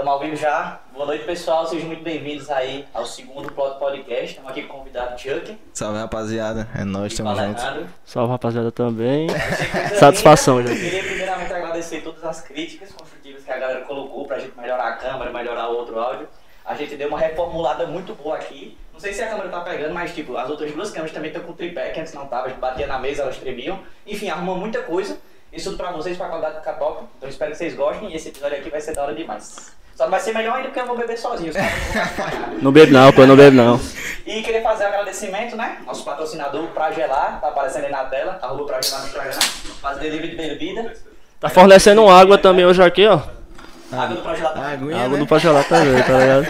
Estamos ao vivo já. Boa noite, pessoal. Sejam muito bem-vindos aí ao segundo Plot Podcast. Estamos aqui com o convidado Chuck. Salve, rapaziada. É nóis, tamo Fala, junto. Leandro. Salve rapaziada também. Satisfação, Eu gente. queria primeiramente agradecer todas as críticas construtivas que a galera colocou pra gente melhorar a câmera, melhorar o outro áudio. A gente deu uma reformulada muito boa aqui. Não sei se a câmera tá pegando, mas tipo, as outras duas câmeras também estão com tripé, que antes não tava, a gente batia na mesa, elas tremiam. Enfim, arrumou muita coisa. Isso tudo pra vocês, pra qualidade ficar top. Então espero que vocês gostem e esse episódio aqui vai ser da hora demais. Só não vai ser melhor ainda porque eu vou beber sozinho. não acompanhar. Não bebe não, pô, não bebe não. E queria fazer um agradecimento, né? Nosso patrocinador Pra Gelar, tá aparecendo aí na tela, arroba Pra Gelar no Instagram. Faz delivery de bebida. Tá fornecendo água também hoje aqui, ó. Água do Pra Gelar também. Aguinha, Água né? do Pagelá também, tá ligado?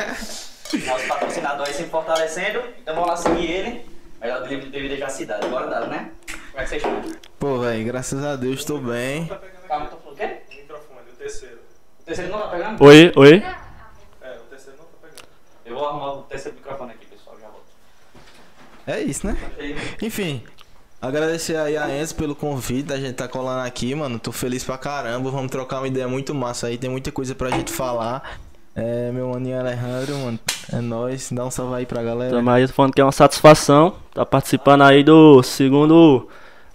Nosso patrocinador aí sempre fortalecendo. Então vamos lá seguir ele. Melhor delivery de bebida da cidade. Bora dar, né? Como é que vocês estão? Pô, velho, graças a Deus tô bem. Calma, tô falando o quê? O microfone, o terceiro. O terceiro não tá pegando? Oi, oi. É, o terceiro não tá pegando. Eu vou arrumar o terceiro microfone aqui, pessoal. Já volto. É isso, né? Enfim, agradecer aí a Enzo pelo convite. A gente tá colando aqui, mano. Tô feliz pra caramba. Vamos trocar uma ideia muito massa aí. Tem muita coisa pra gente falar. É, meu maninho Alejandro, mano. É nóis. Dá um salve aí pra galera. Tamo aí falando que é uma satisfação. Tá participando aí do segundo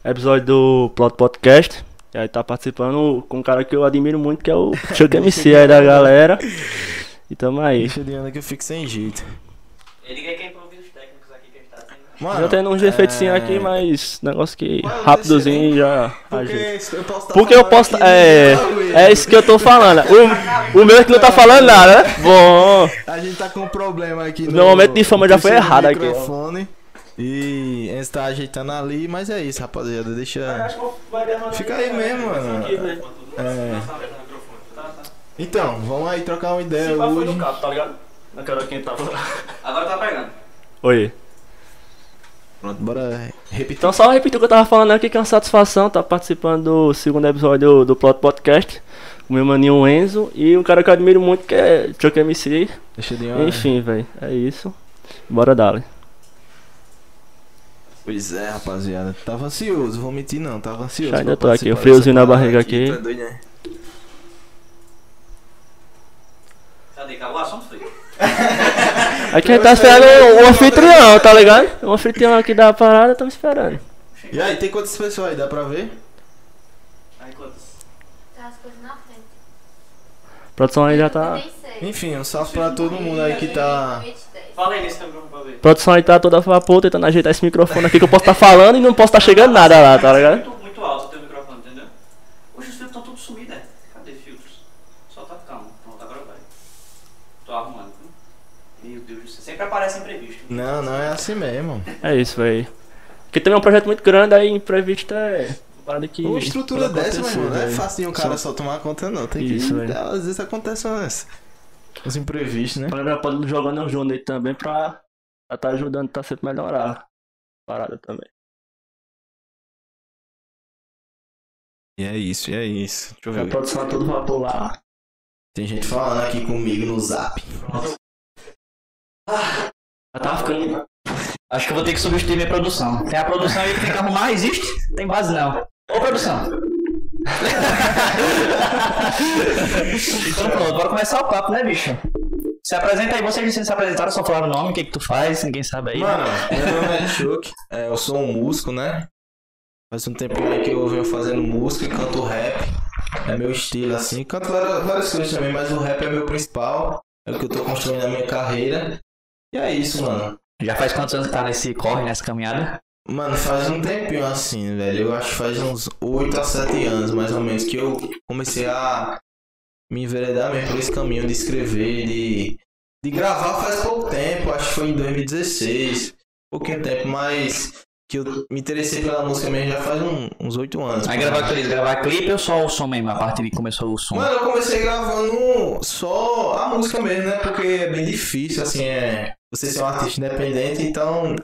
episódio do Plot Podcast. E aí tá participando com um cara que eu admiro muito, que é o Chuck MC aí da galera. E tamo aí. Deixa de anda que eu fico sem jeito. Ele quer que improvisa os técnicos aqui que a gente tá tendo. Mano, Já tem uns é, aqui, mas negócio que Qual é rapidozinho já Porque ajeita. eu posso tá Porque eu posso. aqui É, no é isso que eu tô falando. O, o meu é que não tá falando nada, né? Bom. A gente tá com um problema aqui O meu momento de fama já foi errado aqui, microfone. E a gente tá ajeitando ali, mas é isso, rapaziada. Deixa. Fica aí mesmo, mano. É. Então, vamos aí trocar uma ideia papo foi hoje. no cabo, tá ligado? Tava lá. Agora tá pegando. Oi. Pronto, bora repetir. Então só repetir o que eu tava falando aqui, que é uma satisfação estar participando do segundo episódio do, do Plot Podcast. Com o meu maninho Enzo e um cara que eu admiro muito que é Chuck MC. Deixa de. Enfim, velho. É isso. Bora dar. Pois é, rapaziada. Tava ansioso, vou mentir não, tava ansioso. Já ainda tô aqui, o friozinho na barriga parada aqui. Tá doido, né? Cadê? Acabou o assunto, filho? Aqui a gente tá esperando o, anfitrião, tá ligado? O anfitrião aqui da parada, estamos esperando. E aí, tem quantas pessoas aí? Dá pra ver? Aí quantas? Tá as coisas na frente. A produção aí já tá. 96. Enfim, um salve pra todo mundo aí que tá. 23. Fala aí nesse microfone pra ver. A produção aí tá toda a vapor, tentando ajeitar esse microfone aqui que eu posso estar falando e não posso estar chegando nada lá, tá ligado? Muito, muito alto o teu microfone, entendeu? Hoje os filtros estão todos sumidos, é? Cadê filtros? Só tá calmo. Pronto, agora vai. Tô arrumando, viu? Meu Deus do céu. Sempre aparece imprevisto. Não, não é assim mesmo. É isso, velho. Porque também é um projeto muito grande, aí imprevisto é. Parada que. Uma estrutura dessa, irmão, não é de um cara Só- só tomar conta, não. Tem Isso, que. velho. Às vezes acontecem umas, uns imprevistos, né? A galera pode jogando o Júnior aí também pra estar tá ajudando, tá sempre melhorar a parada também. E é isso, e é isso. Deixa eu A produção é todo vapor lá. Tem gente falando aqui comigo no zap. Já tava ficando. Acho que eu vou ter que substituir minha produção. Tem a produção aí que tem que arrumar, existe? Tem base não. Ô produção. então pronto, bora começar o papo, né, bicho? Se apresenta aí, vocês se apresentaram, só falaram o nome, o que que tu faz, ninguém sabe aí. Mano, meu nome é Chuck, é, eu sou um músico, né? Faz um tempinho aí que eu venho fazendo música e canto rap. É meu estilo, assim. Canto várias, várias coisas também, mas o rap é meu principal. É o que eu tô construindo na minha carreira. E é isso, mano. Já faz quantos anos que tá nesse corre, nessa caminhada? Mano, faz um tempinho assim, velho. Eu acho que faz uns 8 a 7 anos, mais ou menos, que eu comecei a me enveredar mesmo por esse caminho de escrever, de, de gravar faz pouco tempo. Acho que foi em 2016. Pouquinho tempo, mas que eu me interessei pela música mesmo já faz um- uns 8 anos. Aí gravar clipe, gravar clipe ou só o som mesmo, a parte de que começou o som? Mano, eu comecei gravando só a música mesmo, né? Porque é bem difícil, assim, é. Você ser um artista independente, então.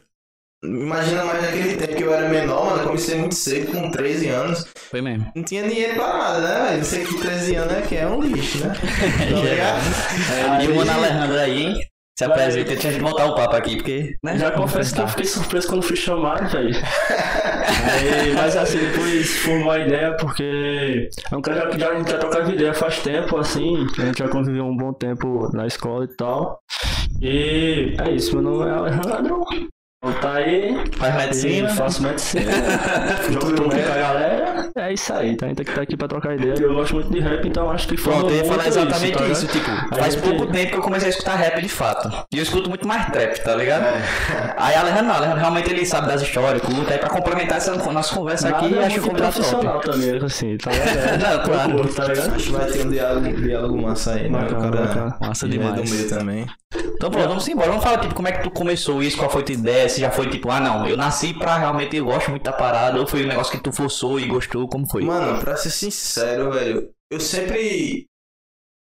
Imagina mais naquele tempo que eu era menor, mano. Eu comecei muito cedo, com 13 anos. Foi mesmo. Não tinha dinheiro pra nada, né, velho? Eu sei que 13 anos é que é um lixo, né? Tá ligado? É, e o Mano Alejandro aí, hein? Se apresenta, deixa a gente voltar o papo aqui, porque. Né? Já confesso que eu fiquei surpreso quando fui chamado, velho. Aí, Mas assim, depois formou a ideia porque é um cara que já, a gente já trocava ideia faz tempo, assim, a gente já conviveu um bom tempo na escola e tal. E é isso, meu nome é Alejandro. Tá aí, Faz medicina. faço medicina, jogo também com a galera. É isso aí, tá? A gente tá aqui pra trocar ideia. Eu gosto muito de rap, então acho que foi Pronto, eu ia falar exatamente tá isso, tipo, A faz gente- pouco tempo que eu comecei a escutar rap de fato. E eu escuto muito mais trap, tá ligado? Aí Alejandro não, Alejandro realmente ele sabe das histórias, curta, aí pra complementar essa nossa conversa Nada aqui, é acho que o muito convidado top. profissional também, assim, tá ligado? Não, claro. Curto, tá ligado? Acho que vai ter um diálogo, diálogo massa aí, né? Bacana, cara bacana. Massa é demais. do meio também. Então pronto, vamos embora. Vamos falar, tipo, como é que tu começou isso, qual foi a tua ideia, se já foi tipo, ah não, eu nasci pra realmente, eu gosto muito da parada, ou foi um negócio que tu forçou e gostou, como foi? Mano, pra ser sincero, velho, eu sempre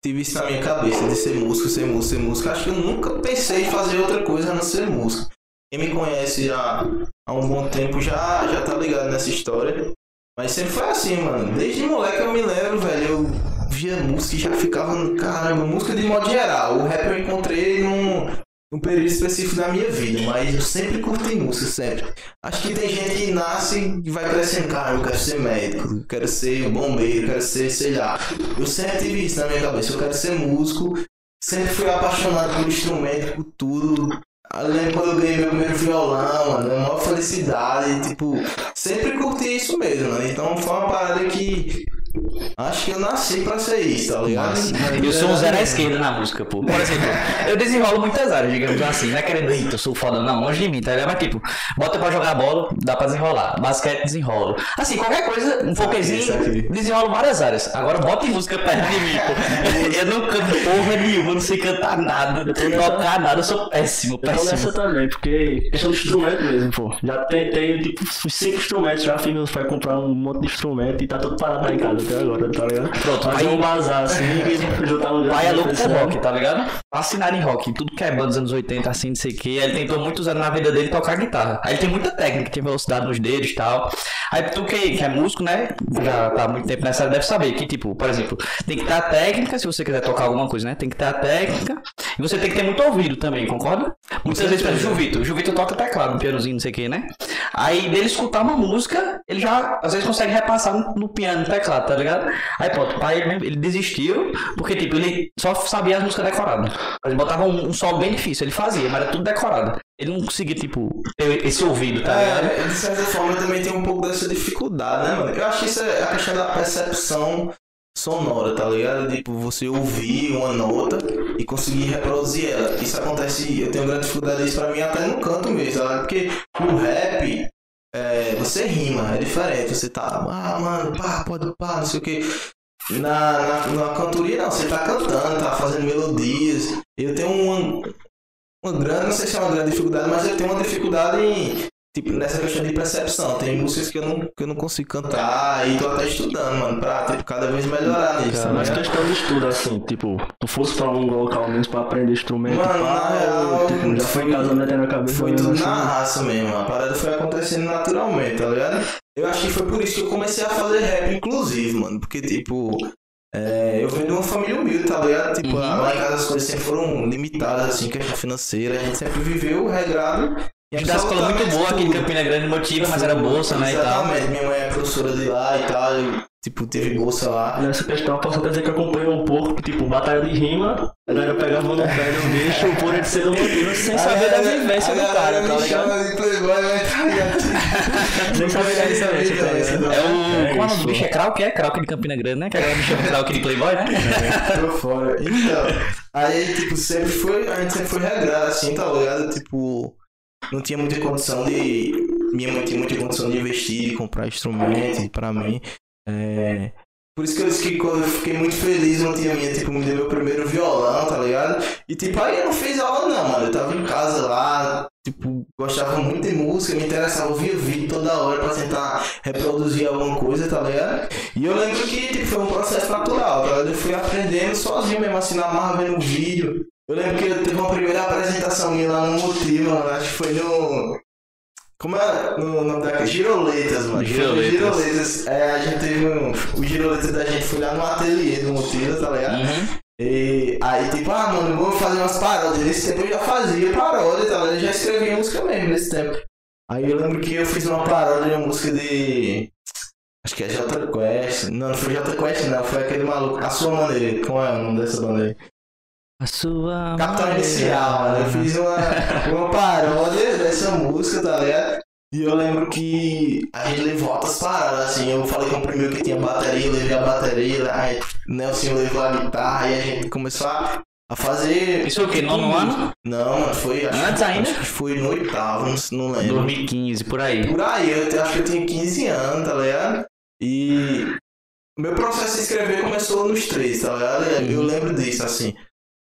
tive isso na minha cabeça, de ser músico, ser músico, ser músico. Acho que eu nunca pensei em fazer outra coisa a não ser música. Quem me conhece já há um bom tempo já, já tá ligado nessa história. Mas sempre foi assim, mano. Desde moleque eu me lembro, velho, eu via música e já ficava caramba, música de modo geral. O rap eu encontrei num, num período específico da minha vida, mas eu sempre curti música, sempre. Acho que tem gente que nasce e vai crescendo, cara, eu quero ser médico, eu quero ser bombeiro, eu quero ser, sei lá. Eu sempre tive isso na minha cabeça, eu quero ser músico, sempre fui apaixonado por instrumento, por tudo. Lembro quando eu ganhei meu primeiro violão, mano, é uma felicidade, tipo, sempre curti isso mesmo, mano. Então foi uma parada que acho que eu nasci pra ser isso, tá ligado? Eu sou um zero à esquerda na música, pô. Por exemplo, eu desenrolo muitas áreas, digamos assim. Não é querendo, eita, eu sou foda, não. Longe de mim, tá ligado? Mas tipo, bota pra jogar bola, dá pra desenrolar. Basquete, desenrolo. Assim, qualquer coisa, um pouquinho, desenrolo várias áreas. Agora bota música perto de mim, pô. Eu não canto porra nenhuma, eu não sei cantar nada, não sei tocar nada, eu sou péssimo, Eu nessa péssimo. também, porque questão de instrumento mesmo, pô. Já tentei, tipo, os cinco instrumentos, já fiz meus pais comprar um monte de instrumento e tá tudo parado lá em casa até agora, tá ligado? Pronto, Mas aí- bazar assim, que juntar lugar. pai é louco por rock, tá ligado? Fascinado em rock, tudo que é banda dos anos 80, assim, não sei o que. Ele tentou muitos anos na vida dele tocar guitarra. Aí ele tem muita técnica, tem velocidade nos dedos e tal. Aí tu que, que é músico, né? Já tá há muito tempo nessa área, deve saber que, tipo, por exemplo, tem que ter a técnica, se você quiser tocar alguma coisa, né? Tem que ter a técnica. E você tem que ter muito ouvido também, concorda? Muitas vezes, por exemplo, o Juvito. O Juvito toca teclado, um pianozinho, não sei o que, né? Aí dele escutar uma música, ele já às vezes consegue repassar no, no piano, no teclado, tá ligado? Aí pronto, o pai ele, ele desistiu, porque tipo, ele só sabia as músicas decoradas. Ele botava um, um solo bem difícil, ele fazia, mas era tudo decorado. Ele não conseguia, tipo, ter esse ouvido, tá ligado? É, de certa forma também tenho um pouco dessa dificuldade, né, mano? Eu acho que isso é a questão da percepção sonora, tá ligado? Tipo, você ouvir uma nota e conseguir reproduzir ela. Isso acontece, eu tenho grande dificuldade disso pra mim até no canto mesmo, tá ligado? Porque o rap, é, você rima, é diferente. Você tá, ah, mano, pá, pode, pá, não sei o que. Na, na, na cantoria não, você tá cantando, tá fazendo melodias. Eu tenho uma, uma grande, não sei se é uma grande dificuldade, mas eu tenho uma dificuldade em, tipo, nessa questão de percepção. Tem músicas que eu não, que eu não consigo cantar e tô até estudando, mano, pra tipo, cada vez melhorar nisso. tá Mas ligado? questão de estudo, assim, tipo, tu fosse pra um local mesmo pra aprender instrumento, Mano, pá, na real, ou, tipo, já foi em casa metendo na cabeça Foi tudo assim. na raça mesmo, a parada foi acontecendo naturalmente, tá ligado? Eu acho que foi por isso que eu comecei a fazer rap, inclusive, mano, porque, tipo, é, eu venho de uma família humilde, tá ligado? Tipo, Uhum. lá em casa as coisas sempre foram limitadas, assim, questão financeira, a gente sempre viveu regrado. E Estudar escola muito boa aqui em. Campina Grande, motiva, mas era bolsa, né, e tal. Exatamente, minha mãe é professora de lá e tal, e, tipo, teve bolsa lá. Nessa questão, eu posso até dizer que acompanhei um pouco, tipo, batalha de rima, a galera pegava no pé do bicho por ele ser motivo, sem saber da vivência do cara, tá ligado? de playboy? Sem saber da vivência, tá? É o. como é o nome do bicho? É Krauk, é? Krauk de Campina Grande, né? Que agora me chama Krauk de Playboy, né? Tô fora. Então, aí, tipo, sempre foi, a gente sempre foi regrado, assim, tá ligado? Tipo, não tinha muita condição de. Minha mãe tinha muita condição de investir, de comprar instrumentos pra mim. É. Por isso que eu disse que quando eu fiquei muito feliz, uma tia minha, tipo, me deu meu primeiro violão, tá ligado? E tipo, aí eu não fiz aula não, mano. Eu tava em casa lá, tipo, gostava muito de música, me interessava, ouvia vídeo toda hora pra tentar reproduzir alguma coisa, tá ligado? E eu lembro que tipo, foi um processo natural, tá ligado? Eu fui aprendendo sozinho mesmo, assim, na marra, vendo vídeo. Eu lembro que eu teve uma primeira apresentação minha lá no Motivo, mano, acho que foi no... Como é o nome daquele? Giroletas, mano. Giroletas. Giroletas. É, a gente teve um... O Giroletas da gente foi lá no ateliê do Motivo, tá ligado? Uhum. E aí, tipo, ah, mano, vou fazer umas paródias. Nesse tempo eu já fazia paródia, tá? ligado? Eu já escrevia música mesmo nesse tempo. Aí eu lembro que eu fiz uma paródia de uma música de. Acho que é J Quest. Não, não foi J Quest, não. Foi aquele maluco. A sua maneira. Como é o nome dessa banda aí? A sua. Capitão maneira. Inicial, mano. Eu fiz uma, uma paródia dessa música, tá ligado? E eu lembro que a gente levou outras paradas, assim. Eu falei com o primeiro que tinha bateria, eu levei a bateria, aí Nelson levou a guitarra, e a gente começou a, a fazer. Isso é o quê? Nono ano? Não, mano, foi. Acho, Antes ainda? Acho que foi no oitavo, não, não lembro. 2015, por aí. Por aí, eu acho que eu tinha 15 anos, tá ligado? E meu processo de escrever começou nos três, tá ligado? Eu lembro disso, assim.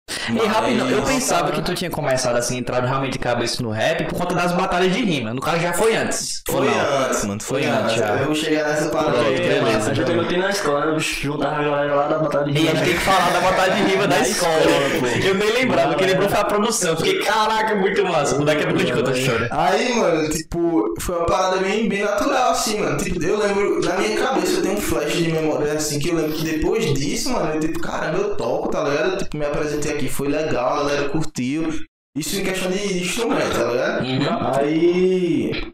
E rapidão, eu Mas- pensava que tu tinha começado assim, entrado realmente de cabeça no rap por conta das batalhas de rima. No caso já foi antes. Foi não? antes, mano, foi, Foi antes, já. Eu chegar nessa parada. Aí, beleza. gente então. também na escola, juntava a galera lá da batalha de E a rima. gente tem que falar da batalha de rima da escola. pô. Eu nem lembrava, quem lembrou foi a produção. Fiquei, caraca, muito massa. Daqui a pouco eu te conto a história. Aí, mano, tipo, foi uma parada bem, bem natural, assim, mano. Tipo, eu lembro, na minha cabeça eu tenho um flash de memória, assim, que eu lembro que depois disso, mano, eu, tipo, caramba, eu toco, tá ligado? Tipo, me apresentei aqui, foi legal, a galera curtiu. Isso em questão de instrumento, tá ligado? Uhum. Aí.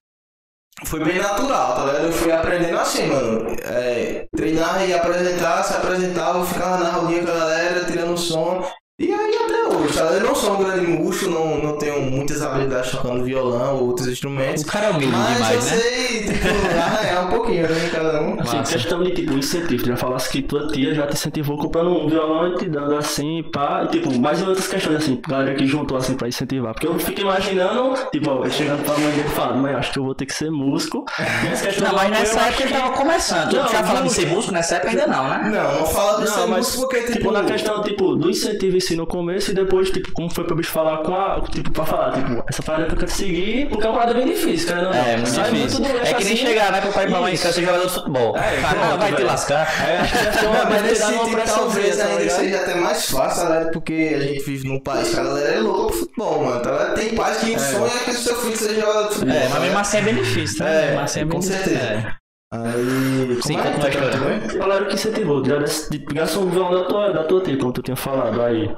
Foi bem natural, tá ligado? Eu fui aprendendo assim, mano. É, treinar e apresentar, se apresentava, ficava na rolinha com a galera, tirando som. E aí até ligado? Eu não sou um grande músico, não, não tenho muitas habilidades tocando violão ou outros instrumentos. O cara é humilde Mas eu né? sei, tipo, arranhar um pouquinho, né, cada um. Assim, Massa. questão de tipo incentivo, tu já falasse que tua tia já te incentivou comprando um violão e te dando assim, pá, e tipo, mais outras questões assim, galera que juntou assim pra incentivar. Porque eu fico imaginando, tipo, eu chegando pra mãe dele e falando, mãe, acho que eu vou ter que ser músico. E Não, mas nessa época ele tava começando. Tu Não, já falando de ser músico nessa época ainda não, né? Não, não fala de ser Não, mas músico porque, tipo, tipo, na questão, tipo, do incentivo em si no começo e depois, tipo, como foi pra bicho falar com a. Tipo, pra falar, tipo, essa parada que eu quero seguir, porque é uma parada bem difícil, cara. Não, É, muito Sai difícil. do É que nem assim, chegar, né, pro pai e pra mãe, quer ser jogador de futebol. É, Cara, pronto, vai te velho. lascar. É, acho que deve ter uma, Não, mas nesse sentido talvez tá ainda seja até mais fácil, né? Porque a gente vive num país que a galera é louca pro futebol, mano. Tá ligado? Tem pais que o sonho é que o seu filho seja jogador de futebol. É, tá mas mesmo assim é bem difícil, né? É, Mesmo assim é bem com difícil. certeza. É. Aí. Sim, como é? que incentivou, já desse- de gastou um violão da tua, da tua tia, como tu tinha falado aí.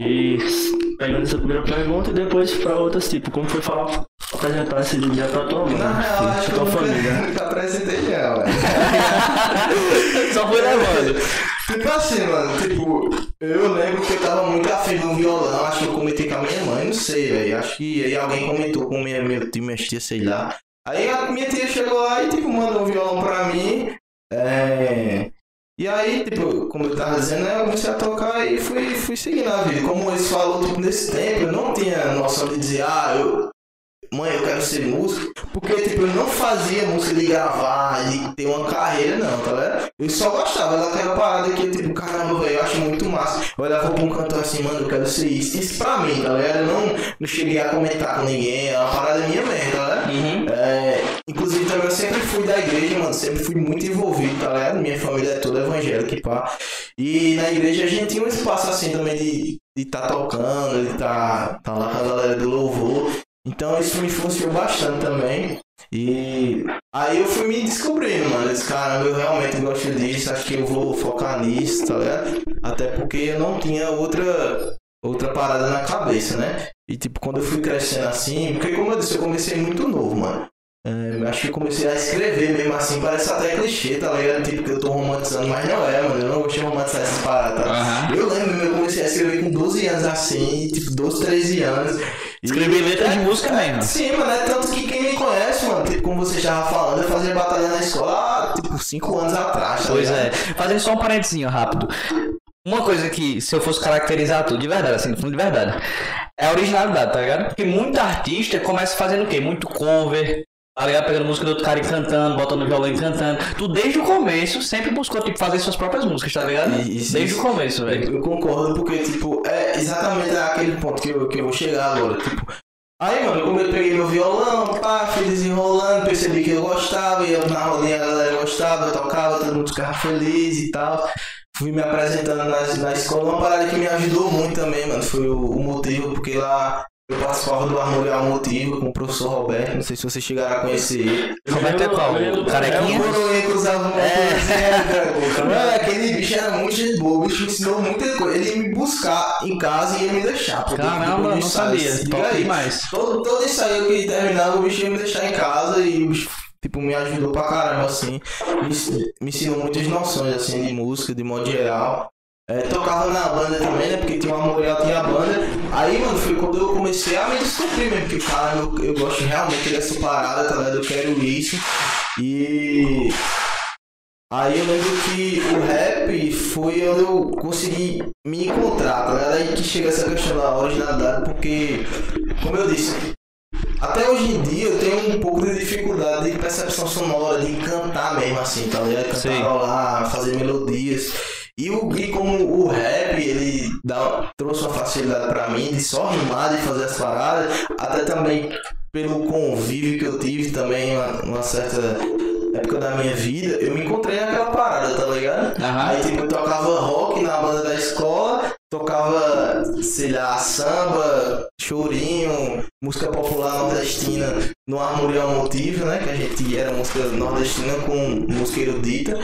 E pegando essa primeira pergunta e depois pra outras, tipo, como foi falar, apresentar esse dia pra tua mãe, Na real, acho que tua eu família. nunca, apresentei velho. Só foi levando. Tipo assim, mano, tipo, eu lembro que eu tava muito afim de um violão, acho que eu comentei com a minha mãe, não sei, velho. Acho que aí alguém comentou com minha, meu tio, minha tia, sei lá. Aí a minha tia chegou lá e, tipo, mandou um violão pra mim. É... E aí, tipo, como eu tava dizendo, né, eu comecei a tocar e fui, fui seguindo a vida. Como eles falaram, tipo, nesse tempo, eu não tinha noção de dizer, ah, eu... Mãe, eu quero ser músico. Porque, tipo, eu não fazia música de gravar, de ter uma carreira, não, tá ligado? Eu só gostava daquela parada que, tipo, caramba, velho, eu acho muito massa. Eu olhava pra um cantor assim, mano, eu quero ser isso. Isso pra mim, tá ligado? Eu não, não cheguei a comentar com ninguém, é uma parada minha mesmo, tá ligado? Uhum. É, igreja, mano, sempre fui muito envolvido, tá ligado? Minha família é toda evangélica e pá. E na igreja a gente tinha um espaço assim também de de tá tocando, de tá, tá lá com a galera do louvor. Então isso me influenciou bastante também. E aí eu fui me descobrindo, mano. Esse caramba, eu realmente gosto disso, acho que eu vou focar nisso, tá ligado? Até porque eu não tinha outra outra parada na cabeça, né? E tipo, quando eu fui crescendo assim, porque como eu disse, eu comecei muito novo, mano. É, acho que eu comecei a escrever mesmo assim, parece até clichê, tá ligado? Tipo, que eu tô romantizando, mas não é, mano. Eu não gosto de romantizar essas paradas, tá? Aham. Eu lembro, mesmo, eu comecei a escrever com 12 anos assim, tipo, 12, 13 anos. Escrever letras de música mesmo. Sim, mano, é tanto que quem me conhece, mano, tipo, como você já tava falando, eu fazia batalha na escola, há, tipo, 5 anos atrás, tá Pois ligado? é. Fazendo só um parentezinho rápido. Uma coisa que, se eu fosse caracterizar tudo, de verdade, assim, no fundo de verdade, é a originalidade, tá ligado? Porque muita artista começa fazendo o quê? Muito cover, tá ligado? Pegando música do outro cara e cantando, botando violão e cantando. Tu, desde o começo, sempre buscou, tipo, fazer suas próprias músicas, tá ligado? Isso, desde isso. o começo, velho. Eu concordo porque, tipo, é exatamente aquele ponto que eu, que eu vou chegar agora. Tipo, aí, mano, como eu peguei meu violão, pá, fui desenrolando, percebi que eu gostava, ia na rolinha a galera gostava, eu tocava, todo mundo ficava feliz e tal. Fui me apresentando na, na escola, uma parada que me ajudou muito também, mano. Foi o, o motivo, porque lá eu participava do Armorial Motivo com o professor Roberto, não sei se vocês chegaram a conhecer ele. Roberto é qual? Eu lembro- O carequinha? É o coroinha que usava uma coisa Mano, aquele bicho era muito gente boa, o bicho me ensinou muita coisa. Ele ia me buscar em casa e ia me deixar. Caramba, do não sabia. Top aí. demais. Todo, todo ensaio que terminava, o bicho ia me deixar em casa e o bicho, tipo, me ajudou pra caramba, assim. Me, me ensinou muitas noções, assim, de música, de modo geral. É, tocava na banda também, né? Porque tinha uma Memorial, tinha a banda. Aí, mano, foi quando eu comecei a me descobrir mesmo. Porque, cara, eu, eu gosto realmente dessa parada, tá ligado? Eu quero isso. E. Aí eu lembro que o rap foi onde eu consegui me encontrar, tá ligado? Aí que chega essa questão da originalidade, porque, como eu disse, até hoje em dia eu tenho um pouco de dificuldade de percepção sonora, de cantar mesmo assim, tá ligado? Sim. Cantarolar, fazer melodias. E, o, e como o rap, ele dá, trouxe uma facilidade pra mim de só rimar, de fazer as paradas, até também pelo convívio que eu tive também, uma, uma certa época da minha vida, eu me encontrei naquela parada, tá ligado? Aham. Aí tipo, eu tocava rock na banda da escola, tocava, sei lá, samba, chorinho, música popular nordestina no Armorial Motivo, né? Que a gente era música nordestina com música erudita.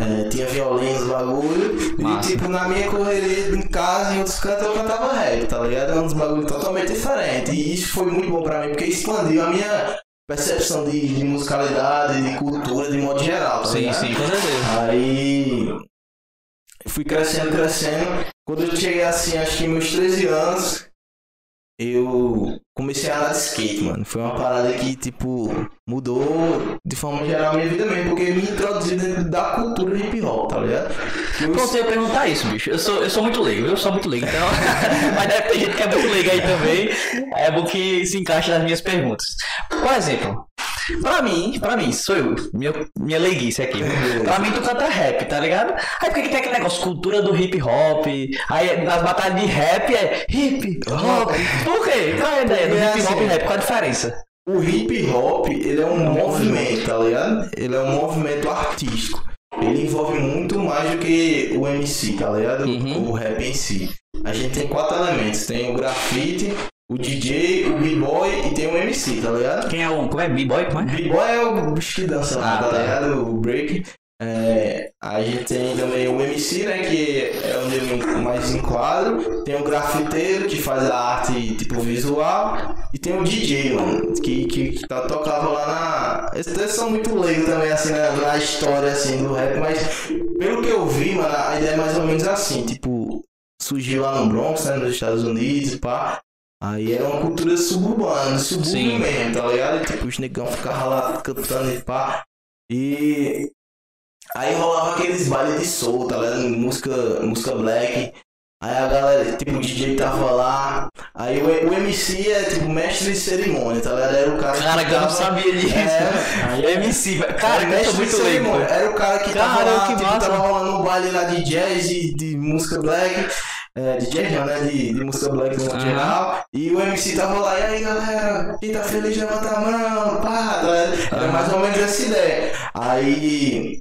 É, tinha violino, os bagulho. E Massa. tipo, na minha correria em casa, em outros cantos, eu cantava rap, tá ligado? Era uns bagulho totalmente diferente. E isso foi muito bom pra mim, porque expandiu a minha percepção de, de musicalidade, de cultura, de modo geral, tá Sim, ligado? sim, com certeza. Aí fui crescendo, crescendo. Quando eu cheguei assim, acho que meus 13 anos, eu comecei a andar de skate, mano. Foi uma parada que, tipo, mudou de forma geral a minha vida mesmo, porque me introduziu dentro da cultura hip hop, tá ligado? Eu- Pronto, eu ia perguntar isso, bicho. Eu sou, eu sou muito leigo, eu sou muito leigo, então. Mas deve ter gente que é muito leigo aí também. É bom que se encaixe nas minhas perguntas. Por exemplo, pra mim, pra mim, sou eu, minha, minha leiguice aqui. Pra mim, tu canta rap, tá ligado? Aí por que que tem aquele negócio, cultura do hip hop? Aí nas batalhas de rap é hip hop. Por quê? Qual é a ideia do Porque, hip hop e assim, rap? Qual a diferença? O hip hop, ele é um movimento, tá ligado? Ele é um movimento artístico. Ele envolve muito mais do que o MC, tá ligado? Uhum. O rap em si. A gente tem quatro elementos. Tem o grafite, o DJ, o b-boy e tem o MC, tá ligado? Quem é o. Como é? B-boy? Como é? B-boy é o bicho que dança lá, Ah, tá tá. ligado? O break. É, a gente tem também o MC, né? Que é onde eu mais enquadro. Tem o grafiteiro, que faz a arte tipo visual. E tem o DJ, mano, que, que, que tá, tocava lá na. Esses dois são muito leigos também, assim, na, na história assim, do rap, mas pelo que eu vi, mano, a ideia é mais ou menos assim, tipo, surgiu lá no Bronx, né? Nos Estados Unidos, pá. Aí era uma cultura suburbana, subúrbio Sim. mesmo, tá ligado? E, tipo, os negão ficavam lá cantando e pá. E aí rolava aqueles bailes de soul, tá ligado? Música, música black. Aí a galera, tipo, o DJ tava lá. Aí o, o MC é tipo mestre de cerimônia, tá ligado? Era o cara Cara, que eu não tava- sabia disso. É, MC, velho. Cara, cara, mestre de muito leigo. cerimônia. Era o cara que tava Cara, lá, que tipo, massa. tava rolando um baile lá de jazz e de música black. É, de jazz não, né? De, de música black no Aham. geral. E o MC tava lá, e aí galera, quem tá feliz levanta a mão, pá, ligado? Era Aham. mais ou menos essa ideia. Aí.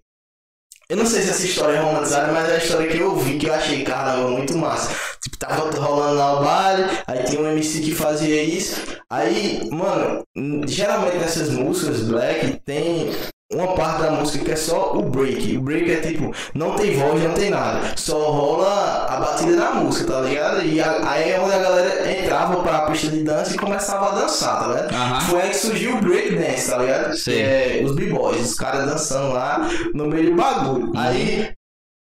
Eu não sei se essa história é romantizada, mas é a história que eu vi que eu achei, caramba, muito massa. Tipo, tava rolando lá o baile, aí tinha um MC que fazia isso. Aí, mano, geralmente nessas músicas black tem uma parte da música que é só o break. O break é tipo, não tem voz, não tem nada. Só rola a batida da música, tá ligado? E a- aí é onde a galera entrava pra pista de dança e começava a dançar, tá ligado? Foi aí que surgiu o break dance, tá ligado? É os b-boys, os caras dançando lá no meio do bagulho. Aí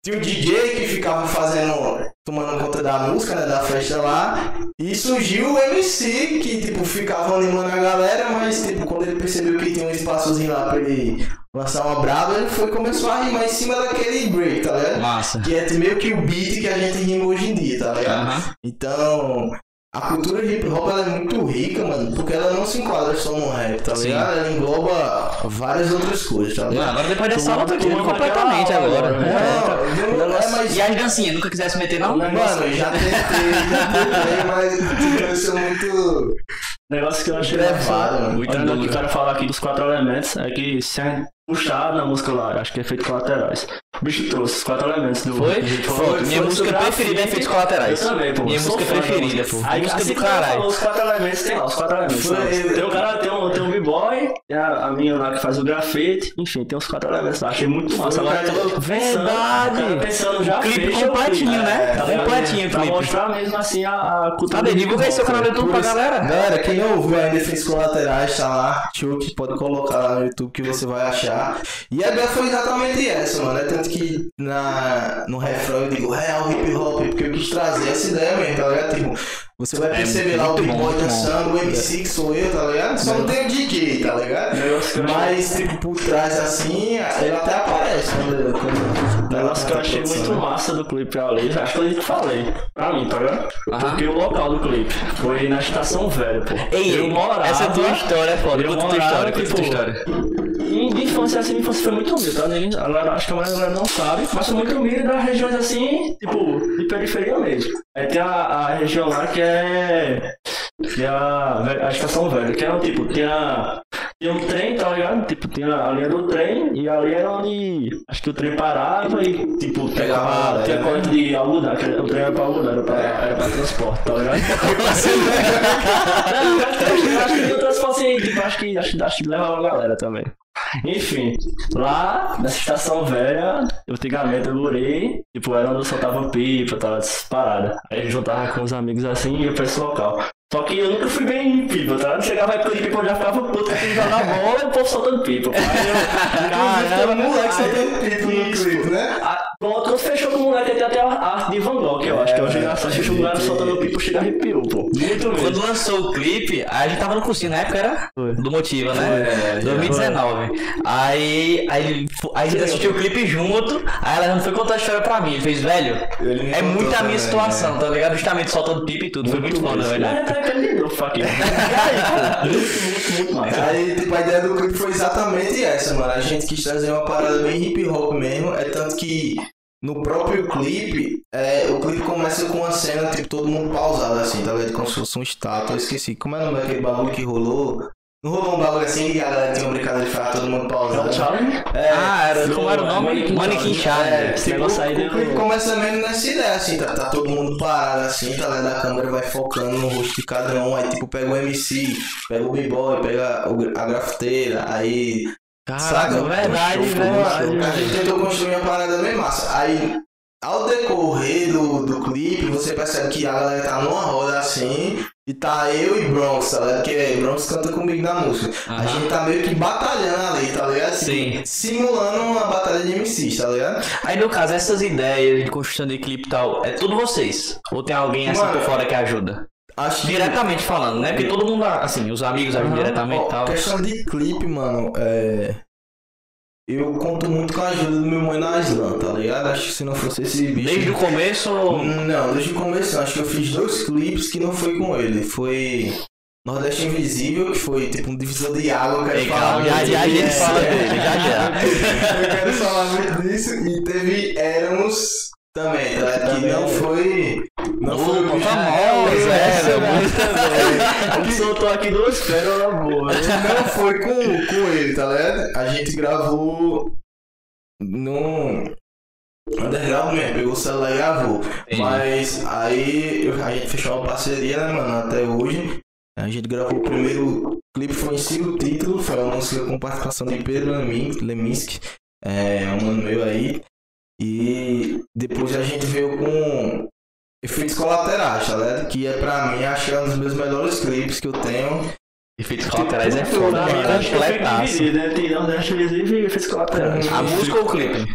tinha o DJ que ficava fazendo, tomando conta da música, né, da festa lá. E surgiu o MC que, tipo, ficava animando a galera, mas, tipo, quando ele percebeu que tinha um espaçozinho lá pra ele lançar uma brava, ele foi começou a rimar em cima daquele break, tá ligado? Massa. Que é meio que o beat que a gente rima hoje em dia, tá ligado? Aham. Então, a cultura hip hop ela é muito rica, mano, porque ela não se enquadra só no rap, tá Sim. ligado? Ela engloba várias outras coisas, tá Não, ligado? agora depois dessa aula eu tô aqui Turma completamente agora. aula, né? Não, não, é, mas. E as dancinhas, nunca quisesse meter não? Mano, já tentei, já tentei, mas eu muito. negócio que eu achei Grevado, massa, Muito aqui, duro. o cara falar aqui dos quatro elementos, é que se a gente puxado na música lá, acho que é efeitos colaterais. O bicho trouxe os quatro elementos do. Foi? hop. Foi. Minha música sobre preferida é. Efeitos Colaterais. Eu também, pô. Minha música preferida, música. pô. Aí, Música assim do que caralho. Os quatro elementos, tem lá, os quatro elementos. Foi- né? Tem o cara, tem um, tem um b-boy, tem a, a minha lá que faz o grafite, enfim, tem os quatro elementos lá. Achei muito massa. Agora eu tô pensando, Verdade. pensando já Clipe o completinho, clipe. né? tá ligado? Completinho Pra mostrar mesmo assim a, cultura. Cadê? Divulga aí seu canal do né? YouTube pra galera. Galera, quem não ouviu ainda efeitos colaterais, tá lá. Chuck, pode colocar lá no YouTube que você vai achar. E a ideia foi exatamente essa, mano. É tanto que na, no refrão eu digo real hip hop, porque eu quis trazer essa ideia mesmo, tá ligado? Tipo, você vai perceber lá o Big Boy dançando, o MC que sou eu, tá ligado? Só não tem o DJ, tá ligado? Mas, tipo, por trás assim, ele até aparece quando. quando O negócio que eu achei muito massa do clipe ali, acho que eu já falei, pra mim, tá ligado? Porque o local do clipe foi na Estação Velha, pô. Ei, eu morava, essa tua história é foda. eu Conta tua história, conta tua tipo, história. De infância, assim, minha infância foi muito humilde, tá? Galera- acho que a maioria não sabe, mas foi muito humilde das regiões assim, tipo, de periferia mesmo. Aí tem a, a região lá que é. Que é a, a estação velha, que é tipo, tem a. Tem um trem, tá ligado? Tipo, tinha a linha do trem e ali era onde. Acho que o trem parava e, tipo, tinha, Pegava tinha né? coleta de algodão, que o trem era pra algodão, era pra, era pra transporte, tá ligado? Não, acho que- acho que o transporte tipo, acho que, acho, acho que levava a galera também. Enfim, lá nessa estação velha, antigamente eu morei, tipo, era onde eu soltava pipa, tava essas paradas. Aí eu juntava com os amigos assim e ia pra esse local. Só que eu nunca fui bem em pipa, tá? Eu chegava aí de pipa, eu já ficava puto que jogar bola e o povo soltando pipa. pô. Aí eu, moleque tem pipo no clipe, né? Ah, Pronto, quando fechou com o moleque, tem até a arte de Van Gogh, eu acho que é hoje engraçado. Deixa o cara soltando pipa, chega arrepiou, pô. Muito mesmo. Quando lançou o clipe, a gente tava no cursinho, na época era Foi. do Motiva, né? É, 2019. Aí, aí, aí a gente assistiu o clipe junto, aí ela foi contar a história pra mim. Ele fez, velho, é muito a minha situação, né? tá ligado? Justamente soltando pipa e tudo. Foi muito foda, velho. Aí, tipo, a ideia do clipe foi exatamente essa, mano. A gente quis trazer uma parada bem hip hop mesmo. É tanto que no próprio clipe, é, o clipe começa com uma cena, tipo, todo mundo pausado assim, tá ligado? Como se fosse um estátua. Eu esqueci. Como é o nome daquele bagulho que rolou? Não rolou um bagulho assim e a galera tinha uma brincadeira de ficar todo mundo pausado. Challenge? É, Ah, era, como era o nome? Manequim. Challenge. É, tipo, o começa mesmo nessa ideia, assim, tá, tá todo mundo parado assim, tá ligado? A câmera vai focando no rosto de cada um, aí tipo, pega o MC, pega o b-boy, pega o- a grafiteira, aí. Caraca, verdade, Show, verdade. show. A gente tentou construir uma parada bem massa. Aí, ao decorrer do, do clipe, você percebe que a galera tá numa roda assim, e tá eu e Bronx, tá ligado? Que Bronx canta comigo na música. A Aham. gente tá meio que batalhando ali, tá ligado? Tipo, Sim. Simulando uma batalha de MCs, tá ligado? Aí no caso, essas ideias de construção de clipe e tal, é tudo vocês? Ou tem alguém assim Mano, por fora que ajuda? Acho que. Diretamente falando, né? Porque todo mundo, assim, os amigos ajudam diretamente Ó, e tal. questão de clipe, mano, é. Eu conto muito com a ajuda do meu mãe na Islam, tá ligado? Acho que se não fosse esse bicho. Desde o começo, Não, desde o começo não. Acho que eu fiz dois clipes que não foi com ele. Foi Nordeste Invisível, que foi tipo um divisor de água. Calma, já- já a gente disso. fala dele, já, já. Eu quero falar muito disso. E teve Éramos também, tá ligado? Que não foi. Não foi o Opa, bicho. famosa, essa, A gente soltou aqui duas pérolas boas. Não foi com, com ele, tá ligado? A gente gravou no underground mesmo, pegou o celular e gravou. Entendi. Mas aí eu- a gente fechou uma parceria, né, mano, até hoje. A gente gravou o primeiro clipe, foi em si o título, foi uma música com participação de Pedro Lemin- Leminski, é um mano meu aí. E depois a gente veio com efeitos colaterais, tá ligado? Que é pra mim, acho que é um dos meus melhores clipes que eu tenho. efeitos colaterais é Tudo, foda, né? mano. Completaço. dividido, né? Tem Nordeste Invisível e efeitos colaterais. A música ou o clipe?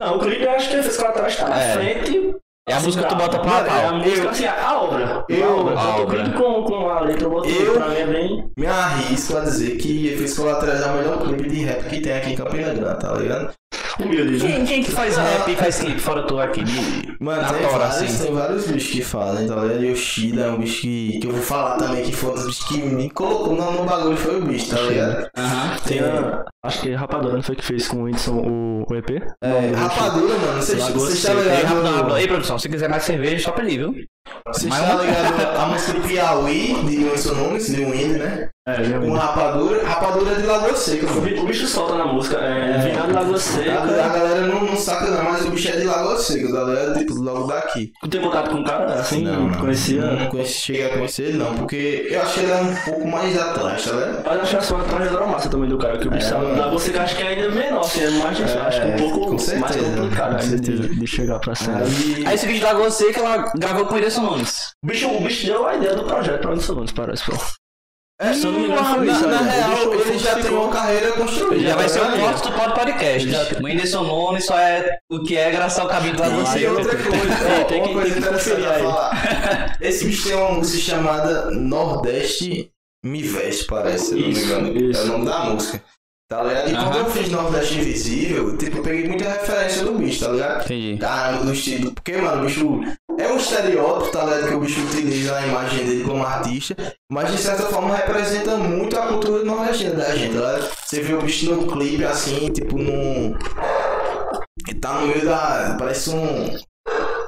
Não, o clipe eu acho que efeitos colaterais tá na É. frente. É a música que tu bota pra Mano, É a música, assim, a obra. eu- a obra. clipe com, com a letra, eu botei, Eu- pra mim é bem... Me arrisco a dizer que Efeitos Colaterais é o melhor clipe de rap que tem aqui em Campina Grande, tá ligado? Humilde. Quem, quem que faz rap e faz clipe fora tu aqui? De... Mano, Na tem, tora, vários, assim. tem vários bichos que fazem, tá ligado? Yoshida é um bicho que, que eu vou falar também, que foi um dos bichos que me colocou no, no bagulho, foi o bicho, tá ligado? Aham. Tem a... Acho que Rapadura não foi que fez com o Whindersson o, o EP? É, rapadura, mano, vocês tá ligado? Ei, produção, se quiser mais cerveja, só pra ele, viu? Você Mas está ligado a música Piauí, de Wilson Nunes, de Winnie, né? É. Com Rapadura. Rapadura é de Lagoa Seca, O mano. bi- o bicho solta na música, é, virando Lagoa A, a Seca. galera não, não saca não, mas o bicho é de Lagoa Seca, a galera tipo logo daqui. Tu tem contato com o cara assim? Não, não. Conhecia? Não conheci, cheguei a conhecer ele não, porque eu achei ele um pouco mais atrás, tá vendo? Mas acho que essa é uma trajetória massa também do cara, que o bicho É, sabe. mano. Lagoa Seca acho que é ainda menor, assim, é mais, É, acho que um pouco com mais certeza, complicado com certeza. de, de chegar pra cima. Aí, Aí esse vídeo da Lagoa Seca, ela gravou com o Whindersson Nunes. O bicho, o bicho deu a ideia do projeto pra Anderson Nunes, parece, pô. é, se eu não me engano, na, foi isso, na real, O bicho ele já tem uma carreira construída. Já vai ser o corte do Pod Podcast. Já- O Whindersson Nunes só é o que é graças ao cabelo da Lagoa E Seca. outra coisa, ó, tem uma que- coisa que interessante conferir a falar. Esse bicho tem uma música chamada Nordeste Me Veste, parece, se eu não me Isso, engano. isso. É o nome da música. Tá ligado? E quando Aham. eu fiz Nordeste Invisível, tipo, eu peguei muita referência do bicho, tá ligado? Entendi. Caramba, do estilo. Porque, mano, o bicho é um estereótipo, tá ligado? Que o bicho utiliza na imagem dele como artista, mas de certa forma representa muito a cultura nordestina da gente, tá ligado? Você vê o bicho no clipe assim, tipo, num. Ele tá no meio da. Parece um.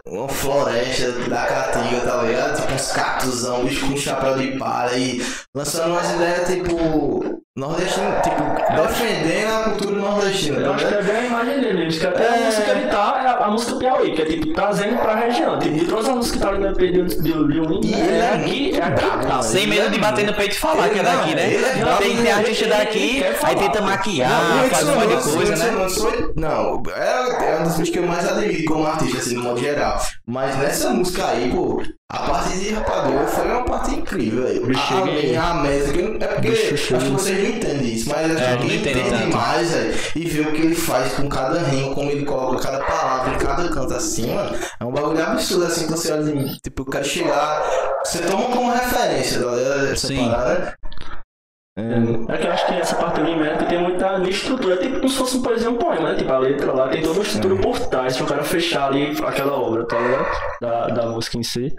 Uma floresta da caatinga, tá ligado? Tipo uns cactusão, bicho com chapéu de palha e lançando umas ideias tipo. Nordestina, tipo, defendendo a cultura nordestina, Eu tá acho que é bem a imagem dele que até É. a música que ele tá é a, a música Piauí, que é tipo trazendo pra região. Tipo, de todas as músicas que tá ali no EP de E ele é é aqui, é aqui. tá? Sem medo de bater no peito e falar Ele que é não, daqui, né? é tem, tem artista daqui, aí tenta maquiar, Não, faz um monte de coisa, né? Não, é, é um dos bichos que eu mais admiro como artista, assim, no modo geral. Mas nessa música aí, pô, a parte de Rapadura foi uma parte incrível, velho. Bicho, A a métrica, é porque Bicho, acho que vocês não entendem isso, mas acho É, que entende tanto. mais, velho, e vê o que ele faz com cada rima, como ele coloca cada palavra em cada canto assim, mano, é um bagulho absurdo, assim, que você olha e, tipo, eu quero chegar, você toma como referência, tá ligado? Essa Sim. parada. É, É que eu acho que essa parte ali mesmo tem muita estrutura, é tipo como se fosse um poesia, um poema, né? Tipo, a letra lá tem toda uma estrutura por trás, pra o cara fechar ali aquela obra, tá ligado? Da, da música em si.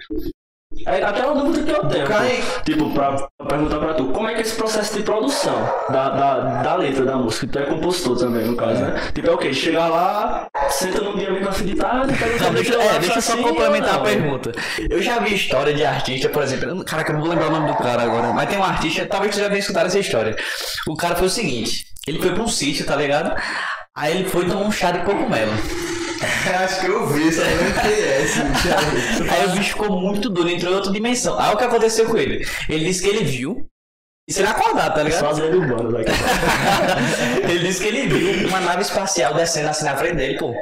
É até uma dúvida que eu tenho. Cai- Tipo, pra, pra perguntar pra tu, como é que é esse processo de produção da, da, da letra da música? Tu é compositor também, no caso, né? Tipo, é o quê? Chegar lá, senta num dia mesmo na fim de tarde, Não, deixa, é, deixa eu só assim, complementar ou a não? pergunta. Eu já vi história de artista, por exemplo, caraca, eu não vou lembrar o nome do cara agora, mas tem um artista, talvez você já tenha escutado essa história. O cara foi o seguinte, ele foi pra um sítio, tá ligado? Aí ele foi tomar um chá de cogumelo. Acho que eu vi, só lembro que é esse bicho aí. Aí o bicho ficou muito doido, entrou em outra dimensão. Aí o que aconteceu com ele? Ele disse que ele viu. Isso ele acordado, tá ligado? Só as lendas urbanas aqui. ele disse que ele viu uma nave espacial descendo assim na frente dele, pô.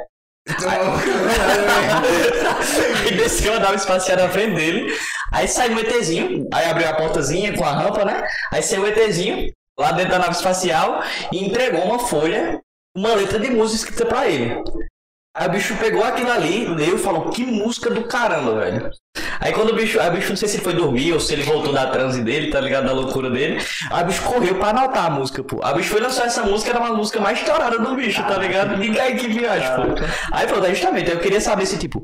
Aí desceu a nave espacial na frente dele. Aí saiu um ETzinho. Aí abriu a portazinha com a rampa, né? Aí saiu o ETzinho lá dentro da nave espacial e entregou uma folha, uma letra de música escrita pra ele. Aí o bicho pegou aquilo ali, leu e falou: Que música do caramba, velho. Aí quando o bicho, aí o bicho não sei se ele foi dormir ou se ele voltou da transe dele, tá ligado? Da loucura dele. Aí o bicho correu pra anotar a música, pô. Aí o bicho foi lançar essa música, era uma música mais estourada do bicho, tá ligado? Liga aí que viagem, pô. Aí pronto, aí justamente, eu queria saber se, tipo,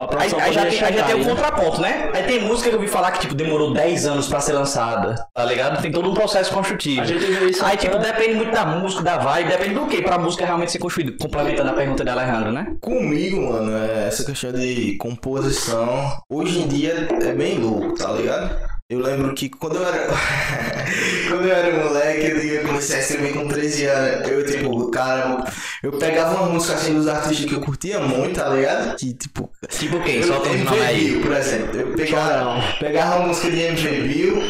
Aí, aí já, tem, aí já tem o né? contraponto, né? Aí tem música que eu ouvi falar que, tipo, demorou 10 anos pra ser lançada, tá ligado? Tem todo um processo construtivo. A gente vê isso Aí, tipo, depende muito da música, da vibe, depende do que pra música realmente ser construída. Complementando a pergunta de Alejandro, né? Comigo, mano, é essa questão de composição, hoje em dia é bem louco, tá ligado? Eu lembro que quando eu era. quando eu era moleque, eu eu comecei a escrever com 13 anos. Eu, tipo, cara, eu pegava uma música assim dos artistas que eu curtia muito, tá ligado? Que, tipo. Tipo quem? eu- Solta uns nomes aí. Por exemplo. Eu pegava, pegava a música de MV Bill,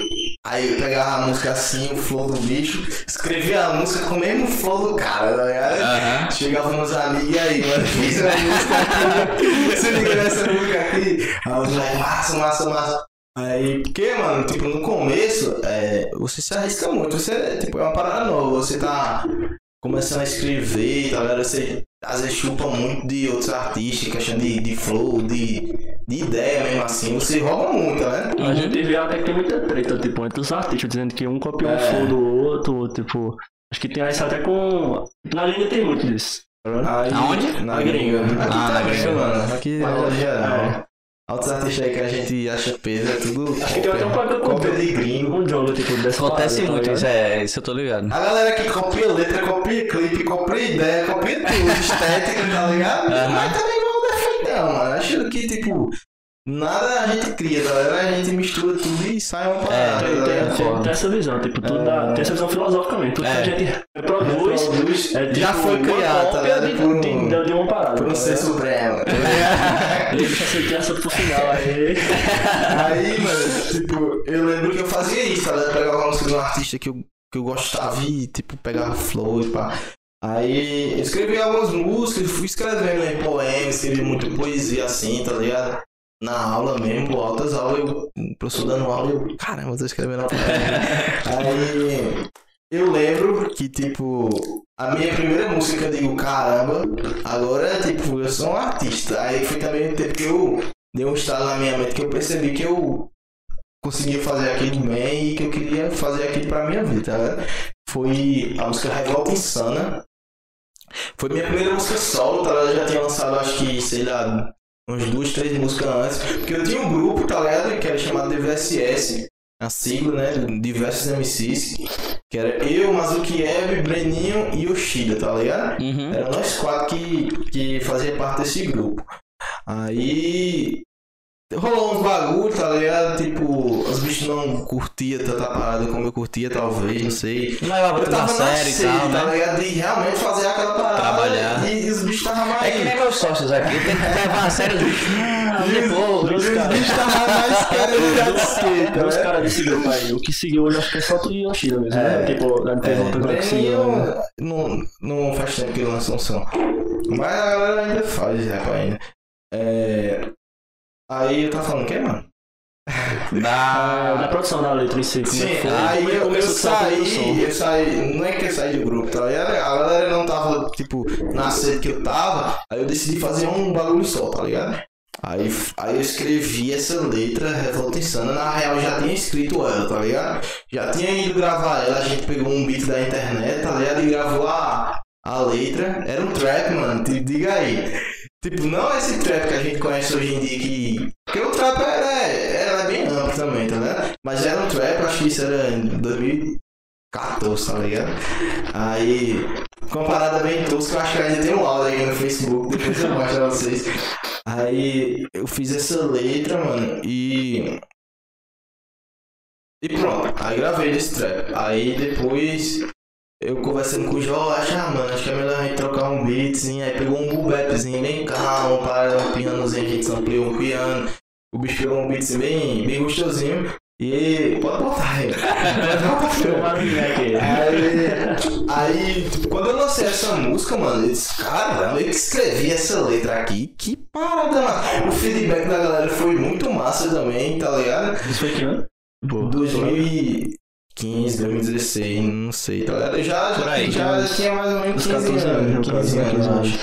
aí eu pegava a música assim, o flow do bicho, escrevia a música com o mesmo flow do cara, tá ligado? Chegava nos amigos e aí, mano, fiz uma música aqui, se liga nessa música aqui. Aí os moleques, massa, massa, massa. Aí, porque, mano, tipo, no começo, é, você se arrisca muito, você, tipo, é uma parada nova, você tá começando a escrever, tá ligado? Você às vezes chupa muito de outros artistas, questão de, de flow, de, de ideia mesmo assim, você rouba muito, né? A gente vê até que tem muita treta, tipo, entre os artistas, dizendo que um copiou um É. flow do outro, tipo. Acho que tem isso até com. Na linha tem muito disso. tá? Aí, Aonde? Na Na gringa. gringa. Aqui Ah, na também, gringa. mano. Aqui Mas, no geral. é. Outros artistas aí que a gente acha peso, é tudo Acho que tem até um cópia, problema com gringo. um jogo, tipo, dessa Acontece parada, tá muito ligado? isso, é, isso eu tô ligado. A galera que copia letra, copia clipe, copia ideia, copia tudo, estética, tá ligado? Aham. Mas também não defende não, mano. Acho que, tipo, nada a gente cria, galera. A gente mistura tudo e sai uma parada. É, tá Tem, tem- tem essa visão, tipo, tudo dá, tem essa visão filosoficamente. Tudo É. que a gente reproduz Reproduz, é, já tipo, foi uma criado, tá ligado? de, Por um- de, de, de uma parada. Por um tá ser ligado? supremo. Ele deixa essa criança pro final aí. Aí, mano, tipo, eu lembro que eu fazia isso, tá ligado? Pegava uma música de um artista que eu, que eu gostava e, tipo, pegava flow e pá. Aí eu escrevi algumas músicas, fui escrevendo em poemas, escrevi muito poesia assim, tá ligado? Na aula mesmo, altas aulas, eu, o professor dando aula, eu, caramba, eu tô escrevendo poema. Aí eu lembro que, tipo, a minha primeira música eu digo, caramba, agora, tipo, eu sou um artista. Aí foi também o tempo que eu dei um estalo na minha mente que eu percebi que eu conseguia fazer aquilo bem e que eu queria fazer aquilo pra minha vida, tá ligado? Foi a música Revolta Insana. Foi minha primeira música solo, tá? Eu já tinha lançado, acho que, sei lá, umas duas, três músicas antes. Porque eu tinha um grupo, tá ligado? Que era chamado DVSS, a sigla, né? Diversos MCs. Que era eu, Mazukiev, Breninho e Yoshida, tá ligado? Uhum. Eram nós quatro que, que fazia parte desse grupo. Aí rolou uns bagulho, tá ligado? Tipo, os bichos não curtiam tanta parada como eu curtia, talvez, não sei. Não levava tava na sério e tal, tá né? ligado? De realmente fazer aquela parada. Trabalhar. E, e os bichos estavam mais. É que nem meus sócios aqui, tem que levar a sério os bichos. Não, Os caras. bichos estavam mais de skate, tá Os caras desse grupo aí, o que seguiu hoje acho que é só tu e Yoshida mesmo, né? Tipo, não teve outra coisa que seguiu. não, não faz tempo que lançou um som. Mas a galera ainda faz rap ainda. É... Aí eu tava falando o quê, mano? Ah, da produção da letra em si, é Sim, que foi? aí é que eu, eu produção? saí, eu saí, não é que eu saí do grupo, tá ligado? A galera não tava, tipo, na sede que eu tava, aí eu decidi fazer um bagulho só, tá ligado? Aí, aí eu escrevi essa letra, Revolta Insana, na real eu já tinha escrito ela, tá ligado? Já tinha ido gravar ela, a gente pegou um beat da internet, tá ligado? E gravou a, a letra, era um trap, mano, te diga aí. Tipo, não esse trap que a gente conhece hoje em dia que... Porque o trap era, era bem amplo também, tá ligado? Mas era um trap, acho que isso era em 2014, tá ligado? Aí, com uma parada bem tosca, eu acho que ainda tem um áudio aí no Facebook, depois eu mostro pra vocês. Aí, eu fiz essa letra, mano, e... E pronto, aí gravei esse trap. Aí depois, eu conversando com o Jorge, ah, mano, acho que é melhor a gente trocar um beatzinho. Aí pegou um bubepzinho bem calmo, para um pianozinho, a gente ampliou um piano. O bicho pegou um beatzinho bem, bem gostosinho. E pode botar aí. Pode botar aí. Aí, tipo, quando eu lancei essa música, mano, eu disse, caramba, eu que escrevi essa letra aqui, que parada, mano. O feedback da galera foi muito massa também, tá ligado? Isso foi que ano? Boa. 2015, 2016, não sei, tá ligado? Eu já, aí, já, já tinha mais ou menos uns 15 14 anos, anos, 15 anos, 15 eu anos. acho.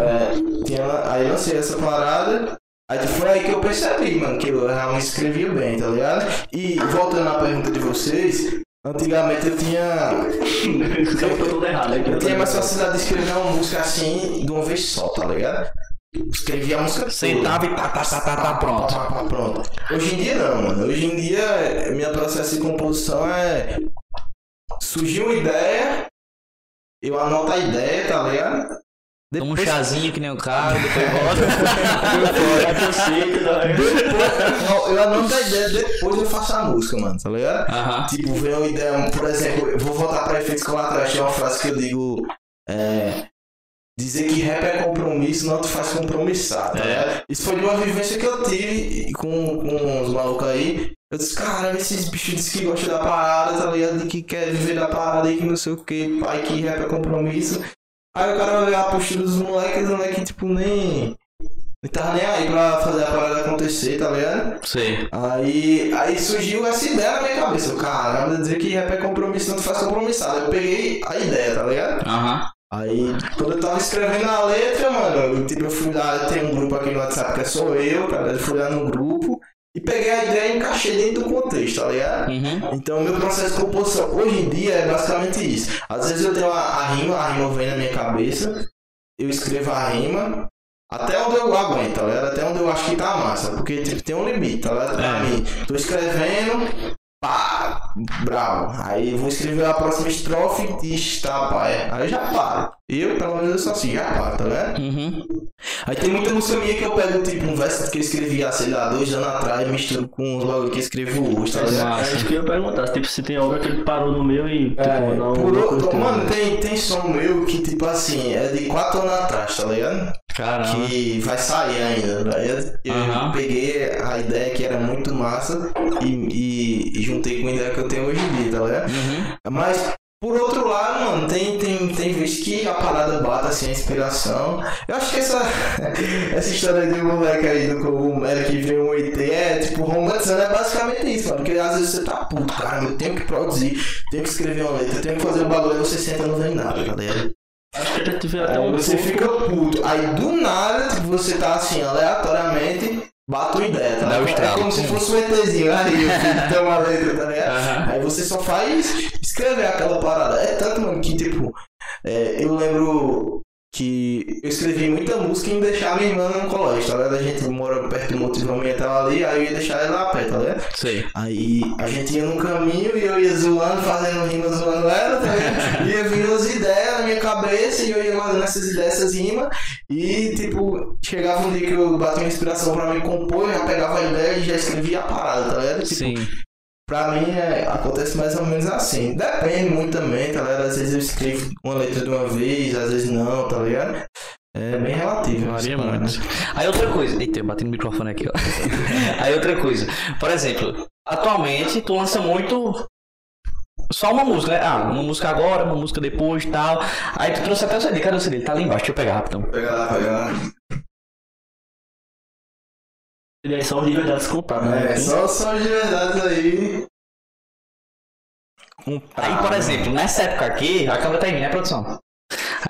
É, tinha, aí lancei essa parada. Aí foi aí que eu percebi, mano, que eu realmente escrevia bem, tá ligado? E voltando à pergunta de vocês, antigamente eu tinha. Todo errado aqui. Eu tinha mais facilidade de escrever uma música assim de uma vez só, tá ligado? Escrevia a música Sentava e tá, tá, tá, tá, tá, pronto. Pá, pá, pronto. Hoje em dia não, mano. Hoje em dia, minha processo de composição é. Surgiu uma ideia, eu anoto a ideia, tá ligado? Toma um chazinho que nem o cara, depois volta. Eu anoto a ideia, depois eu faço a música, mano, tá ligado? Aham. Tipo, vem uma ideia, por exemplo, eu vou voltar pra efeitos colaterais, tem uma frase que eu digo. É. Dizer que rap é compromisso não te faz compromissar, tá ligado? Isso foi de uma vivência que eu tive com, com os malucos aí. Eu disse, cara, esses bichos dizem que gostam da parada, tá ligado? Que quer viver da parada aí, que não sei o que, pai, que rap é compromisso. Aí o cara vai ver a postura dos moleques, os moleques, tipo, nem. Nem tava nem aí pra fazer a parada acontecer, tá ligado? Sei. Aí, aí surgiu essa ideia na minha cabeça. Caramba, dizer que rap é compromisso não te faz compromissado. Eu peguei a ideia, tá ligado? Aham. Aí, quando eu tava escrevendo a letra, mano, eu, tipo, eu fui lá, tem um grupo aqui no WhatsApp que é só eu, tá ligado? Eu fui lá no grupo e peguei a ideia e encaixei dentro do contexto, tá ligado? Uhum. Então, meu processo de composição hoje em dia é basicamente isso. Às vezes eu tenho a, a rima, a rima vem na minha cabeça, eu escrevo a rima, até onde eu aguento, tá ligado? Até onde eu acho que tá massa, porque tipo, tem um limite, tá ligado? Pra É. mim, tô escrevendo, pá, bravo. Aí eu vou escrever a próxima estrofe e está, pai. Aí eu já paro. Eu, pelo menos, eu sou assim, já paro, tá vendo? Uhum. Aí tem muita música minha que eu pego, tipo, um verso que eu escrevi há, sei lá, dois anos atrás, misturo com os bagulho que eu escrevo hoje, tá ligado? É isso que eu ia perguntar. Tipo, se tem obra que ele parou no meio e, tipo, É, um. por outro, mano, né? tem, tem som meu que, tipo assim, é de quatro anos atrás, tá ligado? Caramba. Que vai sair ainda, tá ligado? Eu Aham. peguei a ideia que era muito massa e, e, e juntei com a ideia que eu tenho hoje em dia, tá ligado? Uhum. Mas, por outro lado, mano, tem, tem, tem vezes que a parada bate assim, a inspiração. Eu acho que essa, essa história de um moleque aí do cogumelo que vem um ET é tipo romantizando, é basicamente isso, mano. Porque às vezes você tá puto, cara, eu tenho que produzir, tenho que escrever uma letra, tenho que fazer um bagulho e você senta e não vem nada, tá ligado? Acho que até Aí um você pouco- fica puto. Aí do nada, tipo, você tá assim, aleatoriamente, uma ideia, tá Dá? É como se fosse um ETzinho, aí tem uma letra, tá ligado? Aham. Aí você só faz escrever aquela parada. É tanto, mano, que tipo, é, eu lembro que eu escrevi muita música em deixar minha irmã no colégio, tá ligado? A gente mora perto do motivo ambiental ali, aí eu ia deixar ela a pé, tá ligado? Sei. Aí a gente ia no caminho e eu ia zoando, fazendo rima, zoando ela, tá ligado? Ia vindo as ideias na minha cabeça e eu ia mandando essas ideias, essas rimas. E tipo, chegava um dia que eu bati uma inspiração pra me compor, eu já pegava a ideia e já escrevia a parada, tá ligado? Tipo, Sim. Pra mim é, acontece mais ou menos assim. Depende muito também, tá ligado? Às vezes eu escrevo uma letra de uma vez, às vezes não, tá ligado? É bem relativo. Varia muito. Aí outra coisa. Eita, eu bati no microfone aqui, ó. Aí outra coisa. Por exemplo, atualmente tu lança muito. Só uma música, né? Ah, uma música agora, uma música depois e tal. Aí tu trouxe até o CD. Cadê o CD? Tá ali embaixo, deixa eu pegar rapidão. Pega lá, pega lá. Ele é só os de né? É, só só de verdade aí. Aí, por exemplo, nessa época aqui, a câmera tá em mim, né, produção?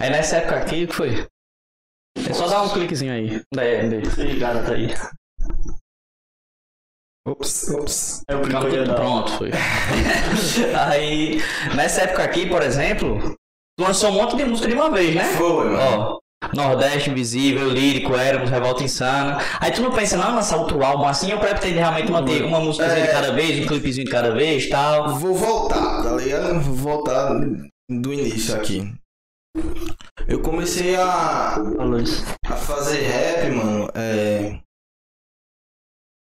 Aí nessa época aqui, o que foi? É só dar um cliquezinho aí. É. Ih, cara, tá aí. Ops, ops. É o da... Pronto, foi. Aí, nessa época aqui, por exemplo, tu lançou um monte de música de uma vez, né? Foi, mano. Ó, Nordeste Invisível, Lírico, Éramos, Revolta Insana. Aí tu não pensa, não, lançar outro álbum assim, eu pretendo realmente manter uma música de cada vez, um clipezinho de cada vez e tal. Vou voltar, tá ligado? Vou voltar do início aqui. Eu comecei a, a fazer rap, mano, é.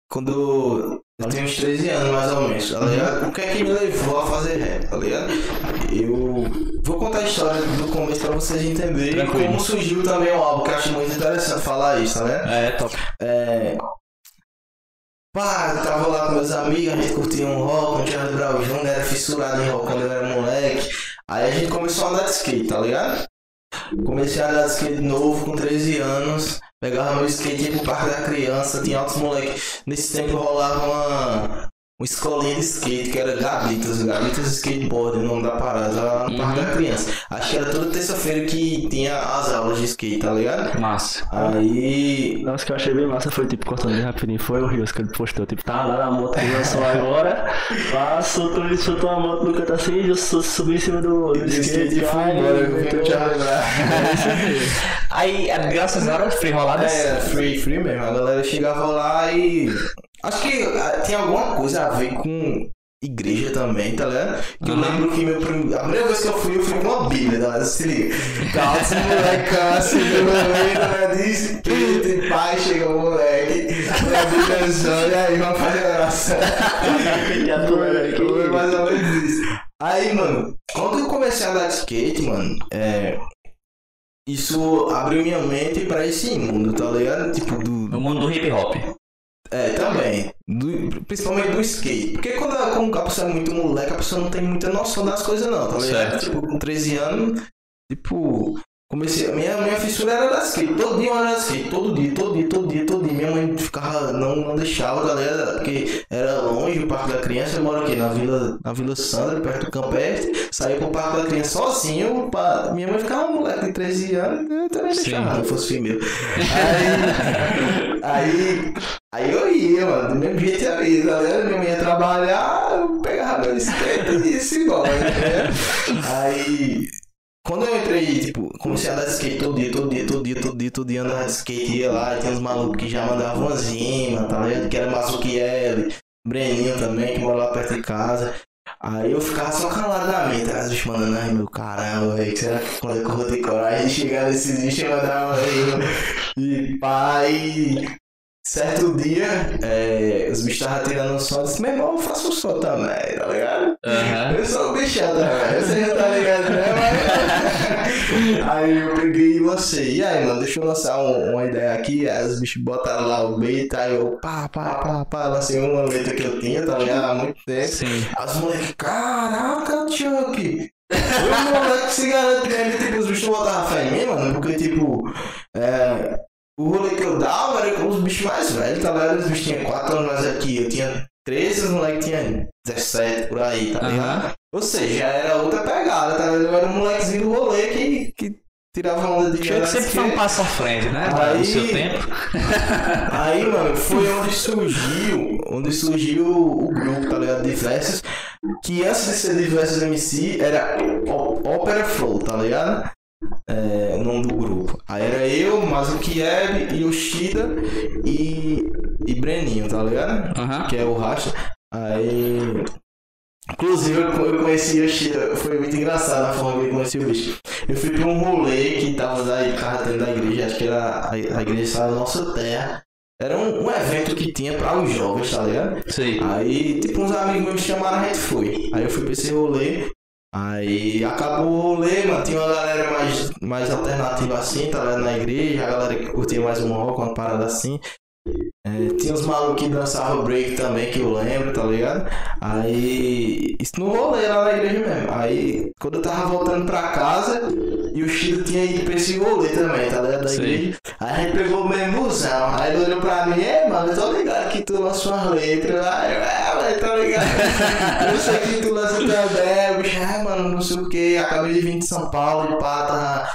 Quando eu tenho uns 13 anos mais ou menos, tá ligado? O que é que me levou a fazer rap, tá ligado? Eu vou contar a história do começo pra vocês entenderem Tranquilo. como surgiu também o álbum, que eu acho muito interessante falar isso, tá ligado? É, top. É. Pá, eu tava lá com meus amigos, a gente curtia um rock, um Charlie Brown Jr., era fissurado em rock quando eu era moleque. Aí a gente começou a andar de skate, tá ligado? Comecei a andar de skate novo, com 13 anos. Pegava meu skate, ia pro parque da criança, tinha outros moleques. Nesse tempo rolava uma, uma escolinha de skate, que era Gabitas, Gabitas Skateboard, o nome da parada, lá no parque da criança. Acho que era toda terça-feira que tinha as aulas de skate, tá ligado? Massa. Aí Nossa, que eu achei bem massa foi, tipo, cortando bem rapidinho. Foi o Rios que ele postou. Tipo, tá lá na moto que lançou agora. Pá, soltou, ele soltou a moto no canto assim e eu su- subi em cima do, do skate. e foi embora, eu te lembrar. Aí, é, graças a Deus, free roladas. É, free, free mesmo. A galera chegava lá e. Acho que ah, tem alguma coisa a ver com igreja também, tá ligado? Que eu Aham. lembro que meu prim... a primeira vez que eu fui, eu fui com uma bíblia, tá ligado? Se liga. Calça, molecão, do momento, né? De espírito e pai, chega o moleque. A bíblia só, e aí, vamos fazer oração. E. Foi mais ou menos isso. Aí, mano, quando eu comecei a andar de skate, mano, é. Isso abriu minha mente pra esse mundo, tá ligado? Tipo, do, No mundo do hip hop. É, também. Do- principalmente do skate. Porque quando, a- quando a pessoa é muito moleque, a pessoa não tem muita noção das coisas, não, tá ligado? Tipo, com 13 anos, tipo. Comecei. Minha, minha fissura era da skate. Todo dia eu andava de skate. Todo dia, todo dia, todo dia, todo dia. Minha mãe ficava. Não, não deixava, tá ligado? Porque era longe o Parque da Criança. Eu moro aqui na Vila, na Vila Sandra, perto do Campestre. Saía pro Parque da Criança sozinho. Pra... Minha mãe ficava moleque de 13 anos. Eu também Sim. deixava, se fosse filho meu. Aí. Aí, aí eu ia, mano, do mesmo jeito ia, ligado? Minha mãe ia trabalhar, eu pegava meu skate e ia se embora, né? Aí, quando eu entrei, tipo, comecei a de skate todo dia, todo dia, todo dia, todo dia, todo dia, andar de skate, ia lá, e tinha uns malucos que já mandavam umas rimas, tá ligado? Que era Mazukiel, Breninho também, que mora lá perto de casa. Aí eu ficava só calado na mente, as bichos mandando, ai meu caramba, velho, será que quando que eu vou ter coragem de chegar nesses bichos e mandar uma aí? E pai, certo dia, é, os bichos estavam tirando um som, eu disse, meu irmão, eu faço um som também, tá ligado? Aham. Eu sou o bichão também, você já tá ligado, né? Mas... aí eu peguei e lancei. E aí, mano, deixa eu lançar um- uma ideia aqui. Aí os bichos botaram lá o beta, aí eu pá, pá, pá, pá, lancei uma letra que eu tinha, tá ligado? Há muito tempo. Sim. As moleques, caraca, Chuck! O moleque se garante mesmo, tipo, os bichos botavam fé em mim, mano, porque, tipo, é, o rolê que eu dava era com os bichos mais velhos, tá ligado? Os bichos tinham 4 anos mais aqui, eu tinha 13, os moleques tinham 17 por aí, tá ligado? Aham. Ou seja, era outra pegada, tá ligado? Eu era um molequezinho do rolê que, que tirava onda de andar sempre foi um passo à frente, né? Aí- No seu tempo. Aí, mano, foi onde surgiu, onde surgiu o grupo, tá ligado? Diversos, que antes de ser Diversos MC era Opera Flow, tá ligado? É, o nome do grupo. Aí era eu, Mazukieb, Yoshida e, e Breninho, tá ligado? Aham. Que é o Racha. Aí. Inclusive eu conheci Yoshida, foi muito engraçado a forma que eu conheci o bicho. Eu fui pra um rolê que tava da, tava tendo da igreja, acho que era a, a igreja estava na nossa terra. Era um, um evento que tinha para os jovens, tá ligado? Sei. Aí, tipo, uns amigos me chamaram, a gente foi. Aí eu fui pra esse rolê. Aí acabou o rolê, mano. Tinha uma galera mais, mais alternativa assim, tá ligado? Na igreja, a galera que curtia mais um rock, uma parada assim. É, tinha uns malucos que dançavam break também, que eu lembro, tá ligado? Aí. Isso no rolê lá na igreja mesmo. Aí, quando eu tava voltando pra casa, e o Chido tinha ido pra esse rolê também, tá ligado? Da igreja. Aí a gente pegou o mesmo busão. Aí ele olhou pra mim, é, mano, eu tô ligado que tu lançou umas letras. Aí tô ligado. eu sei que tu lança. O bicho, é, mano, não sei o que. Acabei de vir de São Paulo, pá, tava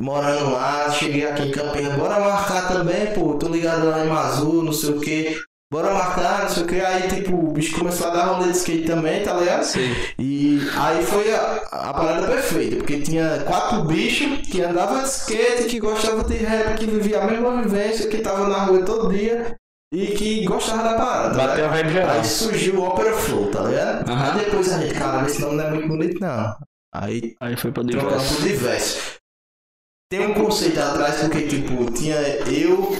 morando lá. Cheguei aqui em Campinas. Bora marcar também, pô. Tô ligado lá em Mazu, não sei o que. Bora marcar, não sei o que. Aí, tipo, o bicho começou a dar rolê de skate também, tá ligado? Sei. E aí foi a, a parada perfeita, porque tinha quatro bichos que andavam de skate, que gostavam de rap, que vivia a mesma vivência, que tava na rua todo dia e que gostava da parada. Bateu a né? vibe geral. Aí surgiu o Opera Flow, tá ligado? Aí depois a gente, cara, esse nome não é muito bonito não. Aí Aí foi pra trocando diversos. por diversos. Tem um conceito atrás porque, tipo, tinha eu,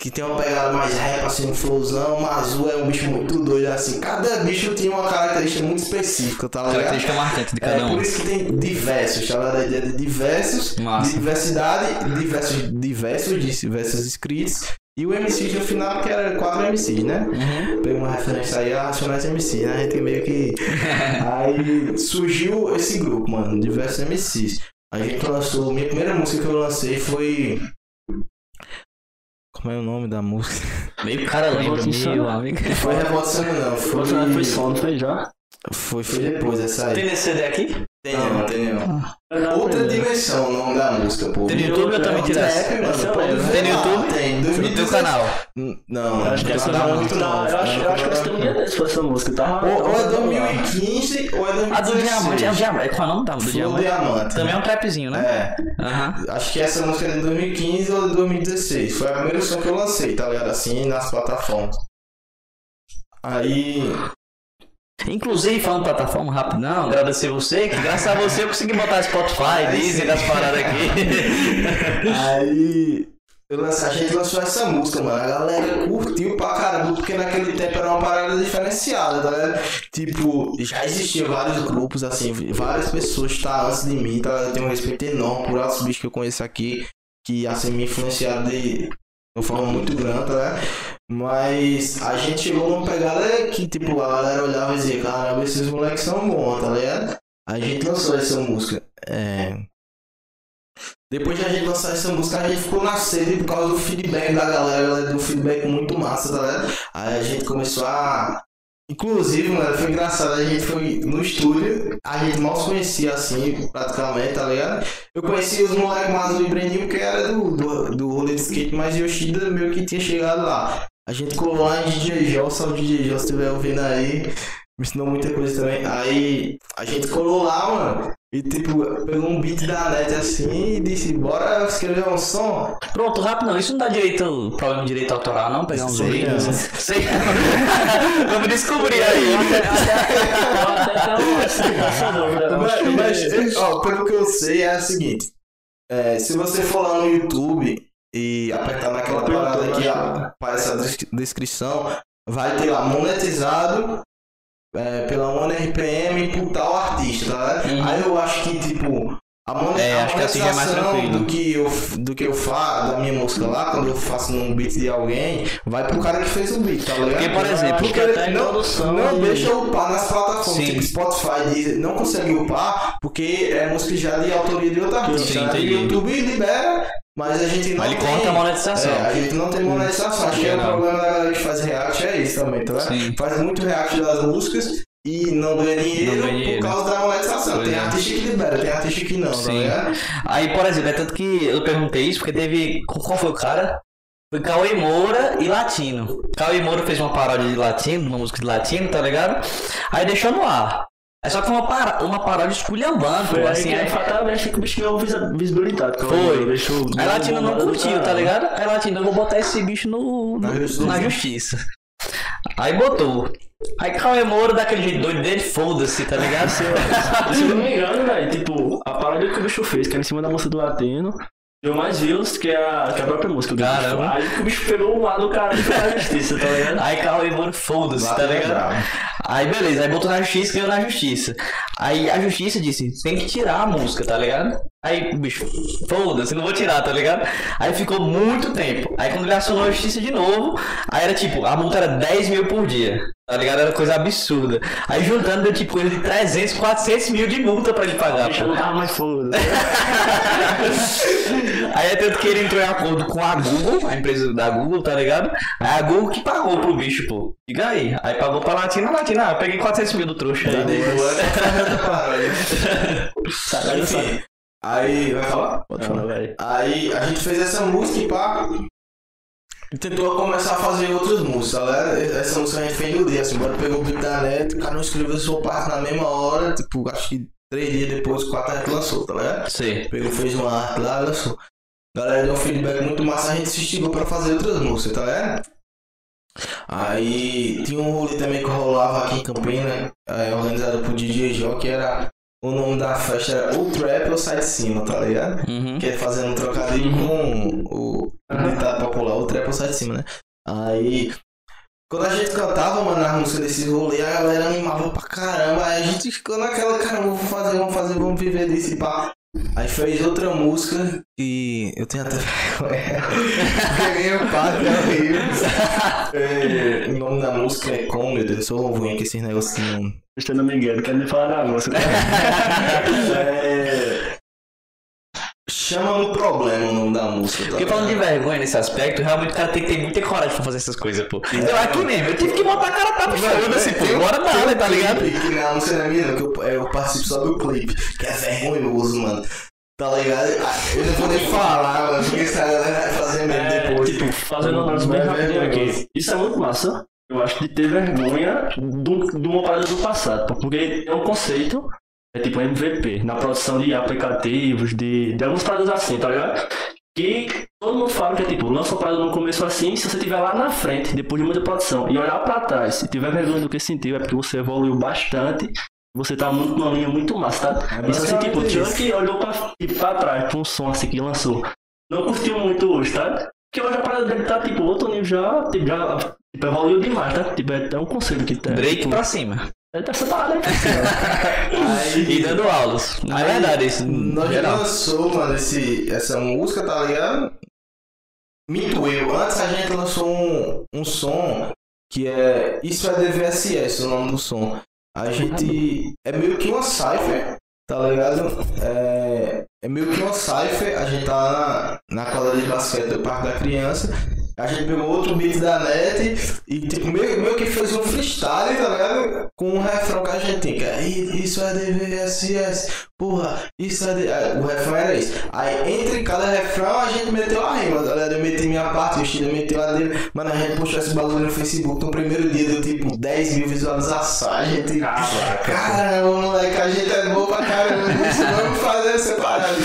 que tem uma pegada mais rap, assim, no flowzão, o Mazu é um bicho muito doido, assim. Cada bicho tinha uma característica muito específica, tá ligado? Característica marcante de É, cada um. por isso que tem diversos, tá ligado? A ideia de diversos, Massa. de diversidade, diversos, diversos, diversos inscritos. E o MC no final, que era quatro MCs, né? Uhum. Pegou uma referência aí a Racionais MC, né? A gente meio que. Aí surgiu esse grupo, mano, diversos MCs. A gente lançou. Minha primeira música que eu lancei foi. Como é o nome da música? Meio cara lembra, meu amigo. Foi Revolução, não. Foi. Foi, foi som, não foi já? Foi, foi depois essa aí. Tem nesse CD aqui? Tem não, tem não. Outra dimensão o nome da música, pô. Tem no YouTube ou também eu pode lembro. ver Tem no YouTube? Tem, No teu 2016. canal. Não, Eu acho que essa não muito tá, não. eu acho, eu acho que essa tem um dia desse foi essa música, tá? Ou, ou é tá- 2015 ou é 2016. A do Diamante, é o Diamante. Qual é o nome da do Diamante? Diamante. Também é um trapzinho, né? É, acho que essa música é de 2015 ou de 2016. Foi a primeira som que eu lancei, tá ligado? Assim, nas plataformas. Aí. Inclusive, falando plataforma rapidão, agradecer você, que graças a você eu consegui botar Spotify, Deezer, das paradas aqui. Aí. lancei- a gente lançou essa música, mano. A galera curtiu pra caramba, porque naquele tempo era uma parada diferenciada, tá ligado? Tipo, já existiam vários grupos, assim, várias pessoas tá antes de mim, tá? Eu tenho um respeito enorme por altos bichos que eu conheço aqui, que assim me influenciaram de uma forma muito grande, tá ligado? Mas a gente chegou numa pegada que, tipo, a galera olhava e dizia, caramba, esses moleques são bons, tá ligado? A gente lançou essa música. É. Depois de a gente lançar essa música, a gente ficou na sede por causa do feedback da galera, um feedback muito massa, tá ligado? Aí a gente começou a. Inclusive, mano, foi engraçado, a gente foi no estúdio, a gente mal se conhecia assim, praticamente, tá ligado? Eu conhecia os moleques mais do Breninho, que era do, do, do rolê de skate, mas Yoshida meio que tinha chegado lá. A gente colou lá em DJ Jó, só o DJ Jó, se estiver ouvindo aí. Me ensinou muita coisa também. Aí a gente colou lá, mano. E tipo, pegou um beat da net assim e disse, bora escrever um som. Pronto, rápido não. Isso não dá direito, problema de direito autoral, não? Pegar uns não. Sei. Vamos descobrir aí. Mas, mas, ó, pelo que eu sei é o seguinte. é, se você for lá no YouTube e apertar naquela parada que aparece a des- descrição, vai ter lá monetizado é, pela ONRPM por tal artista, tá? Uhum. Aí eu acho que, tipo, a, mon É, a que assim é mais monetização tranquilo. do que eu, do que eu faço, da minha música lá, quando eu faço num beat de alguém, vai pro cara que fez o beat, tá ligado? Porque, por exemplo, que em não, não e- deixa upar nas plataformas, Sim. tipo Spotify, Deezer, não consegue upar porque é música já de autoria de outro artista. Né? YouTube libera, mas a gente não Mas ele tem... conta a monetização. É, a gente não tem monetização. Acho que é o problema da galera que faz react é isso também, tá vendo? Faz muito react das músicas e não ganha dinheiro, por causa da monetização. Pois tem é. artista que libera, tem artista que não, tá Sim. ligado? Aí, por exemplo, é tanto que eu perguntei isso porque teve. Qual foi o cara? Foi Cauê Moura e Latino. Cauê Moura fez uma paródia de latino, uma música de latino, tá ligado? Aí deixou no ar. É só que foi uma, para, uma paródia esculhambando, Foi assim. aí Aí, fatalmente que o bicho ganhou visi- visibilidade. Foi. Deixou, aí Latino não curtiu, tá caralho. ligado? Aí Latino, eu vou botar esse bicho no, Na justiça. na justiça. Aí botou. Aí Cauê Moura, daquele jeito doido dele, foda-se, tá ligado? Se eu não me engano, velho, tipo, a paródia que o bicho fez, que era em cima da música do Latino, deu mais views que a, que a própria música do Caramba. bicho. Aí que o bicho pegou o lado do cara e na justiça, tá ligado? Aí Cauê Moura, foda-se, tá é ligado? Aí beleza, aí botou na justiça, ganhou na justiça. Aí a justiça disse, tem que tirar a música, tá ligado? Aí, bicho, foda-se, não vou tirar, tá ligado? Aí ficou muito tempo. Aí quando ele acionou a justiça de novo, aí era tipo, a multa era 10 mil por dia. Tá ligado? Era coisa absurda. Aí juntando deu tipo coisa de 300, 400 mil de multa pra ele pagar. bicho pô. não tava mais foda. Aí é tanto que ele entrou em acordo com a Google, a empresa da Google, tá ligado? Aí a Google que pagou pro bicho, pô. Diga aí. Aí pagou pra Latina, Latina, ah, eu peguei 400 mil do trouxa aí. Sacanagem, Enfim, aí, vai falar? Pode falar, velho. Aí a gente fez essa música e pá. Tentou começar a fazer outras músicas, galera. Essa música a gente fez no dia, assim, bora pegou o beat da net, o cara não escreveu sua parte na mesma hora, tipo, acho que três dias depois, quatro a gente lançou, tá ligado? Sei. Pegou, fez uma arte lá, lançou. Galera deu um feedback muito massa, a gente se instigou pra fazer outras músicas, tá ligado? Aí tinha um rolê também que rolava aqui em Campina, é, organizado por DJ Jó, que era. O nome da festa era O Trap ou Sai de Cima, tá ligado? Uhum. Que é fazendo um trocadilho com o ditado popular, o trap sai de cima, né? Aí, quando a gente cantava, mano, as músicas desse rolê, a galera animava pra caramba. Aí a gente ficou naquela, cara, vamos fazer, vamos fazer, vamos viver desse pá. Aí fez outra música que eu tenho até vergonha. Peguei o pato, é horrível. É, o nome da música é Como, meu Deus, eu sou ruim com esses nome. Estou no Miguel, não quero nem falar da música. É, Chama no problema o nome da música. Tá Porque falando de vergonha nesse aspecto, realmente o cara tem que ter muita coragem pra fazer essas coisas, pô. Eu aqui mesmo, eu tive que botar a cara tapa foda-se, pô. Tem um- Bora dar, um tá ligado? Que não, não sei na minha, que eu, eu participo só do clipe, que é vergonhoso, mano. Tá ligado? Ah, Eu não vou nem falar, mano, porque essa galera vai fazer mesmo É, depois. tipo, fazendo um análise bem É rapidinho aqui. Isso é muito massa. Eu acho de ter vergonha de uma parada do passado. pô, Porque é um conceito, é tipo MVP, na produção de aplicativos, de, de algumas paradas assim, tá ligado? Que todo mundo fala que é tipo, lança uma parada no começo assim, se você estiver lá na frente, depois de muita produção, e olhar pra trás, e tiver vergonha do que sentiu, é porque você evoluiu bastante. Você tá muito numa linha muito massa, tá? É Isso assim, tipo, o Chuck olhou pra, tipo, pra trás, pra um som assim que lançou. Não curtiu muito hoje, tá? Porque hoje a parada dele tá, tipo, outro nível já, tipo, já tipo, evoluiu demais, tá? Tipo, é até um conselho que tem. Drake tipo, pra cima. É essa parada aí pra cima. E dando aulas. Não é Aí, verdade isso. Nós geral. lançou, mano, esse, essa música, tá ligado? Minto eu. Antes a gente lançou um, um som que é. Isso é DVSS, o nome do som. A gente. É meio que uma cipher, tá ligado? É, é meio que uma cipher. A gente tá na, na quadra de basquete do Parque da Criança. A gente pegou outro beat da net e tipo, meio, meio que fez um freestyle, tá ligado? Com um refrão que a gente tem, que é "E- e isso é DVSS, porra, isso é. De... aí, O refrão era isso. Aí entre cada refrão a gente meteu a rima, galera. Eu meti minha parte, o Chile meteu a dele. Mano, a gente postou esse bagulho no Facebook. No primeiro dia deu tipo 10 mil visualizações. A gente. Caramba, moleque, a gente é bom pra caramba. Vamos fazer essa parada.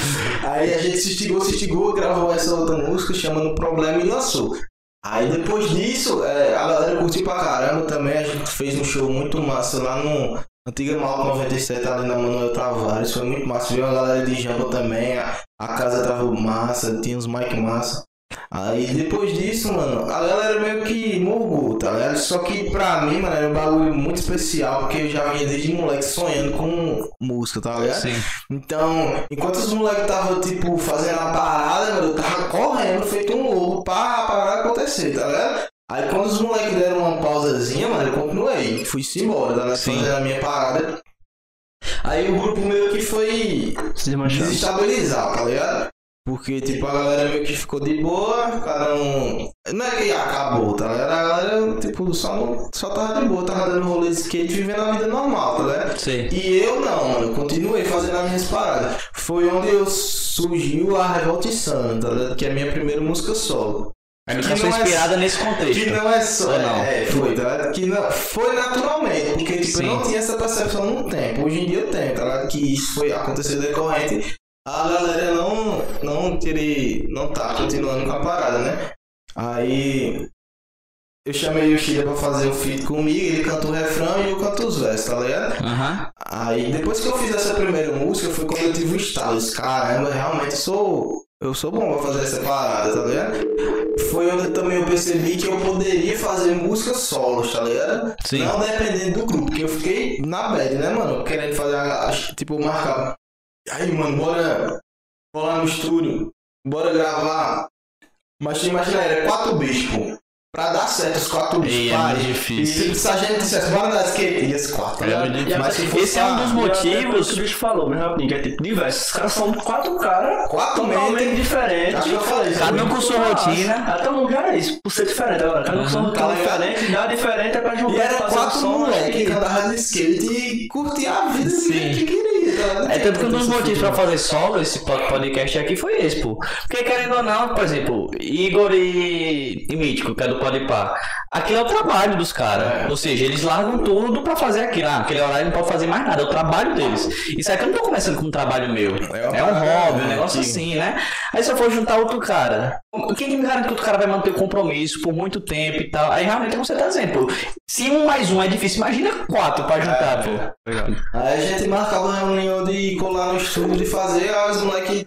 Aí a gente se instigou, se instigou, gravou essa outra música chamando Problema e lançou. Aí depois disso, é, a galera curtiu pra caramba também. A gente fez um show muito massa lá no Antiga Malco 97, ali na Manuel Tavares. Foi muito massa. Viu a galera de Jamba também. A, a casa tava massa, tinha uns mic massa. Aí depois disso, mano, a galera meio que morgou, tá ligado? Só que pra mim, mano, era um bagulho muito especial, porque eu já vinha desde moleque sonhando com música, tá ligado? Sim. Então, enquanto os moleques estavam, tipo, fazendo a parada, mano, eu tava correndo, feito um louco pra a parada acontecer, tá ligado? Aí quando os moleques deram uma pausazinha, mano, eu continuei. Fui-se embora, tá ligado? Fazendo a minha parada. Aí o grupo meio que foi desestabilizar, tá ligado? Porque, tipo, a galera meio que ficou de boa, cada um. Não é que acabou, tá ligado? A galera, tipo, só, não, só tava de boa, tava dando rolê de skate vivendo a vida normal, tá ligado? Sim. E eu não, mano, eu continuei fazendo as minhas paradas. Foi onde eu surgiu a Revolta Insana, tá ligado? Que é a minha primeira música solo. A música foi não é- inspirada nesse contexto. Que não é só. Ou não? É, foi, tá ligado? Que não, foi naturalmente, porque tipo, eu não tinha essa percepção no tempo. Hoje em dia eu tenho, tá ligado? Que isso foi acontecer decorrente. A galera não, não querer. não tá continuando com a parada, né? Aí. Eu chamei o Chile pra fazer o feat comigo, ele canta o refrão e eu canto os versos, tá ligado? Aham. Aí depois que eu fiz essa primeira música foi quando eu tive o estalo. Caramba, realmente sou. Eu sou bom pra fazer essa parada, tá ligado? Foi onde também eu percebi que eu poderia fazer música solo, tá ligado? Sim. Não dependendo do grupo, porque eu fiquei na bad, né, mano? Querendo fazer, tipo, marcar. Aí, mano, bora. Bora lá no estúdio. Bora gravar. Mas imagina, era quatro bichos, pô. Pra dar certo os quatro bichos. E é muito difícil. E se a gente dissesse, bora dar skate, ia ser quatro, É muito difícil. Mas se fosse Esse é um dos motivos. que o bicho falou, meu rapidinho, que é tipo diversos. Os caras são quatro caras Quatro totalmente diferentes. Acho que eu falei isso. Cada um com sua rotina. Até o lugar é isso, por ser diferente agora. Cada um com sua Uhum. rotina ligado? diferente, nada diferente é pra juntar E era quatro um moleques que andavam de skate e curtia a vida do jeito que queria. É tanto que um dos motivos pra fazer solo esse pod- podcast aqui foi esse, pô. Porque querendo ou não, por exemplo, Igor e, e Mítico, que é do Podpah, aquilo é o trabalho dos caras. É. Ou seja, eles largam tudo pra fazer aquilo. Ah, aquele horário não pode fazer mais nada, é o trabalho deles. Isso aqui eu não tô começando com um trabalho meu. É É, um hobby, um negócio que- assim, né? Aí se eu for juntar outro cara, quem que me garante que outro cara vai manter o compromisso por muito tempo e tal? Aí realmente, como você tá dizendo, pô, se um mais um é difícil, imagina quatro pra juntar, pô. Aí a gente marcava uma reunião de colar no estúdio de fazer, aí os moleques.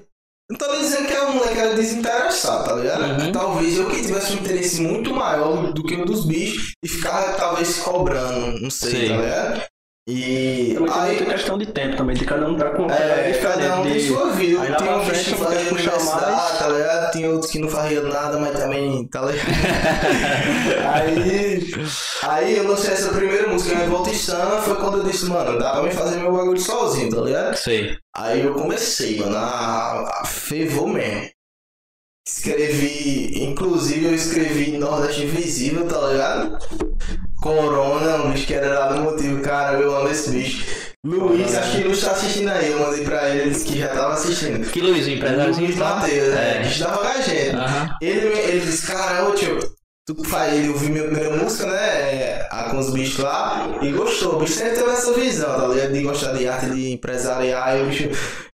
Não tô nem dizendo que o moleque era desinteressado, tá ligado? Uhum. Talvez eu que tivesse um interesse muito maior do que o dos bichos e ficar talvez cobrando, não sei, Sei. tá ligado? E Também tem aí. muita questão de tempo também, de cada um tá com É, cada um tem sua vida. Aí Tem um frente que universidade, mais. tá ligado? Tem outros que não fazia nada, mas também, tá ligado? aí, aí eu lancei essa primeira música, Revolta Insana, foi quando eu disse, mano, dá pra mim fazer meu bagulho sozinho, tá ligado? Sei. Aí eu comecei, mano, a, a fervor mesmo. Escrevi, inclusive eu escrevi Nordeste Invisível, tá ligado? Corona, um bicho que era lá no motivo, cara, eu amo esse bicho. Luiz, acho que Luiz tá assistindo aí, eu mandei pra ele, disse que já tava assistindo. Que Luiz, o empresáriozinho Luiz? Matheus, é, estudava com a gente. Aham. Ele, ele disse, cara, ô tio, tu faz, ele ouviu minha primeira música, né? é, com os bichos lá, e gostou. O bicho sempre teve essa visão, tá ligado? De gostar de arte, de empresariar, aí o bicho.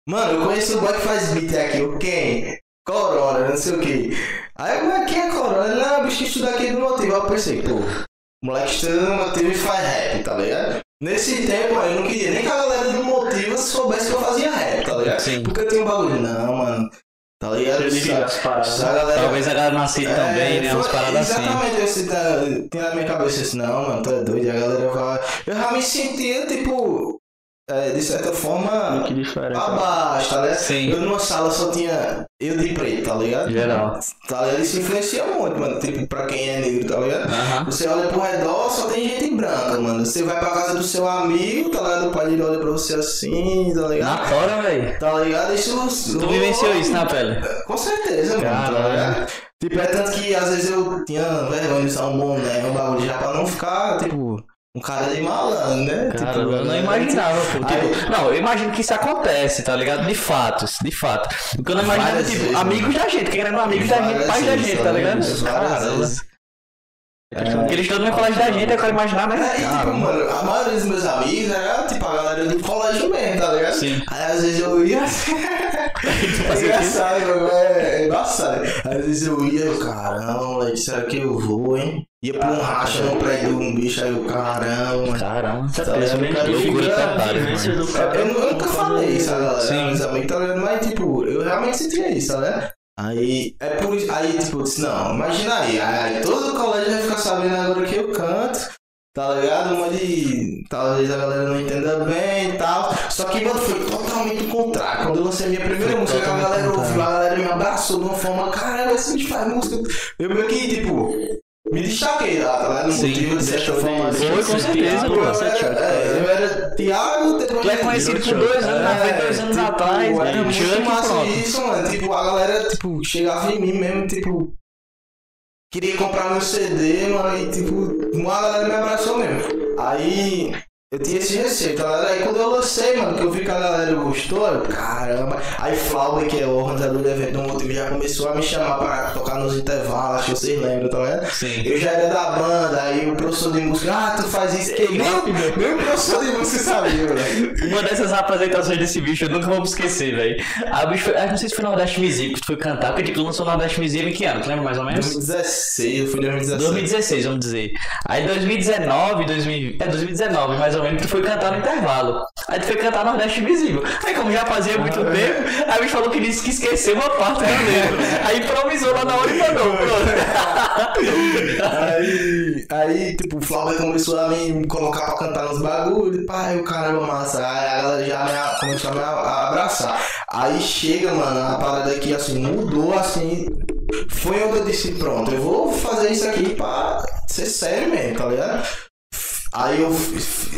Mano, eu conheço o boy que faz beat aqui, o quem? Corona, não sei o que. Aí, mas quem é Corona? Ele, não, o bicho que estuda aqui do motivo. Aí eu pensei, pô, o moleque estuda no motivo e faz rap, tá ligado? Nesse tempo, eu não queria nem que a galera do motivo soubesse que eu fazia rap, tá ligado? Sim. Porque eu tinha um bagulho, não, mano. Tá ligado? Eu paradas. A galera- Talvez a galera não aceite também, né? foi- Umas paradas assim. Exatamente, esse tá, tem na minha cabeça assim, não, mano, tu é doido, a galera vai. Eu já me sentia, tipo, é, de certa forma, Que diferente. abaixo, tá ligado? Sim. Eu numa sala só tinha eu de preto, tá ligado? Geral. Tá ligado? Isso influencia muito, mano, tipo, pra quem é negro, tá ligado? Aham. Você olha pro redor, só tem gente branca, mano. Você vai pra casa do seu amigo, tá ligado? O pai dele olha pra você assim, tá ligado? Na tora, velho. Tá ligado? Isso. Tu vivenciou isso na pele? Com certeza, mano. Tá Caralho. ligado? Tipo, é tanto que às vezes eu tinha vergonha de usar um boné, um bagulho já pra não ficar, tipo, um cara de malandro, né? Cara, Tipo, eu não né? imaginava, pô. Tipo, Aí- não, eu imagino que isso acontece, tá ligado? De fato, de fato. O que eu não imaginava, Várias tipo, vezes, amigos da gente, querendo amigos da gente, pais da gente, tá ligado? Caramba. vezes. Porque eles estão no colégio da gente, eu quero imaginar, mas. É, e, tipo, mano, a maioria dos meus amigos era tipo a galera do colégio mesmo, tá ligado? Sim. Aí às vezes eu ia assim. é engraçado, é, é engraçado. Às vezes eu ia, eu, caramba, moleque, será que eu vou, hein? Ia pra um racha no prédio de um bicho, aí eu, caramba. Caramba. Tá ligado? O cara loucura fica-. Eu, eu nunca falei isso, a galera, Sim. amigos, tá ligado? Mas, tipo, eu realmente sentia isso, tá ligado? Aí, é por isso, aí, tipo, eu disse, não, imagina aí, aí todo o colégio vai ficar sabendo agora que eu canto, tá ligado? Uma de, talvez a galera não entenda bem e tal, só que, mano, foi totalmente o contrário, quando eu lancei minha primeira Foi música, a galera ouviu, a galera me abraçou de uma forma, caramba, esse bicho faz música, eu meio que, tipo, me destaquei lá, tá ligado? No Sim, motivo de certa de- forma. Foi, com certeza, Pô, pô. eu era, é, eu era Thiago, depois Tu é conhecido por dois anos, na frente, dois anos tipo, atrás, Era né? muito e massa isso, mano. Tipo, a galera, tipo, chegava em mim mesmo, tipo. Queria comprar meu CD, mano, e tipo, uma galera me abraçou mesmo. Aí eu tinha esse receio, tá ligado? Aí quando eu lancei, mano, que eu vi que a galera gostou, eu, caramba. Aí Flauber, que é o organizador do evento do Motivo, já começou a me chamar pra tocar nos intervalos, acho que vocês lembram, tá ligado? Sim. Eu já era da banda, aí o professor de música, ah, tu faz isso, que nem, nem o professor de música sabia, velho. Uma dessas apresentações desse bicho eu nunca vou me esquecer, velho. A bicho foi, ah, não sei se foi no Nordeste Visível que tu foi cantar, porque tipo, tu lançou no Nordeste Visível em que ano? Tu lembra mais ou menos? 2016, eu fui em 2016. 2016, vamos dizer. Aí 2019, 2000, é 2019 mais ou menos, tu foi cantar no intervalo. Aí tu foi cantar no Nordeste Visível. Aí como já fazia muito tempo, aí a bicho falou que disse que esqueceu uma parte da letra. Aí improvisou lá na hora e mandou, pronto. aí, aí, tipo, o Flávio começou a me colocar pra cantar nos bagulhos, pai, o caramba, massa. Aí a galera já começou a me abraçar. Aí chega, mano, a parada aqui, assim, mudou, assim. Foi onde eu disse, pronto, eu vou fazer isso aqui pra ser sério mesmo, tá ligado? Aí eu,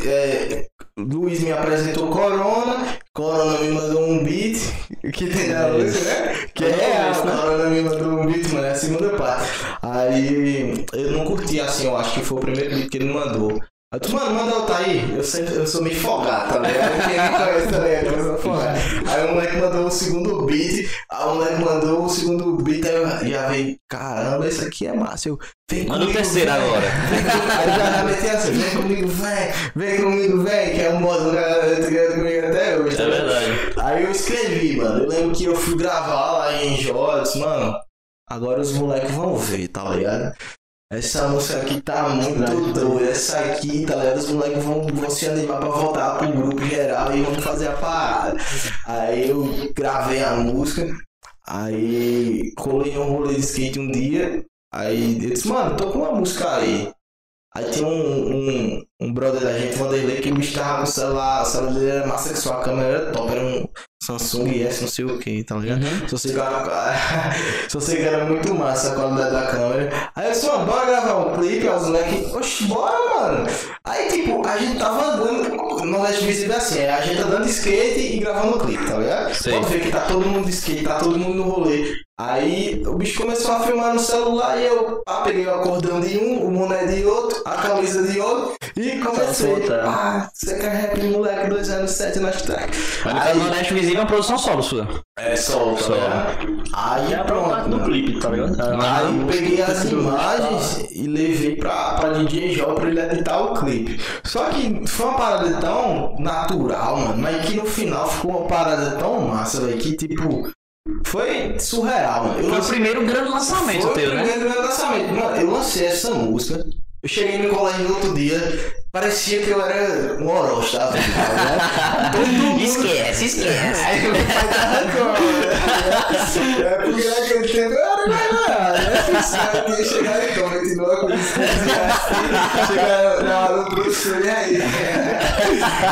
é, Luiz me apresentou Corona, Corona me mandou um beat, que tem na música, né? Que é real, Corona me mandou um beat, mano, é a segunda parte. Aí eu não curti assim, eu acho que foi o primeiro beat que ele mandou. Eu mano, manda outro aí. Eu, sempre, eu sou meio folgado, tá ligado? Quem me conhece, tá ligado? Eu sou folgado. Aí o moleque mandou o segundo beat, aí o moleque mandou o segundo beat, aí eu já veio, caramba, esse aqui é massa. Eu, vem Manda o comigo, terceiro vem. agora. Vem. Aí já, já meti assim, vem comigo, vem, vem comigo, vem, que é um modo que eu tô comigo até hoje. tá É verdade. Aí eu escrevi, mano. Eu lembro que eu fui gravar lá em eu disse, mano, agora os moleques vão ver, tá ligado? Essa música aqui tá muito doida. Essa aqui, tá ligado? Os moleques vão, vão se animar pra voltar pro grupo geral e vamos fazer a parada. Aí eu gravei a música, aí colei um rolê de skate um dia. Aí eu disse, mano, tô com uma música aí. Aí tinha um, um, um brother da gente, Vanderlei, que o bicho tava com o celular, o celular dele era massa sexual, a câmera era top, era um Samsung S, não sei o que, tá ligado? Uhum. Só sei que era, só sei que era muito massa a qualidade da câmera. Aí eu disse, mano, bora gravar um clipe, aí os moleques, oxe, bora, mano. Aí, tipo, a gente tava andando, no Leste Visível é assim, é a gente andando de skate e gravando um clipe, tá ligado? Sei. Pode ver que tá todo mundo de skate, tá todo mundo no rolê. Aí o bicho começou a filmar no celular e eu ah, peguei o acordão de um, o boné de outro, a camisa de outro e comecei. soltando. Ah, você quer rap, moleque, dois anos, sete nas tracks. Mas no caso do Nordeste Visível é uma produção solo sua. É solto, Solo. né? Aí É pronto. parte do clipe, tá ligado? Aí eu peguei as imagens e levei pra, pra DJ Jó pra ele editar o clipe. Só que foi uma parada tão natural, mano, mas que no final ficou uma parada tão massa, velho, que tipo. Foi surreal, mano. Eu Foi o lancei- primeiro grande lançamento foi teu, o né? primeiro meu lançamento. Mano, eu lancei essa música. Eu cheguei no colégio no outro dia, parecia que eu era um orochi, tá? ligado? Todo mundo- Esquece, esquece. Aí meu pai tava como? É porque naquele tempo eu era melhor, né? Sabe que chegar em coma, continua com isso. Chegar na hora do professor, e aí?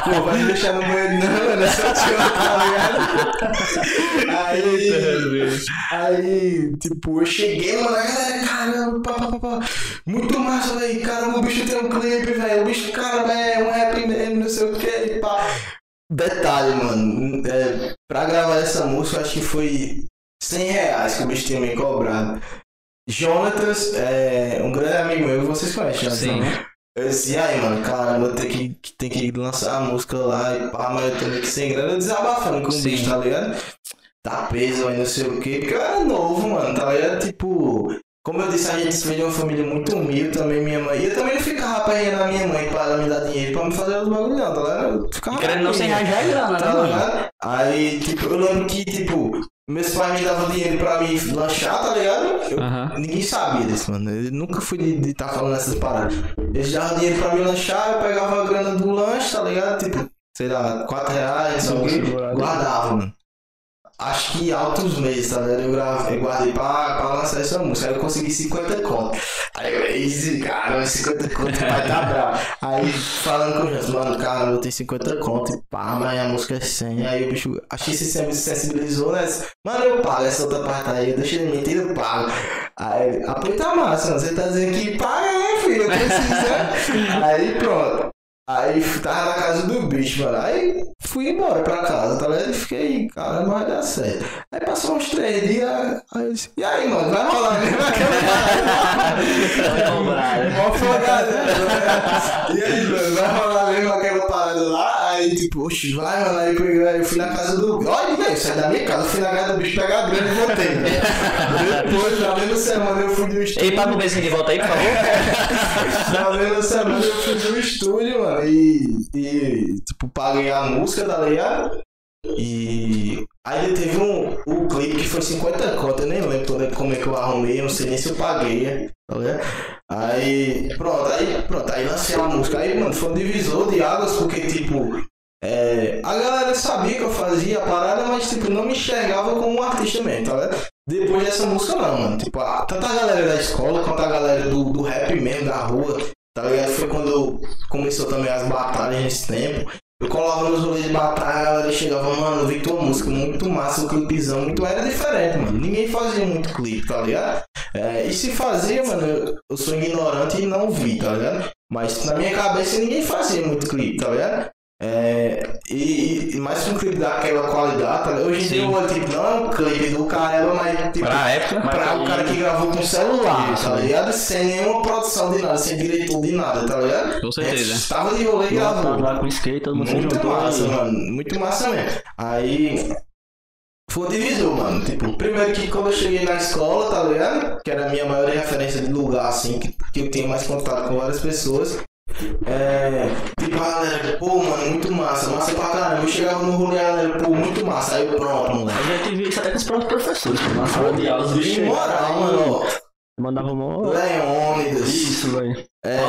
Pô, vai me deixar no banheiro, não, mano, é só te tá ligado? Aí, aí, tipo, eu cheguei, mano, a galera, caramba, pá, pá, pá, pá. Muito massa, velho, caramba, o bicho tem um clipe, velho, o bicho, cara, é um rap mesmo, não sei o que, pá. Detalhe, mano, é, pra gravar essa música, eu acho que foi 100 reais que o bicho tinha me cobrado. Jonatas, é, um grande amigo meu, vocês conhecem, Jonatas? Sim. né? Eu disse, e aí, mano, caramba, tem que, que- tem que lançar a música lá e pá, mas eu tô meio que sem grana, desabafando com o Sim. bicho, tá ligado? Tá peso aí, não sei o quê, porque eu era novo, mano, tá ligado? Tipo, como eu disse, a gente veio de uma família muito humilde também, minha mãe. E eu também não ficava apanhando a minha mãe pra ela me dar dinheiro pra me fazer os bagulho, não, tá ligado? Eu ficava Querendo não sem é grana, né, Tá mano? ligado? Aí, tipo, eu lembro que, tipo, meus pais me davam dinheiro pra mim lanchar, tá ligado? Eu- Aham. Ninguém sabia disso, mano. Eu nunca fui de estar falando essas paradas. Eles davam dinheiro pra mim lanchar, eu pegava a grana do lanche, tá ligado? Tipo, sei lá, 4 reais, não. Guardava, mano. Acho que altos meses, tá ligado? Eu, gravei, eu guardei pra, pra lançar essa música. Aí eu consegui 50 conto. Aí eu, easy, cara, 50 conto vai tá bravo. Aí falando com o Jans, mano, cara, eu tenho 50 conto e pá, mas a música é 100. Aí o bicho, acho que esse 100 me sensibilizou, né? Mano, eu pago essa outra parte aí, deixa de mentir, eu pago. Aí, aperta massa, mano. Você tá dizendo que paga, né, filho? Eu preciso, né? Aí pronto. Aí tava na casa do bicho, mano. Aí fui embora pra casa, tá ligado? E fiquei, caramba, vai dar certo. Aí passou uns três dias, aí eu disse, e aí, mano, vai rolar mesmo aquela Mó folgado, né? E aí, mano, vai rolar mesmo aquela parada lá? Aí, tipo, oxe, vai, mano. Aí eu fui na casa do. Olha, velho, saí da minha casa, fui na casa do bicho pegar a grana e voltei. Depois, na mesma semana, eu fui do estúdio. Ei, paga o benzinho de volta aí, por favor. Na mesma semana eu fui no estúdio, mano, e, e tipo, paguei a música, tá ligado? E aí teve um, um clipe que foi 50 conto, eu nem lembro quando- como é que eu arrumei, eu não sei nem se eu paguei, tá ligado? Aí, pronto, aí, pronto, aí lancei a música. Aí, mano, foi um divisor de águas, porque, tipo, é, a galera sabia que eu fazia a parada, mas, tipo, não me enxergava como um artista mesmo, tá ligado? Depois dessa música, não, mano. Tipo, a, tanto a galera da escola quanto a galera do, do rap mesmo, da rua, tá ligado? Foi quando começou também as batalhas nesse tempo. Eu colava nos rolês de batalha, a galera chegava, mano, vi tua música, muito massa, o clipezão, muito era diferente, mano. Ninguém fazia muito clipe, tá ligado? É, e se fazia, mano, eu sou ignorante e não vi, tá ligado? Mas na minha cabeça ninguém fazia muito clipe, tá ligado? É, e, e mais um clipe daquela qualidade, tá ligado? Hoje em dia eu olho, tipo, não é um clipe do caramba, mas tipo, Pra época. pra o cara que gravou com celular, tá ligado? Sem nenhuma produção de nada, sem diretor de nada, tá ligado? Com certeza. Estava de rolê e gravou. Tava lá com skate, todo mundo Muito juntou massa, aí. mano. Muito massa mesmo. Aí. Foi divisor, mano. Tipo, primeiro que quando eu cheguei na escola, tá ligado? Que era a minha maior referência de lugar, assim, que, que eu tinha mais contato com várias pessoas. É. Tipo, a galera, pô, mano, muito massa, massa pra caramba. Eu chegava no rolê, a galera, pô, muito massa. Aí eu, pronto, moleque. Eu já tive isso até com os próprios professores, pô, na sala de aula, moral, mano, ó. Mandavam mó... Leônidas. Isso, velho. É,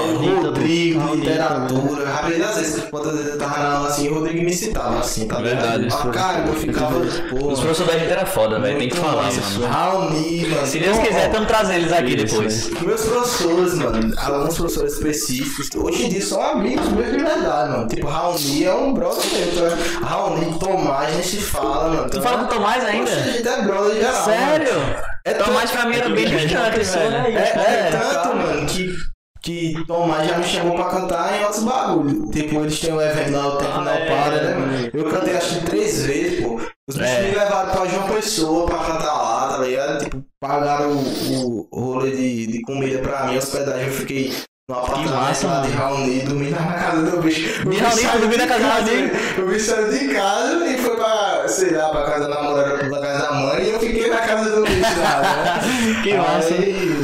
Rodrigo, literatura. Rapaz, às vezes, quando eu tava na aula assim, o Rodrigo me citava assim, tá ligado? Verdade. Ah, cara, eu ficava. Os professores da gente era foda, velho. Tem que falar, massa. mano. Raoni, mano. Se Deus quiser, estamos trazendo eles aqui Isso, depois. Meus professores, mano, alguns professores específicos, hoje em dia são amigos meus de verdade, mano. Tipo, Raoni é um brother meu, tá? Raoni, Tomás, a gente se fala, mano. Tu fala com o Tomás ainda? Poxa, a gente é brother geral. mano. Sério? É Tomás pra mim era bem distante, velho. É, é É, tanto, mano, que, que Tomás já me chamou pra cantar em outros bagulhos. Tipo, eles têm o evento lá, o Tempo Ah, Não é, Para, né, é, mano? Eu cantei acho que três vezes, pô. Os bichos É. me levaram pra João Pessoa pra cantar lá, tá ligado? Tipo, pagaram o, o rolê de, de comida pra mim, hospedagem. Eu fiquei no apartamento lá de Raoni, dormindo na casa do bicho. De Raoni, dormindo na casa do casa, amigo? O bicho saiu de casa e foi pra, sei lá, pra casa da namorada, pra casa da mãe. E eu fiquei na casa do bicho lá, né? Que massa. Aí,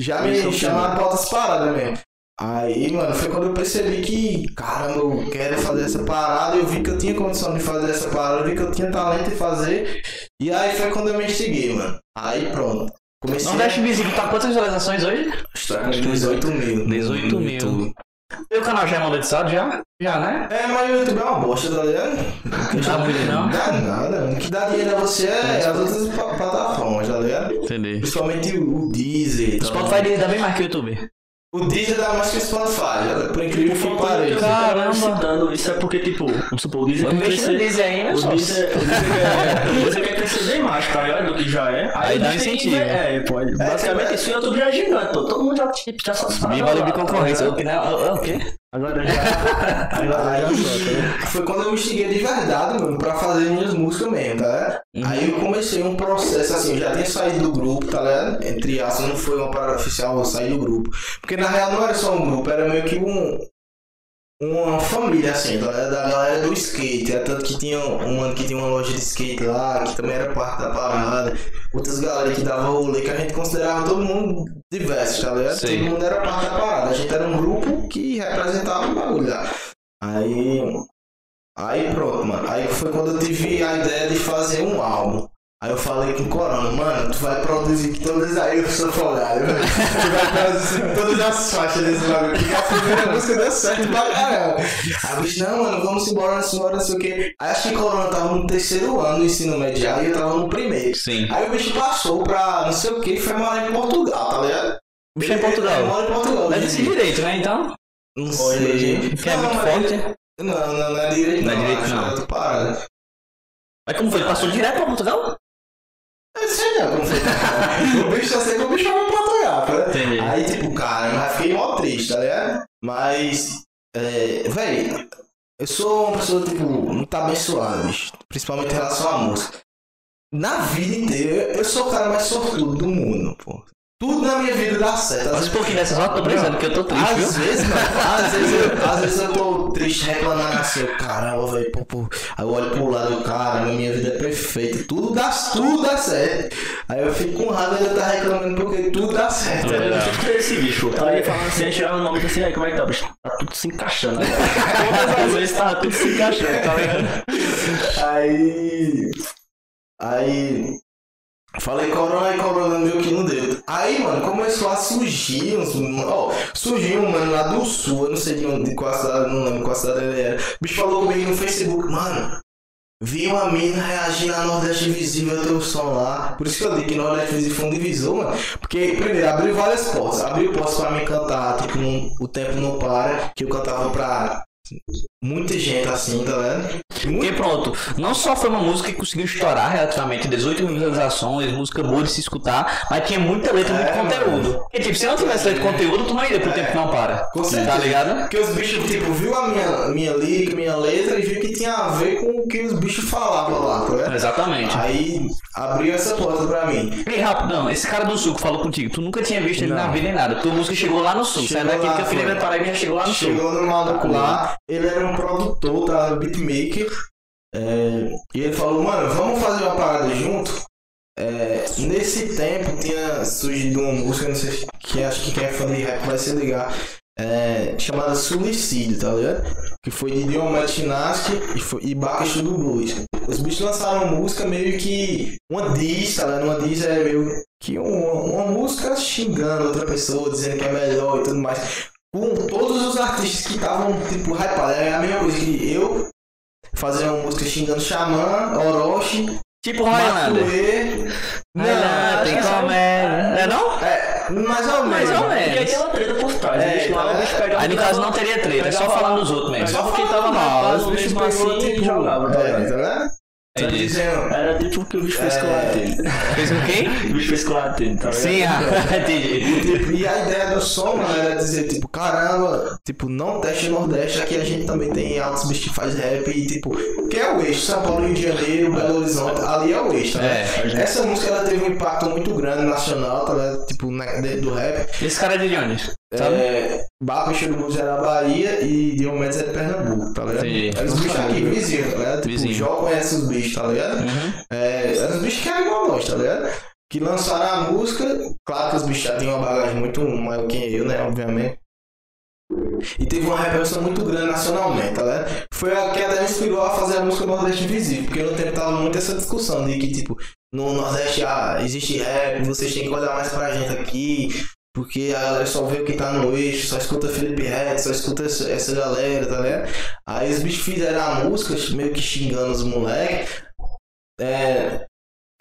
já me Isso, chamaram pra outras paradas mesmo. Aí, mano, foi quando eu percebi que, caramba, eu quero fazer essa parada. Eu vi que eu tinha condição de fazer essa parada, eu vi que eu tinha talento em fazer. E aí foi quando eu me instiguei, mano. Aí pronto. Comecei Nordeste Music tá quantas visualizações hoje? a com 18 mil. 18 no mil. Teu canal já é monetizado? Já? Já, né? É, mas o YouTube é uma bosta, tá ligado? Dá muito, não? Não dá nada, mano. O que dá dinheiro a você é as outras plataformas, tá ligado? Entendi. Principalmente o o Deezer. O tá Spotify dá bem mais que o YouTube. O Deezer dá mais que o Spotify, por incrível que pareça. Caramba! citando isso é porque, tipo, vamos supor, o Deezer Vamos quer investir no crescer. Deezer né, O sócio? Deezer, o Deezer o Deezer quer crescer bem mais, tá ligado? Do que já é. Aí o dá que incentivo. ver- É, pode. Basicamente, isso o YouTube já é gigante, pô. Todo mundo já, já sabe Viva a livre lá, tá concorrência. ligado? O que, né? É o quê? Agora já. Agora já solta, né? Foi quando eu me instiguei de verdade, mano, pra fazer minhas músicas mesmo, tá ligado? Uhum. Aí eu comecei um processo assim, eu já tinha saído do grupo, tá ligado? Entre aspas, não foi uma parada oficial, eu saí do grupo. Porque na real não era só um grupo, era meio que um. Uma família, assim, ligado? Da galera do skate. É tanto que tinha um mano que tinha uma loja de skate lá, que também era parte da parada. Outras galera que dava rolê, que a gente considerava todo mundo diverso, tá ligado? Sim. Todo mundo era parte da parada. A gente era um grupo que representava o bagulho lá. Aí. Aí pronto, mano. Aí foi quando eu tive a ideia de fazer um álbum. Aí eu falei com o Corona, mano, tu vai produzir todas aí, eu sou folgado. Tu vai produzir todas as faixas desse bagulho. Porque a primeira música deu certo pra caramba. Aí eu disse, não, mano, vamos embora nessa hora, não sei o quê. Aí acho que Corona tava no terceiro ano do ensino medial e eu tava no primeiro. Sim. Aí o bicho passou pra não sei o que e foi morar em Portugal, tá ligado? O bicho é em Ele Portugal. mora em Portugal. Deve hoje ser direito, né? Então. Não sei. Que é Não, muito forte. ele- Não, não, não é direito Não não. é direito, não. é. Mas como foi? Ele passou direto pra Portugal? Eu sei não como foi. o bicho só sei que o bicho foi pra Portugal, tá ligado? Entendi. Aí, tipo, cara, eu fiquei mó triste, tá ligado? Mas, é, véi, eu sou uma pessoa, tipo, muito abençoada, bicho. Principalmente em relação à música. Na vida inteira, eu sou o cara mais sortudo do mundo, pô. Tudo na minha vida dá certo. Às Mas vezes, pouquinho dessas horas, tô precisando, porque eu tô triste, às viu? vezes, mano, às vezes, eu, às vezes eu tô triste reclamando assim, eu, caramba, velho, pô, pô. Aí eu olho pro lado, caramba, minha vida é perfeita, tudo dá, tudo dá certo. Aí eu fico com raiva de eu estar reclamando porque tudo dá certo. Eu fico com esse bicho. Tá aí falando assim, aí chegava no momento assim, aí como é que tá, bicho? Tá tudo se encaixando. né? Todas as vezes tá tudo se encaixando, tá ligado? Aí. Aí. Falei corona e corona meio que não deu. Aí, mano, começou a surgir uns. Ó, surgiu um mano lá do sul, eu não sei de onde, de qual cidade, não lembro qual cidade ele era. O bicho falou comigo no Facebook, mano. Vi uma mina reagindo a Nordeste Invisível teu som lá. Por isso que eu digo que Nordeste Invisível foi um divisor, mano. Porque, primeiro, abriu várias portas. Abriu portas pra mim cantar, tipo, não- o tempo não para. Que eu cantava pra muita gente assim, tá vendo? Porque pronto, não só foi uma música que conseguiu estourar relativamente 18 mil visualizações, música boa de se escutar, mas tinha muita letra, muito É, conteúdo. mano. Porque tipo, se não tivesse letra e conteúdo, tu não iria pro tempo que não para. Com Tá certeza. ligado? Porque os bichos, tipo, viu a minha, minha minha letra e viu que tinha a ver com o que os bichos falavam lá, tá vendo? Exatamente. Aí abriu essa porta pra mim. Ei, rapidão, esse cara do sul que falou contigo, tu nunca tinha visto ele na Não. vida nem nada. Tua música chegou lá no sul. Chegou Saiu daqui que filho foi. da Paraíba já chegou lá no sul. Chegou no maluco lá, ele era um produtor, tá? Beatmaker. É, e ele falou, mano, vamos fazer uma parada junto. É, nesse tempo tinha surgido uma música, não sei se- que acho que quem é fã de rap vai se ligar. É, chamada Suicídio, tá ligado? Que foi de Diomedes Chinaski e, foi- e do Blues. Os bichos lançaram música meio que uma diss, tá ligado? Uma diss é meio que uma, uma música xingando outra pessoa, dizendo que é melhor e tudo mais com todos os artistas que estavam, tipo, hypados. É a mesma coisa que eu fazer uma música xingando Xamã, Orochi, Tipo Highlander. Matuê. Não, tem é só- comédia. Não é não? É, mais ou menos. Mais ou menos. Porque aí tem uma treta por trás. É, o bicho lá, o bicho pegava. Aí no caso não teria treta, é só lá- dos outros mesmo. É só porque tava mal, Os os bichos assim pegou, tipo, jogava, tá É, tá vendo? Tá Entendi. dizendo. Era tipo o que o bicho fez com o É. Latino. Fez com quem? O bicho fez com o Latino, tá? Sim, ah, entendi. Tipo, e a ideia do som, mano, era dizer, tipo, caramba, tipo, não teste Nordeste, aqui a gente também tem altos bichos que faz rap e, tipo, que é o eixo, São Paulo, Rio de Janeiro, Belo Horizonte, ali é o eixo, tá ligado? É. Essa música, ela teve um impacto muito grande nacional, tá ligado? Tipo, na, dentro do rap. Esse cara é de onde? Sabe? É, Baco e Blues era da Bahia e Diomedes é de Pernambuco, tá ligado? Eram os bichos aqui, vizinhos, tá ligado? Tipo, Vizinho. o Jó conhece os bichos, tá ligado? Uhum. É, eram os bichos que eram igual a nós, tá ligado? Que lançaram a música, claro que os bichos já tinham uma bagagem muito maior que eu, né, obviamente. E teve uma repercussão muito grande nacionalmente, tá ligado? Foi a que até me inspirou a fazer a música Nordeste Invisível, porque no tempo tava muito essa discussão de que, tipo, no Nordeste ah, existe rap, vocês têm que olhar mais pra gente aqui, porque a galera só vê o que tá no eixo, só escuta Felipe Red, só escuta essa, galera, tá ligado? Aí os bichos fizeram a música meio que xingando os moleques. É,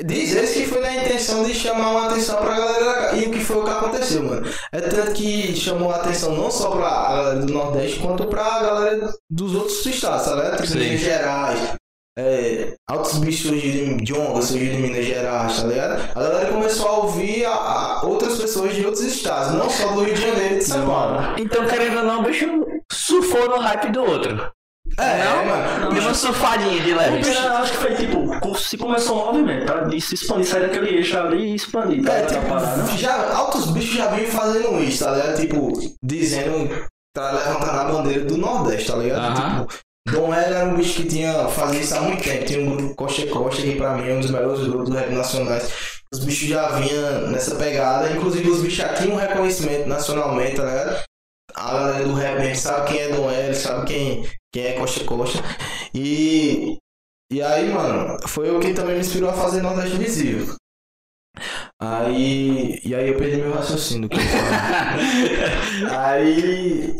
diz eles que foi na intenção de chamar uma atenção pra galera e o que foi o que aconteceu, mano. É tanto que chamou a atenção não só pra galera do Nordeste, quanto pra galera dos outros estados, sabe? Tipo. Minas Gerais. É, altos bichos surgiram de Jonga, surgiram de Minas Gerais, tá ligado? A galera começou a ouvir a, a outras pessoas de outros estados, não só do Rio de Janeiro e de São Paulo. Então, querendo ou não, o bicho surfou no hype do outro. É, não, mano. Deu uma surfadinha de leve. Eu acho que foi tipo, se começou um movimento, tá? De se expandir, sair daquele eixo ali e expandir, tá? É, tipo, parada, não? já, altos bichos já vinham fazendo isso, tá ligado? Tipo, dizendo, tá levantando a bandeira do Nordeste, tá ligado? Aham. Tipo, Dom L era um bicho que tinha, fazia isso há muito tempo. Tinha um grupo Coxa Coxa, que pra mim é um dos melhores grupos do rap nacionais. Os bichos já vinham nessa pegada, inclusive os bichos já tinham um reconhecimento nacionalmente, tá ligado? A galera do rap mesmo sabe quem é Dom L, sabe quem, quem é Coxa Coxa. E, e aí, mano, foi o que também me inspirou a fazer Nordeste Visível. Aí. E aí eu perdi meu raciocínio. Aí.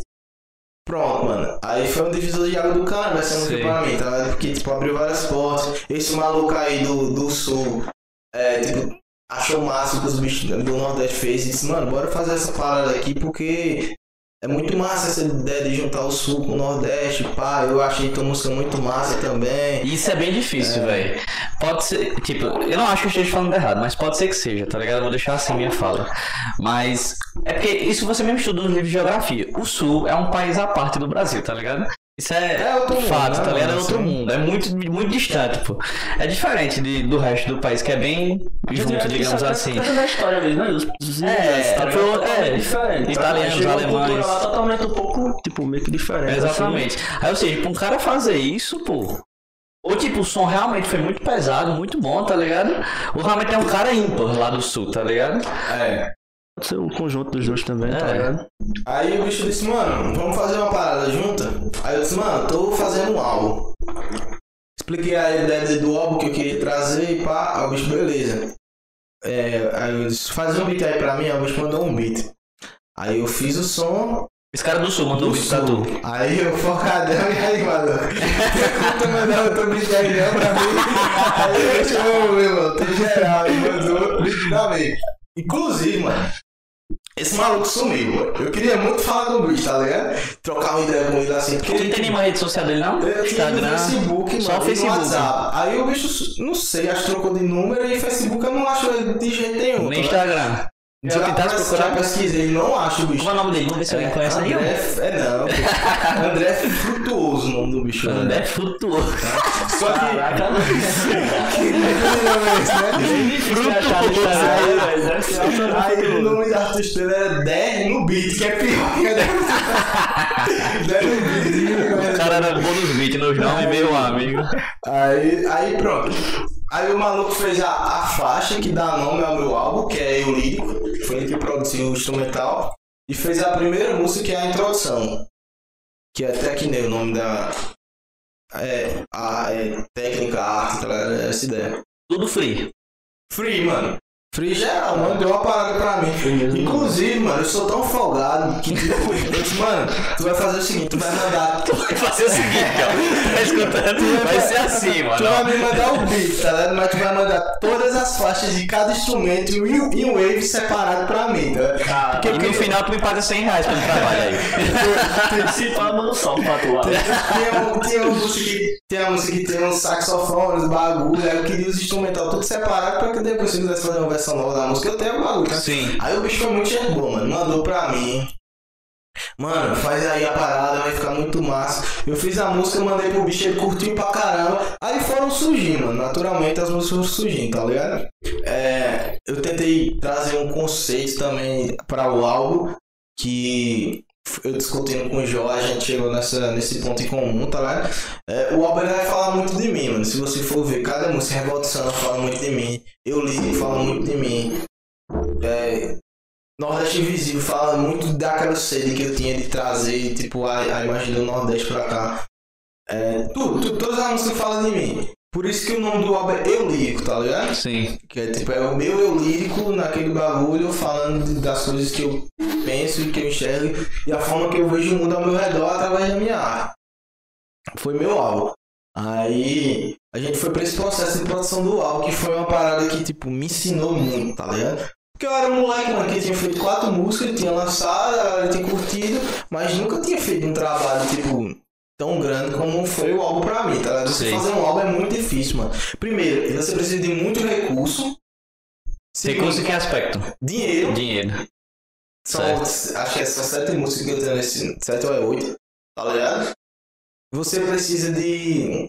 Pronto, mano. Aí foi um divisor de água do cara, vai ser muito Sim. pra mim, tá ligado? Porque, tipo, abriu várias portas. Esse maluco aí do, do sul, é, tipo, achou massa que os bichos do Nordeste fez e disse, mano, bora fazer essa parada aqui porque é muito massa essa ideia de juntar o sul com o Nordeste, pá. Eu achei tua música muito massa também. Isso é bem difícil, velho. Pode ser, tipo, eu não acho que eu esteja falando errado, mas pode ser que seja, tá ligado? Eu vou deixar assim minha fala. Mas é porque isso você mesmo estuda nos livros de geografia. O Sul é um país à parte do Brasil, tá ligado? Isso é, É outro mundo, fato, né, tá ligado? É outro Assim. mundo. É muito, muito distante, pô. É diferente de, do resto do país, que é bem junto, digamos assim. Essa da história mesmo, né? Os, os É, tá foi- ligado? é, Totalmente diferente. italianos, alemães. lá totalmente um pouco, tipo, meio que diferente. Exatamente. Aí, ou seja, pra um cara fazer isso, pô. Ou tipo, o som realmente foi muito pesado, muito bom, tá ligado? Ou realmente é um cara ímpar lá do sul, tá ligado? É. Pode ser o conjunto dos dois também, tá É. ligado? Aí o bicho disse, mano, vamos fazer uma parada junta? Aí eu disse, mano, tô fazendo um álbum. Expliquei a ideia do álbum que eu queria trazer e pá, aí o bicho, beleza. É, aí eu disse, faz um beat aí pra mim, aí o bicho mandou um beat. Aí eu fiz o som Esse cara do sul mandou um do vídeo pra tu. Aí eu focadão e aí, mano. Tu mandou outro beat aí não pra mim. Aí eu chamou, meu irmão, tem geral, ele mandou mim. Inclusive, mano. Esse maluco sumiu, mano. Eu queria muito falar com o bicho, tá ligado? Trocar uma ideia com ele assim, porque Tu não tem nenhuma rede social dele, não? eu tinha no. Facebook, mano, só e no Facebook. WhatsApp. Aí o bicho, não sei, acho que trocou de número e Facebook eu não acho ele de jeito nenhum. No tá Instagram. Ligado? Já tentasse procurar? Já pesquisei, não acho o bicho. Qual é o nome dele? Vamos ver se alguém conhece aí. André, é não. André Frutuoso o nome do bicho. né? André Flutuoso. Só que. Caraca, que nome é esse, né? altamente Aí o nome da artista era Der no beat, que é pior que Der Der no beat. O cara era bom nos beats, nos nomes, meu amigo. Aí, aí pronto. Aí o maluco fez a, a faixa que dá nome ao meu álbum, que é Eu Lírico. Foi ele que produziu o instrumental. E fez a primeira música, que é a introdução. Que é Tecne, o nome da. É, a, é técnica, arte, tá? É Essa ideia. Tudo free. Free, mano. Free geral, mano. Deu uma parada pra mim. Inclusive, mano, eu sou tão folgado que, tipo, eu disse, mano, tu vai fazer o seguinte, tu vai mandar. Tu Vai fazer o seguinte, ó. Tá escutando? Vai ser assim, vai mano. me mandar o beat, tá ligado? Mas tu vai mandar todas as faixas de cada instrumento e um, wave separado pra mim, tá ligado? E no final tu me paga 100 reais pelo trabalho aí. Se pá, manda um salve pra tu lá. Tem, um, tem uma música que tem uma música que tem uns saxofones, bagulho, aí eu queria os instrumental tudo separado pra que depois se quisesse fazer uma versão nova da música, eu tenho o bagulho? Sim. Aí o bicho foi muito gente boa, mano. Mandou pra mim. Mano, faz aí a parada, vai ficar muito massa. Eu fiz a música, mandei pro bicho, ele curtiu pra caramba. Aí foram surgindo, mano. Naturalmente as músicas foram surgindo, tá ligado? É, eu tentei trazer um conceito também pra o álbum que eu discutindo com o Jó, a gente chegou nessa, nesse ponto em comum, tá ligado? É, o ele vai falar muito de mim, mano. Se você for ver, cada música Revolução fala muito de mim. Eu li fala muito de mim. É, Nordeste Invisível fala muito daquela sede que eu tinha de trazer, tipo, a, a imagem do Nordeste pra cá. É, tudo, todas as músicas falam de mim. Por isso que o nome do álbum é Eu Lírico, tá ligado? Sim. Que é tipo, é o meu eu lírico naquele bagulho, falando das coisas que eu penso e que eu enxergo e a forma que eu vejo o mundo ao meu redor através da minha arte. Foi meu álbum. Aí a gente foi pra esse processo de produção do álbum, que foi uma parada que, tipo, me ensinou muito, tá ligado? Porque eu era um moleque, mano, que tinha feito quatro músicas, tinha lançado, tinha curtido, mas nunca tinha feito um trabalho, tipo, tão grande como foi o álbum pra mim, tá ligado? Você Sim. fazer um álbum é muito difícil, mano. Primeiro, você precisa de muito recurso. Recurso em que aspecto? Dinheiro. Dinheiro. São, acho que são sete músicas que eu tenho nesse. Sete ou é oito. tá ligado? Você precisa de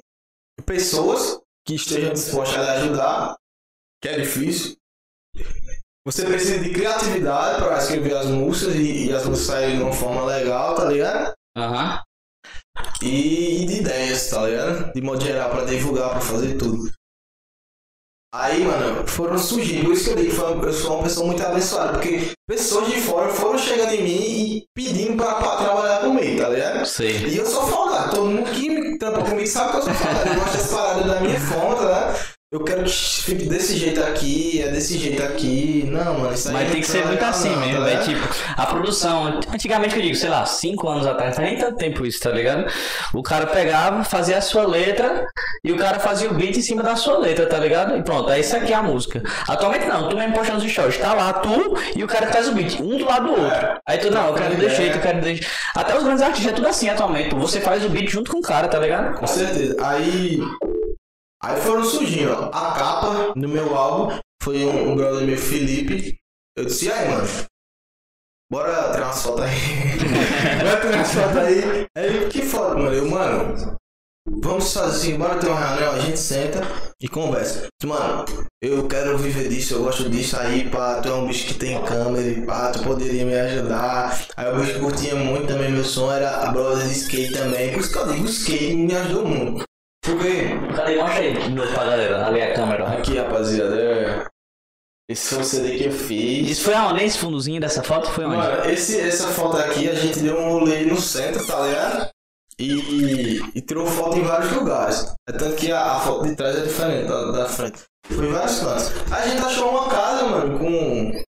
pessoas que estejam dispostas a lhe ajudar, que é difícil. Você precisa de criatividade para escrever as músicas e, e as músicas saírem de uma forma legal, tá ligado? Aham. E, e de ideias, tá ligado? De modo geral, pra divulgar, pra fazer tudo. Aí, mano, foram surgindo. Por isso que eu digo, foi- eu sou uma pessoa muito abençoada, porque pessoas de fora foram chegando em mim e pedindo pra, pra trabalhar comigo, tá ligado? Sei. E eu sou folgado, todo mundo que me trampa comigo sabe que eu sou folgado. Eu gosto das paradas da minha fonte, né? Eu quero que fique desse jeito aqui, é desse jeito aqui. Não, mano, isso aí Mas não tem que ser muito assim não, mesmo, tá velho. ligado? Tipo, a produção, antigamente eu digo, sei lá, 5 anos atrás, tem nem tanto tempo isso, tá ligado? O cara pegava, fazia a sua letra e o cara fazia o beat em cima da sua letra, tá ligado? E pronto, aí isso aqui é a música. Atualmente não, tu mesmo postando os stories, tá lá tu e o cara faz o beat, um do lado do outro. Aí tu, não, eu quero desse jeito, eu quero desse Até os grandes artistas é tudo assim atualmente, você faz o beat junto com o cara, tá ligado? Com certeza. Aí. Aí foram surgindo, ó. A capa do meu álbum foi um, um brother meu, Felipe. Eu disse, aí, mano? Bora tirar umas fotos aí. Bora tirar umas fotos aí. Aí que foto, mano? Eu, mano, vamos fazer bora ter uma reunião, a gente senta e conversa. Mano, eu quero viver disso, eu gosto disso aí, pá, tu é um bicho que tem câmera e pá, tu poderia me ajudar. Aí o bicho curtia muito também meu som, era a brother de skate também. Por isso que eu digo, skate me ajudou muito. Porque, Cadê? Mostra aí novo pra galera, ali a câmera. aqui rapaziada, é... esse foi o CD que eu fiz. Isso foi aonde? Esse fundozinho dessa foto foi onde? Mano, esse, essa foto aqui a gente deu um rolê no centro, tá ligado? E, e tirou foto em vários lugares. É tanto que a, a foto de trás é diferente da, da frente. Foi em vários cantos. A gente achou uma casa, mano, com,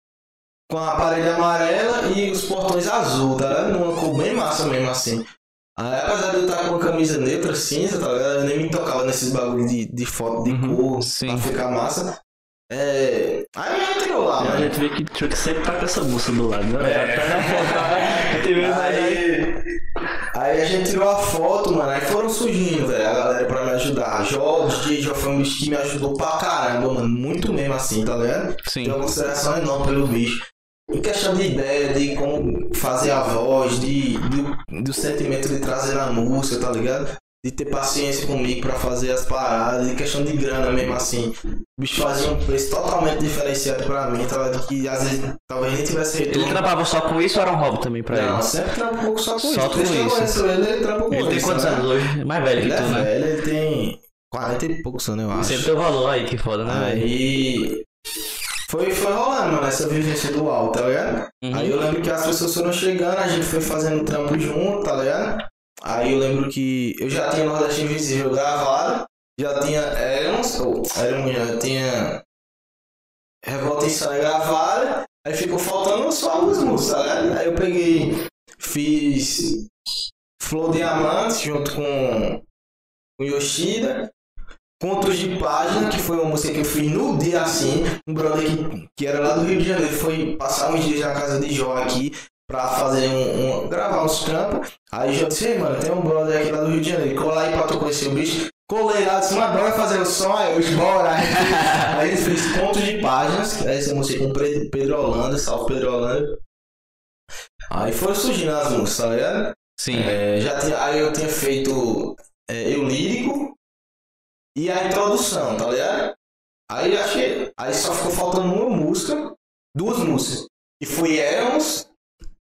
com a parede amarela e os portões azul, tá ligado? Numa cor bem massa mesmo assim. Aí, apesar de eu estar com uma camisa neutra, cinza, tá ligado? Eu nem me tocava nesses bagulho de, de foto de Uhum, cor sim. pra ficar massa. É... Aí a gente tirou lá, A mano. gente vê que Chuck sempre tá com essa bolsa do lado, né? É. Tá na foto? A aí- Aí, a gente tirou a foto, mano. Aí foram surgindo, velho, a galera pra me ajudar. Jó, o DJ foi um bicho que me ajudou pra caramba, mano. Muito mesmo assim, tá ligado? Sim. Tenho uma consideração enorme pelo bicho. Em questão de ideia, de como fazer a voz, de, do, do sentimento de trazer a música, tá ligado? De ter paciência comigo pra fazer as paradas, de questão de grana mesmo assim. O bicho fazia um preço totalmente diferenciado pra mim, tá ligado? Que às vezes talvez nem tivesse Ele retorno. trampava só com isso ou era um hobby também pra Não, ele? sempre trampa um pouco só com Só isso. com que eu isso. ele, ele trampa com Ele tem isso, quantos né? anos hoje? Mais velho Ele que é tu, né? velho, ele tem 40 e poucos anos, eu acho. Sempre teu valor aí, que foda, né? Aí. Foi, foi rolando, mano, essa vivência do alto, tá ligado? Uhum. Aí eu lembro que as pessoas foram chegando, a gente foi fazendo trampo junto, tá ligado? Aí eu lembro que eu já tinha Nordeste Invisível gravado, já tinha Erons, ou Erons já tinha Revolta Insana gravada, aí ficou faltando só algumas músicas, tá ligado? Aí eu peguei, fiz Flor Diamante junto com o Yoshida, Contos de Página, que foi uma música que eu fiz no dia assim. Um brother que, que era lá do Rio de Janeiro foi passar uns dias na casa de Jó aqui pra fazer um, um- gravar uns trampos. Aí Jó disse, "Ei, mano, tem um brother aqui lá do Rio de Janeiro, cola aí pra tu conhecer o bicho. Colei lá, disse, mano, bora fazer o som, aí eu bora. Aí gente fez Contos de Páginas, que é essa música com Pedro Pedro Holanda, salve Pedro Holanda. Aí foram surgindo as músicas, tá ligado? Sim. É, já tinha, aí eu tinha feito é, eu lírico e a introdução, tá ligado? Aí achei. Aí só ficou faltando uma música, duas músicas. E foi Erons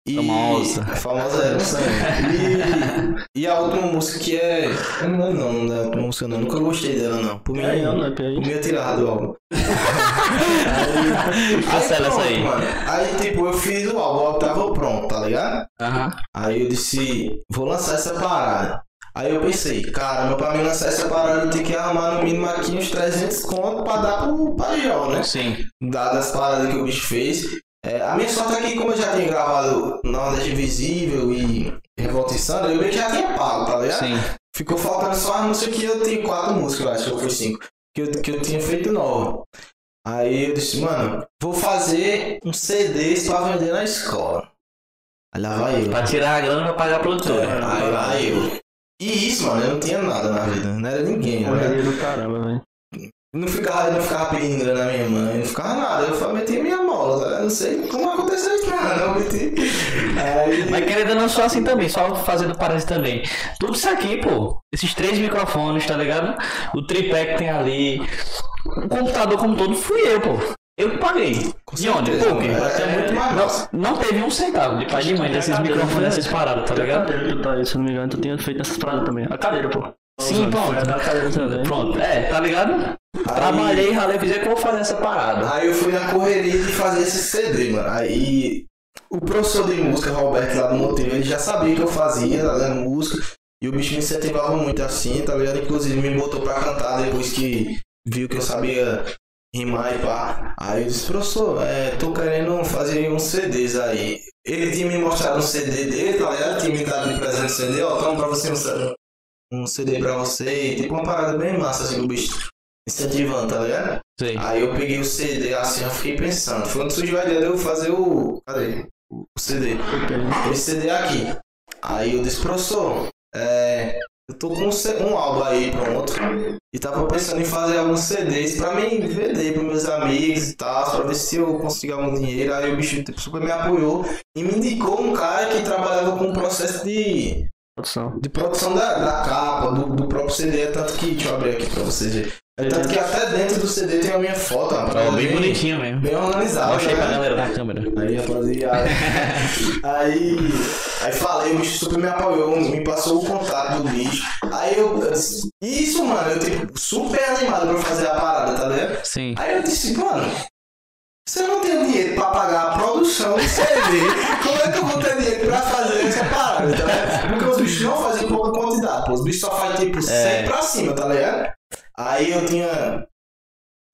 e. Famosa. A famosa também. E, e a última música que é. Eu não lembro o nome da última música, não. Nunca gostei dela, não. Por mim, Aí, não, né? Aí. por mim eu tirava do álbum. aí, Cancela essa aí. Mano. Aí tipo, eu fiz o álbum, o álbum tava pronto, tá ligado? Aham. Aí eu disse, vou lançar essa parada. Aí eu pensei, caramba, pra mim lançar essa parada eu tenho que arrumar no mínimo aqui uns 300 conto pra dar pro Pajó, né? Sim. Dadas as paradas que o bicho fez. É, a minha sorte é que como eu já tinha gravado Nordeste Invisível e Revolta Insana, eu meio que já tinha pago, tá ligado? Sim. Ficou faltando só as músicas que eu tinha quatro músicas, eu acho que foi cinco. Que eu, que eu tinha feito nova. Aí eu disse, mano, vou fazer um CD pra vender na escola. Aí lá vai eu. Pra tirar a grana pra pagar a produtora. É, aí lá eu. E isso, mano, eu não tinha nada na vida. Não era ninguém, né? Correria do caramba, velho. Não ficava, não ficava pedindo grana na minha mãe, não ficava nada. Eu só meti minha mola, tá? Eu não sei como aconteceu isso, cara. Não meti. Aí, Mas querendo não, só assim também, só fazendo parênteses também. Tudo isso aqui, pô, esses três microfones, tá ligado? O tripé que tem ali, o computador como todo, fui eu, pô. Eu que paguei. Com De onde? Pô, quê? mano. É muito mais. Não, não teve um centavo de pai de mãe desses microfones, dessas paradas, tá ligado? tá aí, se eu não me engano, tu tinha feito essas paradas também. A cadeira, pô. Sim, pronto. Também. Pronto, é, tá ligado? Trabalhei, ralei, fiz que eu vou fazer essa parada. Aí eu fui na correria de fazer esse CD, mano. Aí o professor de música, Roberto, lá do Motivo, ele já sabia que eu fazia, tá ligado? Música. E o bicho me incentivava muito assim, tá ligado? Inclusive me botou pra cantar depois que viu que eu sabia rimar e pá. Aí eu disse, professor, é, tô querendo fazer uns CDs aí. Ele tinha me mostrado um CD dele, tá ligado? Tinha me dado de presente um CD, ó, toma pra você um CD, um CD pra você. Tipo uma parada bem massa, assim, o bicho incentivando, tá ligado? Sei. Aí eu peguei o CD assim, eu fiquei pensando. Foi quando surgiu a ideia de eu fazer o. Cadê? O CD. Esse CD aqui. Aí eu disse, professor, é, eu tô com um, um álbum aí pronto. E tava pensando em fazer alguns CDs pra mim vender pros meus amigos e tal, pra ver se eu conseguir algum dinheiro. Aí o bicho tipo, super me apoiou e me indicou um cara que trabalhava com o processo de, Produção. de produção da, da capa, do, do próprio CD. É tanto que, deixa eu abrir aqui pra vocês verem. É tanto que até dentro do CD tem a minha foto, uma parada Ó, bem bonitinho mesmo. Bem organizado. Mostra aí pra né? galera da câmera. Aí, rapaziada. aí, aí falei, o bicho super me apoiou, me passou o contato do bicho. Aí eu, isso, mano, eu tipo, super animado pra fazer a parada, tá ligado? Sim. Aí eu disse, mano, se eu não tenho dinheiro pra pagar a produção do CD, como é que eu vou ter dinheiro pra fazer essa parada, tá ligado? Porque os bichos não fazem pouca quantidade, pô. Os bichos só fazem tipo 100 É. pra cima, tá ligado? Aí eu tinha.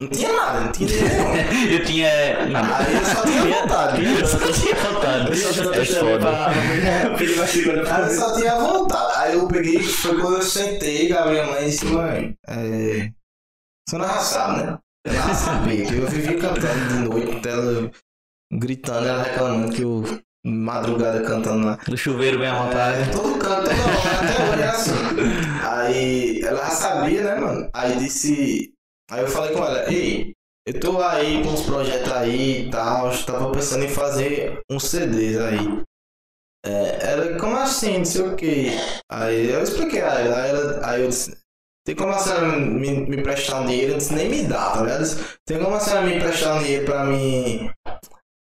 Não tinha nada, não tinha. Eu tinha. Não. Aí eu só tinha vontade. Eu só tinha vontade. É foda. Pedir uma segunda Aí eu só tinha vontade. Aí eu peguei, foi quando eu sentei com a minha mãe e disse, mãe, é. Você não sabe, né? Ela sabia que eu vivia cantando de noite, até ela gritando, ela reclamando que eu madrugada cantando lá. Do chuveiro bem à vontade. É, todo canto, toda hora, até hoje é assim. Aí ela já sabia, né, mano? Aí disse. Aí eu falei com ela, ei, eu tô aí com uns projetos aí e tal, eu tava pensando em fazer uns CDs aí. É, ela, como assim, não sei o que. Aí eu expliquei a ela, aí, ela, aí eu disse, tem como a senhora me, me prestar um dinheiro? Eu disse, nem me dá, tá ligado? Tem como a senhora me prestar um dinheiro pra mim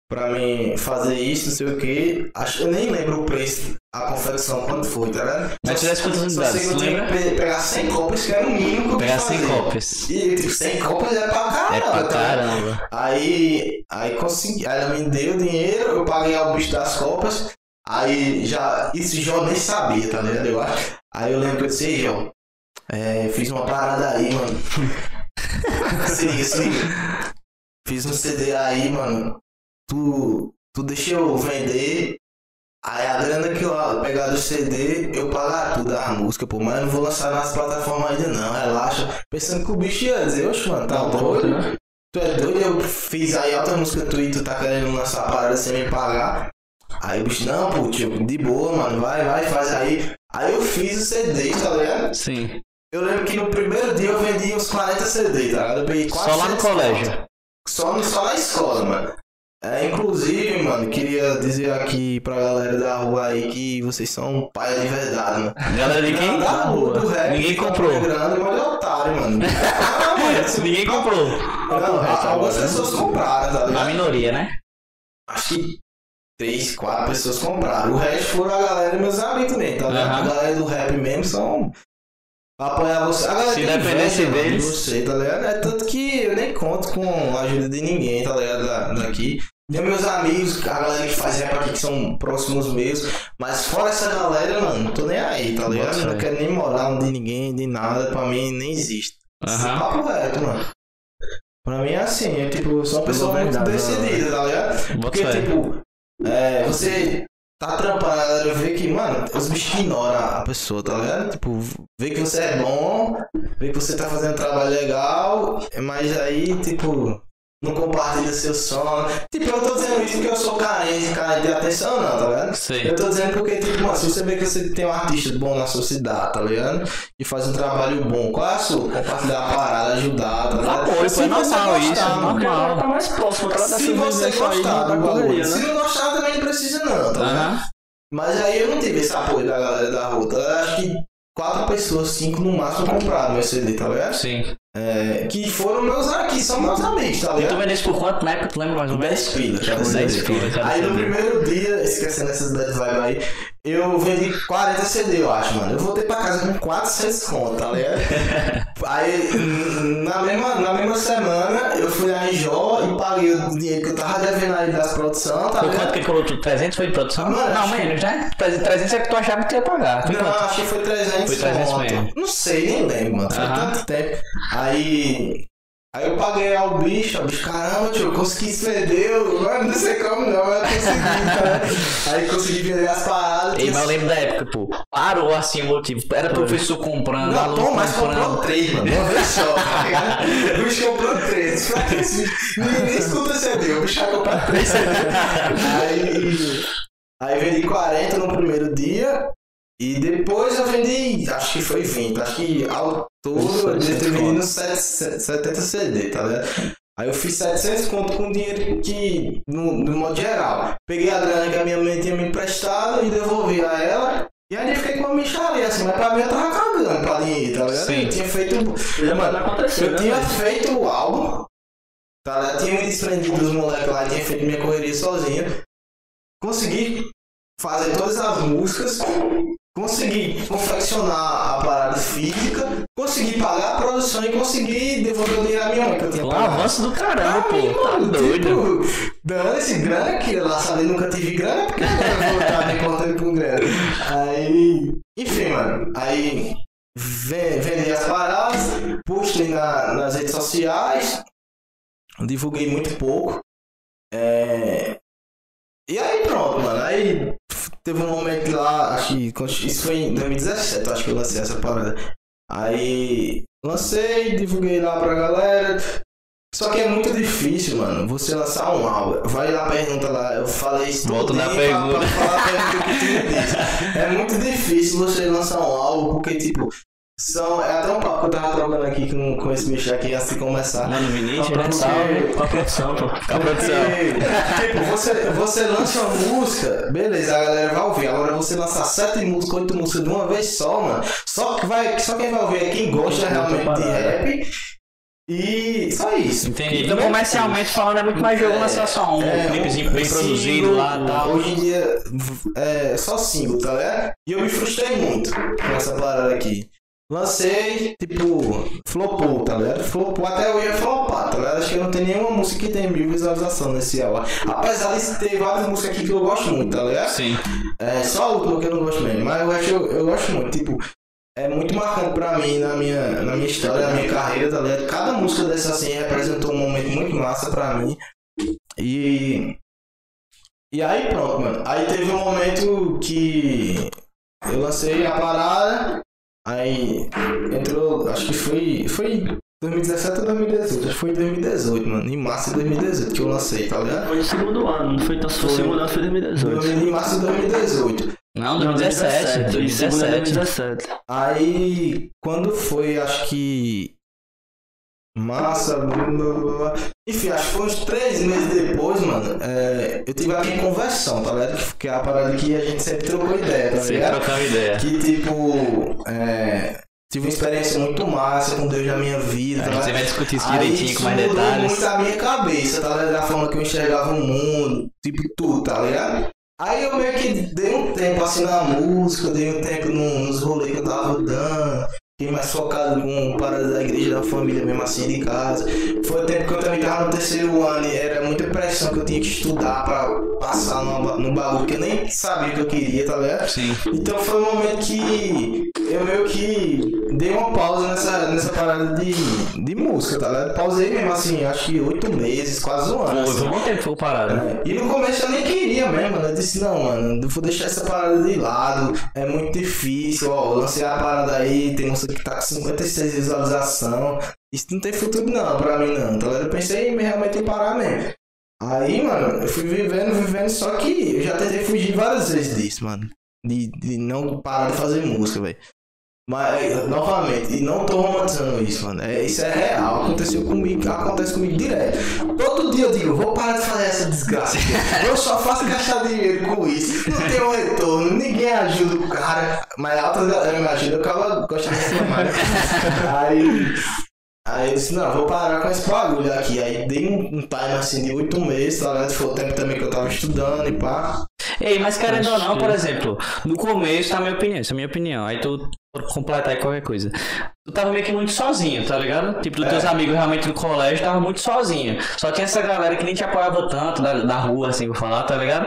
pra mim fazer isso, não sei o que. Acho, eu nem lembro o preço, a confecção, quando foi, tá ligado? Mas tivesse quantas Só unidades, sei que eu tu tinha lembra? pe- pegar 100 cópias, que era o mínimo que eu Pegar podia 100 fazer. cópias. E tipo, 100 cópias é pra caramba. É pra tá caramba. Aí, aí consegui, aí ela me deu o dinheiro, eu paguei o bicho das copas. Aí já, isso Jó nem sabia, tá ligado? Eu acho. Aí eu lembro que eu disse, "Ei, Jó, é, fiz uma parada aí, mano. se liga, se liga. Fiz um CD aí, mano. Tu, tu deixa eu vender. Aí a grana que eu pegar do CD, eu pagar tudo a música, pô. Mas eu não vou lançar nas plataformas ainda não, relaxa. Pensando que o bicho ia dizer, oxe, mano, tá doido? né? Tu é doido? Eu fiz aí outra música tu e tu tá querendo lançar a parada sem me pagar. Aí o bicho, não, pô, tio, de boa, mano, vai, vai, faz aí. Aí eu fiz o CD, tá ligado? Sim. Eu lembro que no primeiro dia eu vendi uns 40 CD, tá ligado? Eu peguei Só lá no 400 colégio. Só, no, só na escola, mano. É, inclusive, mano, queria dizer aqui pra galera da rua aí que vocês são pai de verdade, mano. Galera de quem? Da rua, do rap, Ninguém tá comprou. grande, mas é otário, mano. Ninguém comprou. Não, algumas pessoas compraram, tá A ligado? minoria, né? Acho que três, quatro pessoas compraram. O resto foram a galera e meus amigos também, tá ligado? Aham. A galera do rap mesmo são. Apoiar você. A galera Se dependesse inveja, mano, de deles. você, tá ligado? É tanto que eu nem conto com a ajuda de ninguém, tá ligado? Da- Daqui. Tem meus amigos, a galera que faz rap aqui que são próximos meus. Mas fora essa galera, mano, não tô nem aí, tá ligado? Eu não quero nem moral de ninguém, de nada. Pra mim nem existe. Aham. papo reto, mano. Pra mim é assim, é tipo, eu sou uma pessoa muito decidida, tá ligado? Porque, tipo, é, você tá trampando, a galera vê que, mano, os bichos ignoram a pessoa, tá ligado? Tipo, vê que você é bom, vê que você tá fazendo um trabalho legal, mas aí, tipo, não compartilha seu som. Tipo, eu tô dizendo isso porque eu sou carente, carente de atenção, não, tá ligado? Sei. Eu tô dizendo porque, tipo, mano, se você vê que você tem um artista bom na sua cidade, tá ligado? E faz um trabalho bom, qual é a sua? Compartilhar a parada, ajudar, tá ligado? Apoio, pô, é Se você normal isso, gostar, é mano. Porque agora normal. tá mais próximo dar Se você gostar do bagulho, se né? não gostar também não precisa não, tá ligado? Aham. Mas aí eu não tive esse apoio da galera da rua, tá ligado? Acho que quatro pessoas, cinco no máximo compraram meu CD, tá ligado? Sim. É, que foram meus aqui, são meus amigos, tá E tu ligado? vendesse por quanto na época? Tu lembra mais ou menos? 10 pilas, cada 10 CD. pilas, cada Aí no primeiro dia, esquecendo essas bad vibes aí, eu vendi 40 CD, eu acho, mano. Eu voltei pra casa com 400 conto, tá ligado? aí, na mesma, na mesma semana, eu fui na Enjó e paguei o dinheiro que eu tava devendo aí das produções, tá Foi quanto ligado? que ele colocou? tu? 300 foi de produção? Mano, não, menos, né? 300 é que tu achava que tu ia pagar. Foi Não, quanto? acho que foi 300 Foi 300 conto. mesmo. Não sei, nem lembro, mano. Faz Aham. tanto tempo. Aí. Aí eu paguei ao bicho, o bicho, caramba, tio, eu consegui vender, eu não sei como não, mas eu consegui, tá? Aí consegui vender as paradas. Ei, mas eu lembro da época, pô. Parou assim o motivo. Era professor comprando, Não, aluno Tom, mas comprando. comprou três, mano. Uma vez só, tá ligado? O bicho comprou três. Ninguém nem escuta CD, o bicho vai comprar três CD. Aí. Aí vendi 40 no primeiro dia. E depois eu vendi, acho que foi 20. Acho que ao todo eu devo ter vendido uns 7 70 CD, tá ligado? Aí eu fiz 700 conto com dinheiro que, no, no modo geral. Peguei a grana que a minha mãe tinha me emprestado e devolvi a ela. E aí eu fiquei com uma micharia, assim, mas pra mim eu tava cagando pra dinheiro, tá ligado? Sim. Eu tinha feito. Acontecer, Eu né? tinha feito o álbum, tá ligado? Tinha me desprendido dos moleques lá, tinha feito minha correria sozinho. Consegui fazer todas as músicas, consegui confeccionar a parada física, consegui pagar a produção e consegui devolver o dinheiro à minha mãe que eu tinha Um pagado. avanço do caramba, Pra mim, pô. Tá mano, doido. Tipo, dando esse grana que lá sabe, nunca tive grana, porque agora eu vou estar me importando com grana. Aí, enfim, mano, aí ve- vendi as paradas, postei na- nas redes sociais, divulguei muito pouco. É, E aí pronto, mano. Aí teve um momento lá, acho que isso foi em 2017, eu acho que eu lancei essa parada. Aí lancei, divulguei lá pra galera. Só que é muito difícil, mano, você lançar um álbum. Vai lá, pergunta lá, eu falei isso Volta na pra- pergunta. pra falar a pergunta que tu me disse. É muito difícil você lançar um álbum, porque, tipo, são. É até um papo que eu tava trocando aqui com, com esse bicho aqui antes de começar. Mano, Vinícius, né? Salve. com a produção, pô. Com a produção. Tipo, você, você lança uma música, beleza, a galera vai ouvir. Agora você lançar sete músicas, oito músicas de uma vez só, mano. Só, que vai, só quem vai ouvir é quem gosta realmente de rap. E só isso. Entendi. Então, comercialmente falando, é muito mais jogo lançar só um É, clipezinho bem produzido lá e tal. Hoje em dia é só single, tá ligado? E eu me frustrei muito com essa parada aqui. Lancei, tipo, flopou, tá ligado? Flopou, até eu ia flopar, tá ligado? Acho que não tenho nenhuma música que tem mil visualizações nesse álbum. Apesar de ter várias músicas aqui que eu gosto muito, tá ligado? Sim. É só a última que eu não gosto mesmo, mas eu acho eu, eu gosto muito. Tipo, é muito marcante pra mim na minha, na minha história, na minha carreira, tá ligado? Cada música dessa assim representou um momento muito massa pra mim. E. E aí pronto, mano. Aí teve um momento que eu lancei a parada, aí entrou, acho que foi. Foi 2017 ou 2018? Acho que foi em 2018, mano. Em março de 2018 que eu lancei, tá ligado? Foi no segundo ano, não foi tão se foi segundo ano, foi 2018. Em março de 2018. Não, 2017. Segundo é 2017. 2017. Aí, quando foi, acho que. Massa, blá, blá, blá, enfim, acho que foi uns três meses depois, mano. é, eu tive a minha conversão, tá ligado? Que é a parada que a gente sempre trocou ideia, tá Sem ligado? trocar ideia. Que tipo. é, tive uma experiência muito massa com Deus na minha vida, tá ligado? vai discutir isso Aí direitinho isso com mais detalhes. muito a minha cabeça, tá ligado? Da forma que eu enxergava o mundo, tipo tudo, tá ligado? Aí eu meio que dei um tempo assim na música, dei um tempo no- nos rolês que eu tava dando. Fiquei mais focado com parada da igreja, da família mesmo assim, de casa. Foi o tempo que eu também tava no terceiro ano e era muita pressão que eu tinha que estudar pra passar numa- num bagulho que eu nem sabia o que eu queria, tá ligado? Sim. Então foi um momento que eu meio que dei uma pausa nessa, nessa parada de, de música, tá ligado? Pausei mesmo assim, acho que oito meses, quase um ano. Foi, assim. foi um bom tempo que ficou parado. né? E no começo eu nem queria mesmo, mano. Eu disse, não, mano, vou deixar essa parada de lado. É muito difícil, ó. Lancei a parada aí, tem que tá com 56 visualização. Isso não tem futuro não, pra mim não. Ligado? Eu pensei realmente em parar mesmo. Aí, mano, eu fui vivendo, vivendo, só que eu já tentei fugir várias vezes disso, mano. De, de não parar de fazer música, velho. Mas, novamente, e não tô romantizando isso, mano. É, isso é real. Aconteceu comigo, acontece comigo direto. Todo dia eu digo, vou parar de fazer essa desgraça. aqui. Eu só faço gastar dinheiro com isso. Não tem um retorno, ninguém ajuda o cara. Mas a outra galera me ajuda, o cara gosta de reclamar. né? Aí. Aí eu disse, não, vou parar com esse bagulho aqui. Aí dei um, um time assim de oito meses, tá ligado? Foi o tempo também que eu tava estudando e pá. Ei, mas querendo ou não, por exemplo, no começo, tá a minha opinião, essa é a minha opinião. Aí tu completar aí qualquer coisa. Tu tava meio que muito sozinho, tá ligado? Tipo, dos teus É. amigos realmente no colégio, tava muito sozinho. Só tinha essa galera que nem te apoiava tanto da, da rua, assim, vou falar, tá ligado?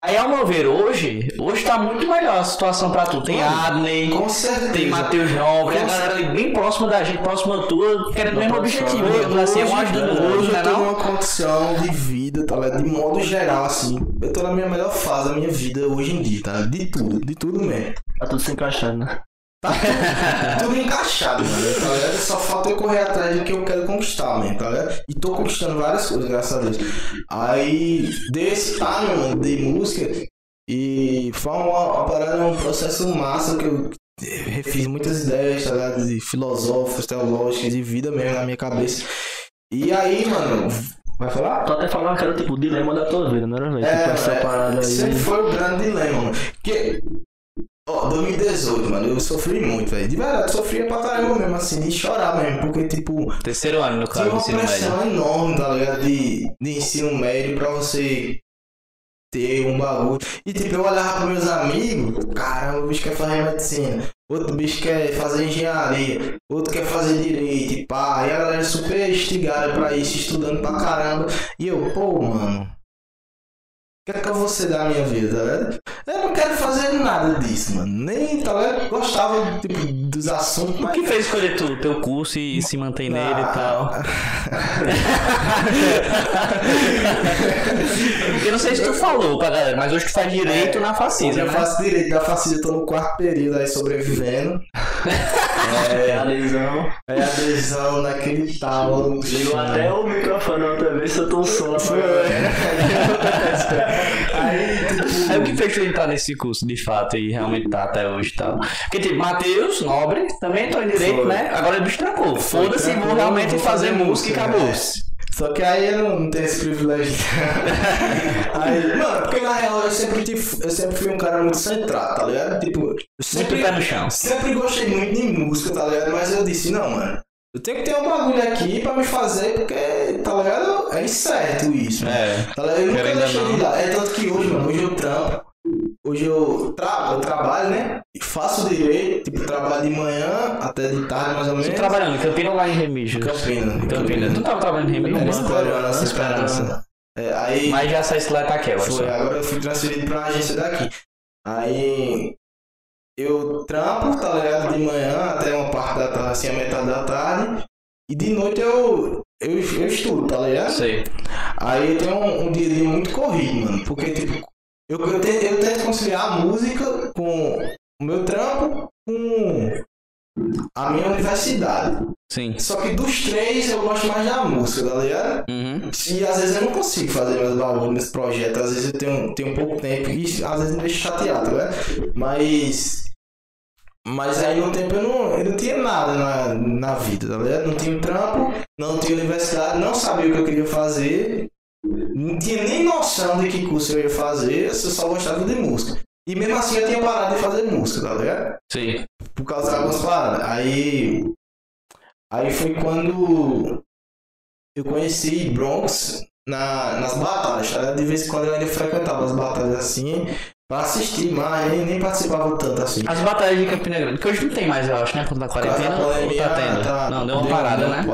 Aí, ao meu ver, hoje, hoje tá muito melhor a situação pra tu. Tem Adney, Com certeza. tem Matheus Nobre, a galera ali bem próxima da gente, próxima tua, querendo o mesmo objetivo, digamos assim, um ajudando Hoje né eu tô não? numa condição de vida, tá ligado? De modo geral, assim. Eu tô na minha melhor fase da minha vida hoje em dia, tá? De tudo, de tudo mesmo. Tá tudo se encaixando, né? Tá tudo, tudo encaixado, mano. Tá ligado? Só falta eu correr atrás do que eu quero conquistar, mano, tá ligado? E tô conquistando várias coisas, graças a Deus. Aí, dei esse mano, de música. E foi uma, uma parada, um processo massa que eu refiz muitas ideias, tá ligado? De filosóficas, teológicas, de vida mesmo na minha cabeça. E aí, mano, vai falar? Tu até falava que era tipo o dilema da tua vida, não era, velho? tipo essa é, parada aí. Sempre foi o grande dilema, mano. Porque, ó, 2018, mano, eu sofri muito, velho. De verdade, sofria pra caramba mesmo, assim, de chorar mesmo. Porque, tipo, Terceiro ano, no tinha caso, uma ensino médio. pressão enorme, tá ligado? De, de ensino médio pra você ter um bagulho. E, tipo, eu olhava pros meus amigos, caramba, o bicho quer fazer medicina. Outro bicho quer fazer engenharia, outro quer fazer direito, e pá. E a galera super instigada pra isso, estudando pra caramba. E eu, pô, mano, que é que eu vou ser da minha vida, tá ligado? Eu não quero fazer nada disso, mano. Nem, tá ligado? Gostava, tipo, dos assuntos, O mas... que fez escolher tu, teu curso e se manter nele e tal? Eu não sei se tu falou pra galera, mas hoje tu faz direito na Facisa, eu né? faço direito da Facisa, tô no quarto período aí sobrevivendo. É, a lesão. É adesão naquele tal. Ligou até o microfone outra vez, um som lá pra Aí, tipo, Aí o que fez tu entrar nesse curso de fato e realmente tá até hoje e tal? Porque tipo, Matheus, Nobre, também entrou em direito, Foi. né? Agora bicho trancou. Foda-se, vou realmente vou fazer fazer música e música, acabou. né? Só que aí eu não tenho esse privilégio. aí, mano, porque na real eu sempre, eu sempre fui um cara muito centrado, tá ligado? Tipo, eu sempre, pé no chão. sempre gostei muito de música, tá ligado? Mas eu disse, não, mano. Eu tenho que ter um bagulho aqui pra me fazer, porque, tá ligado? É incerto isso. É. Tá ligado? Eu nunca deixei de lá. É tanto que hoje, mano, hoje eu trampo. Hoje eu, tra eu trabalho, né? E faço direito, tipo, trabalho de manhã até de tarde, mais ou Tu menos. trabalhando em Campina ou lá em Remígio? Campina. em Campina. Tu tava trabalhando em Remígio? no não? Esperança, nossa esperança. É, aí Mas já saísse lá em Itaquera, foi, agora eu fui transferido pra uma agência daqui. Aí eu trampo, tá ligado? De manhã até uma parte da tarde, assim, a metade da tarde. E de noite eu, eu, eu estudo, tá ligado? Sei. Aí eu tenho um, um dia muito corrido, mano. Porque, tipo, eu, eu, tento, eu tento conciliar a música com o meu trampo com a minha universidade. Sim. Só que dos três eu gosto mais da música, tá ligado? Uhum. E às vezes eu não consigo fazer meus bagulhos nesse projeto. Às vezes eu tenho, tenho pouco tempo e às vezes me deixa chateado, tá ligado? Mas. Mas aí no tempo eu não, eu não tinha nada na, na vida, tá ligado? Não tinha trampo, não tinha universidade, não sabia o que eu queria fazer, não tinha nem noção de que curso eu ia fazer, eu só gostava de música. E mesmo assim eu tinha parado de fazer música, tá ligado? Sei. por causa de algumas paradas. Aí. Aí foi quando eu conheci Bronx na, nas batalhas, tá? ligado? De vez em quando eu ainda frequentava as batalhas assim, pra assistir, mas nem, nem participava tanto assim. As batalhas de Campina Grande, que hoje não tem mais, eu acho, né? Por conta da quarentena. Ou tá tendo? tá- não, deu uma deu- parada, deu né?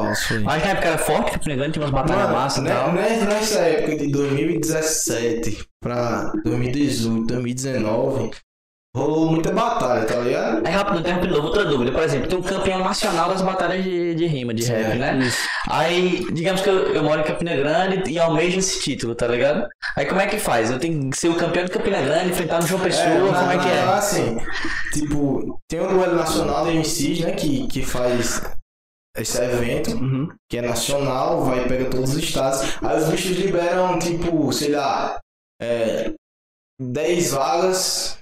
Mas na época era forte, Campina Grande tinha umas batalhas Mano, massa e né- tal. né- Nessa época de 2017 pra 2018, 2019, rolou muita batalha, tá ligado? Aí rápido, interrompendo, outra dúvida. Por exemplo, tem um campeão nacional das batalhas de, de rima, de rap, né? Isso. Aí, digamos que eu, eu moro em Campina Grande e almejo esse título, tá ligado? Aí como é que faz? Eu tenho que ser o campeão de Campina Grande, enfrentar no João Pessoa, na- como é que é? Assim, tipo, tem o duelo nacional da MCs, né, que, que faz esse evento, Uhum. que é nacional, vai pegar todos os estados. Aí os bichos liberam, tipo, sei lá, é, 10 vagas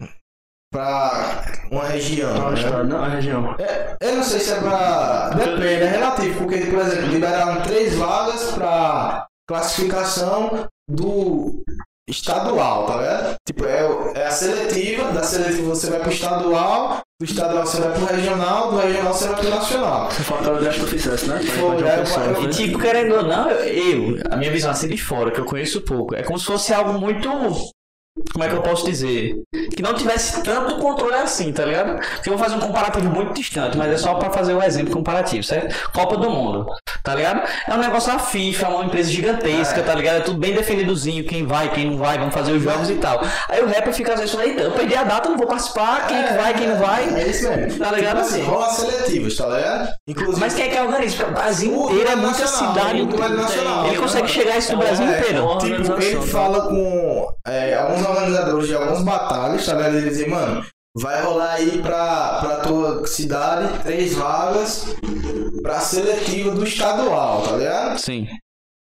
pra uma região. Não, né? estado, não, a região. É, eu não sei se é pra. Depende, é relativo, porque, por exemplo, liberaram três vagas pra classificação do estadual, tá ligado? Tipo, é, o- é a seletiva, da seletiva você vai pro estadual, do estadual você vai pro regional, do regional você vai pro nacional. Você falou aquela desta que eu fizesse, né? Foi, é, Pessoa, não E foi? tipo, querendo ou não, eu, eu- a minha visão assim de fora, que eu conheço pouco, é como se fosse algo muito. Como é que eu posso dizer? Que não tivesse tanto controle assim, tá ligado? Porque eu vou fazer um comparativo muito distante, mas é só pra fazer o exemplo comparativo, certo? Copa do Mundo, tá ligado? É um negócio da FIFA, é uma empresa gigantesca, É. tá ligado? É tudo bem definidozinho, quem vai, quem não vai, vamos fazer os jogos e tal. Aí o rapper fica às vezes falando, eita, eu perdi a data, não vou participar, quem que vai, quem não vai. É isso mesmo. Tá ligado? Tipo assim, rola seletivas, tá ligado? Inclusive. Mas quem é que organiza? Porque O Brasil inteiro é muita cidade. nacional. Ele consegue chegar isso no Brasil É, inteiro. uma Tipo, ele fala com é, alguns organizadores de algumas batalhas, tá ligado? Ele diz, mano, vai rolar aí pra, pra tua cidade três vagas pra seletiva do estadual, tá ligado? Sim.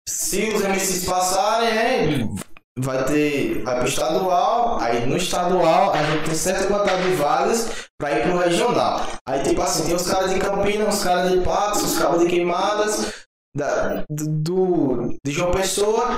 Se os MCs passarem, é, vai ter. Vai pro estadual, aí no estadual a gente tem certa quantidade de vagas pra ir pro regional. Aí tipo assim, tem os caras de Campinas, os caras de Patos, os caras de Queimadas, da, do, de João Pessoa.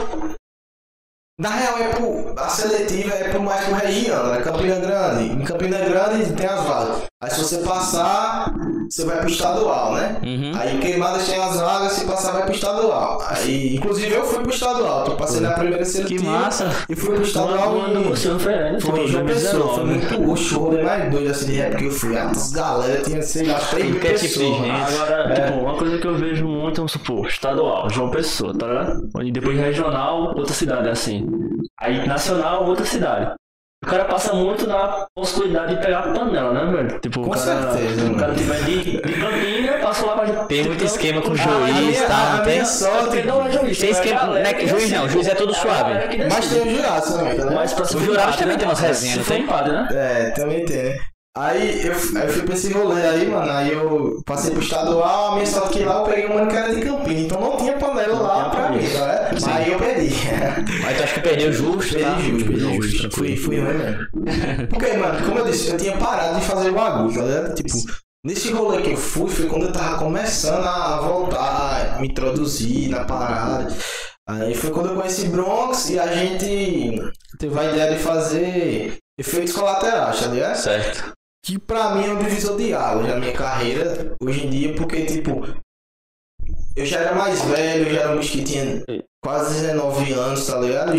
Na real, é pro, a seletiva é pro mais pro região, né? Campina Grande. Em Campina Grande tem as vagas. Aí se você passar, você vai pro estadual, né? Uhum. Aí queimadas tem as vagas, se passar vai pro estadual. Aí, inclusive eu fui pro estadual, eu passei na primeira Que seletiva massa. e fui pro estadual e você não foi, né? foi em João Pessoa, foi muito o show né? mais doido assim de rap que eu fui. As galera tinha, sei lá, 3 mil tipo pessoas. gente. Agora, tipo, uma coisa que eu vejo muito, vamos supor, estadual, João Pessoa, tá ligado? E depois regional, outra cidade, assim. Aí nacional, outra cidade. O cara passa muito na possibilidade de pegar a panela, né, velho? Tipo, Com o cara, certeza, o cara tiver de, de Campina, passa lá pra Tem muito esquema com Ah, juiz, tá? Não tem? sorte- Porque não é juiz, Tem é esquema- galera não é que- que juiz não, juiz é tudo a suave. Mas tem o jurado também, tá né? Mas pra O jurado também né? tem umas resenhas, não tem? padre, né? É, também tem, né? Aí eu, aí eu fui pra esse rolê aí, mano. Aí eu passei pro estadual, a minha sorte que lá eu peguei um que era de Campina, então não tinha panela lá tinha pra mim, tá ligado? Mas aí eu perdi. Mas tu acha que perdeu justo, tá? Perdi justo, perdi justo. Fui, fui ruim mesmo. Porque, mano, como eu disse, eu tinha parado de fazer bagulho, tá ligado? Tipo, nesse rolê que eu fui, foi quando eu tava começando a voltar, a me introduzir na parada. Aí foi quando eu conheci Bronx e a gente teve a ideia de fazer efeitos colaterais, tá ligado? Certo. Que pra mim é um divisor de águas na minha carreira hoje em dia, porque tipo, eu já era mais velho, eu já era um bicho que tinha quase 19 anos, tá ligado?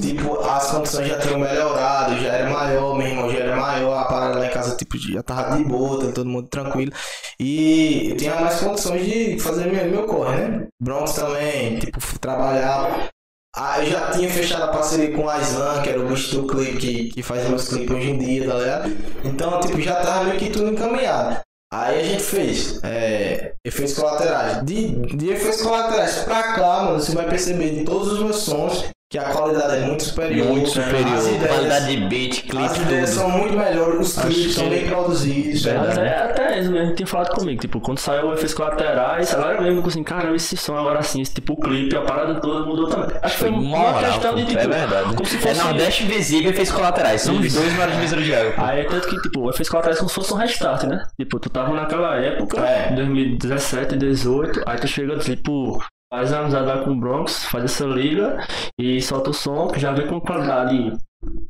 Tipo, as condições já tinham melhorado, já era maior, meu irmão já era maior, a parada lá em casa, tipo, já tava de boa, tá todo mundo tranquilo. E eu tinha mais condições de fazer meu, meu corre, né? Bronx também, tipo, trabalhar. Ah, eu já tinha fechado a parceria com o Aislan, que era o bicho do clipe que, que faz meus clipes hoje em dia, tá ligado? Então, tipo, já tava meio que tudo encaminhado. Aí a gente fez é, efeitos colaterais. De, de efeitos colaterais pra cá, mano, você vai perceber de todos os meus sons que a qualidade é muito superior. Muito As superior. ideias, Qualidade de beat, as clipe, ideias tudo. são muito melhores, os clipes são bem produzidos. tá Verdade. ligado? Até, até eles mesmo tinham falado comigo, tipo, quando saiu o efeitos colaterais, agora mesmo, assim, caramba, esse som agora assim, esse tipo, o clipe, a parada toda mudou também. Acho que Foi uma moral, questão de, tipo, É verdade. como se É fosse... Nordeste Invisível e fez colaterais. São os dois maiores divisores de água. Aí, tanto que, tipo, o efeitos colaterais como se fosse um restart, né? Tipo, tu tava naquela época, É. 2017, 2018, aí tu chega, tipo, faz a amizade com o Bronx, faz essa liga e solta o som, que já vem com qualidade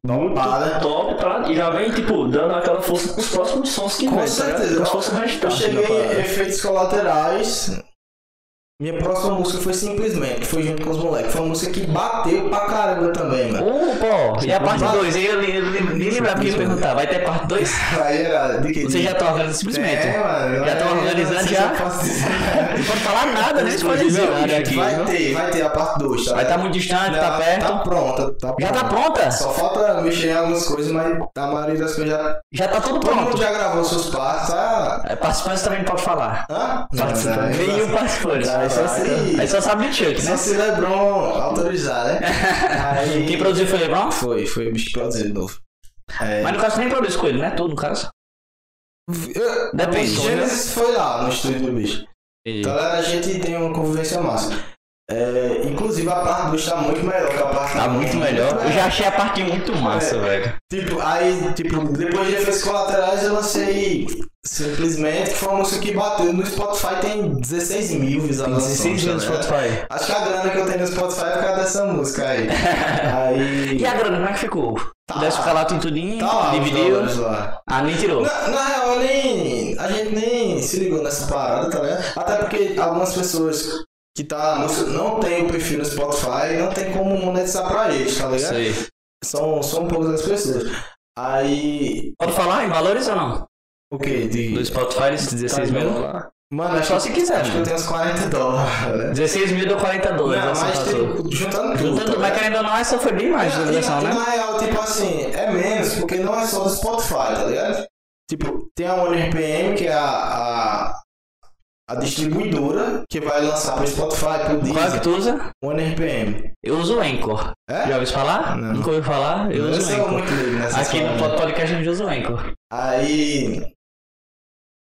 muito Topada. top, tá? E já vem, tipo, dando aquela força pros próximos sons que Com vem, tá ligado? certeza. Como se fosse um Eu cheguei parada. em efeitos colaterais. Minha próxima música foi simplesmente, que foi junto com os moleques. Foi uma música que bateu pra caramba também, mano. Ô, pô, e a parte 2? Eu nem lembrava que ia perguntar. Vai ter parte 2? Aí era de que? Você já tá organizando simplesmente. É, mano. Já tá é, organizando já? Não pode falar nada, nem spoiler Vai aqui. viu? ter, vai ter a parte 2, tá? Vai estar muito distante, tá perto. Tá pronta, tá Já tá pronta. Só falta mexer em algumas coisas, mas a maioria das coisas já. Já tá tudo Todo mundo pronto. já gravou seus partes, tá? É, Participantes também não pode falar. Hã? Participante. Nenhum participante. Só se, Aí só sabe de Chuck, só né? se Lebron autorizar, né? Aí... Quem produziu foi o Lebron? Foi, foi o bicho que produziu de novo. É... Mas no caso nem produz com ele, né? Tudo no caso. Eu- Depende, O Gênesis foi lá no estúdio do bicho. Então a gente tem uma convivência massa. É, inclusive a parte 2 tá muito melhor que a parte Tá muito melhor. Eu já achei a parte muito massa, É. velho. Tipo, aí, tipo, depois de efeitos colaterais eu lancei simplesmente que foi uma música que bateu no Spotify, tem 16 mil visualizações. 16 mil no ligado? Spotify. Acho que a grana que eu tenho no Spotify é por causa dessa música aí. aí. E a grana, como é que ficou? Tá lá. ficar lá tudinho, Tá lá, dividiu. lá. Ah, nem tirou. Na, na real, nem. A gente nem se ligou nessa parada, tá ligado? Até porque algumas pessoas que tá música não tem o perfil no Spotify, não tem como monetizar pra eles, tá ligado? Sei. São, são poucas as pessoas. Aí. Pode falar em valores ou não? O que? De. Do Spotify, esses 16 Tá mil? lá? Mano, acho Só se quiser, Acho que eu tenho uns 40 dólares, né? 16 mil deu 40 dólares. Não, mas tipo, juntando tudo. Juntando, tá mas querendo ou não, essa foi bem mais de E- divulgação, né? Na real, tipo assim, é menos, porque não é só do Spotify, tá ligado? Tipo, tem a OneRPM, que é a, a, a distribuidora que vai lançar pro Spotify, pro Qual é que tu usa? OneRPM. Eu uso o Anchor. É? Já ouviu falar? Não. Nunca ouviu falar? Eu uso o sou Anchor. nessas Aqui no paradas. podcast a gente usa o Anchor. Aí.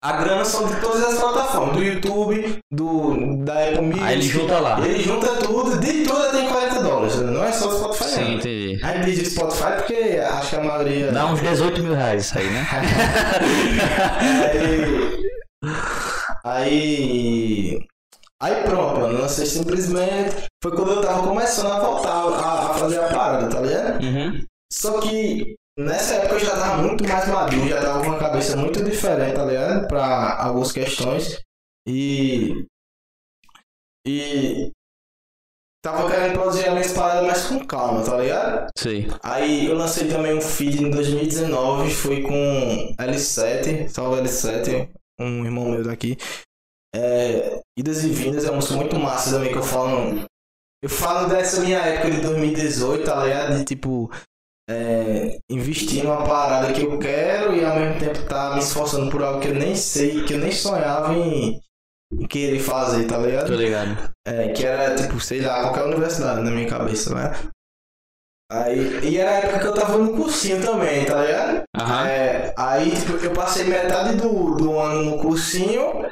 A grana são de todas as plataformas, do YouTube, do, da Apple Music. Aí ele junta lá. Ele junta tudo, de tudo tem 40 dólares, né? não é só Spotify. Sim, não. entendi. A gente diz Spotify porque acho que a maioria. Dá uns 18 mil reais isso aí, né? Aí. Aí. Aí pronto, mano. Lancei simplesmente. Foi quando eu tava começando a voltar a, a fazer a parada, tá ligado? Uhum. Só que nessa época eu já tava muito mais maduro, já tava com uma cabeça muito diferente, tá ligado? Pra algumas questões. E. E. Tava querendo produzir a minha parada mais com calma, tá ligado? Sei. Aí eu lancei também um feed em 2019, foi com L7, salve L7, um irmão meu daqui. É, Idas e Vindas é uma música muito massa também que eu falo. Eu falo dessa minha época de 2018, tá ligado? De tipo. É, investir numa parada que eu quero e ao mesmo tempo tá me esforçando por algo que eu nem sei, que eu nem sonhava em, em querer fazer, tá ligado? Tô ligado. É, que era, tipo, sei lá, qualquer universidade na minha cabeça, né? Aí, e era a época que eu tava no cursinho também, tá ligado? Aham. É, aí, tipo, eu passei metade do, do ano no cursinho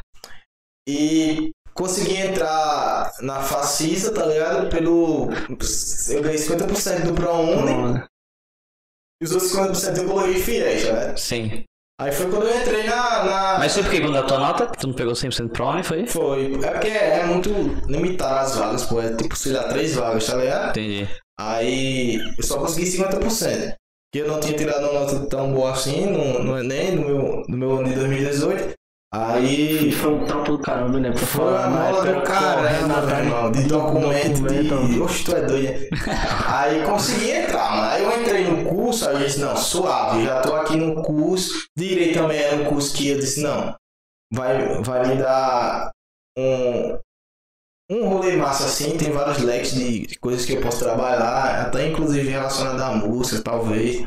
e consegui entrar na Facisa, tá ligado? Pelo. Eu ganhei 50% do ProUni e os outros 50% eu coloquei fiéis, tá ligado? Sim. Aí foi quando eu entrei na. na... Mas foi porque quando a tua nota, tu não pegou 100% pro homem, foi? Foi. É porque é muito limitado as vagas, pô. É tipo, sei lá, três vagas, tá ligado? Entendi. Aí eu só consegui 50%. Que eu não tinha tirado uma nota tão boa assim no, no Enem, no meu, no meu ano de 2018. Aí Foi um trampo do caramba, né? Pra foi uma mola do caramba, meu irmão. De documento, documento, de. Oxe, tu é doido. Aí consegui entrar, mano. Aí eu entrei no curso, aí eu disse, não, suave, já tô aqui no curso. Direito também era um curso que eu disse, não, vai, vai me dar um, um rolê massa assim, tem vários leques de de coisas que eu posso trabalhar, até inclusive relacionado à música, talvez.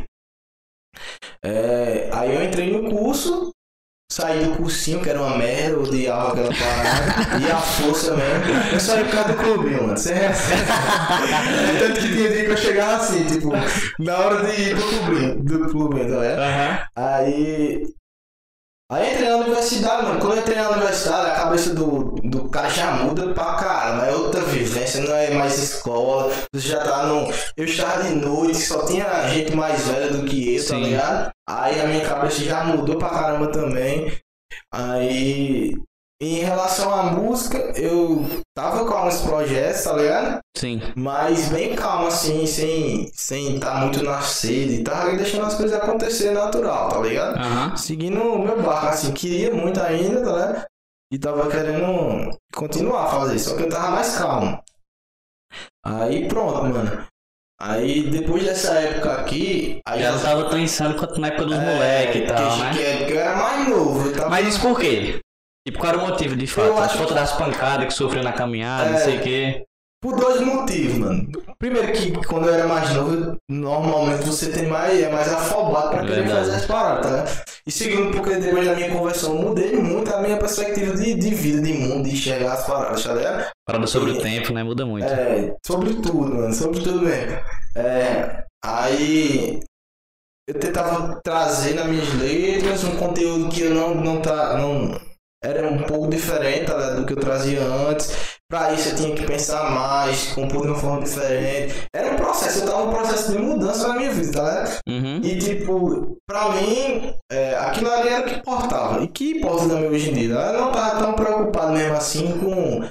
É, aí eu entrei no curso, saí do cursinho, que era uma merda, eu odiava aquela parada, e a força mesmo. Eu saí por causa do clubinho, mano. Você é Tanto que tinha dia que eu chegava assim, tipo, na hora de ir pro clubinho, do clubinho, tá ligado? Aham. Aí. Aí entrei na universidade, mano. Quando eu entrei na universidade, a cabeça do, do cara já muda pra caramba. É outra vivência, não é mais escola. Você já tá no. Eu estava de noite, só tinha gente mais velha do que eu, tá Sim. ligado? Aí a minha cabeça já mudou pra caramba também. Aí. Em relação à música, eu tava com alguns projetos, tá ligado? Sim. Mas bem calmo, assim, sem sem tá muito na sede. Tava deixando as coisas acontecer natural, tá ligado? Aham. Seguindo o meu barco, assim, queria muito ainda, tá ligado? E tava querendo continuar a fazer, só que eu tava mais calmo. Aí pronto, mano. Aí depois dessa época aqui, aí Já não tava tão insano quanto na época dos É, moleques e tal, porque, né? que- porque eu era mais novo. Tava... Mas isso por quê? Tipo, qual era o motivo de fato? Eu Por acho conta das pancadas que sofreu na caminhada, não É. sei o quê. Por dois motivos, mano. Primeiro que quando eu era mais novo, normalmente você tem mais, é mais afobado pra querer Verdade. fazer as paradas, né? E segundo, porque depois da minha conversão eu mudei muito a minha perspectiva de, de vida, de mundo, de enxergar as paradas, tá ligado? Parada sobre o tempo, né? Muda muito. É, sobre tudo, mano, sobre tudo mesmo. É, aí eu tentava trazer nas minhas letras um conteúdo que eu não, não tá. Não, era um pouco diferente tá do que eu trazia antes. Pra isso eu tinha que pensar mais, compor de uma forma diferente. Era um processo, eu tava num processo de mudança na minha vida, ligado? Uhum. E tipo, pra mim, é, aquilo ali era o que importava. E que importa também hoje em dia? Eu não tava tão preocupado mesmo assim com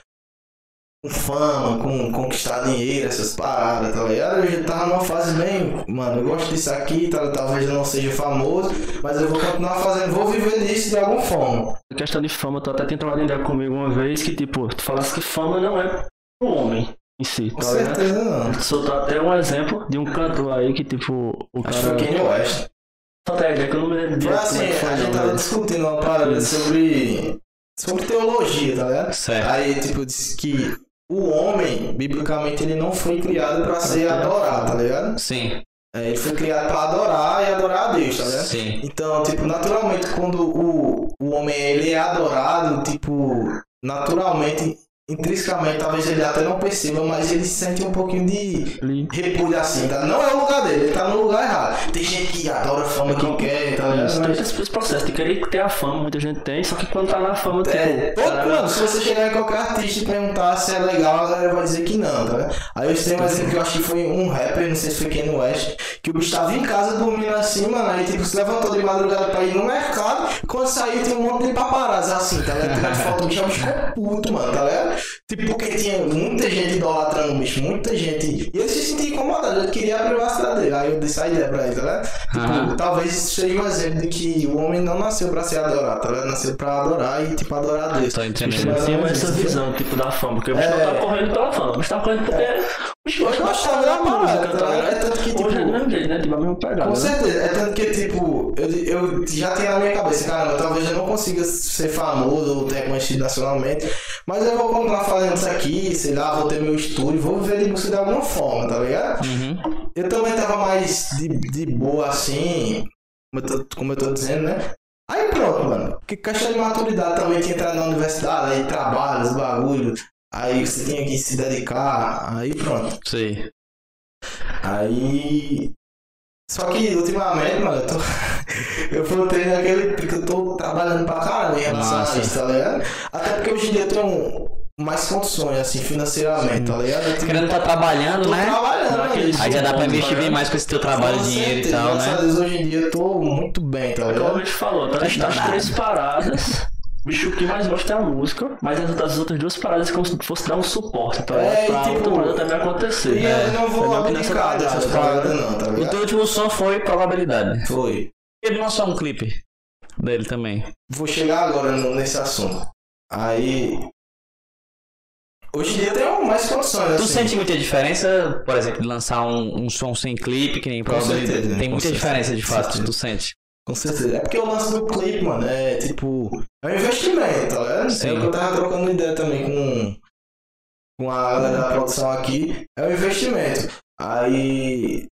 fama, com conquistar dinheiro, essas paradas, tá ligado? Eu já tava numa fase bem, mano, eu gosto disso aqui, tá, talvez eu não seja famoso, mas eu vou continuar fazendo, vou viver disso de alguma forma. A questão de fama, tu até tem trocado ideia comigo uma vez que, tipo, tu falasse que fama não é pro homem em si, Com tá ligado? certeza não. Soltou até um exemplo de um cantor aí que, tipo, o Acho que foi cara. Kanye West. Só a ideia que eu não me lembro Foi assim, como é foi, a gente tava mas- discutindo uma parada sobre, sobre teologia, tá ligado? Certo. Aí, tipo, disse que o homem, biblicamente, ele não foi criado pra ser adorado, tá ligado? Sim, É, ele foi criado pra adorar e adorar a Deus, tá ligado? sim. Então, tipo, naturalmente, quando o, o homem ele é adorado, tipo, naturalmente, intrinsecamente, talvez ele até não perceba, mas ele sente um pouquinho de repúdio assim, tá? Não é o lugar dele, ele tá no lugar errado. Tem gente que adora a fama que quer, tá ligado? Tem esse processo de querer ter a fama, muita gente tem, só que quando tá na fama, tipo. É, todo, cara, se você chegar em qualquer artista e perguntar se é legal, a galera vai dizer que não, tá ligado? Aí eu tenho um exemplo que eu acho que foi um rapper, não sei se foi Kanye West, que o bicho tava em casa dormindo assim, mano, aí tipo, se levantou de madrugada pra ir no mercado, quando saiu tem um monte de paparazzi assim, tá ligado? Tirando foto, o bicho, o bicho ficou puto, mano, tá ligado? Tipo, porque tinha muita gente idolatrando o bicho, muita gente, e ele se sentia incomodado, ele queria a privacidade dele, aí eu dei essa ideia pra ele, tá ligado? Tipo, Aham. talvez isso seja um exemplo de que o homem não nasceu pra ser adorado, tá ligado? Nasceu pra adorar e, tipo, adorar a Deus. Tô entendendo. Tinha essa isso. visão, tipo, da fama, porque o bicho É. não tá correndo pela fama, o bicho tá correndo porque. O bicho Eu gosta gostava da parada, tá ligado? É tanto que, tipo, Hoje é né? Tipo, a mesma pegada. Com né? certeza, é tanto que, tipo, eu, eu já tinha na minha cabeça, caramba, talvez eu não consiga ser famoso ou ter reconhecido nacionalmente, mas eu vou continuar fazendo isso aqui, sei lá, vou ter meu estúdio, vou viver de música de alguma forma, tá ligado? Uhum. Eu também tava mais de, de boa assim, como eu, tô, como eu tô dizendo, né? Aí pronto, mano. Porque questão de maturidade também tinha entrado na universidade, aí trabalho, os bagulho. Aí você tinha que se dedicar, aí pronto. Sei. Aí. Só que ultimamente, mano, eu tô. eu voltei naquele. Porque eu tô trabalhando pra caramba em relação Massa. a isso, tá ligado? Até porque hoje em dia eu tenho mais condições, assim, financeiramente, tá ligado? Eu Querendo tá trabalhando, tô né? trabalhando, mano. Aí já dá pra investir bem mais com esse teu trabalho, Com dinheiro e certeza, tal, graças a né? Deus, hoje em dia eu tô muito bem, tá É como ligado? a gente falou, tá Tá nas estudando. três paradas. Bicho, o que mais gosta é a música, mas as outras, as outras duas paradas é como se fosse dar um suporte pra, É, pra tipo, outra parada também acontecer. E né? eu não vou que nessa dessas tá paradas, não, tá O ligado? teu último som foi Probabilidade. Foi. Ele lançou um clipe dele também. Vou chegar agora nesse assunto. Aí. Hoje em dia tenho mais condições, Tu assim. sente muita diferença, por exemplo, de lançar um, um som sem clipe, que nem Com Probabilidade? certeza, Tem muita certeza, diferença de fato, certeza. tu sente. Com certeza. É porque o lance do clipe, mano, é tipo. É um investimento, tá ligado? Sim. É o que eu tava trocando ideia também com. Com a galera da produção aqui. É um investimento. Aí.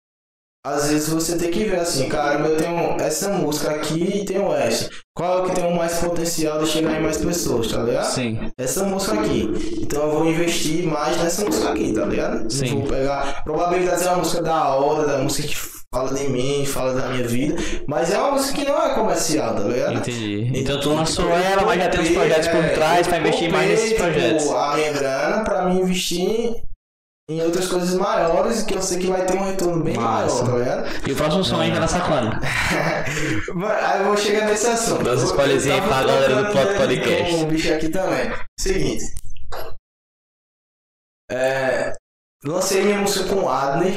Às vezes você tem que ver assim, cara, eu tenho essa música aqui e tenho essa. Qual é o que tem mais potencial de chegar em mais pessoas, tá ligado? Sim. essa música aqui. Então eu vou investir mais nessa música aqui, tá ligado? Sim. Vou pegar. Probabilidade é uma música da hora, da música que fala de mim, fala da minha vida. Mas é uma música que não é comercial, tá ligado? Entendi. Então tu lançou ela, mas já tem uns projetos por É, trás pra investir mais nesses tipo, projetos. a minha grana pra me investir em outras coisas maiores que eu sei que vai ter um retorno bem Massa. maior, tá ligado? E o próximo som aí vai lançar quando? Aí eu vou chegar nesse assunto. Dá uns spoilerzinhos pra galera do ideia Podcast. O bicho aqui também. Seguinte. É, lancei minha música com o Adney.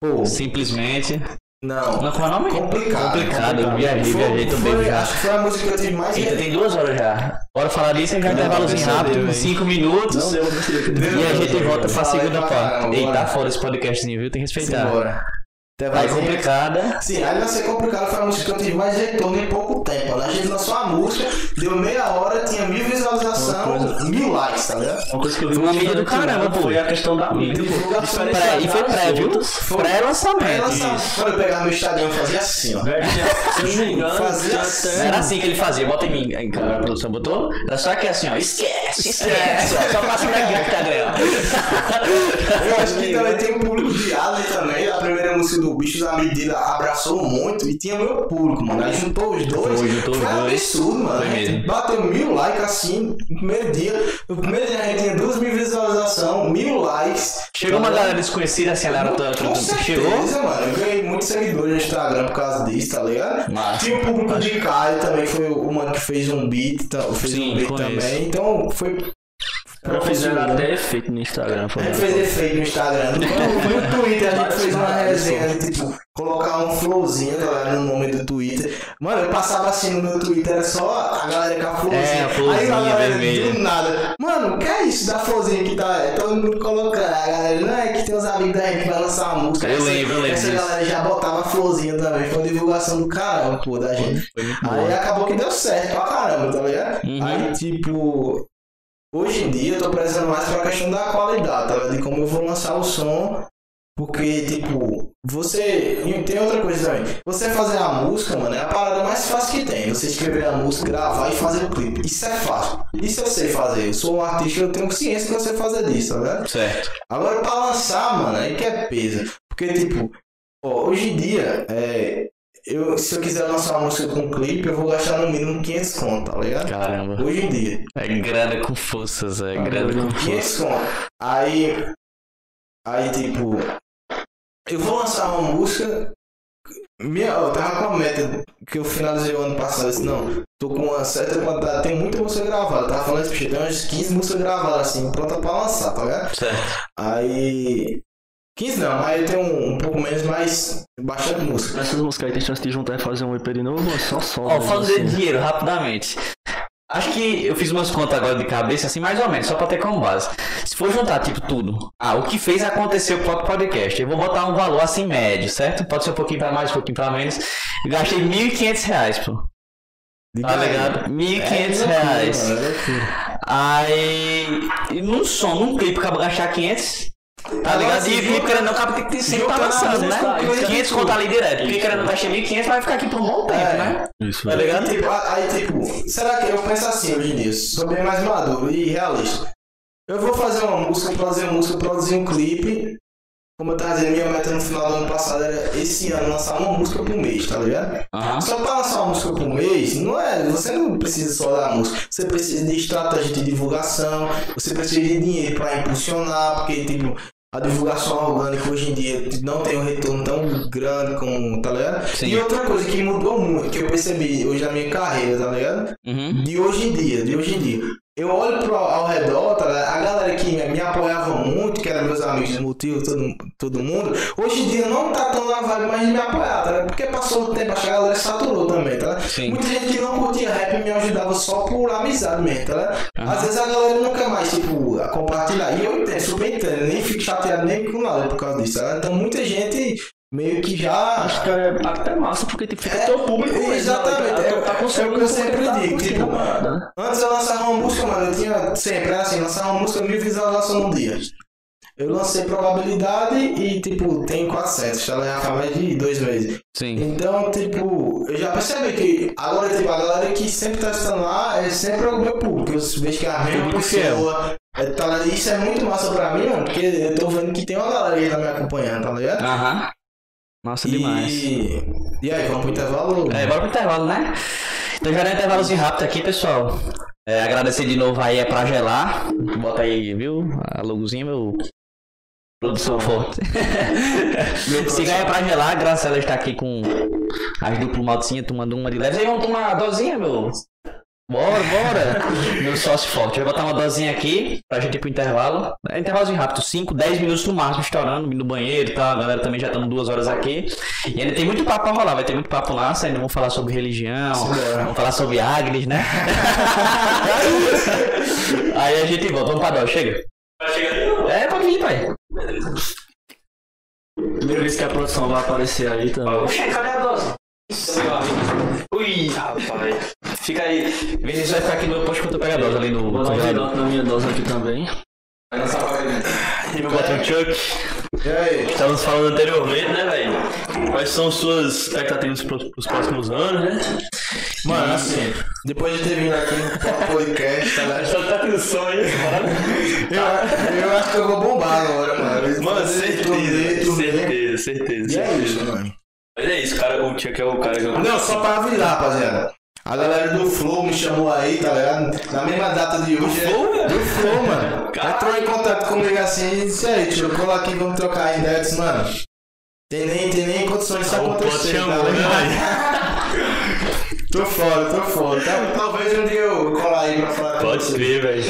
Pô, Simplesmente. Não. Não, qual é o nome? Complicado. Complicado, viajei, viajei também já. Acho que foi a música que eu tive mais. Eita, tem duas horas já. Bora falar disso e já Não, intervalozinho não, rápido, não, cinco minutos. Não deu uma E a gente volta pra segunda parte. caramba, Ei, bora. fora esse podcastzinho, viu? Tem que respeitar. Simbora. Até Vai mais. complicada. Sim, aí vai ser complicado, foi a música que eu tive mais retorno em pouco tempo. né? A gente lançou a música, deu meia hora, tinha mil visualizações, mil likes, tá ligado? Uma coisa que eu vi Foi uma mídia do caramba, lá pô. Foi a questão da mídia. Divulgação. Diferente Pré- e foi pré, viu? Foi. Pré-lançamento. Quando eu pegava meu Instagram, eu fazia assim, ó. Tinha- Se eu não me engano, Fazia assim. Era assim que ele fazia, bota em mim. Aí, cara, a produção botou? Era só que assim, ó, esquece, esquece, ó, só passa pra aqui no Instagram. Eu acho que também tem o público de Allen também. A primeira música do Bichos, a medida abraçou muito e tinha meu público, mano. Aí juntou os dois. Foi, juntou os Foi dois. absurdo, mano. Foi A mesmo. bateu mil likes assim no primeiro dia. No primeiro dia a gente tinha duas mil visualizações, mil likes. Chegou uma galera desconhecida assim, aleatória. Com certeza, Chegou? mano. Eu ganhei muitos seguidores no Instagram por causa disso, tá ligado? Massa. Tinha o público de Caio também, foi o mano que fez um beat, tá- fez Sim, um beat também. Então foi. Já fizeram até efeito no Instagram. A Foi gente fez efeito no Instagram. No, no Twitter a gente fez uma resenha de tipo, colocar um flowzinho galera, no nome do Twitter. Mano, eu passava assim no meu Twitter, era só a galera com a florzinha. É, a florzinha Aí a galera vermelha. do nada. Mano, o que é isso da florzinha que tá é, todo mundo colocando? A galera, não é que tem uns amigos da gente que vai lançar uma música. Eu Essa- lembro, eu lembro Essa disso. galera já botava a florzinha também. Foi uma divulgação do caramba, pô, da gente. Aí acabou que deu certo pra caramba, tá ligado? Uhum. Aí, tipo, hoje em dia eu tô prezando mais pra questão da qualidade, tá ligado? De como eu vou lançar o som. Porque, tipo, você. e Tem outra coisa também. Você fazer a música, mano, é a parada mais fácil que tem. Você escrever a música, gravar e fazer o clipe. Isso é fácil. Isso eu sei fazer. Eu sou um artista, eu tenho ciência que eu sei fazer disso, tá ligado? Certo. Agora pra lançar, mano, aí que é peso. Porque, tipo, ó, hoje em dia, é, eu, se eu quiser lançar uma música com clipe, eu vou gastar no mínimo 500 conto, tá ligado? Caramba. Hoje em dia. É grana com forças, é grana com 500 forças. conto. Aí, aí, tipo, eu vou lançar uma música. Minha, eu tava com a meta que eu finalizei o ano passado. Disse, não, tô com uma certa quantidade, tem muita música gravada. Eu tava falando isso, tem umas 15 músicas gravadas assim, pronta pra lançar, tá ligado? Certo. Aí. 15 não, aí eu tenho um, um pouco menos, mas bastante música. Essas músicas aí tem chance de juntar e fazer um EP de novo ou só só? Ó, falando assim? de dinheiro, rapidamente. Acho que eu fiz umas contas agora de cabeça, assim, mais ou menos, só pra ter como base. Se for juntar, tipo, tudo. Ah, o que fez acontecer o próprio podcast. Eu vou botar um valor assim médio, certo? Pode ser um pouquinho pra mais, um pouquinho pra menos. Eu gastei 1.500 reais, pô. Tá ligado? 1.500 reais. Aí. e Num som, num clipe, acaba gastar 500. Tá ligado? assim, E clipe querendo não, acaba tem que sempre tá lançando, né? músicas, 500 contar ali direto. Querendo não gastar 1.500, vai ficar aqui por um bom tempo, É. né? Isso, Tá ligado? E, tipo, aí, tipo, será que eu penso assim hoje em dia? Sou bem mais maduro e realista. Eu vou fazer uma música, produzir uma música, produzir um clipe. Como eu tava dizendo, minha meta no final do ano passado era esse ano lançar uma música por mês, tá ligado? Aham. Só pra lançar uma música por mês, não é. Você não precisa só da música. Você precisa de estratégia de divulgação, você precisa de dinheiro pra impulsionar, porque tipo, a divulgação orgânica hoje em dia não tem um retorno tão grande como, tá ligado? Sim. E outra coisa que mudou muito, que eu percebi hoje na minha carreira, tá ligado? Uhum. De hoje em dia, de hoje em dia. Eu olho pro, ao redor, tá a galera que me, me apoiava muito, que eram meus amigos do motivo, todo, todo mundo, hoje em dia não tá tão na vibe mais de me apoiar, tá? Porque passou o tempo, acho que a galera saturou também, tá? Sim. Muita gente que não curtia rap me ajudava só por amizade mesmo, tá? Aham. Às vezes a galera nunca mais, tipo, compartilhar. E eu entendo, super entendo, nem fico chateado nem com nada por causa disso, tá? Então muita gente meio que já. Acho que é até massa, porque tipo, fica É, teu público mesmo, exatamente, né? é- Tá é o que eu sempre tá digo, tipo, a né? Antes eu lançava uma música, mano, eu tinha sempre, assim, lançava uma música mil visualizações no dia. Eu lancei probabilidade e, tipo, tem 400, tá ligado? Já faz mais de dois meses. Sim. Então, tipo, eu já percebi que agora, tipo, a galera que sempre tá estando lá é sempre o meu público. Eu vejo que é a mesma pessoa. É, tá? Isso é muito massa pra mim, mano, porque eu tô vendo que tem uma galera aí tá me acompanhando, tá ligado? Aham. Massa demais. E, e aí, vamos pro intervalo? É, bora pro intervalo, né? Então já dá um intervalozinho rápido aqui, pessoal. É, agradecer de novo aí é pra gelar. Bota aí, viu? A logozinha, meu. Produção forte. Siga aí pra gelar, graças a ela está aqui com as duplo maltinha tomando uma de leve. Aí vamos tomar uma dosinha, meu. Bora, bora. Meu sócio forte. Vai botar uma dosinha aqui pra gente ir pro intervalo. É intervalozinho rápido, 5, 10 minutos no máximo, estourando, indo no banheiro e tal. A galera também já estamos duas horas aqui. E ainda tem muito papo pra rolar, vai ter muito papo lá. Ainda vamos falar sobre religião, vamos falar sobre Agnes, né? Aí a gente volta, vamos pra dó, chega. Vai chegar ali? É, pode vir, pai. Primeira vez que a produção vai aparecer aí também. Oxe, cadê a dose? Ui, rapaz. Fica aí. Vinícius vai ficar aqui no posto a dose ali no Vou dar na minha dose aqui também. Vai lançar pra ele. E meu patrão Chuck. E aí? Estávamos falando anteriormente, né, velho? Quais são suas expectativas pros, pros próximos anos, né? Mano, assim, depois de ter vindo aqui no podcast, tá ligado? Só tá com sonho, Eu, eu acho que eu vou bombar agora, mano. Mano, certeza, certeza, certeza. E é isso, mano. Mas é isso, cara. O Chuck é o cara que eu. Não, só pra avisar, rapaziada. A galera do Flow me chamou aí, tá ligado? Na mesma data de hoje. é- Flow, velho? Do Flow, mano. Caralho. Entrou em contato comigo assim e disse aí, tio, cola aqui, vamos trocar ideia. Eu disse, mano. Tem nem, tem nem condições disso Plot acontecer. tá né, ligado? Tô fora, tô fora. Tal- Talvez um dia eu colar aí pra falar com Pode crer, velho.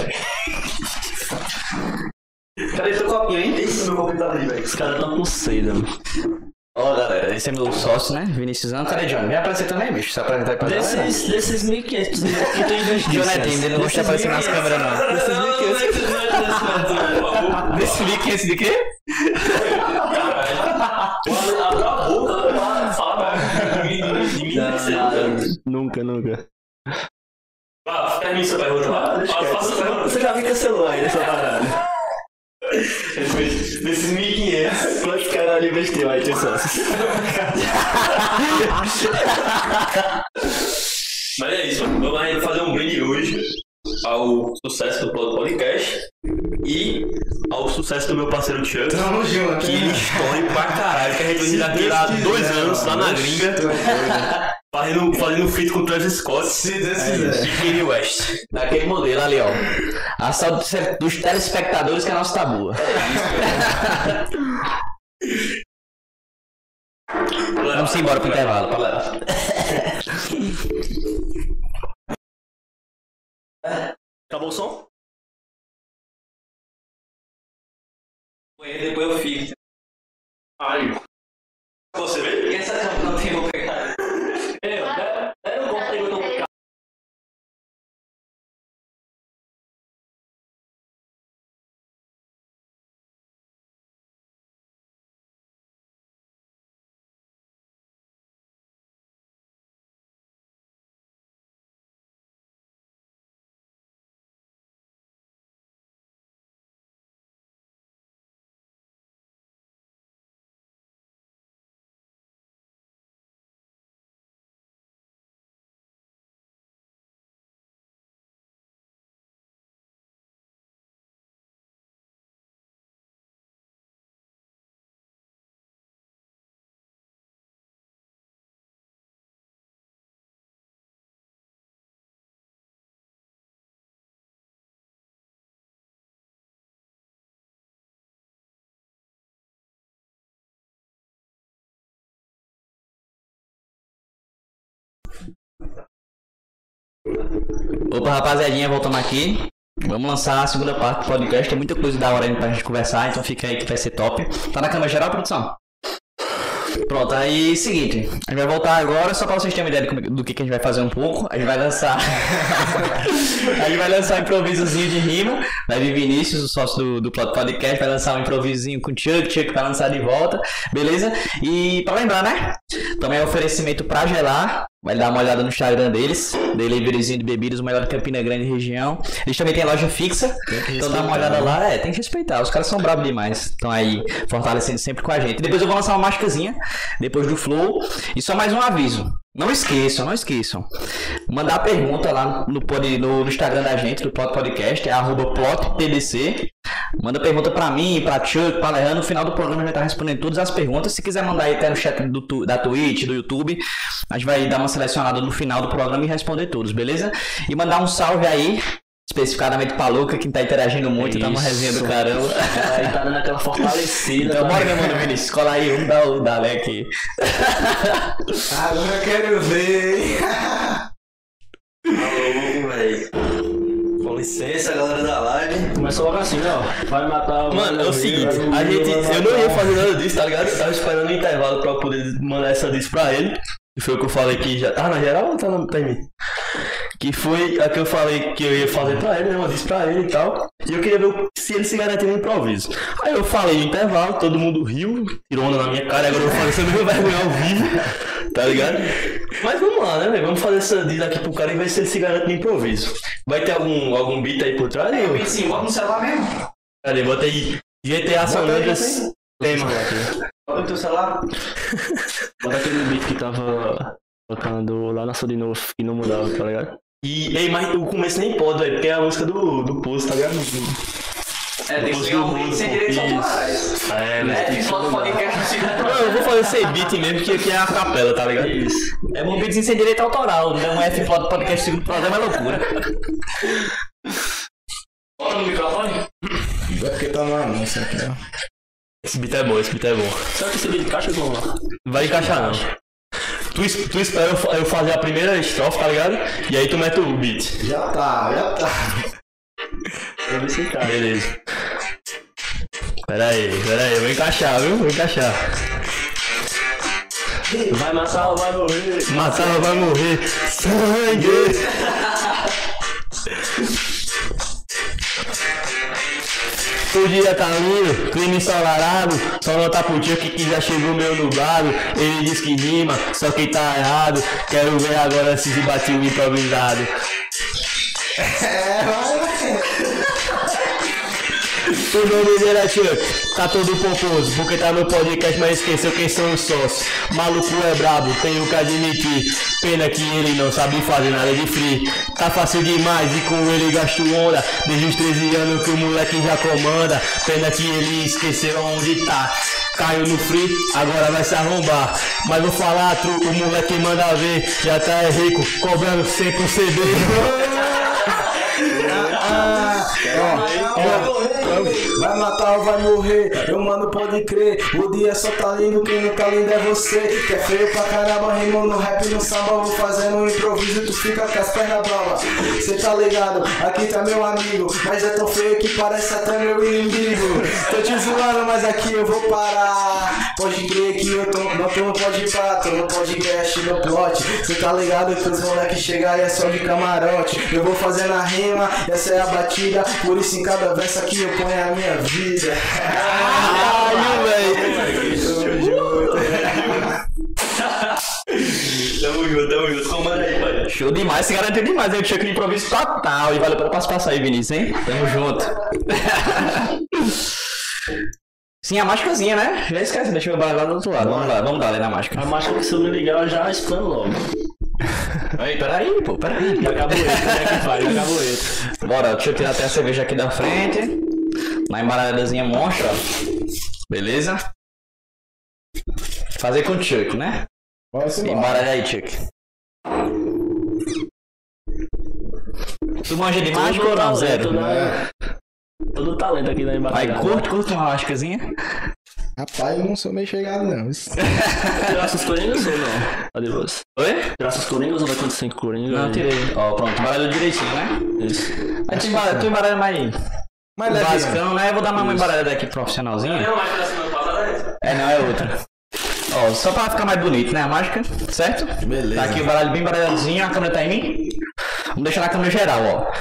Cadê teu copinho, hein? Esse meu copo tá ali, velho. Os caras tão com sede, mano. Ó, galera, esse é meu sócio, né? Vinicius Cadê John? Vem aparecer também, bicho. Se apresentar aí pra. Desses, desses 1.500 que tu investiu. John é tímido, ele não gosta de aparecer nas câmeras, não. Desses 1.500. Desse link esse de quê? Nunca, nunca. Ah, termina sua pergunta lá. Você já me cancelou aí nessa parada. Desses 1.500. Quantos caralho investiu aí, teu sócio? Mas é isso, vamos fazer um brinde hoje ao sucesso do Podcast e ao sucesso do meu parceiro Chuck. Tamo junto. Que ele estoure pra caralho, que a gente vem daqui dois anos lá na gringa, fazendo, fazendo feat com Travis Scott Se Deus e quiser. Kanye West. Daquele modelo ali, ó. A saúde dos- telespectadores que é a nossa tá boa. Vamos embora pro intervalo. Acabou o som? Depois eu fico. Ai. Você vê? Opa, rapaziadinha, voltando aqui. Vamos lançar a segunda parte do podcast. Tem muita coisa da hora ainda pra gente conversar, então fica aí que vai ser top. Tá na câmera geral, produção? Pronto, aí seguinte, a gente vai voltar agora só pra vocês terem uma ideia do que, que a gente vai fazer um pouco. A gente vai lançar. a gente vai lançar um improvisozinho de rima. Vai vir Vinícius, o sócio do, do Podcast, vai lançar um improvisozinho com o Chuck, Chuck vai lançar de volta, beleza? E pra lembrar, né? Também é oferecimento pra gelar. Vai dar uma olhada no Instagram deles, deliveryzinho de bebidas, o melhor de Campina Grande região. Eles também têm loja fixa, então dá uma olhada lá. É, tem que respeitar, os caras são bravos demais. Estão aí fortalecendo sempre com a gente. Depois eu vou lançar uma mágicazinha, depois do Flow. E só mais um aviso. Não esqueçam, não esqueçam. Mandar pergunta lá no, no, no Instagram da gente, do Plot Podcast, é arroba plotpdc. Manda pergunta pra mim, pra Chuck, pra Leandro. No final do programa a gente vai estar respondendo todas as perguntas. Se quiser mandar aí até no chat do, da Twitch, do YouTube, a gente vai dar uma selecionada no final do programa e responder todos, beleza? E mandar um salve aí, especificadamente pra Luca, que tá interagindo muito, tá uma Isso. resenha do caramba. Aí tá dando aquela fortalecida. Então bora, meu mano Vinícius, cola aí, vamos dar o Dalé aqui. Agora eu quero ver. Alô, licença, galera da live. Começa logo assim, ó. Vai matar Mano, é o seguinte, a gente. Eu não ia fazer nada disso, tá ligado? Eu tava esperando o intervalo pra poder mandar essa disso pra ele. Que foi o que eu falei que já. Tá na geral ou tá na pra mim? Que foi a que eu falei que eu ia fazer pra ele, né? Uma disse pra ele e tal. E eu queria ver se ele se garantia no improviso. Aí eu falei no intervalo, todo mundo riu, tirou onda na minha cara, e agora eu vou fazer essa mesma vergonha ao vivo, tá ligado? Mas vamos lá, né, velho? Vamos fazer essa diz aqui pro cara e ver se ele se garante no improviso. Vai ter algum, algum beat aí por trás? ou- Sim, bota no celular mesmo. Cadê? Bota aí. GTA San Andreas. Tema. Bota no teu celular. Bota aquele beat que tava tocando lá na sua de novo, que não mudava, tá ligado? E, ei, mas o começo nem pode, velho, porque é a música do, do Poço, tá ligado? É, tem que ser um beat sem direitos autorais. É, É, no Cidade. Não, eu vou fazer sem beat mesmo, que aqui é a capela, tá ligado? Isso. É um beatzinho sem direito autoral. Não um F pod podcast segundo programa é loucura. Bota no microfone. É porque tá no anúncio aqui, ó. Esse beat é bom, esse beat é bom. Será que esse beat encaixa com lá? Vai encaixar não. Tu, tu espera eu, fa- eu fazer a primeira estrofe, tá ligado? E aí tu mete o beat. Já tá, já tá. Pra ver se encaixa. Beleza. Pera aí, pera aí, eu vou encaixar, viu? Vou encaixar. Vai matar ou vai morrer? Matar vai morrer. Sangue! O dia tá lindo, clima ensolarado. Só tá pro tio que que já chegou meu nublado. Ele diz que rima, só que tá errado. Quero ver agora se bate o improvisado. O nome dele é Chuck, tá todo pomposo, porque tá no podcast, mas esqueceu quem são os sócios. Maluco é brabo, tenho que admitir. Pena que ele não sabe fazer nada de free. Tá fácil demais e com ele gasto onda. Desde os 13 anos que o moleque já comanda. Pena que ele esqueceu onde tá. Caiu no free, agora vai se arrombar. Mas vou falar, tru, o moleque manda ver. Já tá é rico, cobrando 100 por CD. Vai matar ou vai morrer, eu mano pode crer. O dia só tá lindo, quem não tá lindo é você. Que é feio pra caramba, rimo no rap no samba. Vou fazendo um improviso, tu fica com as pernas bravas. Cê tá ligado, aqui tá meu amigo. Mas é tão feio que parece até meu inimigo. Tô te zoando, mas aqui eu vou parar. Pode crer que eu tô, não tô no pode pá, tô no podcast, no plot. Cê tá ligado que os moleques chegar e é só de camarote. Eu vou fazendo a rima, essa é a batida. Por isso em cada verso aqui eu ponho a minha vida. Caralho, velho. Tamo junto, tamo junto. Comanda aí, pai. Show demais, se garantiu demais. Eu tinha que improviso total. E valeu pela participação aí, Vinícius, hein? Tamo junto. Sim, a máscarazinha, né? Já esquece, deixa eu lá do outro lado. Vamos lá, vamos dar ali na máscara. A máscara que se eu me ligar, eu já explano logo. Aí, peraí, pô, peraí. Já acabou ele, como é que faz? Já acabou ele. Bora, deixa eu tirar até a cerveja aqui da frente. Na embaralhadazinha monstra, ó. Beleza? Fazer com o Chuck, né? Embaralha aí, Chuck. Tu manja de mágica ou não? Zero. Todo, todo talento aqui na Aí, embaixo. curte, curte uma máscarazinha. Rapaz, eu não sou meio chegado, não. Seus coringas ou não? Cadê você? Oi? Seus coringas ou vai acontecer com coringa? Não, tirei. Ó, pronto, embaralhou direitinho, né? Isso. Aí tu embaralha, tu embaralha mais Mas leve, basicão, né? Eu vou dar mais uma embaralhada aqui profissionalzinha. Não, mas da semana passada é. É, não, é outra. Ó, só pra ficar mais bonito, né? A mágica, certo? Beleza. Tá aqui o baralho bem baralhadinho, a câmera tá em mim. Vamos deixar na câmera geral, ó.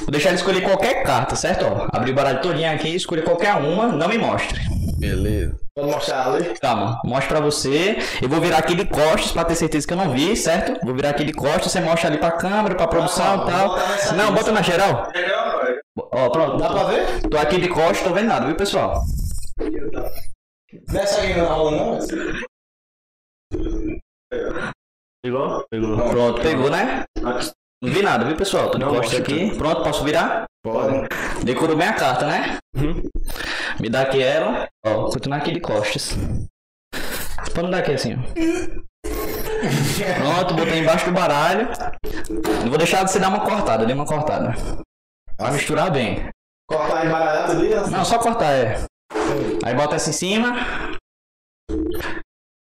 Vou deixar ele escolher qualquer carta, certo? Ó, abrir o baralho todinho aqui, escolher qualquer uma, não me mostre. Beleza. Pode mostrar ali? Calma, mostra pra você. Eu vou virar aqui de costas pra ter certeza que eu não vi, certo? Vou virar aqui de costas, você mostra ali pra câmera, pra produção e tal. Não, bota na geral. Legal, pai. Ó, pronto. Dá pra ver? Tô aqui de costas, tô vendo nada, viu, pessoal? Nessa aqui não rola, não? Pegou? Pegou. Pronto, pegou, né? Não vi nada, viu, pessoal? Tô de costas aqui. Pronto, posso virar? Pode. Decorou bem a carta, né? Uhum. Me dá aqui ela. Ó, continuar aqui de costas. Pode me dar aqui assim, ó. Pronto, botei embaixo do baralho. Não vou deixar de você dar uma cortada, dei uma cortada. Pra misturar bem. Cortar embaralhado ali? né? Não, só cortar, é. Aí bota essa em cima.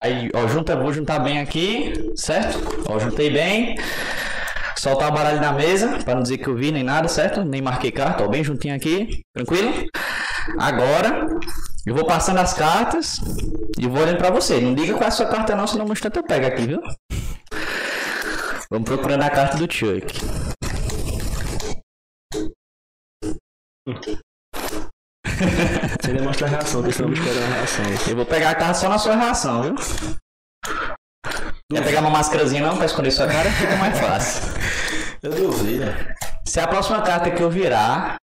Aí, ó, junta, vou juntar bem aqui, certo? Ó, juntei bem. Soltar o baralho na mesa, pra não dizer que eu vi nem nada, certo? Nem marquei carta, ó, bem juntinho aqui, tranquilo? Agora, eu vou passando as cartas e vou olhando pra você. Não diga qual é a sua carta não, senão no instante eu pego aqui, viu? Vamos procurando a carta do Chuck. Você demonstra a reação, estamos esperando a reação. Eu vou pegar a carta só na sua reação, viu? Quer pegar uma máscarazinha não pra esconder sua cara? Fica mais fácil. Eu duvido. Se a próxima carta que eu virar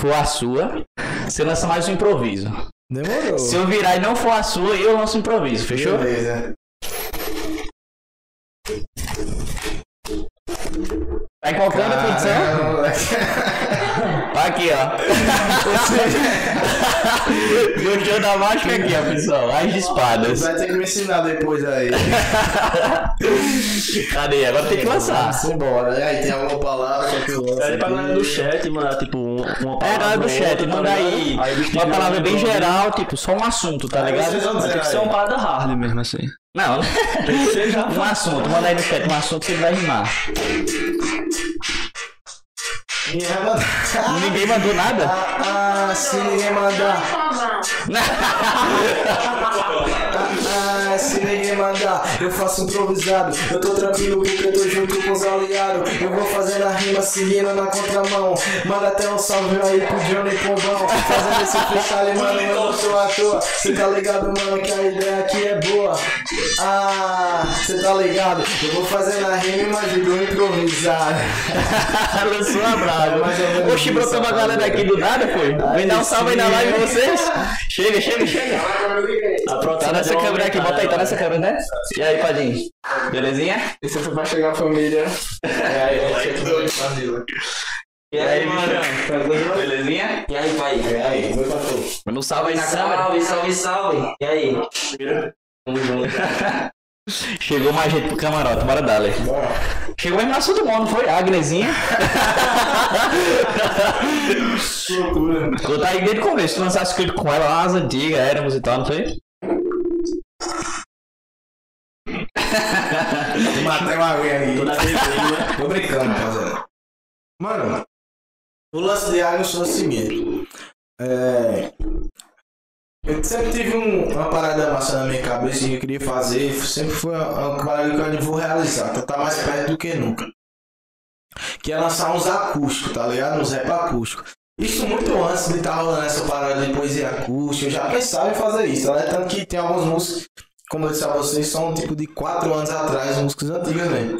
for a sua, você lança mais um improviso. Demorou. Se eu virar e não for a sua, eu lanço um improviso, fechou? Beleza. Tá em qual canto a produção? Caramba. aqui, ó. Gostou da mágica aqui, ó, pessoal. As de espadas. Vai ter que me ensinar depois aí. Cadê? Agora tem que lançar. Vamos embora. E aí, tem alguma palavra que eu lanço Pede pra galera do chat, mano, tipo, um- uma palavra. É, galera do chat, outra, tá manda aí. Uma palavra bem um geral, tipo, só um assunto, tá Aí ligado? Tem que ser aí. uma parada hard mesmo, assim. Não, Tem que ser já. um assunto. Manda aí no chat um assunto que ele vai rimar. Ninguém mandar. Ninguém mandou nada? Ah, ah, se ninguém mandar. Se ninguém mandar, eu faço improvisado. Eu tô tranquilo porque eu tô junto com os aliados. Eu vou fazendo a rima seguindo na contramão. Manda até um salve aí pro Johnny Pombão. Fazendo esse freestyle, mano, eu não sou à toa. Cê tá ligado, mano, que a ideia aqui é boa. Ah, cê tá ligado? Eu vou fazendo a rima a improvisar. Lançou a brava. Menos Oxi, brotou uma galera aqui do nada, foi. Vem dar um salve aí na live vocês. Chega, chega, chega. A produção Tá nessa câmera aqui, bota aí, tá nessa câmera, né? E aí, Padinho? Belezinha? Isso foi pra chegar a família. É aí, E aí, bichão? Belezinha? E aí, pai? É aí, pra tu. Manda um salve aí na câmera. Salve, salve, salve. E aí? Tamo junto. Chegou mais gente pro camarote, bora dar, Lê. Chegou mesmo no assunto bom, não foi? A Agnezinha. Loucura. Eu tá aí desde o começo, tu lançasse clipe com ela lá nas antigas, éramos e tal, não foi? Matei uma aguinha aí. Vez que né? Tô brincando, rapaziada. Mano, o lance de Agnes foi o seguinte. É. Eu sempre tive um- uma parada massa na minha cabeça que eu queria fazer. Sempre foi uma, parada que eu vou realizar. Então tá mais perto do que nunca. Que é lançar uns acústicos, tá ligado? Uns rap acústicos. Isso muito antes de estar rolando essa parada de poesia acústica. Eu já pensava em fazer isso, tá ligado? Tanto que tem algumas músicas, como eu disse a vocês, são tipo de 4 anos atrás, músicas antigas mesmo.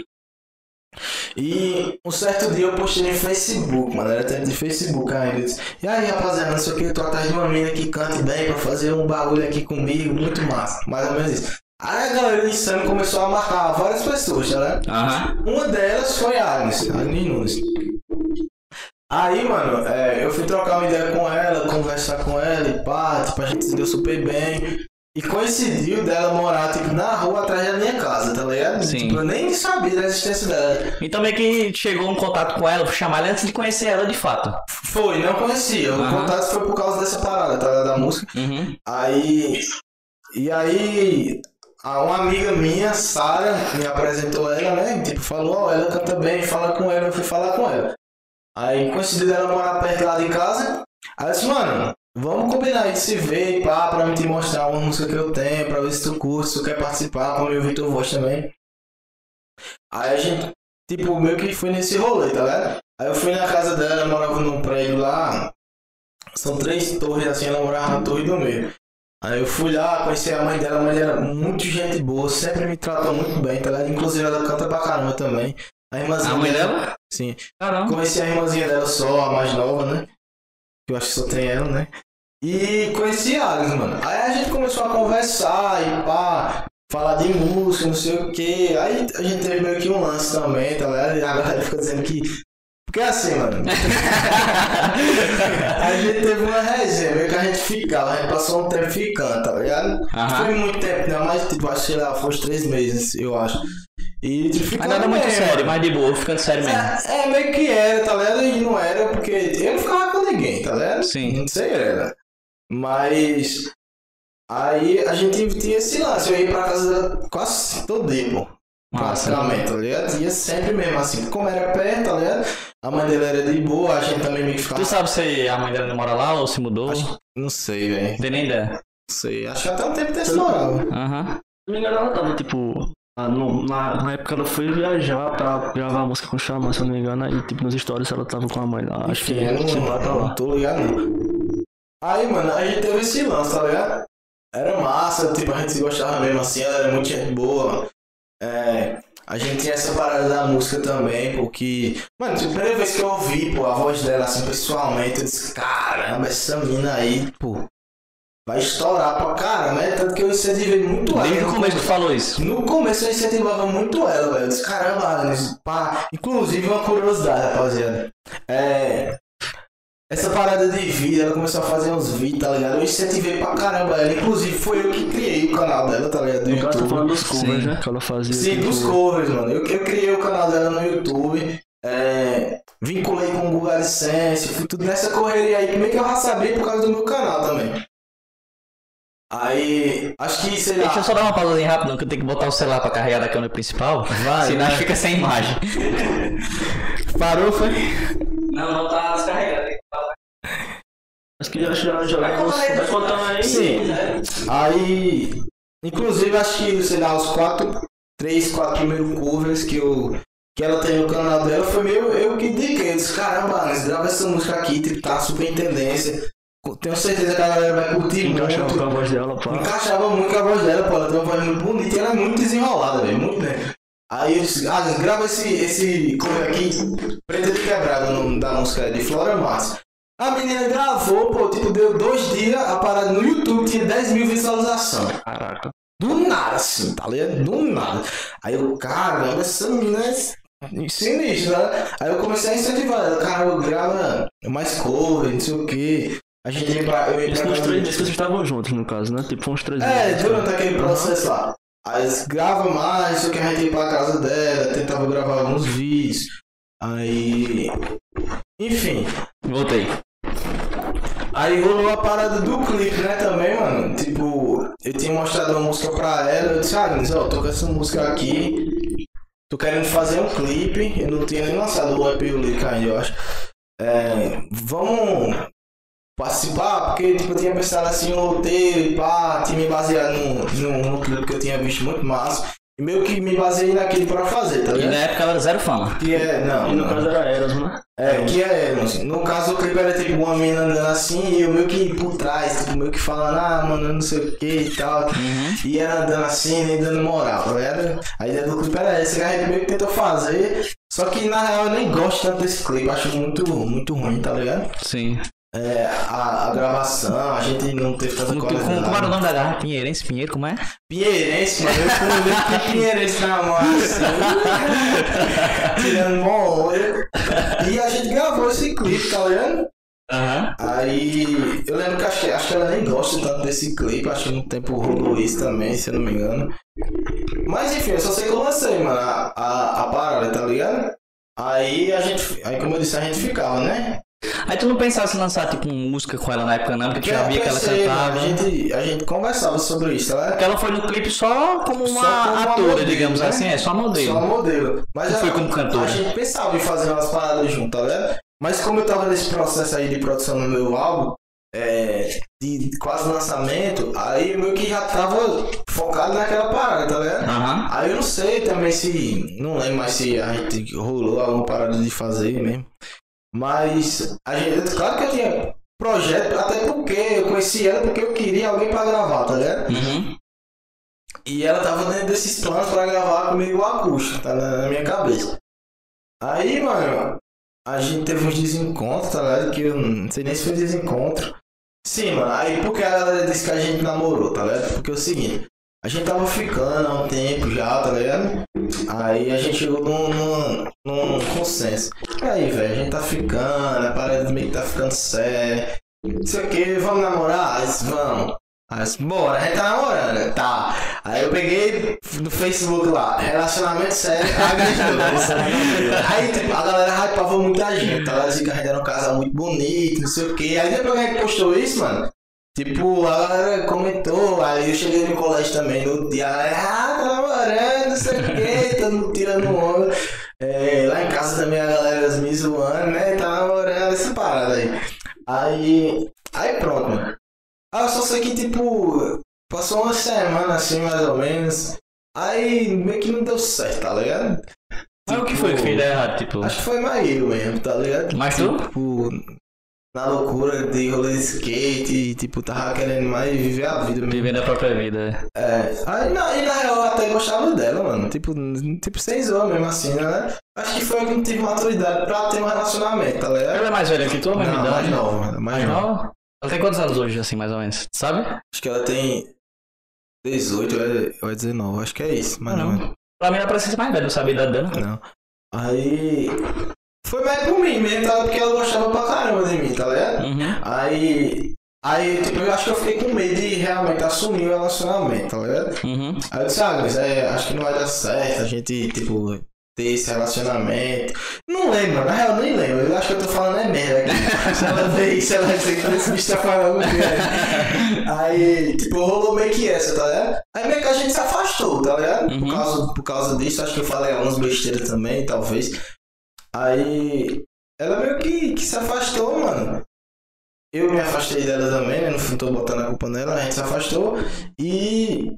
E um certo dia eu postei no Facebook, mano. Era tempo de Facebook ainda. Disse, E aí, rapaziada, não sei o que, eu tô atrás de uma mina que cante bem pra fazer um bagulho aqui comigo, muito massa. Mais ou menos isso. Aí a galera insano começou a marcar várias pessoas, tá ligado? Aham. Uma delas foi a Agnes, Agnes Nunes. Aí, mano, é, eu fui trocar uma ideia com ela, conversar com ela e pá, tipo, a gente se deu super bem. E coincidiu dela morar, tipo, na rua atrás da minha casa, tá ligado? Sim. Tipo, eu nem sabia da existência dela. Então meio que chegou um contato com ela, fui chamar ela antes de conhecer ela de fato. Foi, não conhecia. O contato foi por causa dessa parada, tá? Da música. Uhum. Aí. E aí. Uma amiga minha, Sara, me apresentou ela, né? Tipo, falou, ó, ela canta bem, fala com ela, eu fui falar com ela. Aí coincidiu dela morar perto lá de casa. Aí eu disse, mano, vamos combinar de se ver, pá, pra me te mostrar uma música que eu tenho, pra ver se tu curte, se tu quer participar, pra me ouvir tua voz também. Aí a gente, tipo, meio que foi nesse rolê, tá ligado? Aí eu fui na casa dela, ela morava num prédio lá. São três torres assim, ela morava na torre do meio. Aí eu fui lá, conheci a mãe dela, a mãe dela era muito gente boa, sempre me tratou muito bem, tá ligado? Inclusive ela canta pra caramba também. A irmãzinha A mãe dela? Sim. Caramba. Conheci a irmãzinha dela só, a mais nova, né? Que eu acho que só tem ela, né? E conheci a Agnes, mano. Aí a gente começou a conversar e pá, falar de música, não sei o que. Aí a gente teve meio que um lance também, tá ligado? E a galera fica dizendo que. Porque assim, mano. a gente teve uma resenha, meio que a gente ficava, a gente passou um tempo ficando, tá ligado? Foi muito tempo, né? Mas tipo, acho que lá, foi uns três meses, eu acho. E tipo, Mas ficando nada muito bem, sério, mas de boa, ficando sério mesmo. É, é, meio que era, tá ligado? E não era, porque eu não ficava com ninguém, tá ligado? Sim. Não sei era. Mas. Aí a gente tinha esse lance, eu ia pra casa dela quase todo dia, pô. Massa. praticamente, tá ligado? Ia sempre mesmo assim, como era perto, tá ligado? A mãe dele era de boa, a gente também meio que ficava. Tu sabe se a mãe dela mora lá ou se mudou? Acho- Não sei, velho. Não tem nem ideia. Não sei. Acho que até um tempo desse morava. Aham. Se não me engano, ela tava, tipo. ah, no- na, na época ela foi viajar pra gravar música com o Xamã, se eu não me engano, aí, tipo, nos stories ela tava com a mãe lá. Acho que Enfim, eu se não, pá, tá não lá. tô ligado não. Aí, mano, a gente teve esse lance, tá ligado? Era massa, tipo, a gente gostava mesmo assim, ela era muito gente boa. É, a gente tinha essa parada da música também, porque. Mano, tipo, a primeira vez que eu ouvi, pô, a voz dela assim pessoalmente, eu disse, caramba, essa mina aí, pô, vai estourar pra caramba, né? Tanto que eu incentivei muito ela. Desde o no começo tu falou isso. no começo eu incentivava muito ela, velho. Eu disse, caramba, Agnes, pá. Inclusive, uma curiosidade, rapaziada. É. Essa parada de vídeo, ela começou a fazer uns vídeos, tá ligado? Eu incentivei pra caramba ela. Inclusive, foi eu que criei o canal dela, tá ligado? Do No caso, tá YouTube. falando dos covers, Sim. né? Que ela fazia. Sim, tipo, dos covers, mano. Eu, eu criei o canal dela no YouTube. É, vinculei com o Google AdSense. Fui tudo nessa correria aí. Meio que eu já sabia por causa do meu canal também. Aí, acho que, sei lá. Deixa eu só dar uma pausazinha rápida, que eu tenho que botar o celular pra carregar da câmera principal. Vai, senão vai. fica sem imagem. Parou, foi? Não, não tá descarregado. Acho que já, vai, contando aí, vai contando aí. Sim. Aí, inclusive, acho que, sei lá, os quatro, três, quatro primeiros covers que eu que ela tem no canal dela foi meio eu que indiquei. Eu disse, caramba, Agnes, grava essa música aqui, tipo, tá super em tendência. Tenho certeza que a galera vai curtir Encaixava muito. com a voz dela, pá. Encaixava muito com a voz dela, pô, ela tem uma voz muito bonita e ela é muito desenrolada, velho, muito bem. Aí eu disse, Agnes, grava esse, esse cover aqui, Preta de Quebrada, o nome da música é de Flora Massa. A menina gravou, pô, tipo, deu dois dias, a parada no YouTube tinha 10 mil visualizações. Caraca. Do nada, assim, tá ligado? Do nada. Aí eu, caramba, essa menina é sinistra, né? Aí eu comecei a incentivar ela, cara, eu grava mais cover, não sei o que. A gente ia pra, eu ia pra vocês estavam juntos, no caso, né? Tipo, uns três É, dias. durante aquele processo lá. Aí grava mais, só que a gente ia pra casa dela, tentava gravar alguns vídeos. Aí. Enfim. Voltei. Aí rolou a parada do clipe, né, também, mano. Tipo, eu tinha mostrado uma música pra ela, eu disse, Agnes, ó, tô com essa música aqui. Tô querendo fazer um clipe. Eu não tinha nem lançado o EP o lyric ainda, eu acho. É, vamos participar, porque tipo, eu tinha pensado assim um roteiro e pá, tinha me baseado no, no, no clipe que eu tinha visto muito massa. E meio que me baseei naquilo pra fazer, tá E ligado? na época era zero fama. Que é, não, E no não. caso era Eras, né? É, que é, assim, no caso do clipe era tipo uma menina andando assim e eu meio que por trás, tipo, meio que falando, ah, mano, eu não sei o que e tal. E ela andando assim, nem dando moral, tá ligado? A ideia do clipe era essa, que a gente meio que tentou fazer. Só que na real eu nem gosto tanto desse clipe, acho muito, muito ruim, tá ligado? Sim. É, a, a gravação, a gente não teve tanta Como, como, como era o nome da garrafa? Pinheirense? Pinheiro? Como é? Pinheirense, mano, eu fui ver que Pinheirense na mão assim, tirando mó olho. E a gente gravou esse clipe, tá ligado? Aham. Aí eu lembro que acho, que acho que ela nem gosta tanto desse clipe, acho que no tempo rolou isso também, se eu não me engano. Mas enfim, eu só sei que eu lancei, mano, a, a, a parada, tá ligado? Aí a gente. Aí como eu disse, a gente ficava, né? Aí tu não pensava em lançar tipo uma música com ela na época não, porque tu já via que ela mano, cantava. A gente, a gente conversava sobre isso, tá ligado? Porque ela foi no clipe só como uma Só como uma atora, modelo, digamos né? assim, é só modelo. Só modelo. Mas Não foi como cantora. A gente pensava em fazer umas paradas junto, tá ligado? Mas como eu tava nesse processo aí de produção no meu álbum, é, de quase lançamento, aí eu meio que já tava focado naquela parada, tá ligado? Aham. Aí eu não sei também se. Não lembro mais se a gente rolou alguma parada de fazer mesmo. Mas a gente. Claro que eu tinha projeto, até porque eu conheci ela porque eu queria alguém pra gravar, tá ligado? Uhum. E ela tava dentro desses planos pra gravar comigo o acústico, tá na, na minha cabeça. Aí, mano, a gente teve uns desencontros, tá ligado? Que eu não sei nem se foi desencontro. Sim, mano, aí porque a galera disse que a gente namorou, tá ligado? Porque é o seguinte, a gente tava ficando há um tempo já, tá ligado? Aí a gente chegou num, num, num consenso. Aí, velho, a gente tá ficando, a parada meio que tá ficando séria. Não sei o que, vamos namorar? Aí, vamos. Aí, bora, a gente tá namorando, tá. Aí eu peguei no Facebook lá, relacionamento sério. Aí tipo, a galera hypava muita gente, tá? Ela dizia que a gente era um casal muito bonito, não sei o que. Aí depois que a gente postou isso, mano, Tipo, a galera comentou, aí eu cheguei no colégio também no dia, ah, tá namorando, não sei o quê, todo tirando onda. É, lá em casa também a galera me zoando, né? Tá namorando, essa parada aí. Aí. Aí pronto, mano. Ah, eu só sei que, tipo, passou uma semana assim, mais ou menos. Aí meio que não deu certo, tá ligado? Mas o que foi que fez errado, tipo? Acho que foi mais eu mesmo, tá ligado? Mas tu? Na loucura de rolê de skate, tipo, tava querendo mais viver a vida mesmo. Vivendo a própria vida. É, aí na, e na real eu até gostava dela, mano. Tipo, tipo sem zoa mesmo assim, né? Acho que foi que não tive maturidade pra ter um relacionamento, tá ligado? Ela é mais velha que tu mais Não, idade? mais nova, mano. Mais Mais nova. nova? Ela tem quantos anos hoje, assim, mais ou menos? Sabe? Acho que ela tem 18 ou é- ou é 19, acho que é isso, mais ou menos. Não. Pra mim ela parece ser mais velha, não sabia a idade dela. Não. Aí. Foi mais por mim mesmo, tá? Porque ela gostava pra caramba de mim, tá ligado? Uhum. Aí. Aí, tipo, eu acho que eu fiquei com medo de realmente assumir o relacionamento, tá ligado? Uhum. Aí eu disse, ah, mas é, acho que não vai dar certo a gente, tipo, ter esse relacionamento. Não lembro, na real, nem lembro. Eu acho que eu tô falando é merda aqui. se ela ver isso, ela vai dizer que esse bicho tá falando merda. Aí, tipo, rolou meio que essa, tá ligado? Aí meio que a gente se afastou, tá ligado? Uhum. Por, causa, por causa disso, acho que eu falei algumas besteiras também, talvez. Aí, ela meio que, que se afastou, mano. Eu me afastei dela também, né? Não tô botando a culpa nela, a gente se afastou. E.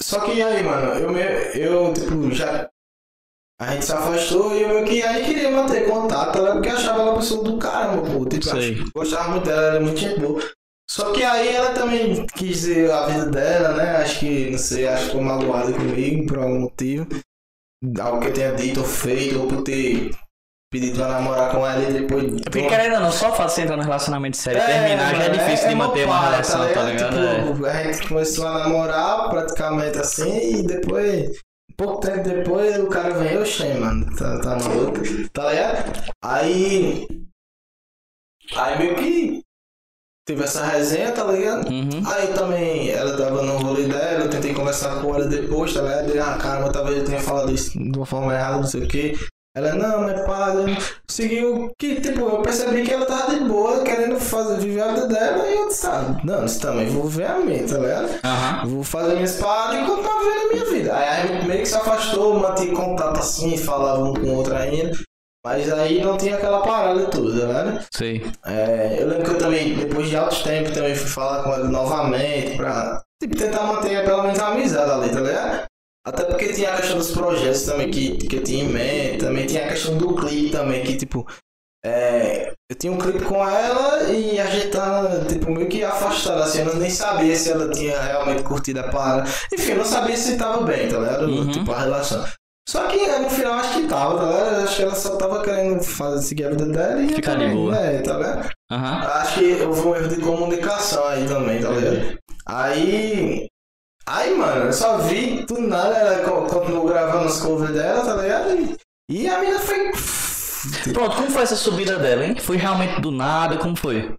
Só que aí, mano, eu, me, eu tipo, já. A gente se afastou e eu meio que aí queria manter contato, né? Porque achava ela uma pessoa do caramba, pô. Tipo, Sei. gostava muito dela, ela era muito gente boa. Só que aí ela também quis dizer a vida dela, né? Acho que, não sei, acho que ficou magoada comigo por algum motivo. Algo que eu tenha dito ou feito, ou por ter pedido pra namorar com ela e depois. É Porque querendo ou não, só de você entrar num relacionamento sério e terminar já é mano, difícil de mó manter uma relação, tá ligado? É. Tipo, a gente começou a namorar praticamente assim e depois, pouco tempo depois, o cara veio, oxê, mano, tá, tá maluco, tá ligado? Aí. Aí meio que teve essa resenha, tá ligado? Uhum. Aí também ela tava no rolê dela, eu tentei conversar com ela depois, tá ligado? Ah, caramba, talvez eu tenha falado isso de uma forma errada, não sei o que. Ela, não, mas pá, eu seguiu que, tipo, eu percebi que ela tava de boa, querendo fazer, viver a vida dela, e eu disse, ah, não, isso também, vou viver a minha, tá ligado? Aham. Vou fazer minhas paradas enquanto tá vivendo a minha vida. Aí a gente meio que se afastou, mantinha contato assim, falava um com o outro ainda. Mas aí não tinha aquela parada toda, né? Sei. É, eu lembro que eu também, depois de altos tempos, também fui falar com ela novamente pra tipo, tentar manter pelo menos a amizade ali, tá ligado? Até porque tinha a questão dos projetos também que, que eu tinha em mente, também tinha a questão do clipe também, que tipo, é, eu tinha um clipe com ela e a gente tava, tipo, meio que afastado, assim, eu nem sabia se ela tinha realmente curtido a parada. Enfim, eu não sabia se tava bem, tá ligado? Uhum. Tipo, a relação. Só que né, no final acho que tava, tá ligado? Acho que ela só tava querendo fazer, seguir a vida dela e Ficar de boa. É, tá ligado? Aham. Acho que houve um erro de comunicação aí também, tá ligado? Aí. Aí, mano, eu só vi do nada, ela co- continuou gravando os covers dela, tá ligado? E, a mina foi. Pronto, como foi essa subida dela, hein? Foi realmente do nada, como foi?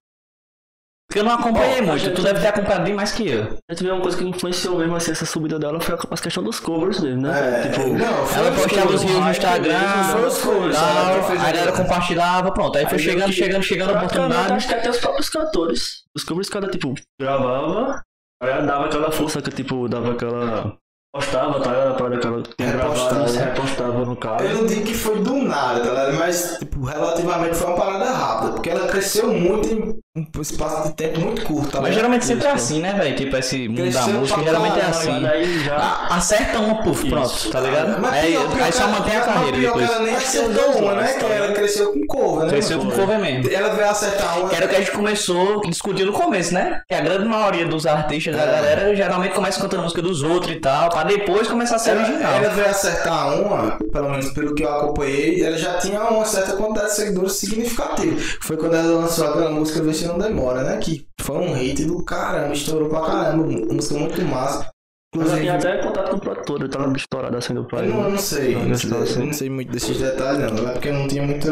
Porque eu não acompanhei Ó, muito, tu deve ter acompanhado bem mais que eu. Eu tive uma coisa que influenciou mesmo assim, essa subida dela foi a a questão dos covers mesmo, né? É, tipo, não, foi Ela os postava os rios no Instagram, foi os covers, tal, ela fez aí a galera compartilhava, pronto. Aí foi Aí chegando, meio que- chegando, chegando a oportunidade. Acho que até os próprios cantores. Os covers cada, tipo, gravava, aí dava aquela força que, tipo, dava aquela. Postava, tá? Era para aquela. Tinha Repostava, gravado, né? repostava no caso. Eu não digo que foi do nada, tá ligado? Mas, tipo, relativamente foi uma parada rápida, porque ela cresceu muito em um espaço de tempo muito curto, tá Mas geralmente sempre é assim, né, velho? Tipo, esse mundo da música geralmente é assim. Já. A- Acerta uma, puf, pronto, tá ligado? Mas Aí, pior- aí só mantém a carreira pior depois. Ela nem acertou uma, né? tá ela cresceu com cover, né? Cresceu com cover mesmo. Ela veio acertar uma. Era o que a gente começou a discutir no começo, né? Que a grande maioria dos artistas da É. galera geralmente começa cantando música dos outros e tal, pra depois começar a ser Ela, original. ela veio acertar uma, pelo menos pelo que eu acompanhei, ela já tinha uma certa quantidade de seguidores significativa. Foi quando ela lançou aquela música Vê Se Não Demora, né? Que foi um hit do caramba, estourou pra caramba, música muito massa. Eu Inclusive, tinha até contato com o produtor, ele tava estourado assim do eu pai. não, eu não sei, Não, não não sei, eu assim. não sei muito desses detalhes não, é porque eu não tinha muito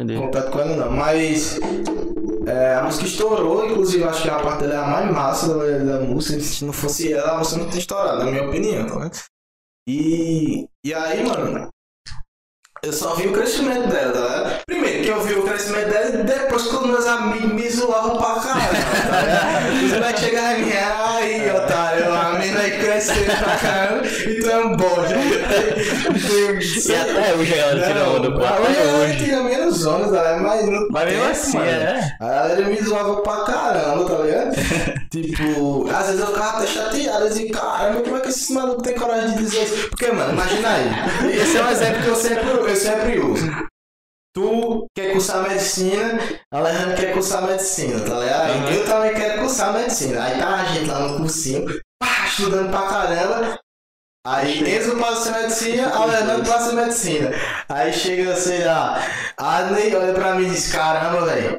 Entendi. contato com ela não, mas é, a música estourou, inclusive acho que a parte dela é a mais massa da, da música, se não fosse ela, a música não teria estourado, na minha opinião, vendo? E, e aí, mano, eu só vi o crescimento dela, tá ligado? Primeiro? Porque eu vi o crescimento dela e depois quando meus amigos me zoavam pra caralho. Tá ligado? Os moleques chegavam em mim, aí, otário, a menina aí cresceu pra caramba e tu é um bode. E até hoje a galera tira onda do quarto. Hoje ela tira menos onda, tá ligado? Mas, Mas mesmo assim, é. A galera me zoava pra caramba, tá ligado? Tipo, às vezes eu ficava até chateado, eu dizia, caramba, como é que esses malucos têm coragem de dizer isso? Porque, mano, imagina aí. Esse é um exemplo que eu sempre, eu sempre uso. Tu quer cursar medicina, Alejandro quer cursar medicina, tá ligado? Aham. Eu também quero cursar medicina. Aí tá a gente lá no cursinho, pá, estudando pra caramba. Aí Enzo passa medicina, Alejandro passa medicina. Aí chega, sei lá, Adney olha pra mim e diz, caramba, velho.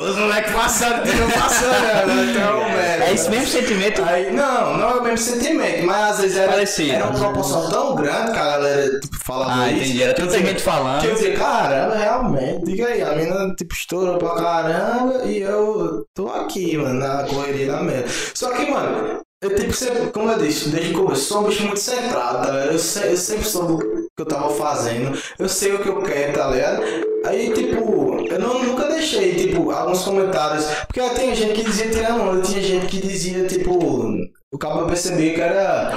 Os moleques passaram, tu não passou, né? Então, velho. É esse mesmo sentimento? Aí, não, não é o mesmo sentimento, mas às vezes era, Parecido. era uma proporção tão grande que a galera tipo, falava Ah, isso. entendi. Era que eu tanta dizia- gente falando. que eu dizia, caramba, realmente, diga aí, a mina tipo estourou pra caramba e eu tô aqui, mano, na correria da merda. Só que, mano, eu tipo sempre, como eu disse, desde o começo, sou um bicho muito centrado, tá ligado? Eu, se- eu sempre soube o que eu tava fazendo, eu sei o que eu quero, tá ligado? Aí, tipo, eu não, nunca deixei, tipo, alguns comentários, porque tinha gente que dizia tirando onda, tinha gente que dizia, tipo, o cara percebia que era.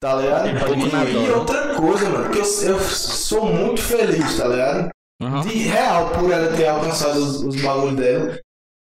Tá ligado? Na E, e né? outra coisa, mano, que eu, eu sou muito feliz, tá ligado? Uhum. De real por ela ter alcançado os, os bagulhos dela.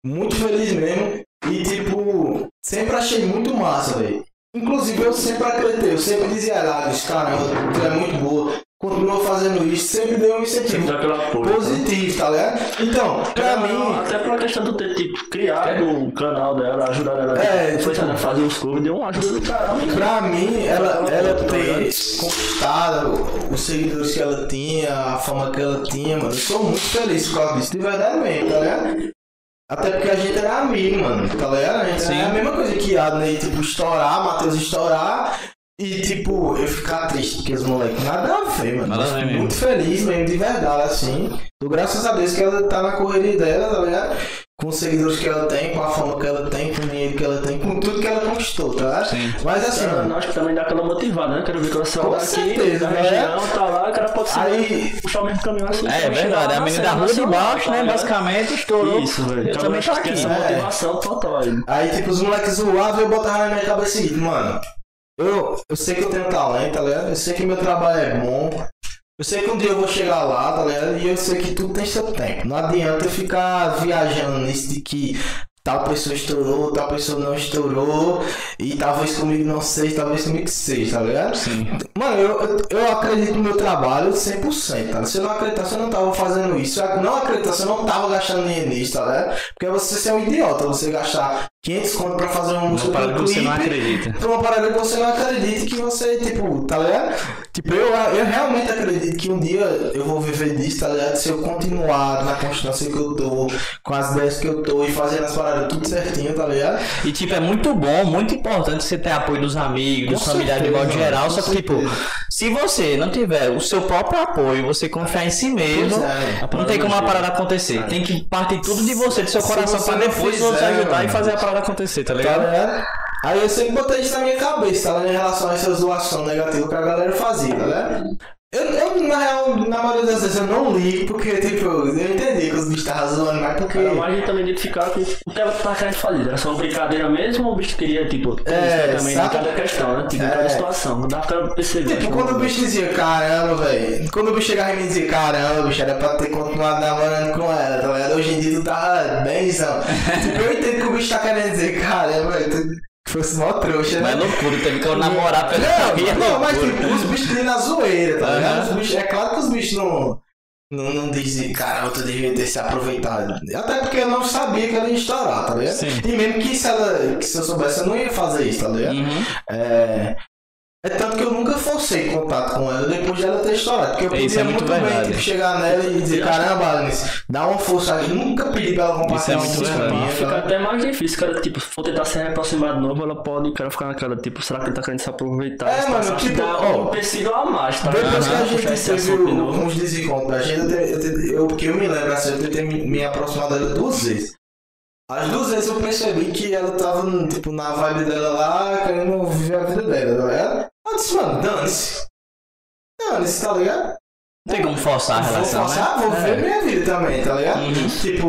Muito feliz mesmo. E tipo, sempre achei muito massa, velho. Inclusive eu sempre acreditei, eu sempre dizia a ela, disse, caramba, tu é muito boa. Continua fazendo isso, sempre deu um incentivo apoio. positivo, tá ligado? Então, pra Não, mim. Até pela questão do ter tipo, criado o canal dela, ajudado ela É, foi tipo- fazer os covers, deu uma ajuda do né? Pra mim, ela, ela Tá ter conquistado os seguidores que ela tinha, a fama que ela tinha, mano, eu sou muito feliz por causa disso, de verdade mesmo, tá ligado? Até porque a gente era amigo, mano, tá ligado? A gente Sim. é a mesma coisa que Adney, tipo, estourar, Matheus estourar e, tipo, eu ficar triste porque os moleques nada a ver, mano. Nada a muito feliz mesmo, de verdade, assim. Dou graças a Deus que ela tá na correria dela, tá ligado? Com os seguidores que ela tem, com a fama que ela tem, com o dinheiro que ela tem, com tudo que ela conquistou, tá ligado? Sim. Mas assim, Cara, mano, acho que também dá aquela motivada, né? Quero ver que ela saiu Com daqui, certeza, da né? região, tá lá, o cara pode ser Aí- puxar o mesmo caminho assim. É chegar verdade, a na menina da cena rua de baixo, tá né? Basicamente estourou. Isso, velho. Eu Então, também acho tô que aqui. essa É. motivação total aí. Aí, tipo, os moleques zoavam e eu botava na minha cabeça seguinte, mano. Eu, eu sei que eu tenho talento, tá ligado? Eu sei que meu trabalho é bom. Eu sei que um dia eu vou chegar lá, tá ligado? E eu sei que tudo tem seu tempo. Não adianta eu ficar viajando nisso de que tal pessoa estourou, tal pessoa não estourou. E talvez comigo não seja, talvez comigo seja, tá ligado? Sim. Mano, eu, eu, acredito no meu trabalho 100%, tá? Se eu não acreditasse, eu não tava fazendo isso. Se eu não acreditasse, eu não tava gastando dinheiro nisso, tá ligado? Porque você é um idiota, você gastar 500 conto pra fazer uma música Uma parada que você não acredita. pra uma parada que você não acredita que você, tipo, tá ligado? Tipo, eu, eu realmente acredito que um dia eu vou viver disso, tá ligado? Se eu continuar na constância que eu tô, com as ideias que eu tô e fazendo as paradas tudo certinho, tá ligado? E tipo, é muito bom, muito importante você ter apoio dos amigos, dos familiares de modo geral. Só que, tipo, se você não tiver o seu próprio apoio, você confiar em si mesmo, é. não tem como a parada acontecer. Tem que partir tudo de você, do seu Se coração, pra depois você ajudar e fazer a parada acontecer, tá Tá ligado? ligado? Aí eu sempre botei isso na minha cabeça, tá ligado? Em relação a essa zoação negativa que a galera fazia, tá ligado? Eu, eu, na real, na maioria das vezes eu não li, porque, tipo, eu entendi que os bichos estavam zoando, mas porque. Era mais de também identificar que o que ela tá querendo fazer. Era só uma brincadeira mesmo ou o bicho queria, tipo, É, também sabe? cada questão, né? Tipo, em É. cada situação. Não dá pra perceber. Tipo, quando o bicho dizia, caramba, velho. Quando o bicho chegava e dizia, caramba, bicho, era pra ter continuado namorando com ela, tá ligado? Hoje em dia tu tava benzão. tipo, eu entendo que o bicho tá querendo dizer, caramba, velho, fosse mó trouxa, Mas é né? loucura, teve que eu namorar pela Não, não, mas tipo, os bichos dizem na zoeira, tá ligado? Os bichos, é claro que os bichos não. Não, não dizem, caramba, tu devia ter se aproveitado. Até porque eu não sabia que ela ia estourar, tá ligado? Sim. E mesmo que se, ela, que se eu soubesse, eu não ia fazer isso, tá ligado? Uhum. É. É tanto que eu nunca forcei contato com ela depois dela ter estourado. Porque eu Isso podia é muito muito, bem tipo, chegar nela e dizer, caramba, Agnes, dá uma força aí. Nunca pedi pra ela Isso é compartilhar muito verdade. minha, Fica tá? até mais difícil, cara, tipo, se for tentar se reaproximar de novo, ela pode, cara, ficar naquela, tipo, será que ele tá querendo se aproveitar? É, mano, tipo, dá ó, um empecilho a mais, tá? Depois que a gente teve uns desencontros da gente, eu, eu, eu, que eu me lembro assim, eu tentei me, me aproximar dela duas vezes. As duas vezes eu percebi que ela tava, tipo, na vibe dela lá, querendo viver a vida dela, tá ligado? Disse, mano, dane-se. Dane-se, tá ligado? Não tem como forçar a Vou relação, forçar, né? vou ver minha vida também, tá ligado? Uhum. Tipo,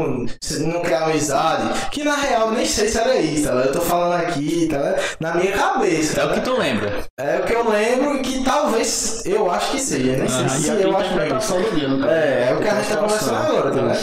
não quer amizade, que na real eu nem sei se era isso, tá ligado? Eu tô falando aqui, tá ligado? Na minha cabeça. É tá o que tu lembra. É o que eu lembro e que talvez eu acho que seja, nem sei Ah, se eu tá acho que é. É, é o que a gente tá conversando agora, tá ligado?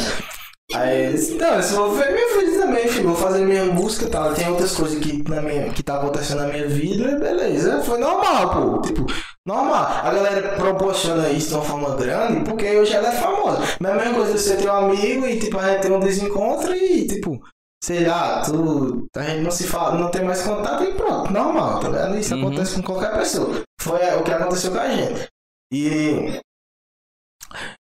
Aí eles, não, eu vou ver minha vida também, filho. Vou fazer minha música e tal. Tem outras coisas que, na minha, que tá acontecendo na minha vida, beleza. Foi normal, pô. Tipo, normal. A galera proporciona isso de uma forma grande porque hoje ela é famosa. Mas a mesma coisa você ter um amigo e tipo, a gente tem um desencontro e tipo. Sei lá, tu, a gente não se fala, não tem mais contato e pronto, normal, tá ligado? Isso Uhum. acontece com qualquer pessoa. Foi o que aconteceu com a gente. E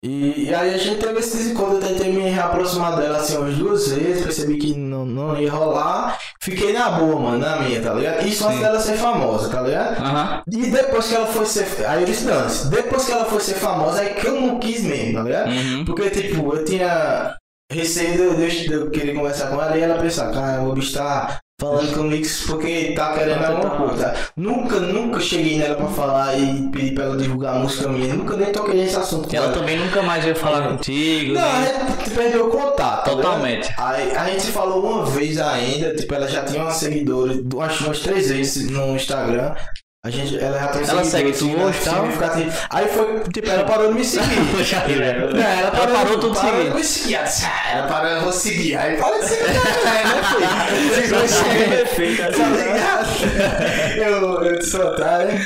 e, e aí a gente teve esse desencontro, eu tentei me reaproximar dela assim umas duas vezes, percebi que não, não ia rolar. Fiquei na boa, mano, na minha, tá ligado? Isso antes Sim. dela ser famosa, tá ligado? Aham. E depois que ela foi ser. Aí eu disse, não, depois que ela foi ser famosa, aí que eu não quis mesmo, tá ligado? Uhum. Porque, tipo, eu tinha receio de eu, de eu querer conversar com ela e ela pensar, cara, o bicho tá falando comigo porque tá querendo alguma coisa. Nunca, nunca cheguei nela pra falar e pedir pra ela divulgar a música minha. Nunca nem toquei nesse assunto com Ela ela. também nunca mais ia falar contigo. Não, a né? gente perdeu o contato. tá ligado? Totalmente. Aí a gente falou uma vez ainda, tipo, ela já tinha uma seguidora, acho umas três vezes no Instagram. A gente, ela já tem Ela segue tu hoje tal? significativo. Aí foi, tipo, ela parou de me seguir. Não, ela parou, parou tudo parou de me seguir. Ela "Ah, Ela parou, eu vou seguir. Aí para de seguir também, né, filho? Ficou cheio. Tá? Eu, eu te soltar, né?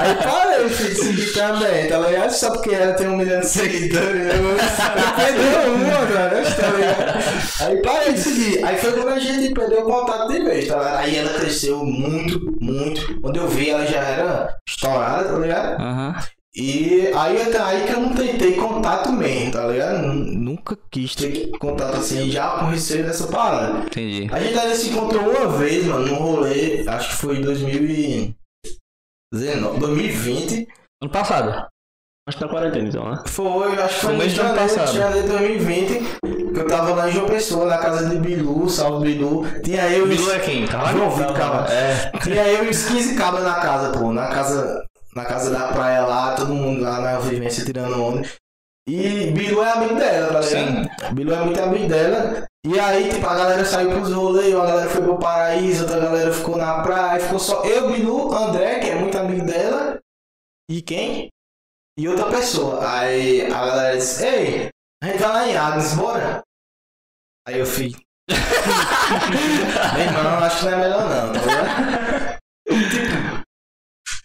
Aí parei, filho, seguir também, tá ligado? Só porque ela tem um milhão de seguidores, eu perdeu uma, cara, tá ligado? Aí parei de seguir. Aí foi quando a gente perdeu o contato de vez, tá ligado? Aí ela cresceu muito, muito. Quando eu vi, ela já era estourada, tá ligado? Aham. E aí até aí que eu não tentei contato mesmo, tá ligado? Nun- Nunca quis ter contato assim, já com receio dessa parada. Entendi. A gente ainda se encontrou uma vez, mano, num rolê, acho que foi em 2019, 2020. Ano passado. Acho que tá quarentena então, né? Foi, acho que Foi foi mês em do ano janeiro, passado. janeiro de 2020, que eu tava lá em João Pessoa, na casa de Bilu, salve Bilu. Tinha eu e Bilu é quem? João Vitor. É. Tinha eu e os 15 cabras na casa, pô. Na casa, na casa da praia lá, todo mundo lá na vivência tirando onda. E Bilu é amigo dela, tá ligado? Bilu é muito amigo dela. E aí, tipo, a galera saiu pros rolês, uma galera foi pro paraíso, outra galera ficou na praia, ficou só eu, Bilu, André, que é muito amigo dela. E quem? E outra pessoa. Aí a galera disse, ei, a gente vai lá em Agnes, bora? Aí eu fui. Meu irmão, acho que não é melhor não, tá ligado? tipo,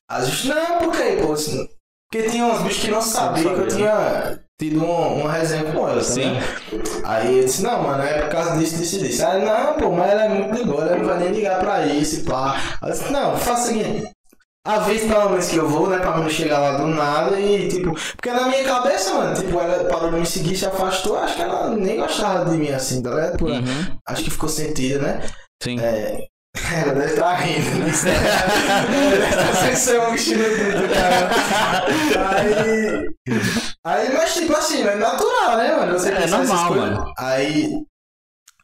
as bichas, não, por quê, pô? Assim, Porque tinha uns bichos que não sabiam que eu tinha tido uma, uma resenha com ela, tá Sim. ligado? Aí eu disse, não, mano, é por causa disso, disso e disso. Aí, não, pô, mas ela é muito de boa, ela não vai nem ligar pra isso e pá. Aí eu disse, não, faça o seguinte. A vez pelo menos que eu vou, né, pra não chegar lá do nada e tipo. Porque na minha cabeça, mano, tipo, ela parou de me seguir, se afastou, acho que ela nem gostava de mim assim, tá ligado? Por- Uhum. Acho que ficou sentida, né? Sim. É. Ela deve estar rindo, né? Deve sem ser um vestido do cara. Aí. Aí, mas tipo assim, é natural, né, mano? Você É normal, coisas. mano. Aí.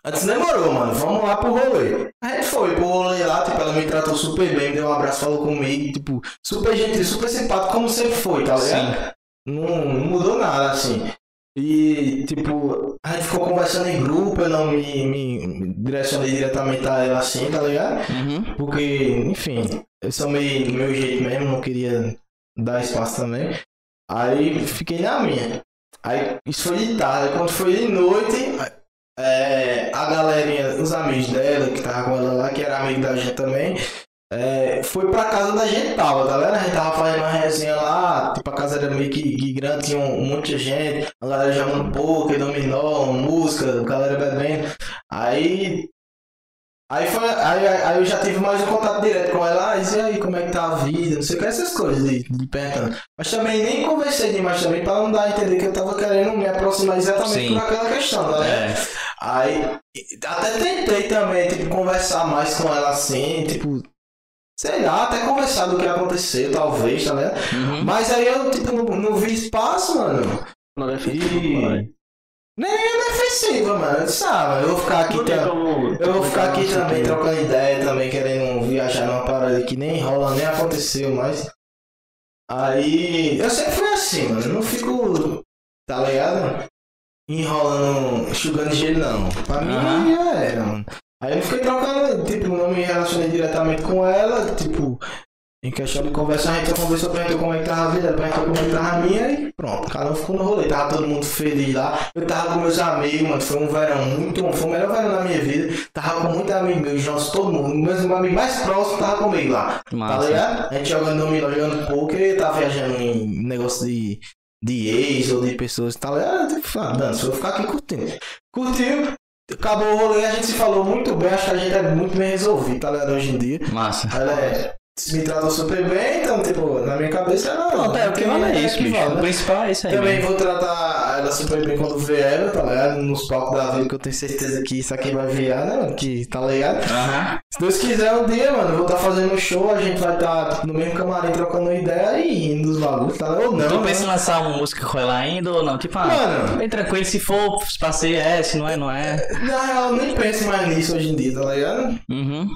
Antes demorou, mano. Vamos lá pro rolê. A gente foi pro rolê lá, tipo, ela me tratou super bem, me deu um abraço, falou comigo, tipo, super gentil, super simpático, como sempre foi, tá ligado? Não, não mudou nada, assim. E, tipo, a gente ficou conversando em grupo, eu não me, me direcionei diretamente a ela assim, tá ligado? Uhum. Porque, enfim, eu sou meio do meu jeito mesmo, não queria dar espaço também. Aí fiquei na minha. Aí isso foi de tarde, quando foi de noite, é, a galerinha, os amigos dela, que tava com ela lá, que era amigo da gente também, é, foi pra casa da gente tava, tá vendo? A gente tava fazendo uma resenha lá, tipo, a casa era meio que, que grande, tinha um, um monte de gente, a galera jogando poker, dominó, música, a galera bebendo. Aí. Aí, foi, aí, aí eu já tive mais um contato direto com ela, ah, e aí, como é que tá a vida, não sei o que, essas coisas de, de perguntando. Mas também nem conversei demais também pra não dar a entender que eu tava querendo me aproximar exatamente Sim. por aquela questão, tá ligado? É. Aí, até tentei também, tipo, conversar mais com ela assim, tipo, sei lá, até conversar do que aconteceu, talvez, tá ligado? Uhum. Mas aí eu, tipo, não, não vi espaço, mano. Não é E- Nem é defensiva, mano. Eu disse, ah, mano, eu vou ficar aqui como. Eu vou ficar aqui também trocando ideia, também querendo viajar numa parada que nem rola, nem aconteceu, mas. Aí. Eu sempre fui assim, mano. Eu não fico. Tá ligado? Enrolando, enxugando gelo, não. Pra mim Aham. já era, mano. Aí eu fiquei trocando, tipo, não me relacionei diretamente com ela, tipo. Em questão de conversa, a gente conversou, perguntou como é que tava a vida, perguntou como é que tava a minha e pronto, cada um ficou no rolê. Tava todo mundo feliz lá. Eu tava com meus amigos, mano. Foi um verão muito bom. Foi o melhor verão da minha vida. Tava com muitos amigos meus, nossos, todo mundo. Meus amigos mais próximos tava comigo lá. Tá Massa. ligado? A gente jogando dominó, jogando poker, tá viajando em negócio de, de ex ou de pessoas, tá ligado? Tipo, ah, dança, vou ficar aqui curtindo. Curtiu, acabou o rolê, a gente se falou muito bem, acho que a gente é muito bem resolvido, tá ligado? Hoje em dia. Massa. Ela é, me tratou super bem, então, tipo, na minha cabeça ela. Pronto, é o que vale é isso, que bicho. vale, O né? principal é isso aí. Também mesmo. vou tratar ela super bem quando ver ela, tá ligado? Nos palcos da vida, que eu tenho certeza que isso aqui vai virar, né, mano? Que, tá ligado? Se Deus quiser um dia, mano, eu vou estar fazendo um show, a gente vai estar no mesmo camarim trocando ideia e rindo dos bagulhos, tá ligado? Ou não, Tu né? pensa em lançar uma música com ela ainda ou não? Tipo, ah, Mano. bem tranquilo, se for pra ser, é, se não é, não é. Na real, eu nem penso mais nisso hoje em dia, tá ligado? Uhum.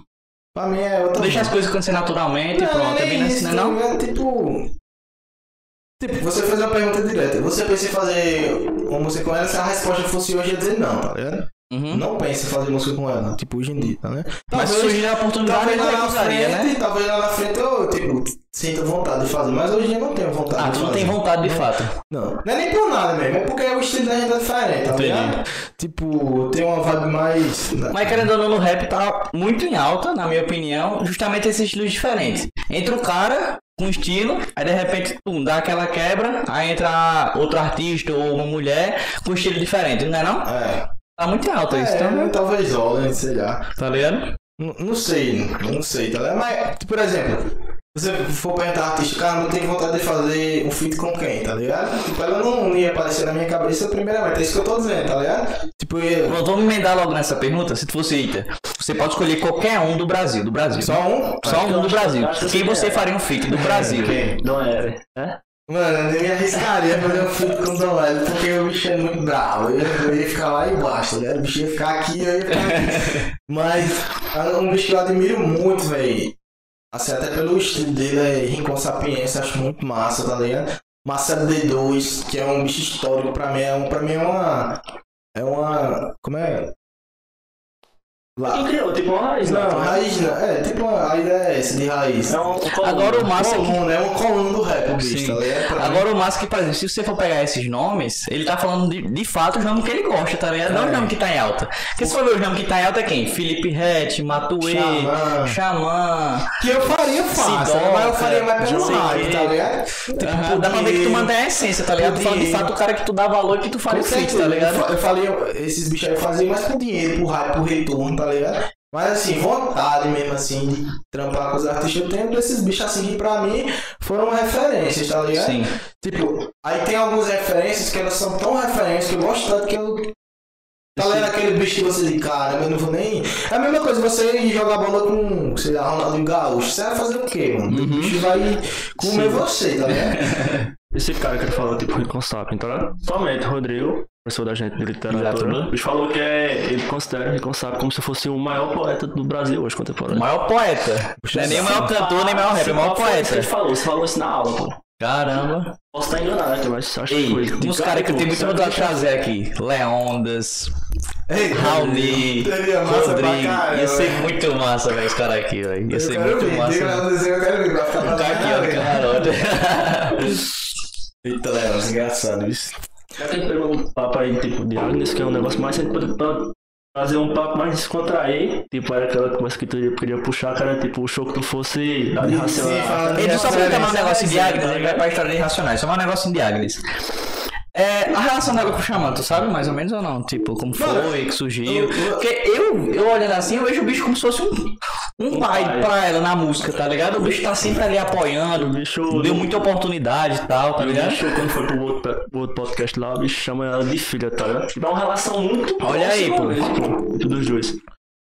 Pra mim é outra Deixa as coisa. coisas acontecer naturalmente e pronto. É bem isso, assim, não é não? ligado? Tipo... Tipo, você fez uma pergunta direta. Você pensa em fazer uma música com ela, se a resposta fosse hoje, ia dizer não, tá ligado? Uhum. Não pense em fazer música com ela, tipo, hoje em dia, tá ligado? Mas surgir a oportunidade, Talvez eu lá na frente, né? talvez lá na frente eu, tipo, sinta vontade de fazer, mas hoje em dia eu não tenho vontade Ah, tu não fazer. tem vontade de fato. Não, não é nem por nada mesmo, é porque o estilo da gente é diferente, tá ligado? Tipo, tem uma vibe mais. Mas querendo ou não, no rap tá muito em alta, na minha opinião, justamente esses estilos diferentes. Entra o cara com estilo, aí de repente pum, dá aquela quebra, aí entra outro artista ou uma mulher com estilo diferente, não é não? É, Tá muito alta isso, é então, talvez rola, sei lá. tá ligado? Não, não sei, não sei, tá ligado? Mas, por exemplo, se você for perguntar artista, cara, não tem vontade de fazer um feat com quem, tá ligado? Tipo, ela não ia aparecer na minha cabeça primeiramente, é isso que eu tô dizendo, tá ligado? Tipo, eu, Pronto, vamos emendar logo nessa pergunta. Se tu fosse Ita, você pode escolher qualquer um do Brasil, do Brasil. só um? Só um do Brasil. Quem você quem é. faria um feat do Brasil? Não era. É? Mano, eu nem me arriscaria fazer um feat com o Hélio, porque o bicho é muito bravo. Eu, eu ia ficar lá embaixo, né? O bicho ia ficar aqui, eu ia ficar aqui. Mas é um bicho que eu admiro muito, velho. Assim, até pelo estilo dele, é Rincon Sapiência, acho muito massa, tá ligado? Marcelo D2, que é um bicho histórico pra mim, é, um, pra mim é uma. É uma. Como é? Lá. Quem criou? Tipo uma raiz, né? Não, raiz não. É, tipo uma. A ideia é essa, de raiz. É um, um Agora o massa é que coluna, é uma coluna do rap, o bicho, Sim. tá ligado? Agora o massa que, por exemplo, se você for pegar esses nomes, ele tá falando de, de fato os nomes que ele gosta, tá ligado? Não os É. nomes que tá em alta. Porque se for ver os nomes que tá em alta é quem? Felipe Rett, Matuê, Xamã. Xamã. Que eu faria fácil, Sidoca, mas eu faria mais pelo hype, tá ligado? Tipo, Dá pra ver que tu mantém a essência, tá ligado? Tu fala de fato o cara que tu dá valor e que tu faria Com o tá ligado? Eu fa- Eu falei, esses bichos aí eu fazia mais por dinheiro, por hype, por retorno, tá ligado? Mas assim, vontade mesmo assim de trampar com os artistas eu tenho desses bichos assim que pra mim foram referências, tá ligado? Sim. Tipo, aí tem algumas referências que elas são tão referências que eu gosto tanto que eu. Tá ligado aquele bicho que você diz, cara, eu não vou nem. É a mesma coisa você jogar bola com, sei lá, Ronaldinho Gaúcho. Você vai fazer o quê, mano? O Uhum. bicho vai comer você, tá ligado? Esse cara que ele falou, tipo, Rico Sapien, tá ligado? Somente, Rodrigo, professor da gente de literatura, ele falou que é, ele considera Rico Sapien como se fosse o maior poeta do Brasil hoje O contemporâneo. maior poeta. Não é nem o maior cantor, nem o maior rap, é o maior poeta. Ele falou, você falou isso na aula, pô. Caramba. Posso estar enganado aqui, mas acho Ei, que foi. tem uns caras que eu tenho muita vontade de trazer aqui. Leondas, Raoni, Rodrigo. Ia ser muito massa, velho, os caras aqui, velho. Ia Eu ser quero muito ver, massa. lá no desenho, eu quero ver, ficar aqui, ó, camarote. Eita, Léo, engraçado isso. Que pegar um papo aí, tipo, de Agnes, que é um negócio mais sempre pra fazer um papo mais descontrair. Tipo, era aquela coisa que tu queria puxar, cara, tipo, o show que tu fosse dar de Sim, racional. fala- Ele só pra um negócio de Agnes, ele vai pra história de Irracionais, só um negócio de Agnes. É, a relação dela com o Xamã, tu sabe mais ou menos ou não? Tipo, como Mano, foi, que surgiu. eu- eu- Porque eu, eu olhando assim, eu vejo o bicho como se fosse um, um pai pai. pra ela na música, tá ligado? O bicho tá sempre ali O apoiando, bicho. deu muita oportunidade e tal, tá O ligado? bicho, quando foi pro outro, pro outro podcast lá, o bicho chama ela de filha, tá ligado? Dá uma relação muito Olha aí, próxima pô. dos dois.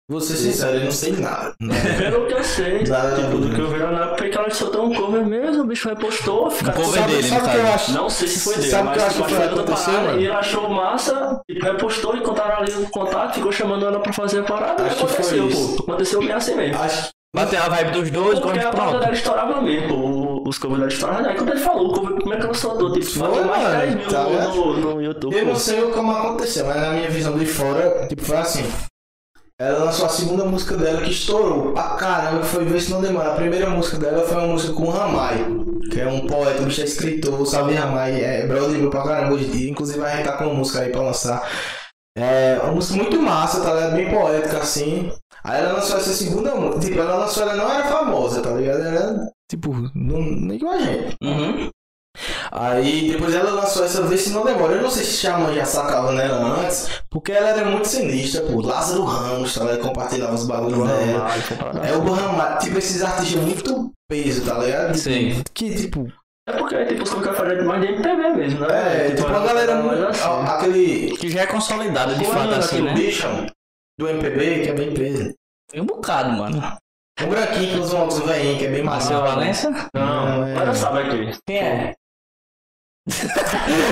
Vou ser sincero, eu não sei nada. Pelo que eu sei, Nada, tipo, do que eu vi na época que ela soltou um cover mesmo, o bicho repostou, fica Um cover Sabe, dele, sabe que eu acho? Não sei se foi dele, Sabe o mas que eu acho tipo, que foi outra acontecer, parada, mano? E ele achou massa, e repostou e contaram ali o contato, ficou chamando ela pra fazer a parada, Acho e que foi aconteceu, isso. pô. Aconteceu bem assim mesmo. Acho Bateu a vibe dos dois, Porque quando a parada dela estourava mesmo, os covers da história. Aí quando ele falou, o cover, como é que ela soltou? Tipo, Foi, bateu mais de mano, 10 mil tá no, no, no YouTube. Eu pô. não sei como aconteceu, mas na minha visão de fora, tipo, foi assim. Ela lançou a segunda música dela que estourou pra caramba, foi Ver Se Não Demora. A primeira música dela foi uma música com o Ramai, que é um poeta, bicho é escritor, salve Ramai, é brother meu pra caramba hoje em dia. Inclusive gente tá com uma música aí pra lançar. É uma música muito massa, tá ligado? Bem poética assim. Aí ela lançou essa segunda música. Tipo, ela lançou, ela não era famosa, tá ligado? Era, tipo, não, nem igual a gente. Uhum. Aí depois ela lançou essa vez se não demora. Eu não sei se Xamã já sacava nela antes, porque ela era muito sinistra, pô. Lázaro Ramos, tá ligado? Compartilhava os bagulhos dela. É o Burramar, tipo esses artistas muito peso, tá ligado? Sim. Que tipo, É porque, tipo, os fazem mais de MPB mesmo, né? é, tipo a galera muito. assim. Aquele. Que já é consolidada de Como é fato, nome assim, daquele né? bicho do MPB, que é bem peso. Tem um bocado, mano. Um branquinho que usa um óculos velhinho, que é bem massa. Marcel Valença? Não, Não, é- mas sabe aqui. Quem é?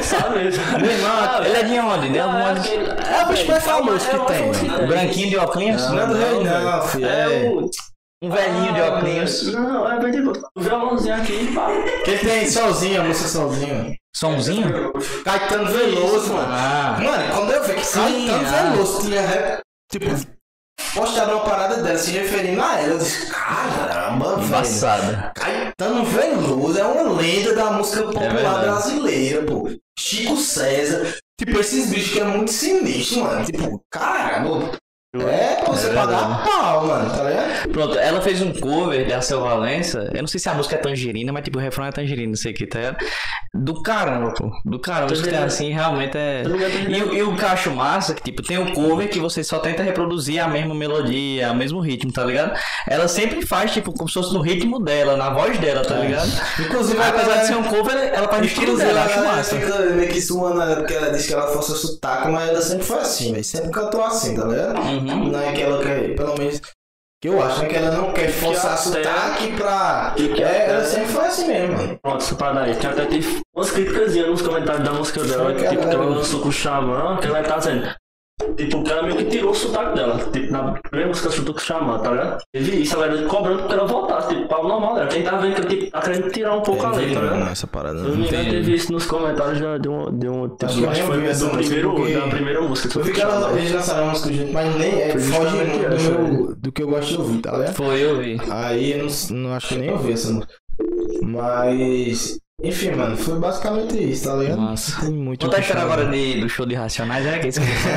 Sabe mesmo. Meu irmão, ele é de onde? De Não, é alguma... aquele- É o bicho mais famoso é que o tem, mais famoso mano. que tem. Branquinho de óculos? Não é do rei, não, filho. É É. o. Um velhinho de Ah, óculos. Não, é bem tipo. O violãozinho aqui, pá. Que tem sozinho, a música sozinho. Somzinho? Caetano Veloso, mano. Ah, Mano, quando eu vi que Caetano ah. Veloso tinha, re- tipo, postado uma parada dela se referindo a ela, eu disse, caramba, velho. embaçada. Caetano Veloso é uma lenda da música popular verdade. brasileira, pô. Chico César. Tipo, esses bichos que é muito sinistro, mano. Tipo, caramba. É pra você É pagar verdade. pau, mano, tá ligado? Pronto, ela fez um cover de Arcel Valença. Eu não sei se a música é tangerina, mas tipo, o refrão é tangerina, não sei o que, tá ligado? Do caramba, pô. Do caramba. Caras assim, realmente é. Ligado? E, o- e o que eu acho massa, que tipo, tem o cover que você só tenta reproduzir a mesma melodia, o mesmo ritmo, tá ligado? Ela sempre faz, tipo, como se fosse no ritmo dela, na voz dela, tá ligado? Inclusive, a Apesar galera- de ser um cover, ela faz no estilo dela, a acho massa. fica meio que suando ela, porque ela disse que ela fosse sotaque, mas ela sempre foi assim, velho. Sempre cantou assim, tá ligado? Uhum. Não é que ela quer, pelo menos, que eu acho, né? Que ela não quer forçar até- sotaque pra. que que É, ela sempre foi assim mesmo, mano. Pronto, essa parada aí. Tem até umas críticas nos comentários da música dela, que, que tipo, que ela ela- lançou com o Xamã, que ela tá dizendo. Tipo, que ela meio que tirou o sotaque dela. Tipo, na primeira música com o Xamã, tá ligado? Teve isso, a galera cobrando porque ela voltasse, tipo, o normal dela. Quem tá vendo que tipo, tá querendo tirar um pouco a letra, tá ligado? essa parada. Se eu não me engano, teve isso nos comentários da- de um. De um tipo, Acho que que foi essa do primeiro, porque- da primeira música. que Eu vi que o ela, eles lançaram uma música junto, mas nem é, foge do, meu, do que eu gosto de ouvir, tá ligado? Foi, eu vi. Aí eu não, não acho que nem ouvi essa música. Mas. Enfim, mano, foi basicamente isso, tá ligado? Tem muito. Conta a história agora de, do show de Racionais, é que isso que você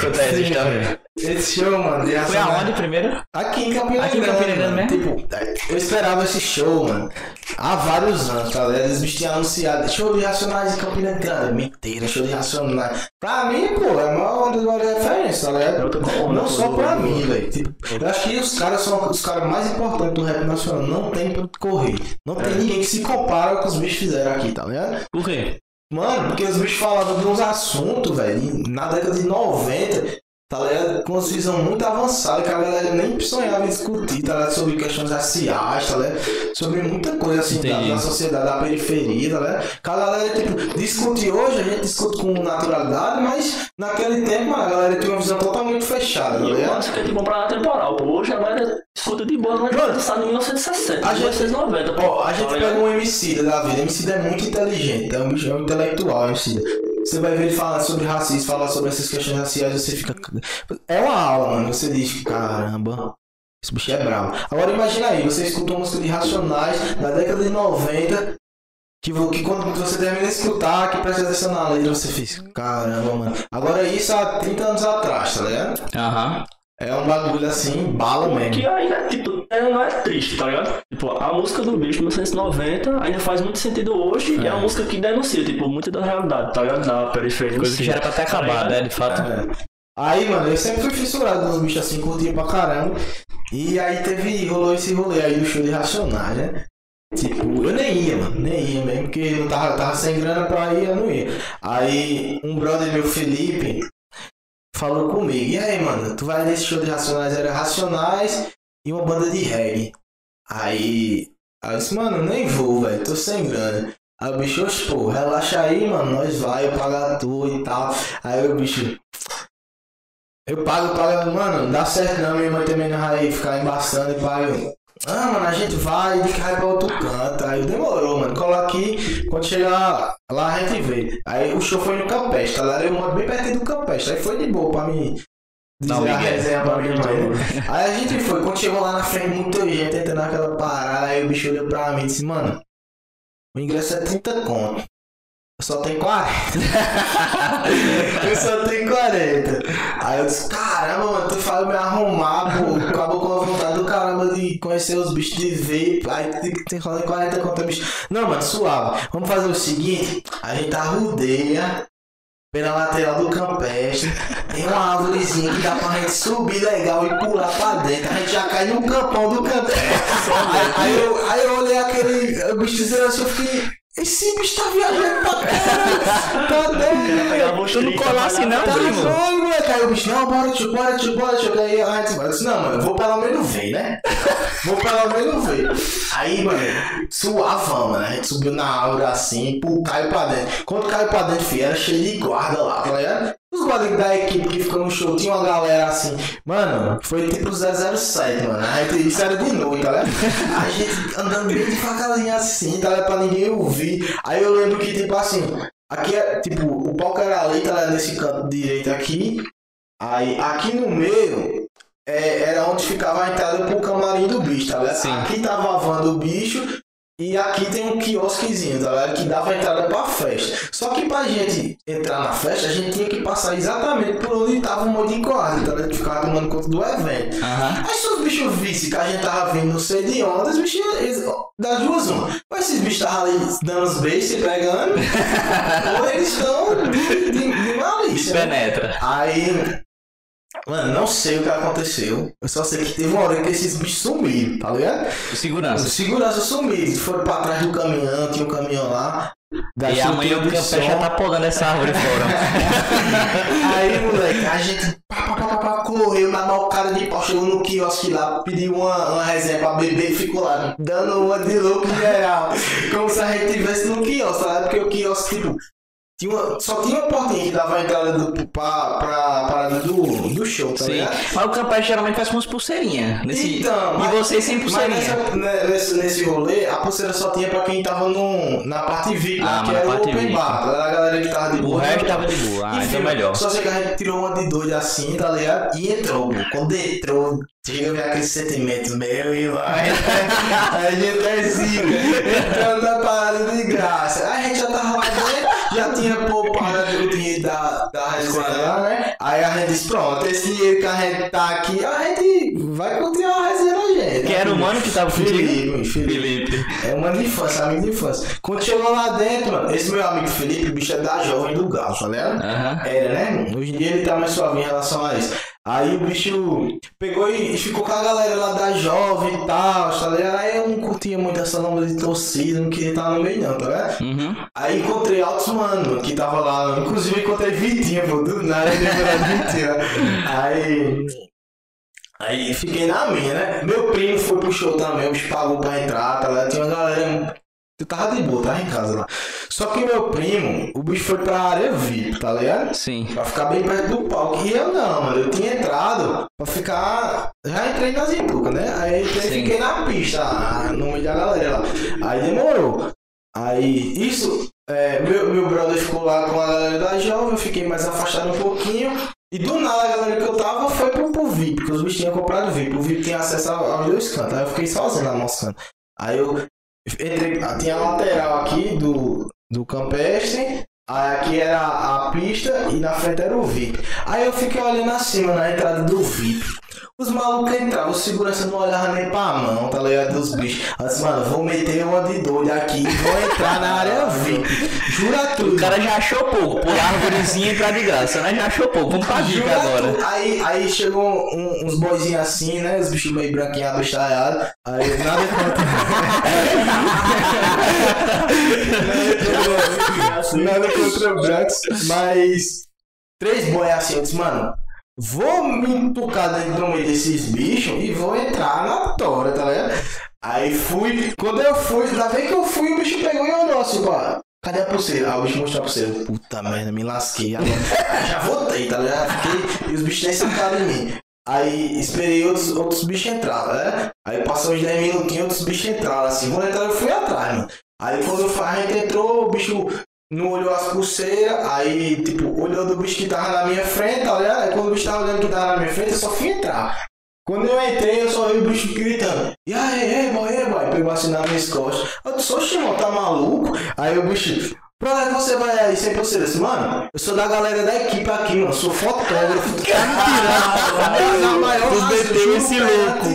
conta conta essa história. Esse show, mano, Foi aonde primeiro? Aqui em Campina Aqui em Campina Grande mesmo? Tipo, eu esperava esse show, mano, há vários anos, tá ligado? Eles me tinham anunciado show de Racionais em Campina Grande. Mentira, show de Racionais. Pra mim, pô, é uma uma das maiores referências, tá ligado? É Não né, só do- pra do- mim, velho. Tipo, eu acho que os caras são os caras mais importantes do rap nacional. Não tem pra correr. Não tem ninguém que se compara ao que os bichos fizeram aqui, tá ligado? Por quê? Mano, porque os bichos falavam de uns assuntos, velho, na década de 90, tá ligado? Com uma visão muito avançada, que a galera nem sonhava em discutir, tá ligado? Sobre questões raciais, tá ligado? Sobre muita coisa assim da, da sociedade, da periferia, tá ligado? Que a galera, tipo, discute hoje, a gente discute com naturalidade, mas naquele tempo, a galera tinha uma visão totalmente fechada, tá E eu ligado? acho que é tipo parada temporal. Pô, hoje a galera escuta de boa, mas Mano, lançado em 1960, a gente- 1990. pô. Ó, a gente Tá pega ligado? um MC da vida, MC é muito inteligente, é um bicho é um intelectual, MC. Você vai ver ele falar sobre racismo, falar sobre essas questões raciais, você fica. É uma aula, mano. Você diz, caramba, esse bicho é bravo. Agora imagina aí, você escuta uma música de Racionais na década de 90, que, que quando você termina de escutar, que presta atenção na letra, você fez, caramba, mano. Agora isso há 30 anos atrás, tá ligado? Aham. É um bagulho assim, bala Que mesmo. ainda, tipo, é, não é triste, tá ligado? Tipo, a música do bicho 1990 ainda faz muito sentido hoje e é uma música que denuncia, tipo, muito da realidade, tá ligado? Da periferia. Coisa que já era pra ter acabado, né? De fato. É. Aí, mano, eu sempre fui fissurado nos bichos assim, curtia pra caramba. E aí teve, rolou esse rolê aí do show de Racionais, né? Tipo, eu nem ia, mano, nem ia mesmo, porque não tava, tava sem grana pra ir, eu não ia. Aí, um brother meu, Felipe, falou comigo, e aí, mano, tu vai nesse show de Racionais, era Racionais e uma banda de reggae. Aí, aí eu disse, mano, nem vou, velho, tô sem grana. Aí o bicho, "Oxe, pô, relaxa aí, mano, nós vai, eu pago a tua e tal. Aí o bicho, eu pago, pago, mano, dá certo não, minha mãe também não vai ficar embaçando e pago. Ah, mano, a gente vai e vai pra outro canto. Aí demorou, mano. Cola aqui, quando chegar lá, a gente vê. Aí o show foi no Campestre, lá eu moro bem perto do Campestre. Aí foi de boa pra mim. Não, a resenha pra mim, mano. Aí a gente foi, quando chegou lá na frente, muita gente entrando naquela parada. Aí o bicho olhou pra mim e disse, mano, o ingresso é 30 conto. Eu só tenho 40. eu só tenho 40. Aí eu disse, caramba, mano, tu fala me arrumar, pô. Acabou com a vontade caramba de conhecer os bichos de ver. Aí tem que falar 40 conto bicho. Não, mano, suave. Vamos fazer o seguinte, a gente arrudeia pela lateral do campestre. Tem uma árvorezinha que dá pra gente subir legal e pular pra dentro. A gente já cai no campão do campestre. aí, aí eu, aí eu olhei aquele bicho dizendo assim, eu fiquei. Esse bicho tá viajando pra caralho. Tá doido. Tu não colar assim não, Tá primo? doido, moleque. Aí o bicho, não, bora, tio, bora, tio, bora, tio. Aí a gente eu disse, não, mano, vou pelo menos ver, né? Vou pelo menos ver. Aí, mano, suavão, mano. A gente subiu na árvore assim, pô, caiu pra dentro. Quando caiu pra dentro, filho, era cheio de guarda lá, tá ligado? Os guardas da equipe que ficou no show, tinha uma galera assim. Mano, foi tipo 007, mano. A gente, isso era de noite, tá ligado? A gente andando bem devagarzinho assim, tá ligado? Pra ninguém ouvir. Aí eu lembro que, tipo assim, aqui é, tipo, o palco era ali, tá ligado? Nesse canto direito aqui. Aí, aqui no meio, é, era onde ficava a entrada pro camarim do bicho, tá ligado? Sim. Aqui tava a van do bicho e aqui tem um quiosquezinho, tá ligado? Que dava entrada pra festa. Só que pra gente entrar na festa, a gente tinha que passar exatamente por onde tava o monte de guarda, tá ligado? Que ficava tomando conta do evento. Aham. Aí se os bichos vissem que a gente tava vindo não sei de onde, os bichos eles, das duas uma. Ou esses bichos estavam ali dando os beijos, se pegando, ou eles estão de, de, de malícia. né? Penetra. Aí, mano, não sei o que aconteceu. Eu só sei que teve uma hora que esses bichos sumiram, tá ligado? O segurança. seguranças sumiram, foram pra trás do caminhão, tinha um caminhão lá. E amanhã o campé já tá podando essa árvore fora. Aí, moleque, a gente pá, pá, pá, correu na de pau, chegou no quiosque lá, pediu uma, uma resenha pra beber e ficou lá, dando uma de louco geral. Como se a gente tivesse no quiosque, ligado? Porque o quiosque, tipo, tinha uma- só tinha uma portinha que dava a entrada do, pra, pra parada do, do show, tá Sim. ligado? Mas o campé geralmente faz com umas pulseirinhas. Nesse... Então, e mas- vocês sem Mas pulseirinha. nessa- né, nesse, nesse rolê, a pulseira só tinha pra quem tava no, na parte VIP, Ah, mas que era o open VIP. bar, a galera que tava de O boa. resto tava de boa. Ah, Enfim, então melhor. Só sei que a gente tirou uma de doido assim, tá ligado? E entrou. Quando entrou, chega a ver aquele sentimento meu e vai. a gente é zica. Entrando na parada de graça. Aí a gente já tava lá dentro, já tinha poupado o dinheiro da, da resenha lá, né? Aí a gente disse, pronto, esse dinheiro que a gente tá aqui, a gente vai continuar a resenha da gente. Que era o mano que tava contigo? Felipe, Felipe. Felipe. É um amigo de infância, amigo de infância. Quando chegou lá dentro, mano, esse meu amigo Felipe, o bicho é da jovem do Galo, tá ligado? Aham. Era, né? Hoje em dia ele tá mais suave em relação a isso. Aí o bicho pegou e ficou com a galera lá da jovem e tal, tá ligado? Aí eu não curtia muito essa nome de torcida, não queria estar no meio não, tá ligado? Uhum. Aí encontrei altos mano, mano, que tava lá. Inclusive encontrei Vitinha, pô, do nada lembrei Vitinha. Aí. Aí fiquei na minha, né? Meu primo foi pro show também, o bicho pagou pra entrar, tá ligado? Tinha uma galera. Eu tava de boa, tava em casa lá. Só que meu primo, o bicho foi pra área VIP, tá ligado? Sim. Pra ficar bem perto do palco. E eu não, mano. Eu tinha entrado pra ficar. Já entrei nas empucas, né? Aí fiquei na pista, no meio da galera lá. Aí demorou. Aí, isso. É, meu, meu brother ficou lá com a galera da jovem, eu fiquei mais afastado um pouquinho. E do nada a galera que eu tava foi pro, pro VIP, porque os bichos tinham comprado VIP. O VIP tinha acesso ao- aos dois cantos. Aí eu fiquei sozinho lá mostrando. Aí eu entrei. Tinha a lateral aqui do, do campestre. Aí aqui era a pista e na frente era o VIP. Aí eu fiquei olhando acima na entrada do VIP. Os malucos entravam, os segurança não olhava nem pra mão, tá ligado? Dos bichos. Disse, mano, vou meter uma de doido aqui e vou entrar na área VIP. Jura tudo. O cara já achou pouco. Pular a arvorezinha e entrar de graça, né? Já achou pouco. Vamos pra dica agora. Aí, aí chegou um- uns boizinhos assim, né? Os bichos meio branquinhos, abestalhados. Aí nada contra. nada contra brancos, mas. Três boi assim, eu disse, mano, vou me empucar dentro desses bichos e vou entrar na tora, tá ligado? Aí fui, quando eu fui, da vez que eu fui, o bicho pegou e olhou assim, pô. Cadê a pulseira? Ah, o bicho mostrou a pulseira. Puta merda, me lasquei. Já voltei, tá ligado? Fiquei, e os bichos nem sentaram em mim. Aí esperei outros, outros bichos entrar, né? Aí passou uns 10 minutinhos, outros bichos entraram assim. Quando entraram, eu fui atrás, mano. Aí quando eu a gente entrou, o bicho não olhou as pulseiras, aí, tipo, olhou do bicho que tava na minha frente, tá ligado? Aí quando o bicho tava olhando que tava na minha frente, eu só fui entrar. Quando eu entrei, eu só vi o bicho gritando. E aí, ei, boy, ei, boy. Pegou assim nas minhas costas. Eu disse, oxe, irmão, tá maluco? Aí o bicho, onde é que você vai aí sem pulseira? Eu disse, mano, eu sou da galera da equipe aqui, mano. Sou fotógrafo. Tu tá me tirando. Tu meteu esse louco.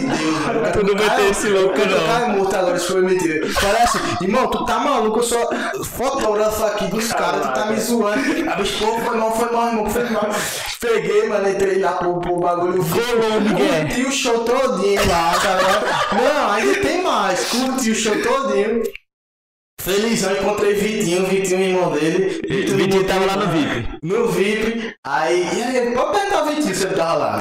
Tu não meteu esse louco, Eu não. cai morto agora, isso foi mentira. Parece, irmão, tu tá maluco, eu sou fotógrafo aqui dos caras, tu tá me zoando. A bicho, foi mal, foi mal, irmão, foi mal. Peguei, mano, entrei lá pro, pro bagulho. Curti o show todinho lá, tá ligado? Não, ainda tem mais. Curti o show todinho. Felizão, encontrei Vitinho, Vitinho, irmão dele. Vitinho tava lá no VIP. No VIP. Aí, e aí, pode perguntar o Vitinho se ele tava lá.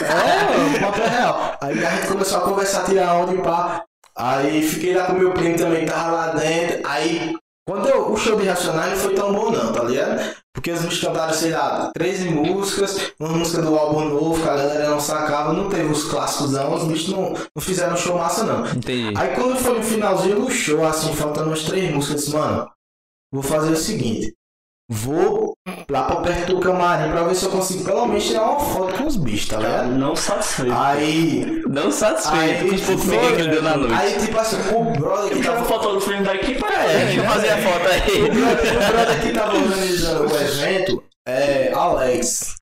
É, mano, o papo é real. Aí a gente começou a conversar, tirar onda e pá. Aí fiquei lá com meu primo também, tava lá dentro. Aí, quando eu- o show de Racionais não foi tão bom não, tá ligado? Porque os bichos cantaram, sei lá, 13 músicas, uma música do álbum novo, que a galera não sacava, não teve os clássicos não, os bichos não, não fizeram show massa não. Entendi. Aí quando foi no finalzinho do show, assim, faltando umas três músicas, eu disse, mano, vou fazer o seguinte. Vou lá pra perto do camarim pra ver se eu consigo pelo menos tirar uma foto com os bichos, tá ligado? Não satisfeito. Aí. Não satisfeito com os poucos que ele deu na noite. Aí, tipo assim, o brother que tava. fotógrafo da equipe, É, deixa eu fazer a foto O aí. brother, o brother que tava organizando o evento é Alex.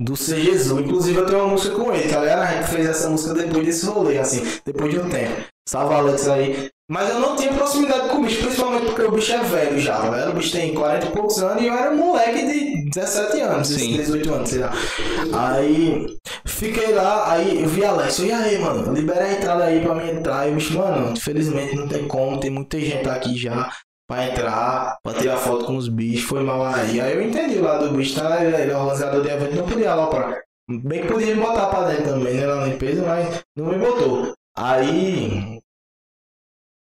Do Jesus. Inclusive eu tenho uma música com ele, tá ligado? A gente fez essa música depois desse rolê, assim, depois de um tempo. Salve Alex aí. Mas eu não tinha proximidade com o bicho, principalmente porque o bicho é velho já, tá ligado? O bicho tem 40 e poucos anos e eu era moleque de 17 anos, Sim. 18 anos, sei lá. Aí fiquei lá, aí eu vi Alex, e aí, mano, libera a entrada aí pra mim entrar. E o bicho, mano, infelizmente não tem como, tem muita gente aqui já pra entrar, pra tirar foto com os bichos, foi mal aí. Aí eu entendi lá do bicho, tá? Ele é organizador de evento, não podia lá pra. Bem que podia me botar pra dentro também, né? Na limpeza, mas não me botou. Aí.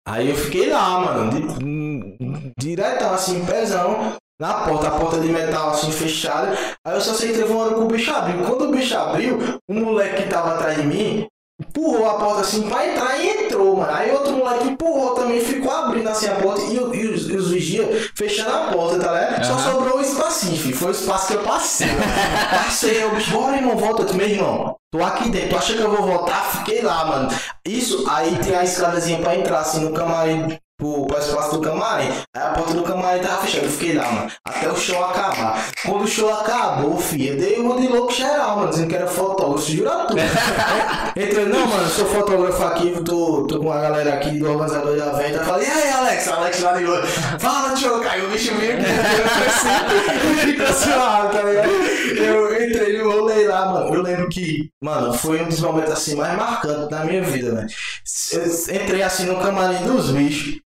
Aí eu fiquei lá, mano, di- diretão, assim, pezão, na porta, a porta de metal assim fechada. Aí eu só sei que teve uma hora que o bicho abriu. Quando o bicho abriu, o moleque que tava atrás de mim empurrou a porta assim pra entrar e entrou, mano. Aí outro moleque empurrou também, ficou abrindo assim a porta e, e os, e os vigias fechando a porta, tá ligado? Só sobrou um espacinho, filho. Foi o espaço que eu passei. Passei, o bicho, bora, irmão, volta. Eu disse, meu irmão, tô aqui dentro, tu acha que eu vou voltar? Fiquei lá, mano. Isso, aí tem a escadazinha pra entrar assim no camarim. Pro, pro espaço do camarim. Aí a porta do camarim tava fechada. Eu fiquei lá, mano. Até o show acabar. Quando o show acabou, filho, eu dei uma de louco geral, mano. Dizendo que era fotógrafo. Jura tudo. Entrei, não, mano, sou fotógrafo aqui, tô, tô com a galera aqui do organizador da venda. Falei, e aí, Alex? Alex lá ligou. Fala, tio, caiu o bicho veio aqui. Eu ficou suave, tá ligado? Eu entrei no rolê lá, mano. Eu lembro que, mano, foi um dos momentos assim mais marcantes da minha vida, né? Eu entrei assim no camarim dos bichos.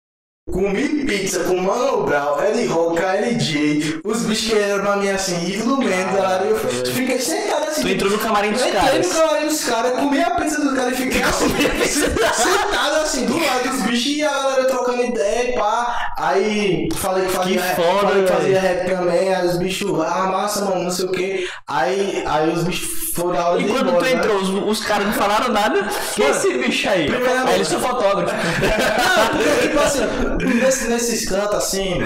Comi pizza com Mano Brown, Eddie Rock, LJ, os bichos que eram pra mim assim, ídolo mesmo, galera. Eu fiquei sentado assim. Tu entrou no camarim dos Eu entrei caras. no camarim dos caras, comi a pizza dos caras e fiquei assim, sentado assim, do lado dos bichos e a galera trocando ideia pá. Aí falei que fazia, Que foda, falei que fazia rap também, aí os bichos, ah, massa, mano, não sei o que. Aí, aí os bichos foram na hora E quando embora, tu né? entrou, os, os caras não falaram nada. Que é esse bicho aí? Primeiramente- Aí eles são fotógrafos. Não, porque, tipo assim, nesse, nesses cantos assim,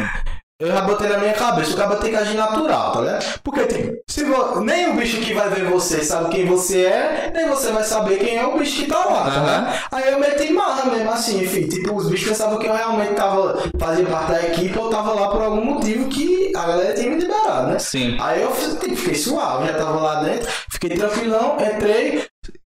eu já botei na minha cabeça, o cara tem que agir natural, tá ligado? Porque, tipo, se vo- nem o bicho que vai ver você sabe quem você é, nem você vai saber quem é o bicho que tá lá, tá ligado? Aí eu meti marra mesmo assim, enfim, tipo, os bichos pensavam que eu realmente tava, fazia parte da equipe ou tava lá por algum motivo que a galera tinha me liberado, né? Sim. Aí eu tipo, fiquei suave, já tava lá dentro, fiquei tranquilão, entrei,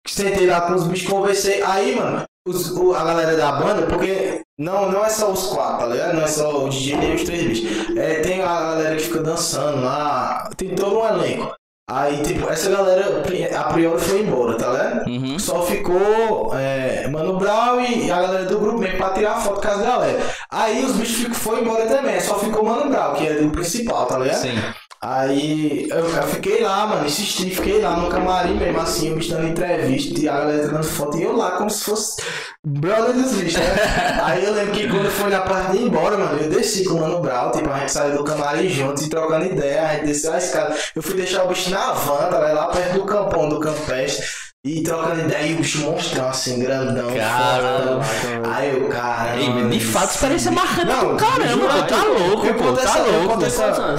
sentei lá com os bichos, conversei. Aí, mano, os- o- a galera da banda, porque não, não é só os quatro, tá ligado? Não é só o DJ nem os três bichos. É, tem a galera que fica dançando lá, tem todo um elenco. Aí, tipo, essa galera a priori foi embora, tá ligado? Uhum. Só ficou é, Mano Brown e a galera do grupo mesmo pra tirar foto com as galera. Aí os bichos ficou, foi embora também, só ficou Mano Brown, que é o principal, tá ligado? Sim. Aí eu, eu fiquei lá, mano, insisti, fiquei lá no camarim mesmo assim, o bicho dando entrevista, e a galera tirando foto, e eu lá como se fosse brother dos bichos, né? Aí eu lembro que quando foi na parte de ir embora, mano, eu desci com o Mano Brau, tipo, a gente saiu do camarim juntos e trocando ideia, a gente desceu a escada. Eu fui deixar o bicho na van, tá lá perto do campão do Campestre. E trocando ideia, e o bicho monstrão assim, grandão, fortão. Aí o cara. De fato, experiência marcante Não, caramba, tá louco, eu pô, tá eu louco. conto essa-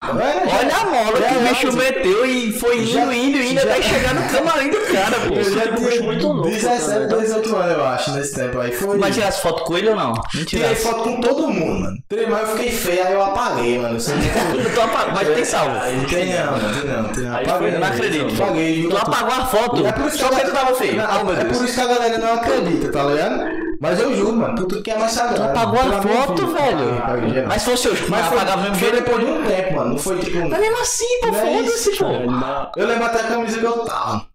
Assim? Olha a mola que o já, bicho meteu e foi indo, Já- indo, indo já- até chegar no camarim do cara, pô. Eu já bicho tinha muito louco 17, também. 18 anos, eu acho, nesse tempo aí. Foi. Mas tirasse foto com ele ou não? Não Tirei foto com todo mundo, mano. Tirei, mas eu fiquei feio, aí eu apaguei, mano. Eu tô apa- Mas tem salvo. Tem não, mano, tem não, tem não. Apaguei, não acredito. Apaguei. Tu apagou a foto É por isso que só porque tu tava feio. É por isso que a galera não acredita, tá ligado? Mas eu juro, mano, por tudo que é mais sagrado. Tu apagou a foto, vida. velho. Geral. Mas se fosse hoje, Mas foi, apagava mesmo foi depois de um tempo, mano. Não foi tipo. Mas mesmo assim, pô, é foda-se, pô. Eu lembro até a camisa que eu tava.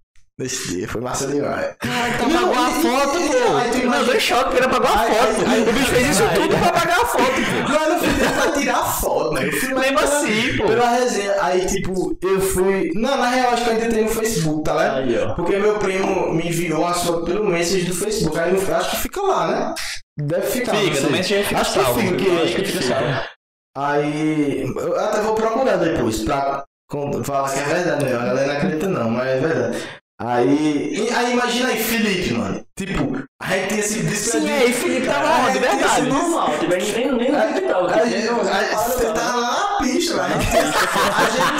Nesse dia, foi massa demais. Caralho, tu apagou a foto, pô. Não, deu choque porque ele apagou a foto. aí- O bicho fez isso tudo pra apagar a foto, pô. Eu não nem pra tirar foto, né? Eu fui pela- assim, pô. Pela resenha. Aí, tipo, eu fui. Não, na real, acho que eu ainda tenho no Facebook, tá ligado? Aí, ó. Porque meu primo me enviou as fotos pelo message do Facebook. Aí eu acho que fica lá, né? Deve ficar. Fica, no Messenger fica Acho que salvo. fica, que- acho que fica salvo. Aí. Eu até vou procurar depois pra falar que é verdade mesmo. A galera não acredita não, mas é verdade. Aí. e- Aí imagina aí, Felipe, mano. Tipo, a gente tem esse Sim, aí Felipe tava onde, gente tem verdade. esse Normal, tiver nem, nem no hospital. A gente, você tava lá na pista, velho.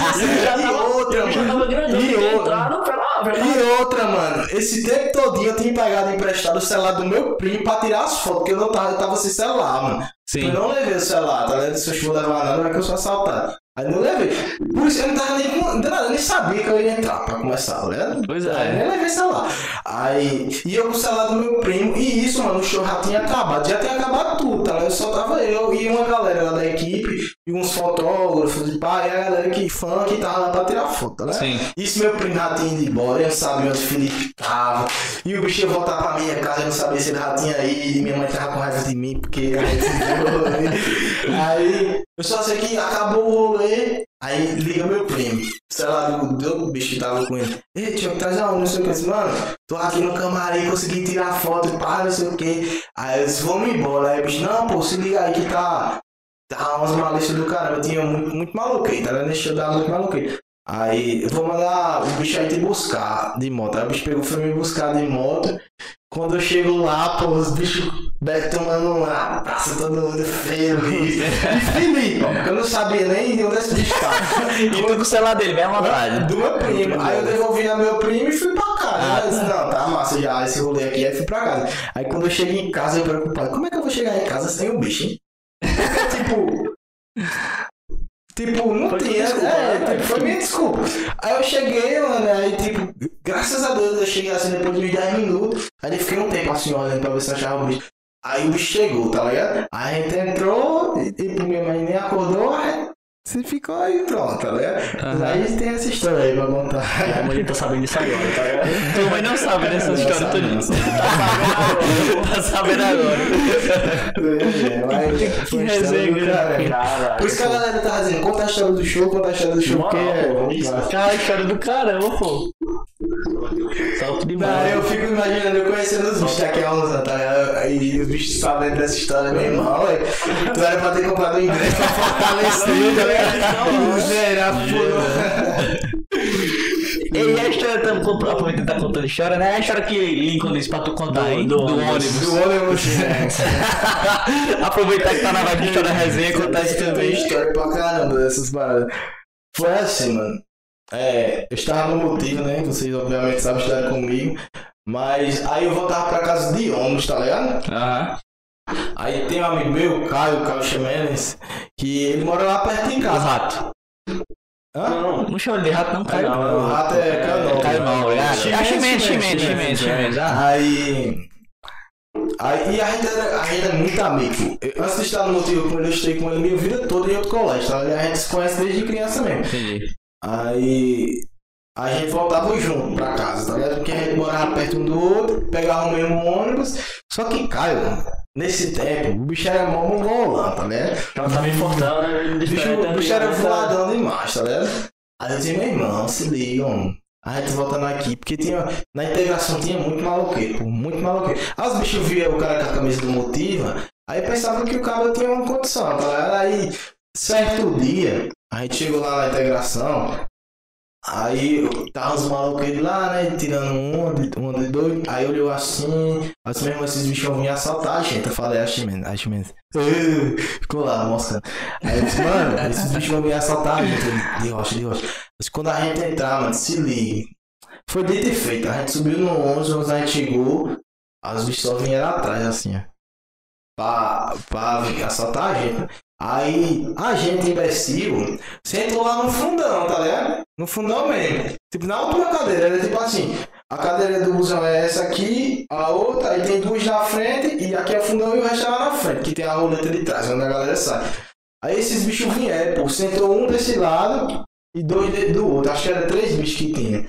A gente já e tava, outra, mano. E outra. lá, lá. E outra, mano, esse tempo todinho eu tinha pegado emprestado o celular do meu primo pra tirar as fotos, porque eu não tava, eu tava sem celular, mano. Sim. Eu não levei o celular, tá ligado? Se eu for levar nada, vai que eu sou assaltado. Aí não levei. Por isso eu não tava nem com. nada, eu nem sabia que eu ia entrar pra começar, tá ligado? Pois Aí eu é. nem levei celular. Aí. E eu com o celular do meu primo. E isso, mano, o show já tinha acabado. Já tinha acabado tudo, tá ligado? Só tava eu e uma galera lá da equipe. E uns fotógrafos e pá. E a galera que fã que tava lá pra tirar foto, ligado? Sim. Isso meu primo já tinha ido embora, eu não sabia onde o Felipe tava. E o bicho ia voltar pra minha casa, eu não sabia se ele já tinha ido. E minha mãe tava com raiva de mim, porque a gente né? Aí eu só sei que acabou o rolê. Aí liga meu primo, sei lá, do, do bicho que tava com ele. Ei, tio, tá já não sei o que. Eu disse, Mano, tô aqui no camarim, consegui tirar foto, pá, não sei o que. Aí eu disse, vamos embora. Aí o bicho, não, pô, se liga aí que tá. Tá umas malícias do caramba, eu tinha muito, muito maluquei, tá vendo? Deixa eu dar muito maluquei. Aí eu vou mandar o bicho aí te buscar de moto. Aí o bicho pegou, foi me buscar de moto. Quando eu chego lá, pô, os bichos tomando uma praça, todo mundo feliz. E Felipe, eu não sabia nem de onde esse bicho tava. E tu com o celular dele, bem à vontade. Do meu primo. Aí eu devolvi a meu primo e fui pra casa. Aí eu disse, não, tá massa já esse rolê aqui. Aí fui pra casa. Aí quando eu cheguei em casa, eu preocupado, como é que eu vou chegar em casa sem o bicho, hein? Tipo. Não Foi tua tinha. desculpa, é, né, tipo, foi minha desculpa. Aí eu cheguei, mano, aí tipo, graças a Deus eu cheguei assim depois de uns 10 minutos. Aí eu fiquei um tempo assim olhando pra ver se achava o bicho. Aí o bicho chegou, tá ligado? Aí a gente entrou e tipo, minha mãe nem acordou, aí você ficou aí pronto, tá ligado? Mas aí tem essa história aí pra contar. A mulher tá sabendo disso agora, tá ligado? Tua mãe não sabe dessa Não história sabe, toda. não sabe. Tá sabendo agora. É, mas foi uma história resenha, do caralho. Caralho. Por isso que a galera tá dizendo, conta a história do show, conta a história do show, porque é. Cara, história do caramba, pô. Top Não, demais. eu fico imaginando, eu conhecendo os bichos daqui a uns anos, tá ligado? Aí os bichos sabendo dessa história, meu irmão. Tu era pra ter comprado um ingresso pra fortalecer, tá. E a história, tá, aproveitando que tá contando história, né? A história que Lincoln disse pra tu contar aí, do, ônibus. Do ônibus, né? Aproveitar que tá na vibe de história da resenha e contar isso também. história pra caramba dessas paradas. Foi assim, mano. É, eu estava no motivo, né? Vocês obviamente sabem estar comigo. Mas aí eu voltava pra casa de ônibus, tá ligado? Aham. Aí tem um amigo meu, Caio, Caio Ximenes, que ele mora lá perto de O casa. rato. Hã? Não, Não chama ele de rato, não, Caio. Não, o rato é Caio não. Caio não, é. Ah, Ximenes, Ximenes, Ximenes, Ximenes. Ah, Aí. Aí e a gente, era, a gente é muito amigo. Eu, antes de estar no motivo com ele, eu estudei com ele minha vida toda em outro colégio, tá? A gente se conhece desde criança mesmo. entendi. Aí a gente voltava junto pra casa, tá ligado? Porque a gente morava perto um do outro, pegava o mesmo ônibus. Só que, Caio, nesse tempo, o bicho era mó mongolão, tá ligado? já tá bem fortão, né? O bicho, o bicho era voadão demais, tá ligado? Aí eu disse, meu irmão, se ligam. A gente voltando aqui, porque tinha. Na integração tinha muito maloqueiro, muito maloqueiro. Aí os bichos viam o cara com a camisa do Motiva, aí pensavam que o cara tinha uma condição, tá ligado? Aí, certo dia, a gente chegou lá na integração, Aí tava os malucos lá, né? Tirando um, de- um de dois. Aí olhou assim. Assim mesmo, esses bichos vinham assaltar a gente. Eu falei, acho mesmo, acho mesmo. Ficou lá, moscando. Aí eu disse, mano, esses bichos vão vir assaltar gente. De rocha, de rocha. Mas quando a gente entrar, mano, se ligue. Foi dito e feito. A gente subiu no 11, quando a gente chegou. As bichos só vieram atrás, assim, ó. Pra, pra vir assaltar a gente. Aí a gente, imbecil, sentou lá no fundão, tá ligado? No fundão mesmo. Tipo, na última cadeira, era tipo assim. A cadeira do busão é essa aqui, a outra, aí tem duas na frente, e aqui é o fundão e o resto é lá na frente, que tem a roleta de trás, onde a galera sai. Aí esses bichos vieram, pô, sentou um desse lado e dois do outro. Acho que era três bichos que tinha.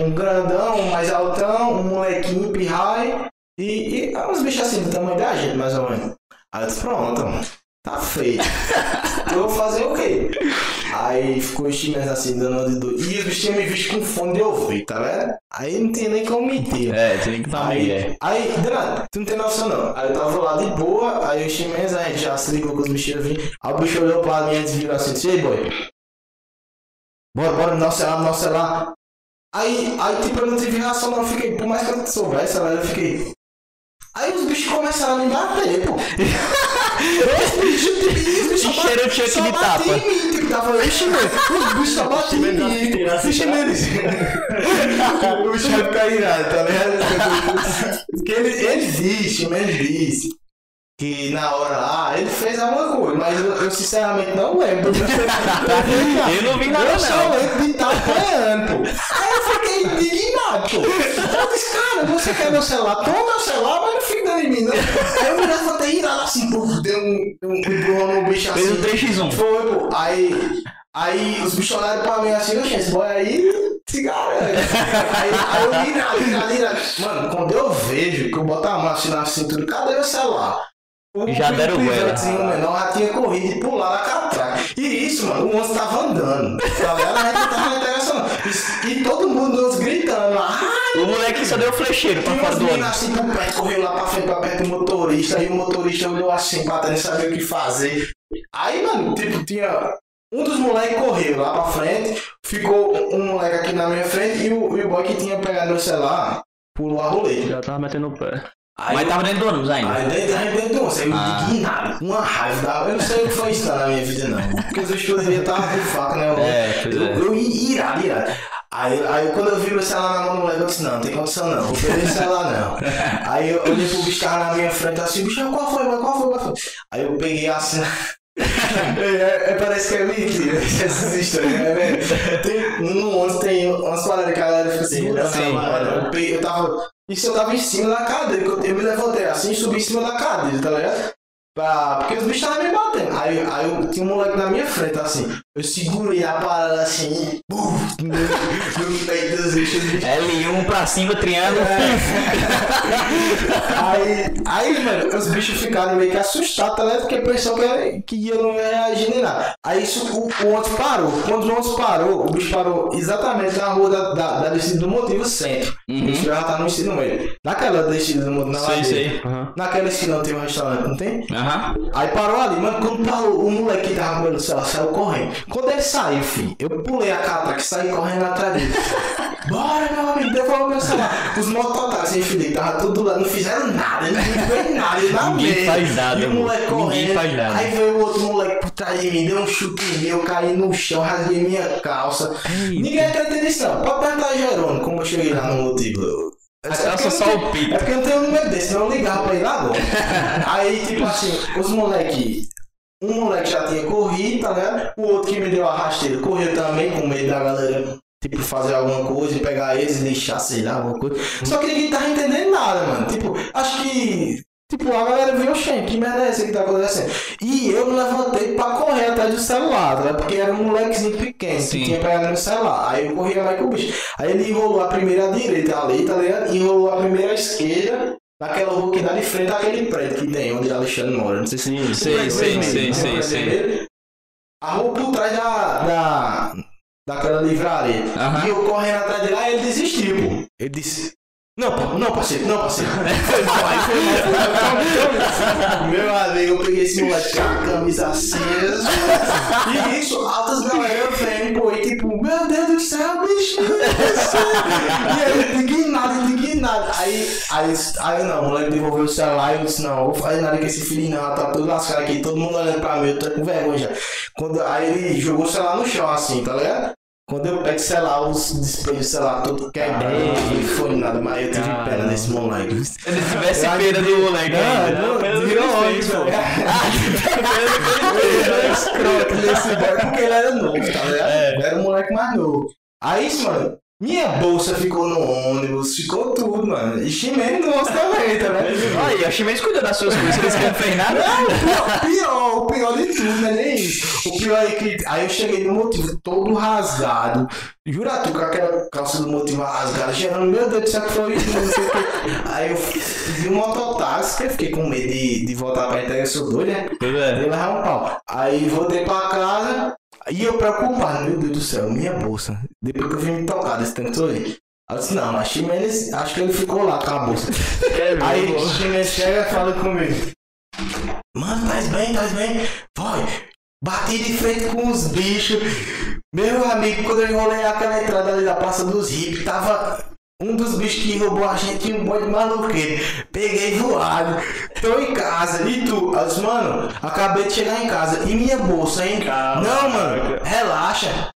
Um grandão, um mais altão, um molequinho, pirrai, e, e uns bichos assim, do tamanho da gente, mais ou menos. Aí eu disse, pronto, mano. Tá feio. eu vou fazer o quê? Aí ficou os times assim, dando de doido. E os bichos me visto com fone de ouvido, tá vendo? Aí não tinha nem como mentir. É, tem que estar Aí, aí. aí, Dana, tu não tem noção não. Aí eu tava lá de boa, aí os chimenez, a gente já se ligou com os bichos vinham. Aí o bicho olhou pra mim e virou assim, disse, ei boy. Bora, bora, me dá o celular, me dá o celular. Aí, aí tipo, eu não tive reação não, eu fiquei, por mais que eu soubesse, eu fiquei. Aí os bichos começaram a me bater, pô. Os bichos, tipo, e os bichos Encheram o cheque só de batiam tapa. em mim, tipo, tava eu chinês. Os bichos só batiam em mim. Os chineses. O bicho vai ficar irado, tá ligado? Porque ele, disse, mas ele disse que na hora lá ele fez alguma coisa, mas eu, eu sinceramente não lembro. Eu não vi nada, Eu só lembro de estar apanhando, pô. Aí eu fiquei indignado, pô. Eu disse, cara, você quer meu celular? Toma meu celular, mas não fica dando em mim, não. Aí eu me levantei irado assim, pô, deu um, um, um no bicho Fez assim. um 3x1. Foi, pô. Aí, aí os bichos olharam pra mim assim, oxe, esse boy aí, cigarro. aí, aí eu irado, irado, irado. Mano, quando eu vejo que eu boto a mão assim na cintura, cadê meu celular? O Já deram goela. menor já tinha corrido e pular na catraca. E isso, mano, o onze tava andando. Tá ligado? A gente não tava interessando. não. E todo mundo nos gritando. Ah, O moleque só deu flecheiro pra fora do ônibus. assim por perto, correu lá pra frente, pra perto do motorista, aí o motorista olhou assim pra não sabia o que fazer. Aí, mano, tipo, tinha. Um dos moleques correu lá pra frente, ficou um moleque aqui na minha frente e o, e o boy que tinha pegado meu celular pulou a roleta. Já tava metendo o pé. Aí, Mas tava dentro do ônibus ainda. Aí dentro, aí dentro do ônibus, eu Ah. indignado, uma raiva. da- Eu não sei o que foi isso na minha vida, não. Porque os poderiam estar com faca, né? Eu- É, eu, é. eu irado, irado. Aí, aí quando eu vi meu celular na mão do moleque, eu disse, não, não tem condição não, vou perder esse celular não. Aí eu olhei pro bicho que tava na minha frente assim, bicho, qual foi, qual foi, qual foi? Aí eu peguei assim. É, é, parece que é mentira essas histórias, né? velho? Tem, no 11 tem umas paradas que a galera fica segurando. sim. mano. Eu, eu tava. Isso eu tava em cima da cadeira, que eu, eu me levantei assim e subi em cima da cadeira, tá ligado? Pra, porque os bichos estavam me batendo. Aí, aí eu tinha um moleque na minha frente, assim. Eu segurei a parada assim, buf, no, no peito dos bichos. os bichos L1 pra cima, triângulo. aí, aí, mano, os bichos ficaram meio que assustados, tá ligado? Porque pensou que, que eu não ia reagir nem nada. Aí isso, o, o ônibus parou. Quando o ônibus parou, o bicho parou exatamente na rua da, da, da descida do motivo centro. O bicho já tá no ensino médio. Naquela descida do motivo, na Sei, ladeira. sei. Naquela esquina tem um restaurante, não tem? Aham. Aí parou ali, mano, quando parou, o moleque que tava com ele no celular saiu correndo. Quando ele saiu, filho, eu pulei a catraca e saí correndo atrás dele. Bora, meu amigo, devolve meu celular. Os mototáxis, filho, tava tudo lá, não fizeram nada, não fez nada, eu na Ninguém faz nada, E o mano. moleque Ninguém correndo. faz nada. Aí veio o outro moleque por trás de mim, deu um chute em mim, eu caí no chão, rasguei minha calça. Ninguém acredita nisso, não. Pode perguntar Jerônimo, como eu cheguei lá no motivo. A calça só o pito. É porque eu não tenho um número desse, senão eu ligava pra ele agora. Aí, tipo assim, os moleque. Um moleque já tinha corrido, tá ligado? O outro que me deu a rasteira correu também, com medo da galera, tipo, fazer alguma coisa pegar eles e deixar, sei lá, alguma coisa. Só que ninguém tava entendendo nada, mano. Tipo, acho que. Tipo, a galera viu, oxê, que merda é essa que tá acontecendo? E eu me levantei pra correr atrás do celular, ligado? Porque era um molequezinho pequeno Sim. que tinha pegado no celular. Aí eu corria mais que o bicho. Aí ele enrolou a primeira direita ali, tá ligado? Enrolou a primeira esquerda, naquela rua que dá de frente àquele prédio que tem, onde Alexandre mora. Não sei se Sim, Sei, sei, sei, né? Sei, sei. A rua por trás da. da daquela livraria. E eu correndo atrás dele, aí ele desistiu, pô. Ele disse. Não, não, parceiro, não, parceiro. Meu amigo, eu peguei esse moleque com a camisa acesa. E isso, altas galera vendo, pô, e tipo, meu Deus do céu, bicho. E aí, indignado, indignado. Aí, aí, aí não, o moleque devolveu o celular e eu disse, não, vou fazer nada com esse filho não, tá todo lascado aqui, todo mundo olhando pra mim, eu tô com vergonha já. Quando, aí ele jogou o celular no chão, assim, tá ligado? Quando eu pego o celular, os despejos do celular todo quebrado, não foi nada, mas eu tive pena desse moleque. Se ele tivesse Eu pena que- do moleque. Não, não, do virou que ódio, pô. Ele era escroto nesse boy, porque ele era novo, tá ligado? Era um moleque mais novo. Aí, mano, minha bolsa ficou no ônibus, ficou tudo, mano. E Ximene no ônibus também, tá ligado? Aí, a Chimenez cuidou das suas coisas, que não fez nada. Não, o pior, o pior de tudo, não é nem isso. O pior é que aí eu cheguei no motivo todo rasgado. Jura tu com aquela calça do motivo rasgada, gerando, meu Deus do céu, que foi isso, não sei o quê. Aí eu vi um mototáxi, que eu fiquei com medo de, de voltar pra entrega, eu sou doido, né? Pois é. Levar um pau. Aí voltei pra casa e eu preocupado, meu Deus do céu, minha bolsa. Depois que eu vim me tocar desse tanto todo aí. Eu disse, não, mas Ximenes, acho que ele ficou lá com a bolsa. Aí Ximenes chega e fala comigo. Mano, tá bem, tá bem? Vai. Bati de frente com os bichos. Meu amigo, quando eu enrolei aquela entrada ali da Praça dos Hippies, tava um dos bichos que roubou a gente, um boi de maluqueiro. Peguei voado. Tô em casa. E tu? Eu disse, mano, acabei de chegar em casa. E minha bolsa, hein? Não, mano, relaxa.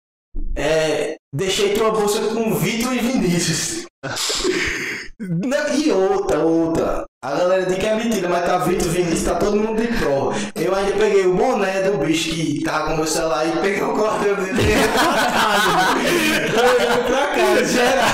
É, deixei tua bolsa com Vitor e Vinícius. E outra, outra. A galera diz que é mentira, mas tá Vitor Vinícius, tá todo mundo de prova. Eu ainda peguei o boné do bicho que tava com meu celular e peguei o cordão dele e pra pra casa, geral.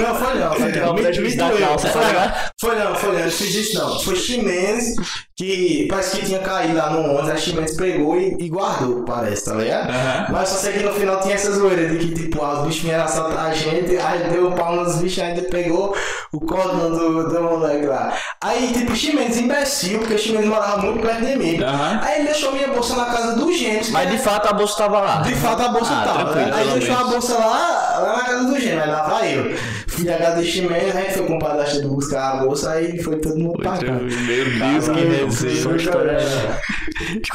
Não, foi não, foi não. o Me- me doeu, foi não. Foi não, eu fiz isso não. Foi Ximenes que parece que tinha caído lá no ônibus, a Ximenes pegou e, e guardou, parece, tá ligado? Mas só sei que no final tinha essa zoeira de que, tipo, ah, os bichos vieram assaltar a gente, aí deu um pau nos bichos, ainda pegou o cordão do, do moleque lá. Aí, tipo, Ximenes imbecil, porque Ximenes morava muito perto de mim. Aham. Aí ele deixou minha bolsa na casa do Gêmeos. Mas de fato a bolsa tava lá. De fato a bolsa Ah, tava. né? Aí deixou a bolsa lá, lá na casa do Gêmeo, aí lá vai eu. Fui da casa do Ximenes, aí foi com o padastro buscar a bolsa, aí foi todo mundo pra cá. Meu Deus, que. Deixa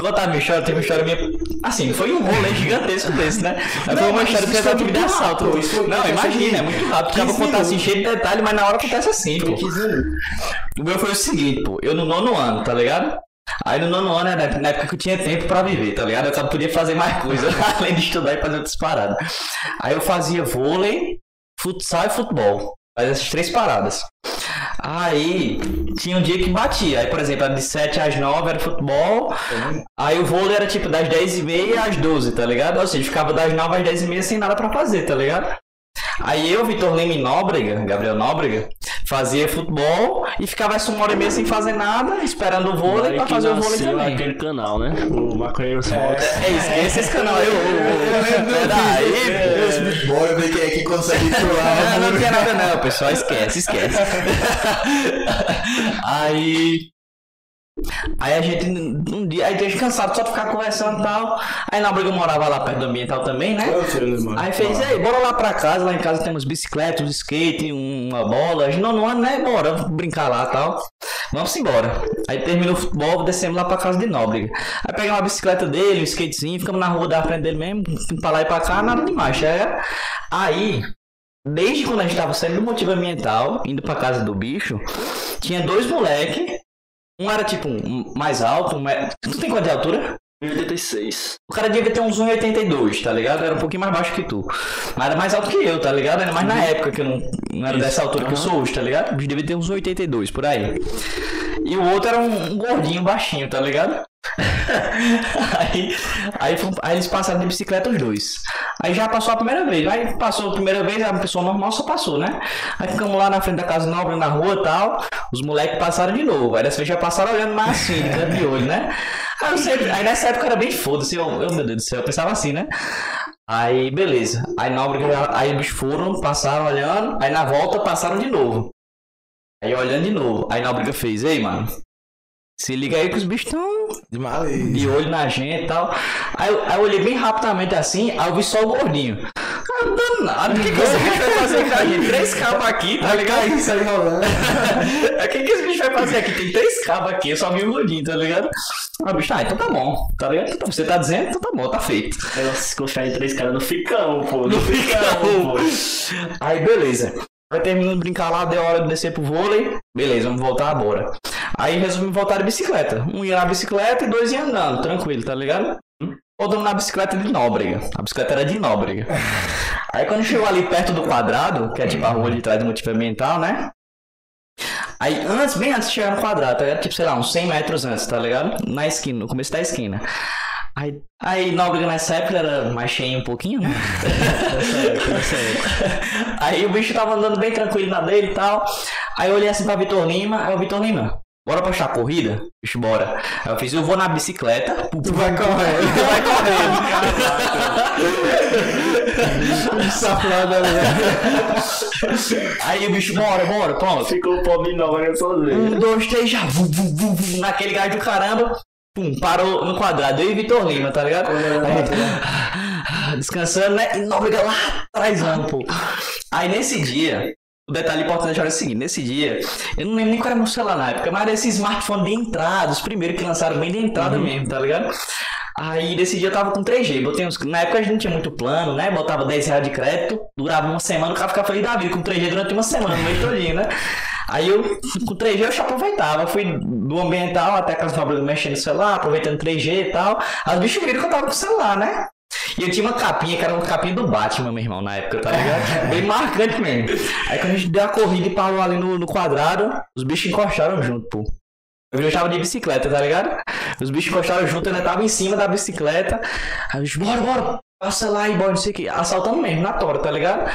eu contar a minha história, tem uma história minha. Assim, foi um rolê gigantesco desse, né? Não, foi uma história que tentativa foi de assalto. foi Não, imagina, de é muito rápido. Acaba 15 contar assim, cheio de detalhe, mas na hora acontece assim, pô. O meu foi o seguinte, pô. Eu no nono ano, tá ligado? Aí no nono ano era na época que eu tinha tempo pra viver, tá ligado? Eu só podia fazer mais coisa, além de estudar e fazer outras paradas. Aí eu fazia vôlei, futsal e futebol. Fazia essas três paradas. Aí tinha um dia que batia. Aí, por exemplo, era de 7 às 9 era futebol. Aí o vôlei era tipo das 10 e meia às 12, tá ligado? Ou seja, ficava das 9 às 10 e meia sem nada pra fazer, tá ligado? Aí eu, Vitor Lima e Nóbrega, Gabriel Nóbrega, fazia futebol e ficava essa uma hora e meia sem fazer nada, esperando o vôlei que fazer o vôlei também. aquele canal, né? O Maconheiro Fox. É, esquece esse canal aí, ô, ô, ô. Peraí, Esse big boy, ver quem é que consegue pular. não, não tinha nada não, pessoal, esquece, esquece. aí... Aí a gente, um dia, aí a gente cansado só de ficar conversando e tal. Aí na briga eu morava lá perto do ambiental também, né? Aí fez, aí, bora lá pra casa, lá em casa temos bicicleta, um skate, uma bola. A gente, não, não, né? Bora brincar lá e tal. Vamos embora. Aí terminou o futebol, descemos lá pra casa de Nóbrega. Aí pegamos uma bicicleta dele, um skatezinho, ficamos na rua da frente dele mesmo, pra lá e pra cá, nada demais. É. Aí, desde quando a gente tava saindo do motivo ambiental, indo pra casa do bicho, tinha dois moleque. Um era tipo um mais alto, um tu tem quanto de altura? 86. O cara devia ter uns 1,82, tá ligado? Era um pouquinho mais baixo que tu. Mas era mais alto que eu, tá ligado? Ainda mais na época que eu não, não era dessa altura que eu sou hoje, tá ligado? Bicho devia ter uns 82 por aí. E o outro era um, um gordinho baixinho, tá ligado? aí, aí, aí eles passaram de bicicleta os dois. Aí já passou a primeira vez. Aí passou a primeira vez, a pessoa normal só passou, né? Aí ficamos lá na frente da casa nova, na rua e tal. Os moleques passaram de novo. Aí dessa vez já passaram olhando mais assim, de canto de olho, né? Aí, sempre, aí nessa época era bem foda-se. Eu, eu, meu Deus do céu, eu pensava assim, né? Aí, beleza. Aí na aí eles foram, passaram olhando. Aí na volta passaram de novo. Aí olhando de novo. Aí na briga fez, ei, mano. Se liga aí que os bichos estão De olho na gente e tal. Aí, eu- aí eu olhei bem rapidamente assim, aí eu vi só o gordinho. danado. O que, que esse bicho vai fazer com a gente? Três cabos aqui, tá ligado? Aí sai rolando. O que, que esse bicho vai fazer aqui? Tem três cabos aqui, eu só vi um rodinho, tá ligado? Ah, bicho, ah, então tá bom, tá ligado? Então, você tá dizendo, então tá bom, tá feito. Negócio confiar em três caras no ficão, pô. No ficão. pô. Aí, beleza. Aí terminando de brincar lá, deu hora de descer pro vôlei. Beleza, vamos voltar agora. Aí resolvemos voltar de bicicleta. Um ia na bicicleta e dois iam andando, tranquilo, tá ligado? Voltamos na bicicleta de Nóbrega. A bicicleta era de Nóbrega. Aí quando chegou ali perto do quadrado, que é tipo a rua de trás do multifermental, né? Aí antes, bem antes de chegar no quadrado, tá ligado? Tipo, sei lá, uns 100 metros antes, tá ligado? Na esquina, no começo da esquina. Aí, aí Nóbrega nessa época era mais cheio um pouquinho, né? Aí o bicho tava andando bem tranquilo na dele e tal. Aí eu olhei assim pra Vitor Lima, aí o Vitor Lima, bora postar a corrida? Bicho, bora. Aí eu fiz, eu vou na bicicleta. Tu vai correndo. Tu vai correndo. Safada, né? Aí o bicho, bora, bora, pronto. Ficou o pobre não, eu sozinho. Um, dois, três, já. Vum, vum, vum, vum, naquele gás do caramba. Pum, parou no quadrado. Eu e Vitor Lima, tá ligado? Aí, descansando, né? E Nóbrega lá atrás, pô. Aí nesse dia, o detalhe importante era o seguinte: nesse dia, eu não lembro nem qual era meu celular na época, mas era esse smartphone de entrada, os primeiros que lançaram bem de entrada mesmo, tá ligado? Aí nesse dia eu tava com 3G, botei uns. Na época a gente não tinha muito plano, né? Botava 10 reais de crédito, durava uma semana, o cara ficava feliz da vida com 3G durante uma semana, no meio todinho, né? Aí eu, com 3G eu já aproveitava, fui do ambiental até a casa do Fabrício mexendo no celular, aproveitando 3G e tal. Aí os bichos viram que eu tava com o celular, né? E eu tinha uma capinha, que era uma capinha do Batman, meu irmão, na época, tá ligado? Bem marcante mesmo. Aí quando a gente deu a corrida e parou ali no, no quadrado, os bichos encostaram junto, pô. Eu já tava de bicicleta, tá ligado? Os bichos encostaram junto, eu ainda tava em cima da bicicleta. Aí os bichos, bora, bora, passa lá e bora, não sei o que. Assaltando mesmo, na tora, tá ligado?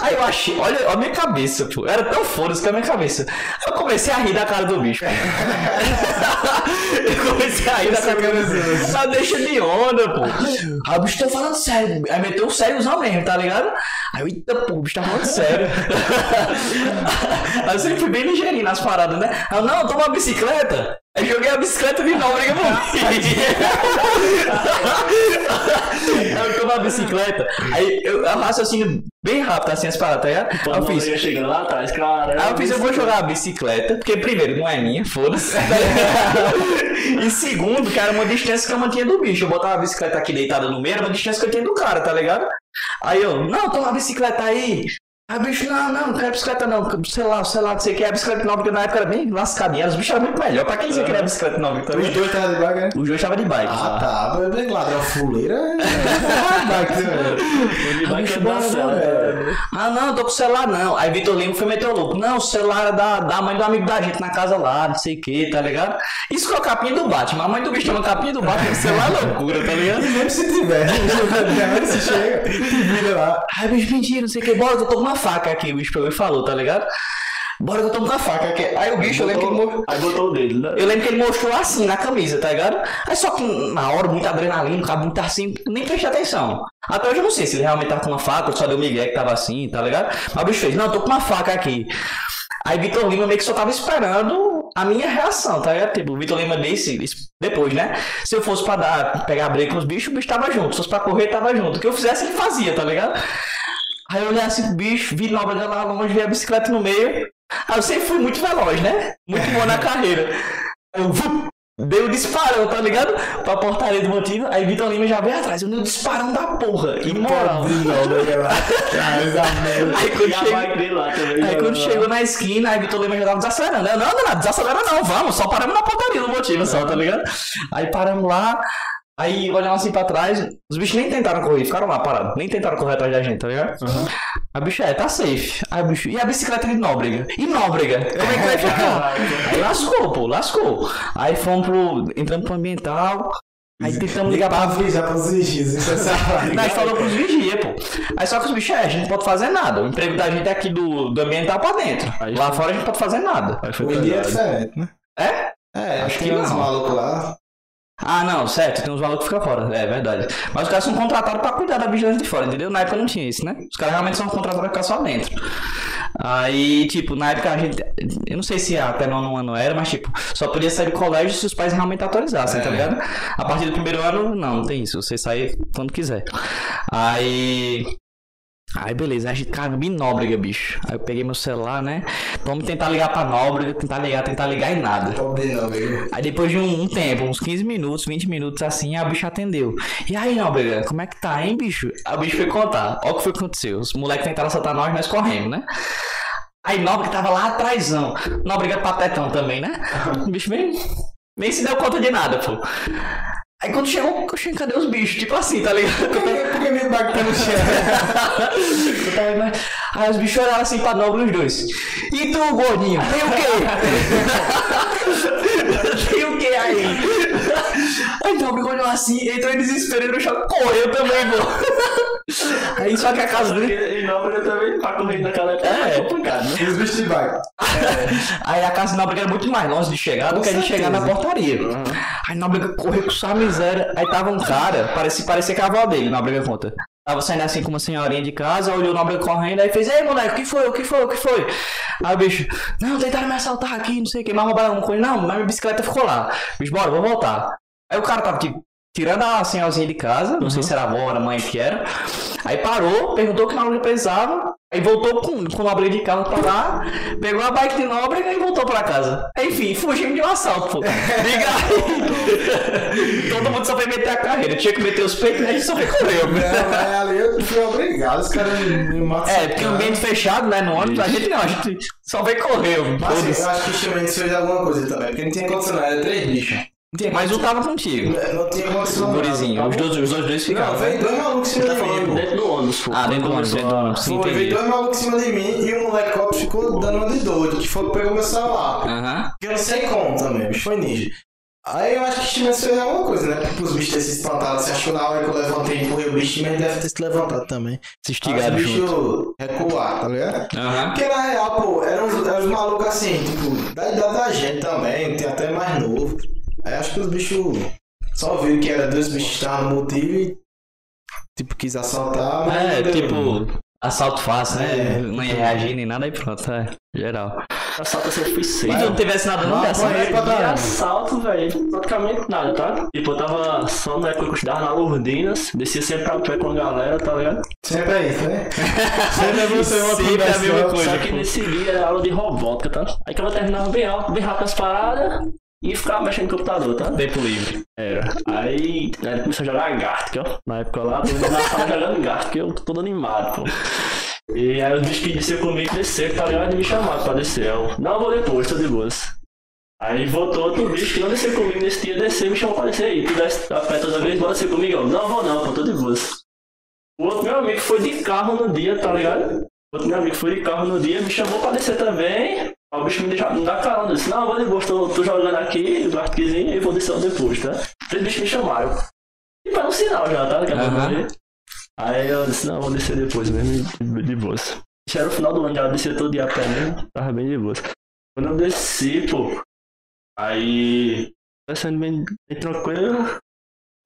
Aí eu achei, olha, olha a minha cabeça, pô. Era tão foda-se que a minha cabeça. Eu comecei a rir da cara do bicho. eu comecei a rir da cara do bicho. Só deixa de onda, pô. Aí o bicho tá falando sério. Aí meteu um sériozão mesmo, tá ligado? Aí eu, eita, pô, o bicho tá falando sério. Aí eu sempre fui bem ligeirinho nas paradas, né? Aí eu, não, toma uma bicicleta. Aí joguei a bicicleta de novo, briga por Aí eu tomo a bicicleta. Aí eu, eu raciocínio bem rápido assim as paradas, tá ligado? Aí eu fiz. chegando lá atrás, cara. Aí eu fiz, eu vou jogar a bicicleta, porque primeiro, não é minha, foda-se. e segundo, era uma distância que eu mantinha do bicho. Eu botava a bicicleta aqui deitada no meio, era uma distância que eu tinha do cara, tá ligado? Aí eu, não, toma a bicicleta aí. Aí o bicho, não, não, não quero bicicleta não, sei lá, sei lá, não sei o que, a bicicleta nova, porque na época era bem lascadinha, os bichos eram muito melhor, pra quem você queria a bicicleta nova, tá Os ligado? dois estavam de bike, né? Os dois estavam de bike. Ah, tá. Mas bem ladrão fuleira. é Bike, né? Bicho que dá bora, certo. né? Ah, não, eu tô com o celular não. Aí Vitor Lima foi meter o louco. Não, o celular era da, da mãe do amigo da gente na casa lá, não sei o que, tá ligado? Isso com a capinha do Batman. A mãe do bicho uma capinha do Batman, o celular é loucura, tá ligado? E mesmo se tiver, se chega, te vira lá. Aí bicho, mentira, não sei o que, bora que eu tô com faca aqui, o bicho pegou e falou, tá ligado? Bora que eu tô com uma faca aqui. Aí o bicho, eu lembro que ele mostrou. Aí botou o dedo, né? Eu lembro que ele mostrou assim na camisa, tá ligado? Aí só que na hora, muita adrenalina, o cabo muito assim, nem prestei atenção. Até hoje eu não sei se ele realmente tava com uma faca ou só deu migué que tava assim, tá ligado? Mas o bicho fez, não, eu tô com uma faca aqui. Aí Vitor Lima meio que só tava esperando a minha reação, tá ligado? Tipo, o Vitor Lima disse depois, né? Se eu fosse pra dar, pegar break com os bichos, o bicho tava junto. Se fosse pra correr, tava junto. O que eu fizesse, ele fazia, tá ligado? Aí eu olhei assim pro bicho, vi Nova lá longe, vi a bicicleta no meio. Aí eu sempre fui muito veloz, né? Muito bom na carreira. Eu vup, dei o disparão, tá ligado? Pra portaria do motivo. Aí Vitor Lima já veio atrás. Eu dei o disparão da porra. Imoral. Aí quando Já chegou. vai dele lá também. Aí quando chegou na esquina, aí Vitor Lima já tava desacelerando. Eu, não, não, não, desacelera não, vamos, só paramos na portaria do motivo, só, tá ligado? Aí paramos lá, aí olhamos assim pra trás, os bichos nem tentaram correr, ficaram lá parados, nem tentaram correr atrás da gente, tá ligado? Aí o bicho, é, tá safe. Aí o bicho, e a bicicleta de Nóbrega? E Nóbrega? Como é que vai ficar? aí lascou, pô, lascou. Aí fomos pro, entramos pro ambiental, aí tentamos ligar Pra avisar pros vigias, isso é a gente falou pros vigia, pô. Aí só que os bichos, é, a gente não pode fazer nada. O emprego da gente é aqui do, do ambiental pra dentro. Aí Lá foi- fora a gente não pode fazer nada. Aí foi em dia é diferente, né? É? É, Acho que que tem uns não. malucos lá. Ah, não, certo, tem uns malucos que ficam fora, é verdade. Mas os caras são contratados pra cuidar da vigilância de fora, entendeu? Na época não tinha isso, né? Os caras realmente são contratados pra ficar só dentro. Aí, tipo, na época a gente. Eu não sei se até nono ano era, mas tipo, só podia sair do colégio se os pais realmente autorizassem, tá É. ligado? A partir do primeiro ano, não, não tem isso. Você sai quando quiser. Aí. Aí beleza, a gente, cara, me nóbrega, bicho. Aí eu peguei meu celular, né? Vamos tentar ligar pra nóbrega, tentar ligar, tentar ligar e nada. Amigo. Aí depois de um, um tempo, uns 15 minutos, 20 minutos assim, a bicha atendeu. E aí, Nóbrega, como é que tá, hein, bicho? A bicha foi contar. Olha o que foi que aconteceu. Os moleques tentaram assaltar nós, nós corremos, né? Aí Nóbrega tava lá atrásão. Nóbrega patetão também, né? O bicho nem, nem se deu conta de nada, pô. Aí quando chegou, cheguei, cadê os bichos? Tipo assim, tá ligado? Por que meu bag tá no chão? Aí os bichos olharam assim pra Nóbrega os dois. E tu, gordinho, tem o quê? tem o quê aí? Aí Nóbrega olhou assim, entrou em desespero no chão, correu também, pô. Aí só que a casa dele. E Nóbrega também tá correndo naquela época. É. É complicado, né? E os bichos de? Aí a casa de Nóbrega era muito mais longe de chegar do que de chegar na portaria. Aí Nóbrega correu com sua miséria. Aí tava um cara, parecia, parecia que a avó dele, Nóbrega conta. Tava saindo assim com uma senhorinha de casa, olhou o Nóbrega correndo, aí fez, ei moleque, o que foi, o que foi, o que foi? Aí o bicho, não, tentaram me assaltar aqui, não sei o que, mas roubaram alguma coisa. Não, mas minha bicicleta ficou lá. Bicho, bora, vou voltar. Aí o cara tava tipo, tirando a senhorzinha de casa, não sei se era a avó, era a mãe que era. Aí parou, perguntou o que Nóbrega precisava, aí voltou com, com o Nóbrega de carro pra lá, pegou a bike de Nóbrega e voltou pra casa. Enfim, fugimos de um assalto, pô. Liga aí. Todo mundo só foi meter a carreira, tinha que meter os peitos, né? A gente só. Não, mas ali eu fui obrigado, os caras me matam. É, porque ambiente fechado, né? No ônibus, a gente não, a gente só veio correu. Mas assim, eu acho que o Chimenez fez alguma coisa também, porque não tinha condição, não, era três bichos. Não Mas condição. tava contigo. Não tinha condição. Não. gurizinho, os dois, os dois, dois Não, ficavam. veio dois malucos em cima tá de mim, dentro do ônibus, pô. Ah, dentro do ônibus, dentro do ônibus. Sim, Foi, veio dois malucos em cima de mim e o moleque copo ficou dando uma de doido, que foi que pegou meu celular. Aham. Que eu não sei como também, bicho, foi ninja. Aí eu acho que o Chimenez fez alguma coisa, né? Porque os bichos terem se espantado, você acha que na hora que eu levantei e empurrei o bicho, o Chimenez deve ter se levantado também. Se Aí estigaram o junto. bicho recuar, tá ligado? Aham. Porque na real, pô, eram uns, eram uns malucos assim, tipo, da idade da gente também, tem até mais novo. Aí acho que os bichos só viram que era dois bichos que estavam no motivo e, tipo, quis assaltar, mas É, não deu, tipo, assalto fácil, né? É. Não ia reagir nem nada, aí pronto, é. Geral. Assalto eu sempre fui E seis. não tivesse nada não dessa, caralho. assalto, velho, praticamente nada, tá? Tipo, eu tava só na época que eu estudava na Lourdinas, descia sempre a pé com a galera, tá ligado? Sempre é isso, né? Sempre é você uma Sempre é a mesma coisa. Só que nesse dia era aula de robótica, tá? Aí que ela terminava bem alto, bem rápido as paradas e ficava mexendo no computador, tá? Tempo livre. Era. Aí, começou a jogar Gartic, ó. Na época lá, todo mundo sala jogando Gartic, eu todo animado, pô. E aí os bichos que desceram comigo desceram, tá ligado? E me chamaram pra descer. Eu, não, vou depois, tô de boas. Aí voltou outro bicho que não desceu comigo nesse dia, desceu e me chamou pra descer aí. Tu desce a pé toda vez, bora descer comigo. Eu, não vou não, pô, tô de boas. O outro meu amigo foi de carro no dia, tá ligado? O outro meu amigo foi de carro no dia, me chamou pra descer também. O bicho me, deixa, me dá carona, eu disse, não, vou de boa, tô, jogando aqui, o Garticzinho, e vou descer depois, tá? Três bichos me chamaram. E foi um sinal já, tá? ligado? Aham. Aí eu disse, não, vou descer depois mesmo, de, de boas. Isso era o final do ano, já descia todo dia a pé mesmo, tava bem de boas. Quando eu desci, pô, aí, descendo bem, bem tranquilo,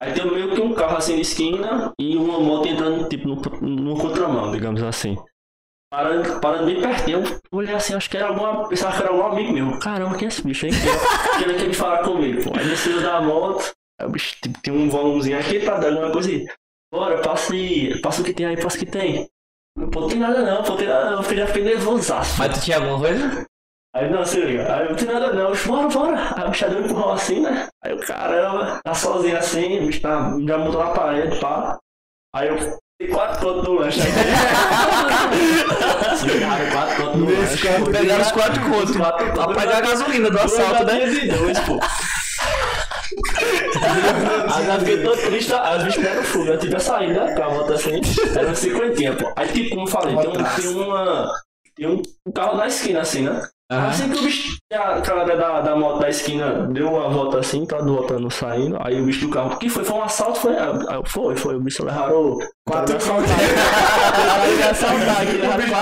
aí tem meio que um carro assim de esquina e uma moto entrando, tipo, no, no contramão, digamos assim. Parando, parando bem pertinho, eu olhei assim, acho que era alguma. Pensava que era algum amigo meu. Caramba, quem é esse bicho aí? Querendo que ele falar comigo, pô. Aí desceu da moto, aí o bicho tipo, tem um volumezinho aqui pra dar alguma coisa aí. Bora, passa passa o que tem aí, passa o que tem. Pô, não tem nada não, tem nada não, eu já fiquei nervosaço. Mas tu tinha alguma coisa? Aí não, se liga, aí não tem nada não, eu bora, bora. Aí o bicho deu um empurrão assim, né? Aí o caramba, tá sozinho assim, o bicho tá, já montou na parede, pá. Aí eu dei quatro contos no lanche. Pegaram quatro contos no lanche. Pegaram os quatro contos. Quatro Pra pagar a gasolina do assalto, né? de dois, pô. Aí eu fiquei todo triste, aí os bichos deram fuga, eu tive a saída da cama, tá assim, era uma cinquentinha, pô. Aí tipo, como eu falei, tem, um, tem uma. Tem um, um carro na esquina assim, né? Aham. Assim que o bicho, a galera da, da moto da esquina deu uma volta assim, tá voltando, saindo, aí o bicho do carro, o que foi? Foi um assalto? Foi? Aí eu, Foi, foi, o bicho levaram. Quatro quatro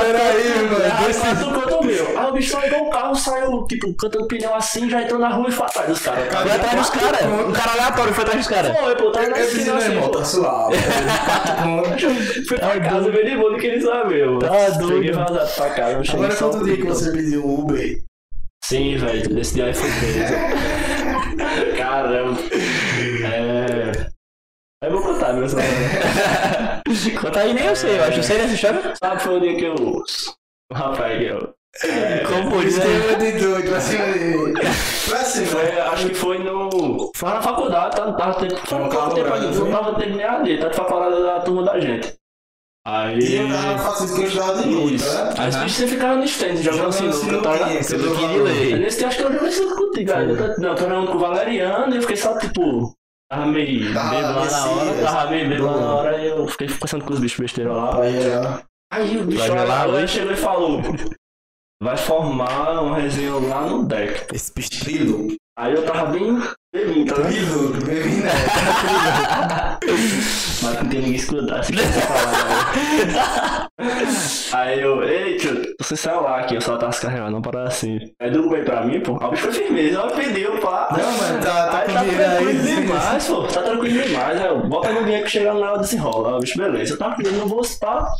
peraí, mano, desse- meu. Aí o bicho pegou o carro, saiu, tipo, cantando pneu assim, já entrou na rua e foi atrás dos caras. Foi atrás dos caras. Um cara aleatório foi atrás dos caras. Foi, pô, tava na Eu esquina disse, assim, irmão, tá suave. Fui pra casa, veio de boa, não queria saber, mano. Tá doido. Cheguei vazado pra casa, não cheguei Agora só quanto dia que você pediu um Uber? Sim, velho, esse dia aí foi preso. Caramba. É. Eu vou contar, meu só. Conta aí, nem eu sei, eu acho. Eu sei dessa história. Sabe, foi o dia que eu. O rapaz que eu. É, Como? Sistema de doido, pra cima de. Pra cima. Foi, acho que foi no. Foi na faculdade, tá? Não tava tendo. Foi no Calma, tempo Brasil. ainda, não tava tendo nem tá de faculdade da turma da gente. Aí. E eu tava fazendo que eu estudava de noite, né? Aí os bichos você ficava no stand jogando sinuca, tá ligado? Você do do que de lado. ler. Nesse dia acho que eu joguei sinuca contigo, tô- Não, eu tô jogando com o Valeriano e eu fiquei só tipo. Tava meio Tava bebo lá na hora, tava meio bebo lá na hora e eu fiquei conversando com os bichos besteiros lá. Aí o bicho lá, chegou e falou: Vai formar uma resenha lá no deck. Esse pistrilo. Aí eu tava bem bebinho, tá? Trilo, bem né? Mas não tem ninguém escutar se quiser falar. Aí eu, ei, tio, você saiu lá aqui, eu só tava se carregando, não parar assim. Aí bem pra mim, pô. Aí o bicho foi firmeza, ela pediu, pá. Não, mano, tá, tá Aí tá tranquilo aí. demais, pô. Tá tranquilo demais. Aí eu, bota no dinheiro que chegando hora desenrola. Aí o bicho, beleza. Eu tava pedindo no bolso, tá?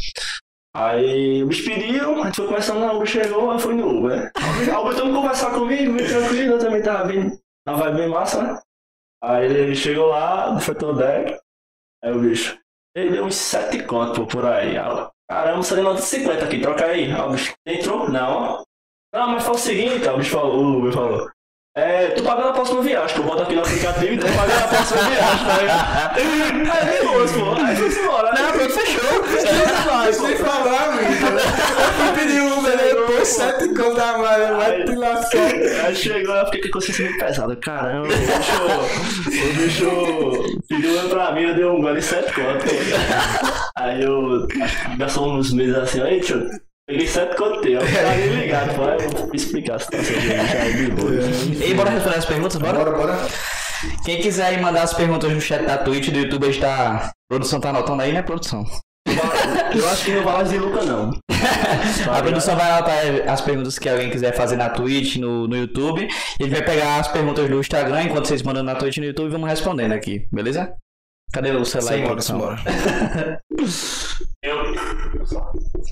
Aí o bicho pediu, a gente foi conversando, o Uber chegou, aí foi no Uber. Aí o Uber todo conversar comigo, bem tranquilo, eu também tava bem, na vibe bem massa, né? Aí ele chegou lá, foi todo deck. Aí o bicho, ele deu uns 7 contos pô, por aí. Aí Caramba, você deu 50 aqui, troca aí. Aí o bicho, entrou? Não. Não, mas fala o seguinte, aí o bicho falou, o Uber falou. É, tu pagando a próxima viagem, que eu boto aqui no aplicativo e tu pagando a próxima viagem, tá ligado? Aí depois, pô, aí foi embora. Não, pronto, fechou. Sem falar, amigo. Eu pedi um Uber depois, sete contas a mais, vai te lascar. Aí chegou, eu fiquei com a consciência muito pesada. Caramba, o bicho, o bicho pediu um pra mim, eu dei um gole sete contas. Aí eu gastou uns meses assim, aí tio, peguei sete contas teu. Eu tava nem ligado, eu vou explicar a situação já é de boa. E bora responder as perguntas, bora? Bora, bora. Quem quiser aí mandar as perguntas no chat da Twitch do YouTube, a gente tá. A produção tá anotando aí, né, produção? Eu acho que não vai de Luca, não. A produção vai anotar as perguntas que alguém quiser fazer na Twitch, no, no YouTube. E a vai pegar as perguntas do Instagram, enquanto vocês mandam na Twitch e no YouTube, vamos respondendo aqui, beleza? Cadê o celular aí, Simbora, produção?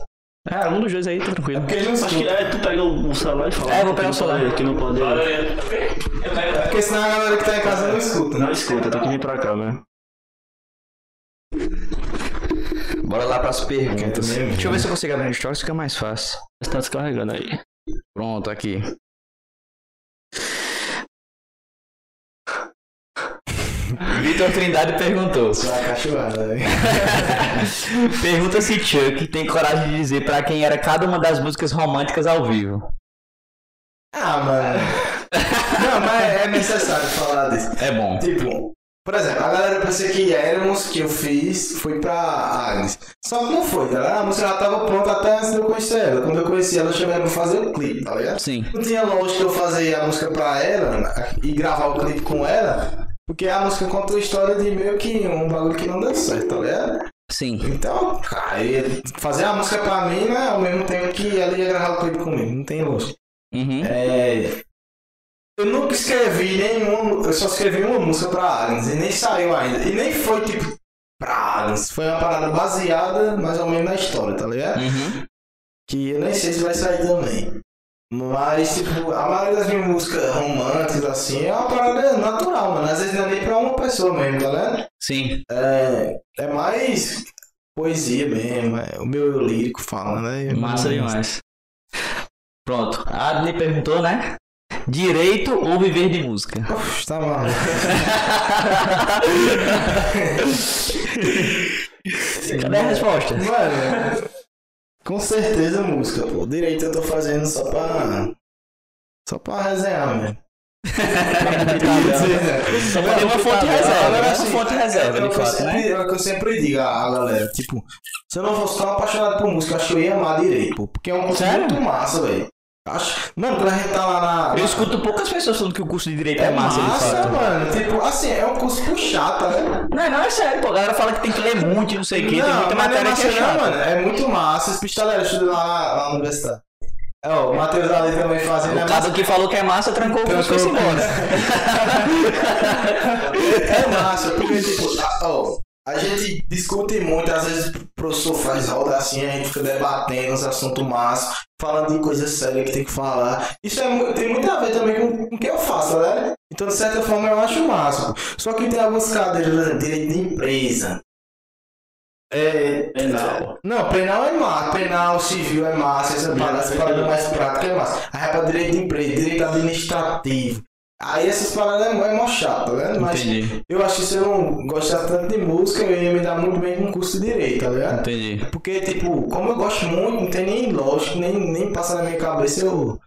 Ah, um dos dois aí, tá tranquilo. Porque ele não Acho que é, tu pega o o celular e fala. É, vou pegar o celular. Que não pode. É porque senão a galera que tá em casa não escuta. Não escuta, tem que vir pra cá, né? Bora lá pras perguntas. mesmo. Deixa eu ver se eu consigo abrir no Stories, fica mais fácil. Você tá descarregando aí. Pronto, aqui. Vitor Trindade perguntou. Só a cachoeira, velho. Pergunta se Chuck tem coragem de dizer pra quem era cada uma das músicas românticas ao vivo. Ah, mano. Não, mas é necessário falar disso. É bom. Tipo, por exemplo, a galera pensa que Éramos que eu fiz foi pra Agnes. Só que não foi, tá ligado? A música já tava pronta até antes de eu conhecer ela. Quando eu conheci ela, eu chamei ela pra fazer o clipe, tá ligado? Sim. Não tinha lógica eu fazer a música pra ela e gravar o clipe com ela, porque a música conta a história de meio que um bagulho que não deu certo, tá ligado? Sim. Então, aí, fazer a música pra mim, né, ao mesmo tempo que ela ia gravar o clipe comigo, não tem lógica. Uhum. É, eu nunca escrevi nenhuma, eu só escrevi uma música pra Agnes e nem saiu ainda. E nem foi tipo pra Agnes, foi uma parada baseada mais ou menos na história, tá ligado? Uhum. Que eu nem sei se vai sair também. Mas, tipo, a maioria das minhas músicas românticas, assim, é uma parada natural, mano. Às vezes não é nem pra uma pessoa mesmo, tá ligado? Sim. É, é mais poesia mesmo, é o meu eu lírico fala, né? Massa demais. Pronto. A Adney perguntou, né? Direito ou viver de música? Uf, tá maluco. Cadê a resposta? Mano, com certeza música, pô. Direito eu tô fazendo só pra. Só pra resenhar, mesmo. Só pra ter uma fonte reserva, né? Uma fonte reserva, É o de que eu fato, né? sempre- é o que eu sempre digo à galera. Tipo, se eu não fosse tão apaixonado por música, eu acho que eu ia amar direito, pô. Porque é um Sério? muito massa, velho. Acho... Mano, quando a gente tá lá na. Eu escuto poucas pessoas falando que o curso de Direito é, É massa, massa, mano. Tipo, assim, é um curso puxado, né? Não, não, é sério, pô. A galera fala que tem que ler muito e não sei o que. Tem muita é matéria que massa é não, mano. É muito massa. Esse pistolero estuda lá lá na universidade. É, o Matheus ali também fazendo. O é cara que falou que é massa trancou o curso e embora. É massa, porque, tipo, ó, a gente discute muito, às vezes o professor faz roda assim, a gente fica debatendo uns assuntos massa, falando de coisas sérias que tem que falar. Isso é, tem muito a ver também com, com o que eu faço, né? Então, de certa forma, eu acho massa. Só que tem algumas cadeiras, por exemplo, direito de empresa. É, Penal. não, penal é massa, penal, civil é massa, essa parada mais prática é massa. Aí é pra direito de empresa, direito administrativo. Aí essas paradas é, é mó chato, tá vendo? Mas Entendi, eu acho que se eu não gostasse tanto de música, eu ia me dar muito bem com o curso de direito, tá ligado? entendi. Porque, tipo, como eu gosto muito, não tem nem lógico, nem, nem passa na minha cabeça eu,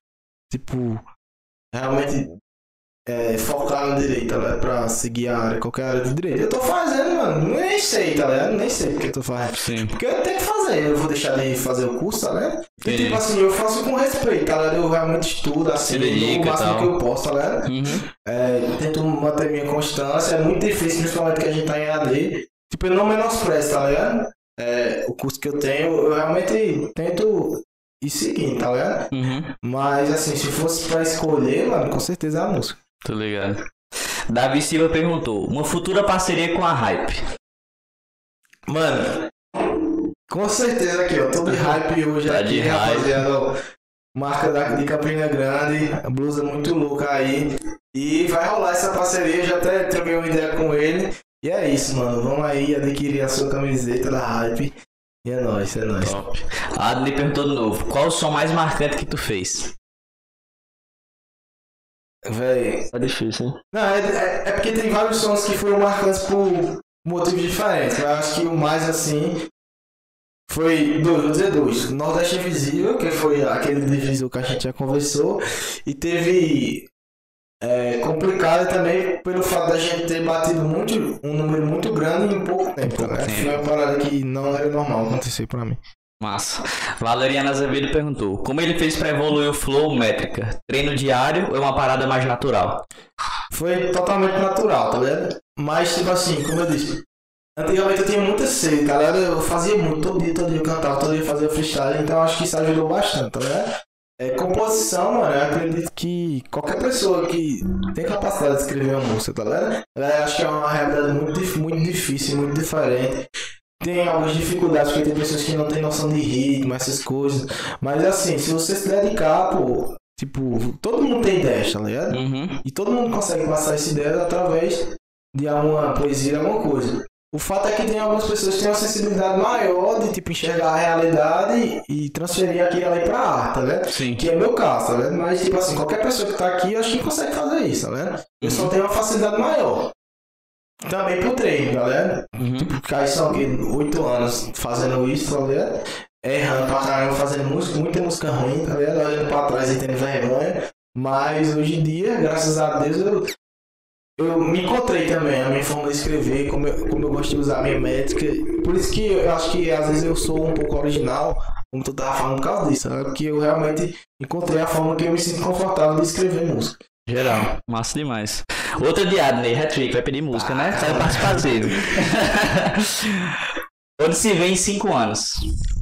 tipo, realmente é, focar no direito, tá ligado? Pra seguir a área, qualquer área de direito. Eu tô fazendo, mano, nem sei, tá ligado? Nem sei porque eu tô fazendo. Sim. Porque eu tenho que fazer, eu vou deixar de fazer o curso, tá ligado? E, tipo assim, eu faço com respeito, tá ligado? Eu realmente estudo, assim, o e máximo tal. que eu posso, tá ligado? Uhum. É, tento manter minha constância, é muito difícil, principalmente que a gente tá em AD. Tipo, eu não menosprezo, tá ligado? É, o curso que eu tenho, eu realmente tento ir seguindo, tá ligado? Uhum. Mas assim, se fosse pra escolher, mano, com certeza é a música. Tô ligado. Davi Silva perguntou: uma futura parceria com a Hype. Mano, com certeza aqui, ó, tô de hype hoje Tá aqui, de hype. rapaziada, ó. Marca da, de Campina Grande, a blusa muito louca aí. E vai rolar essa parceria, já até troquei uma ideia com ele. E é isso, mano. Vamos aí adquirir a sua camiseta da hype. E é nóis, é nóis. A Adney perguntou de novo: qual o som mais marcante que tu fez? Véi. Tá difícil, hein? Não, é, é, é porque tem vários sons que foram marcantes por motivos diferentes. Eu acho que o mais assim. Foi dois, vou dizer dois. Nordeste Invisível, que foi aquele divisor que a gente já conversou. E teve. É, complicado também pelo fato da gente ter batido muito, um número muito grande em pouco tempo. Né? tempo. Foi uma parada que não era normal acontecer pra mim. Massa. Valeriana Azevedo perguntou: como ele fez pra evoluir o flow métrica? Treino diário ou é uma parada mais natural? Foi totalmente natural, tá ligado? Mas, tipo assim, como eu disse, antigamente eu tinha muita sede, ligado? Eu fazia muito, todo dia, todo dia eu cantava, todo dia eu fazia freestyle, então acho que isso ajudou bastante, tá ligado? É, composição, mano, eu acredito que qualquer pessoa que tem capacidade de escrever uma música, tá ligado? Eu acho que é uma realidade muito, muito difícil, muito diferente. Tem algumas dificuldades, porque tem pessoas que não têm noção de ritmo, essas coisas. Mas assim, se você se dedicar, pô, tipo, todo mundo tem ideia, tá ligado? Uhum. E todo mundo consegue passar essa ideia através de alguma poesia, alguma coisa. O fato é que tem algumas pessoas que têm uma sensibilidade maior de tipo enxergar a realidade e transferir aquilo ali pra arte, tá vendo? Sim. Que é meu caso, tá vendo? Mas tipo assim, qualquer pessoa que tá aqui, eu acho que consegue fazer isso, tá vendo? Eu só tenho uma facilidade maior. Também pro treino, tá vendo? Uhum. Tipo, aí são aqui oito anos fazendo isso, tá ligado? Errando pra caramba, fazendo música, muita música ruim, tá ligado? Olhando pra trás e tendo vergonha. Mas hoje em dia, graças a Deus, eu, eu me encontrei também, a minha forma de escrever, como eu, como eu gosto de usar a minha métrica. Por isso que eu acho que às vezes eu sou um pouco original, como tu tava falando por causa disso, sabe? Porque eu realmente encontrei a forma que eu me sinto confortável de escrever música. Geral. Massa demais. Outra de Adney, hat-trick, vai pedir música, né? Sai participativo. Onde se vê em 5 anos?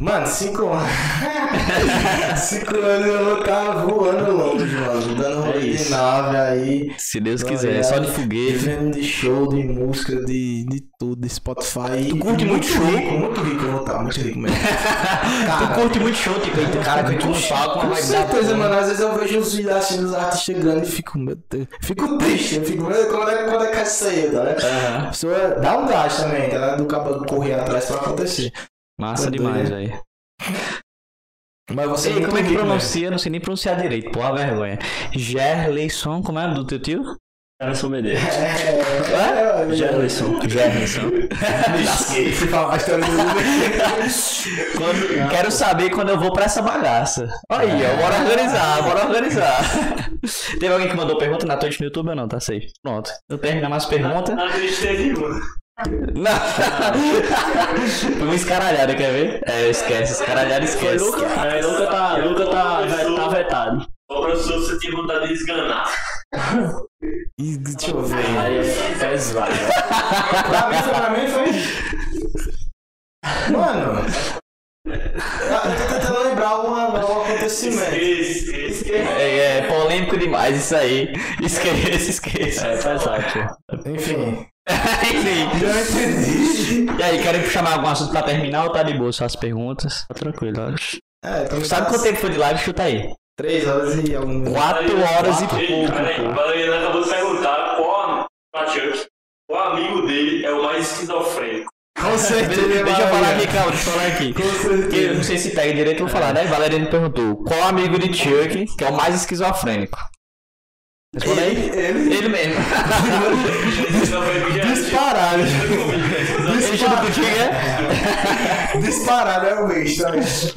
Mano, cinco anos. cinco anos eu vou estar voando longe, mano. Dando rolê de isso. nave aí. Se Deus Tá quiser, ligado? só de foguete. Vivendo de show, de música, de, de tudo, Spotify. Tu curte muito show? rico, muito rico eu vou estar, muito rico mesmo. tu curte muito show, tipo, aí cara que tu palco, Com dar certeza, mano. Às vezes eu vejo os vídeos assim dos artistas grandes e fico, meu Deus. Fico triste. Eu fico, meu quando é, quando é que tá ligado? Aham. A pessoa dá um gás também, tá? Do cabo correr atrás pra acontecer. Massa Tá demais, velho. Mas você Ei, muito como é que rico, pronuncia? Não sei nem pronunciar direito, pô, a vergonha. Gerleison, como é do teu tio? Gerson Medeiros. mesmo. É, é, é, Gerson. Gerleison. Você fala a história do Quando- quero saber quando eu vou pra essa bagaça. Aí, ó, bora organizar, bora organizar. Teve alguém que mandou pergunta na Twitch no YouTube ou não? Tá safe. Pronto. Eu termino mais perguntas. Não acreditei nenhuma. Não. Foi uma escaralhada, quer ver? É, esquece, escaralhada Foi esquece. Luca. É, Luca tá, Luca tá, tá vetado. Ô professor, você tinha vontade de esganar. E deixa eu ver. Aí é pesado. Pra mim, foi- pra mim foi. Mano. Eu tô tentando lembrar algum, algum acontecimento. Esquece, esquece. É, é polêmico demais isso aí. Esqueça, esqueça. É pesado, pô. Enfim. Enfim. E aí, querem chamar algum assunto pra terminar ou tá de boa só as perguntas? Tá tranquilo, acho. É, então Sabe tá- quanto tempo foi de live? Chuta aí. Três horas e algum minuto. Quatro horas e pouco. peraí, pô. Valeriano acabou de perguntar qual qual amigo dele é o mais esquizofrênico. Com certeza. Deixa eu falar aqui, calma, deixa eu falar aqui. Com Porque eu certeza. não sei se pega direito, eu vou falar, né? Valeriano perguntou: qual amigo de Chuck que é o mais esquizofrênico? Responda aí. Ele, ele Ele mesmo. É disparado. Ele junto contigo, é? Disparado é o bicho, tá ligado?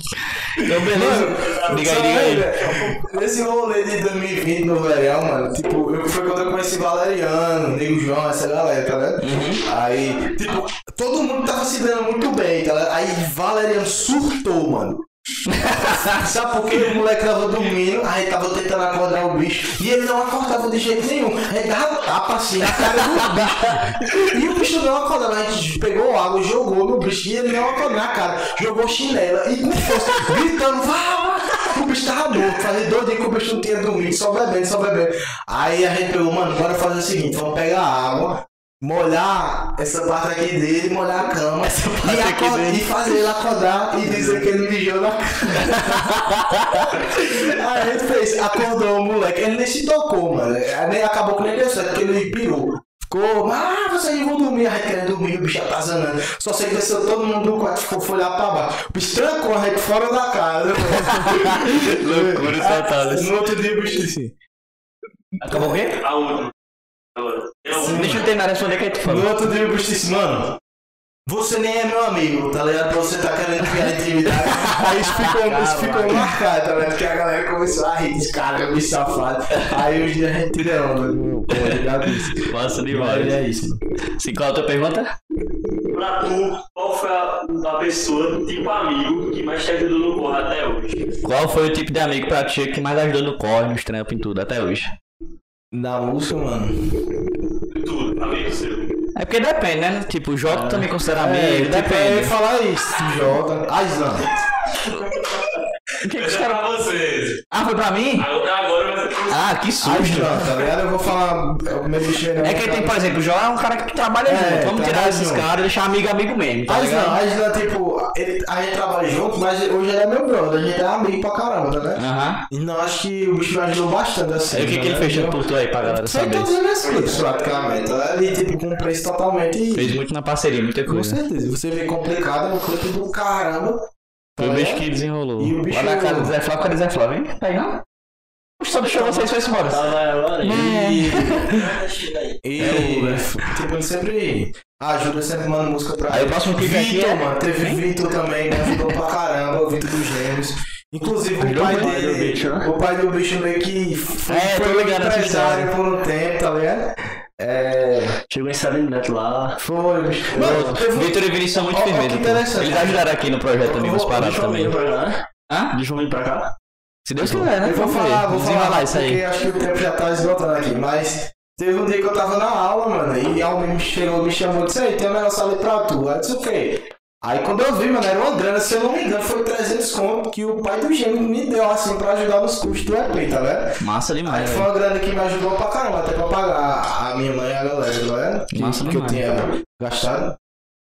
Então, beleza. Diga aí, diga aí. aí. Nesse rolê de 2020 no verão, mano, tipo, eu, foi quando eu conheci Valeriano, Nego João, essa galera, tá ligado? Uhum. Aí, tipo, todo mundo tava se dando muito bem, tá ligado? Aí Valeriano surtou, mano. Sabe por quê? O moleque tava dormindo, aí tava tentando acordar o bicho e ele não acordava de jeito nenhum. Aí dava tapa assim na cara do bicho. E o bicho não acordava. A gente pegou água, jogou no bicho e ele não acordou na cara. Jogou chinela e com força, gritando, vá. O bicho tava morto, fazia dois dias que o bicho não tinha dormido, só bebendo, só bebendo. Aí a gente pegou, mano, bora fazer o seguinte: vamos pegar água, molhar essa parte aqui dele, molhar a cama e, aqui acor- dele. e fazer ele acordar e dizer que ele mijou na cama. Aí a gente fez, acordou o moleque, ele nem se tocou, mano. Aí nem- Acabou que nem deu certo, porque ele pirou. Ficou, ah, vocês vão dormir, a gente querendo dormir, o bicho atazanando. Só sei que desceu todo mundo do quarto, ficou lá pra baixo. O bicho trancou a gente fora da casa. Loucura total. No outro dia o bicho disse. Acabou o quê? A outra. Agora. Deixa eu terminar de responder que aí tu falou. No outro dia o bicho disse, mano, você nem é meu amigo, tá ligado? Você tá querendo criar intimidade. Aí isso ficou, isso ficou marcado, tá ligado? Porque a galera começou a rir, disse, cara, eu me safado. Aí hoje a gente tira onda, meu, pô, ligado isso. Massa Mas demais. é isso, mano. Sim, qual a tua pergunta? Pra tu, qual foi a, a pessoa, tipo amigo, que mais te ajudou no corre até hoje? Qual foi o tipo de amigo pra ti que mais ajudou no corre, nos trampos, em tudo, até hoje? Da música, mano. Tudo, amigo seu. É porque depende, né? Tipo, o Jota também considera É, amigo, tipo, eu ia depende. falar isso, Jota. Aislan. O que que os é caras... pra vocês. Ah, foi pra mim? Agora agora vai ser pra Ah, que susto. Aislan, tá ligado? Eu vou falar. O meu bicho É que tem, por exemplo, o João é um cara que trabalha É, junto. Vamos tirar trabalha esses caras e deixar amigo amigo mesmo, tá Aislan, ligado? Aislan, tipo, ele, a gente trabalha junto, mas hoje ele é meu brother, a gente é amigo pra caramba, tá ligado? Aham. E não acho que o bicho me ajudou bastante assim. Aí o que, tá que ele fechou por tu aí pra galera Foi saber? todas as minhas coisas, praticamente. Ele, tipo, com preço totalmente. Fez muito na parceria, muita Com coisa. certeza. Você vê complicado, é um clipe do caramba. Tá Foi o bicho que desenrolou. E o bicho- Olha a cara do Zé Flávio, cadê Zé Flávio, hein? Pega não? Só deixou vocês foi embora. Tava agora aí. E, tipo, ele sempre ajuda, sempre manda música pra Aí o próximo clipe aqui Vitor, é- mano, teve Vitor também, me ajudou pra caramba, o Vitor dos Gêmeos. Inclusive o pai dele, bicho, né? o pai do bicho meio que foi, É, foi ligado nessa empresário história. por um tempo, tá ligado? É, Chegou em Sabino Neto lá. foi, bicho. Mano, um- Vitor e Vinícius são muito pô. interessante. Eles ajudaram aqui no projeto também, Eu Deixa eu também. vir pra cá, né? Hã? Deixa eu vir pra cá. Se Deus quiser, né? Eu vou Vamos falar, vou falar isso aí. porque acho que o tempo já tá esgotando aqui, mas teve um dia que eu tava na aula, mano, e alguém me chegou, me chamou e disse, aí, tem um negócio ali pra tu. Aí eu disse, o quê? Aí quando eu vi, mano, era uma grana, se eu não me engano, foi 300 conto que o pai do gêmeo me deu, assim, pra ajudar nos custos do EP, tá vendo? Massa Aí demais, foi velho. uma grana que me ajudou pra caramba, até pra pagar a minha mãe e a galera, tá vendo? Que, Massa que eu demais. tinha gastado.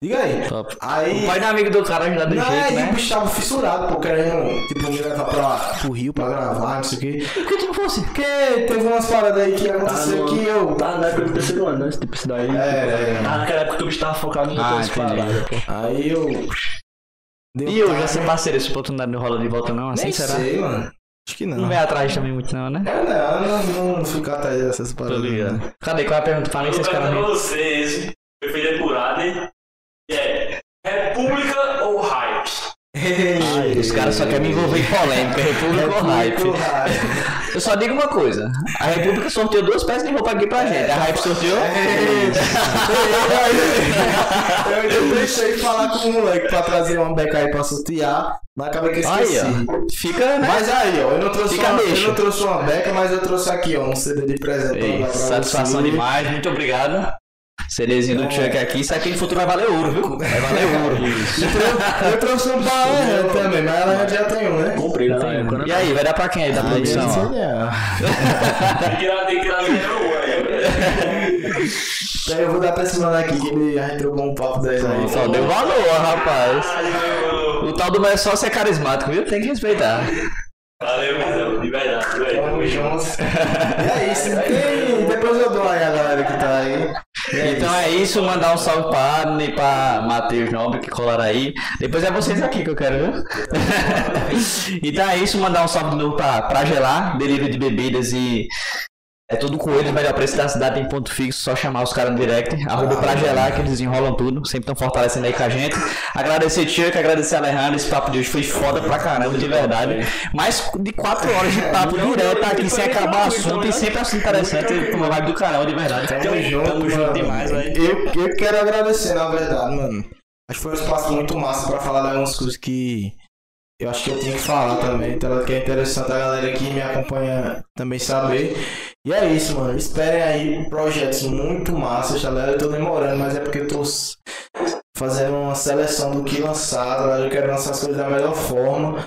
Diga aí. Top. Aí... O pai do amigo do cara ajuda do Não, jeito, é, e o né? bicho tava fissurado, pô, querendo, tipo, me levar pra, pro Rio pra gravar, não sei o quê. Por que tu não fosse? Porque teve umas paradas aí que aconteceu Ah, que eu. Tá na época do terceiro ano, né? Esse tipo isso daí. É, é, Ah, naquela época que o bicho tava focado em Ah, paradas, pô. Aí eu. Dei E eu já ser time. parceiro, essa oportunidade não rola de volta não? Assim Nem será? sei, mano. Acho que não. Não vem atrás também muito não, né? É, não, não, não ficar atrás dessas Tô paradas. ligado. né? Cadê? Qual é a pergunta? Pra mim, Eu vocês caras pra vocês, foi feito apurado, hein? É, República ou Hype? Ai, os caras só querem me envolver em polêmica, República ou Hype. Eu só digo uma coisa. A República sorteou duas peças de roupa aqui pra gente. A Hype sorteou... Eu ainda deixei de falar com o moleque pra trazer uma beca aí pra sortear, mas acabei que eu Aí, esqueci. ó. Fica, né? Mas aí, ó, eu não trouxe Fica uma, eu não trouxe uma beca, mas eu trouxe aqui, ó, um CD de presente pra Ei, satisfação demais, muito obrigado. CDzinho do É. Chuck aqui, isso aqui no futuro vai valer ouro, viu? Vai valer ouro. Eu, eu trouxe um pra ela também, mas ela já tem um, né? Comprei época, né? E aí, vai dar pra quem aí da produção? ó? Tem que tirar, tem que um aí. Daí eu vou dar pra esse mano aqui, que ele já trocou um papo 10 aí. Só deu valor, rapaz. Valeu, O tal do meu sócio é carismático, viu? Tem que respeitar. valeu, Mizão. De Verdade, velho. Tamo juntos. E é isso. Tem... Depois eu dou aí a galera que tá aí. É Então é isso, mandar um salve pra Adney, pra Matheus Nobre que colaram aí. Depois é vocês aqui que eu quero, viu? então é isso, mandar um salve de novo pra, pra Gelar, delivery de bebidas e. É tudo com eles, melhor preço da cidade, tem ponto fixo, só chamar os caras no direct. Arroba pra gelar, que eles enrolam tudo, sempre estão fortalecendo aí com a gente. Agradecer Chuck, agradecer Alejandro, esse papo de hoje foi foda pra caramba, de verdade. Mais de 4 horas de papo direto aqui, sem acabar o assunto e sempre assunto interessante, uma vibe do canal, de verdade. Tamo junto, Tamo junto demais, velho. Eu, eu quero agradecer, na verdade, mano. Acho que foi um espaço muito massa pra falar de algumas coisas que eu acho que eu tinha que falar também. Então, que é interessante a galera que me acompanha também saber. E é isso, mano. Esperem aí projetos muito massas, galera. Eu tô demorando, mas é porque eu tô fazendo uma seleção do que lançar, galera. Eu quero lançar as coisas da melhor forma.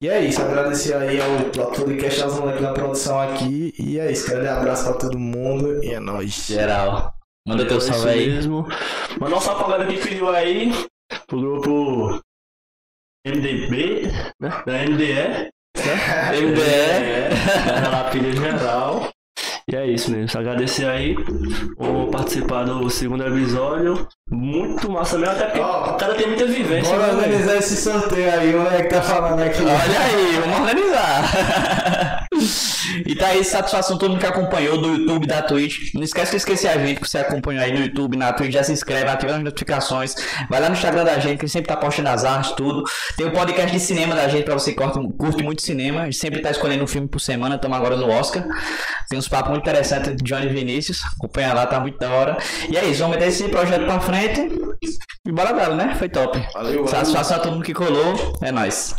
E é isso, agradecer aí ao podcast aos moleques da produção aqui. E é isso, grande abraço pra todo mundo. E é nóis. Geral. Manda teu É salve aí. mesmo. Mandar um salve pra galera que pediu aí pro grupo MDB, né? Da MDE. MDE. Da Lapilha Geral. E é isso mesmo. Agradecer aí por participar do segundo episódio. Muito massa mesmo, até porque Ó, o cara tem muita vivência. Bora né, velho? organizar esse sorteio aí, o moleque tá falando aqui. Olha aí, vamos organizar. e tá aí, satisfação todo mundo que acompanhou do YouTube, da Twitch. Não esquece de esquecer a gente que você acompanha aí no YouTube, na Twitch, já se inscreve, ativa as notificações. Vai lá no Instagram da gente, que a gente sempre tá postando as artes, tudo. Tem o podcast de cinema da gente pra você que curte, curte muito cinema. A gente sempre tá escolhendo um filme por semana, estamos agora no Oscar. Tem uns papos muito interessantes de Johnny Vinícius. Acompanha lá, tá muito da hora. E é isso, vamos meter esse projeto pra frente. E bora dela, né? Foi top. Valeu, valeu. Satisfação a todo mundo que colou. É nóis.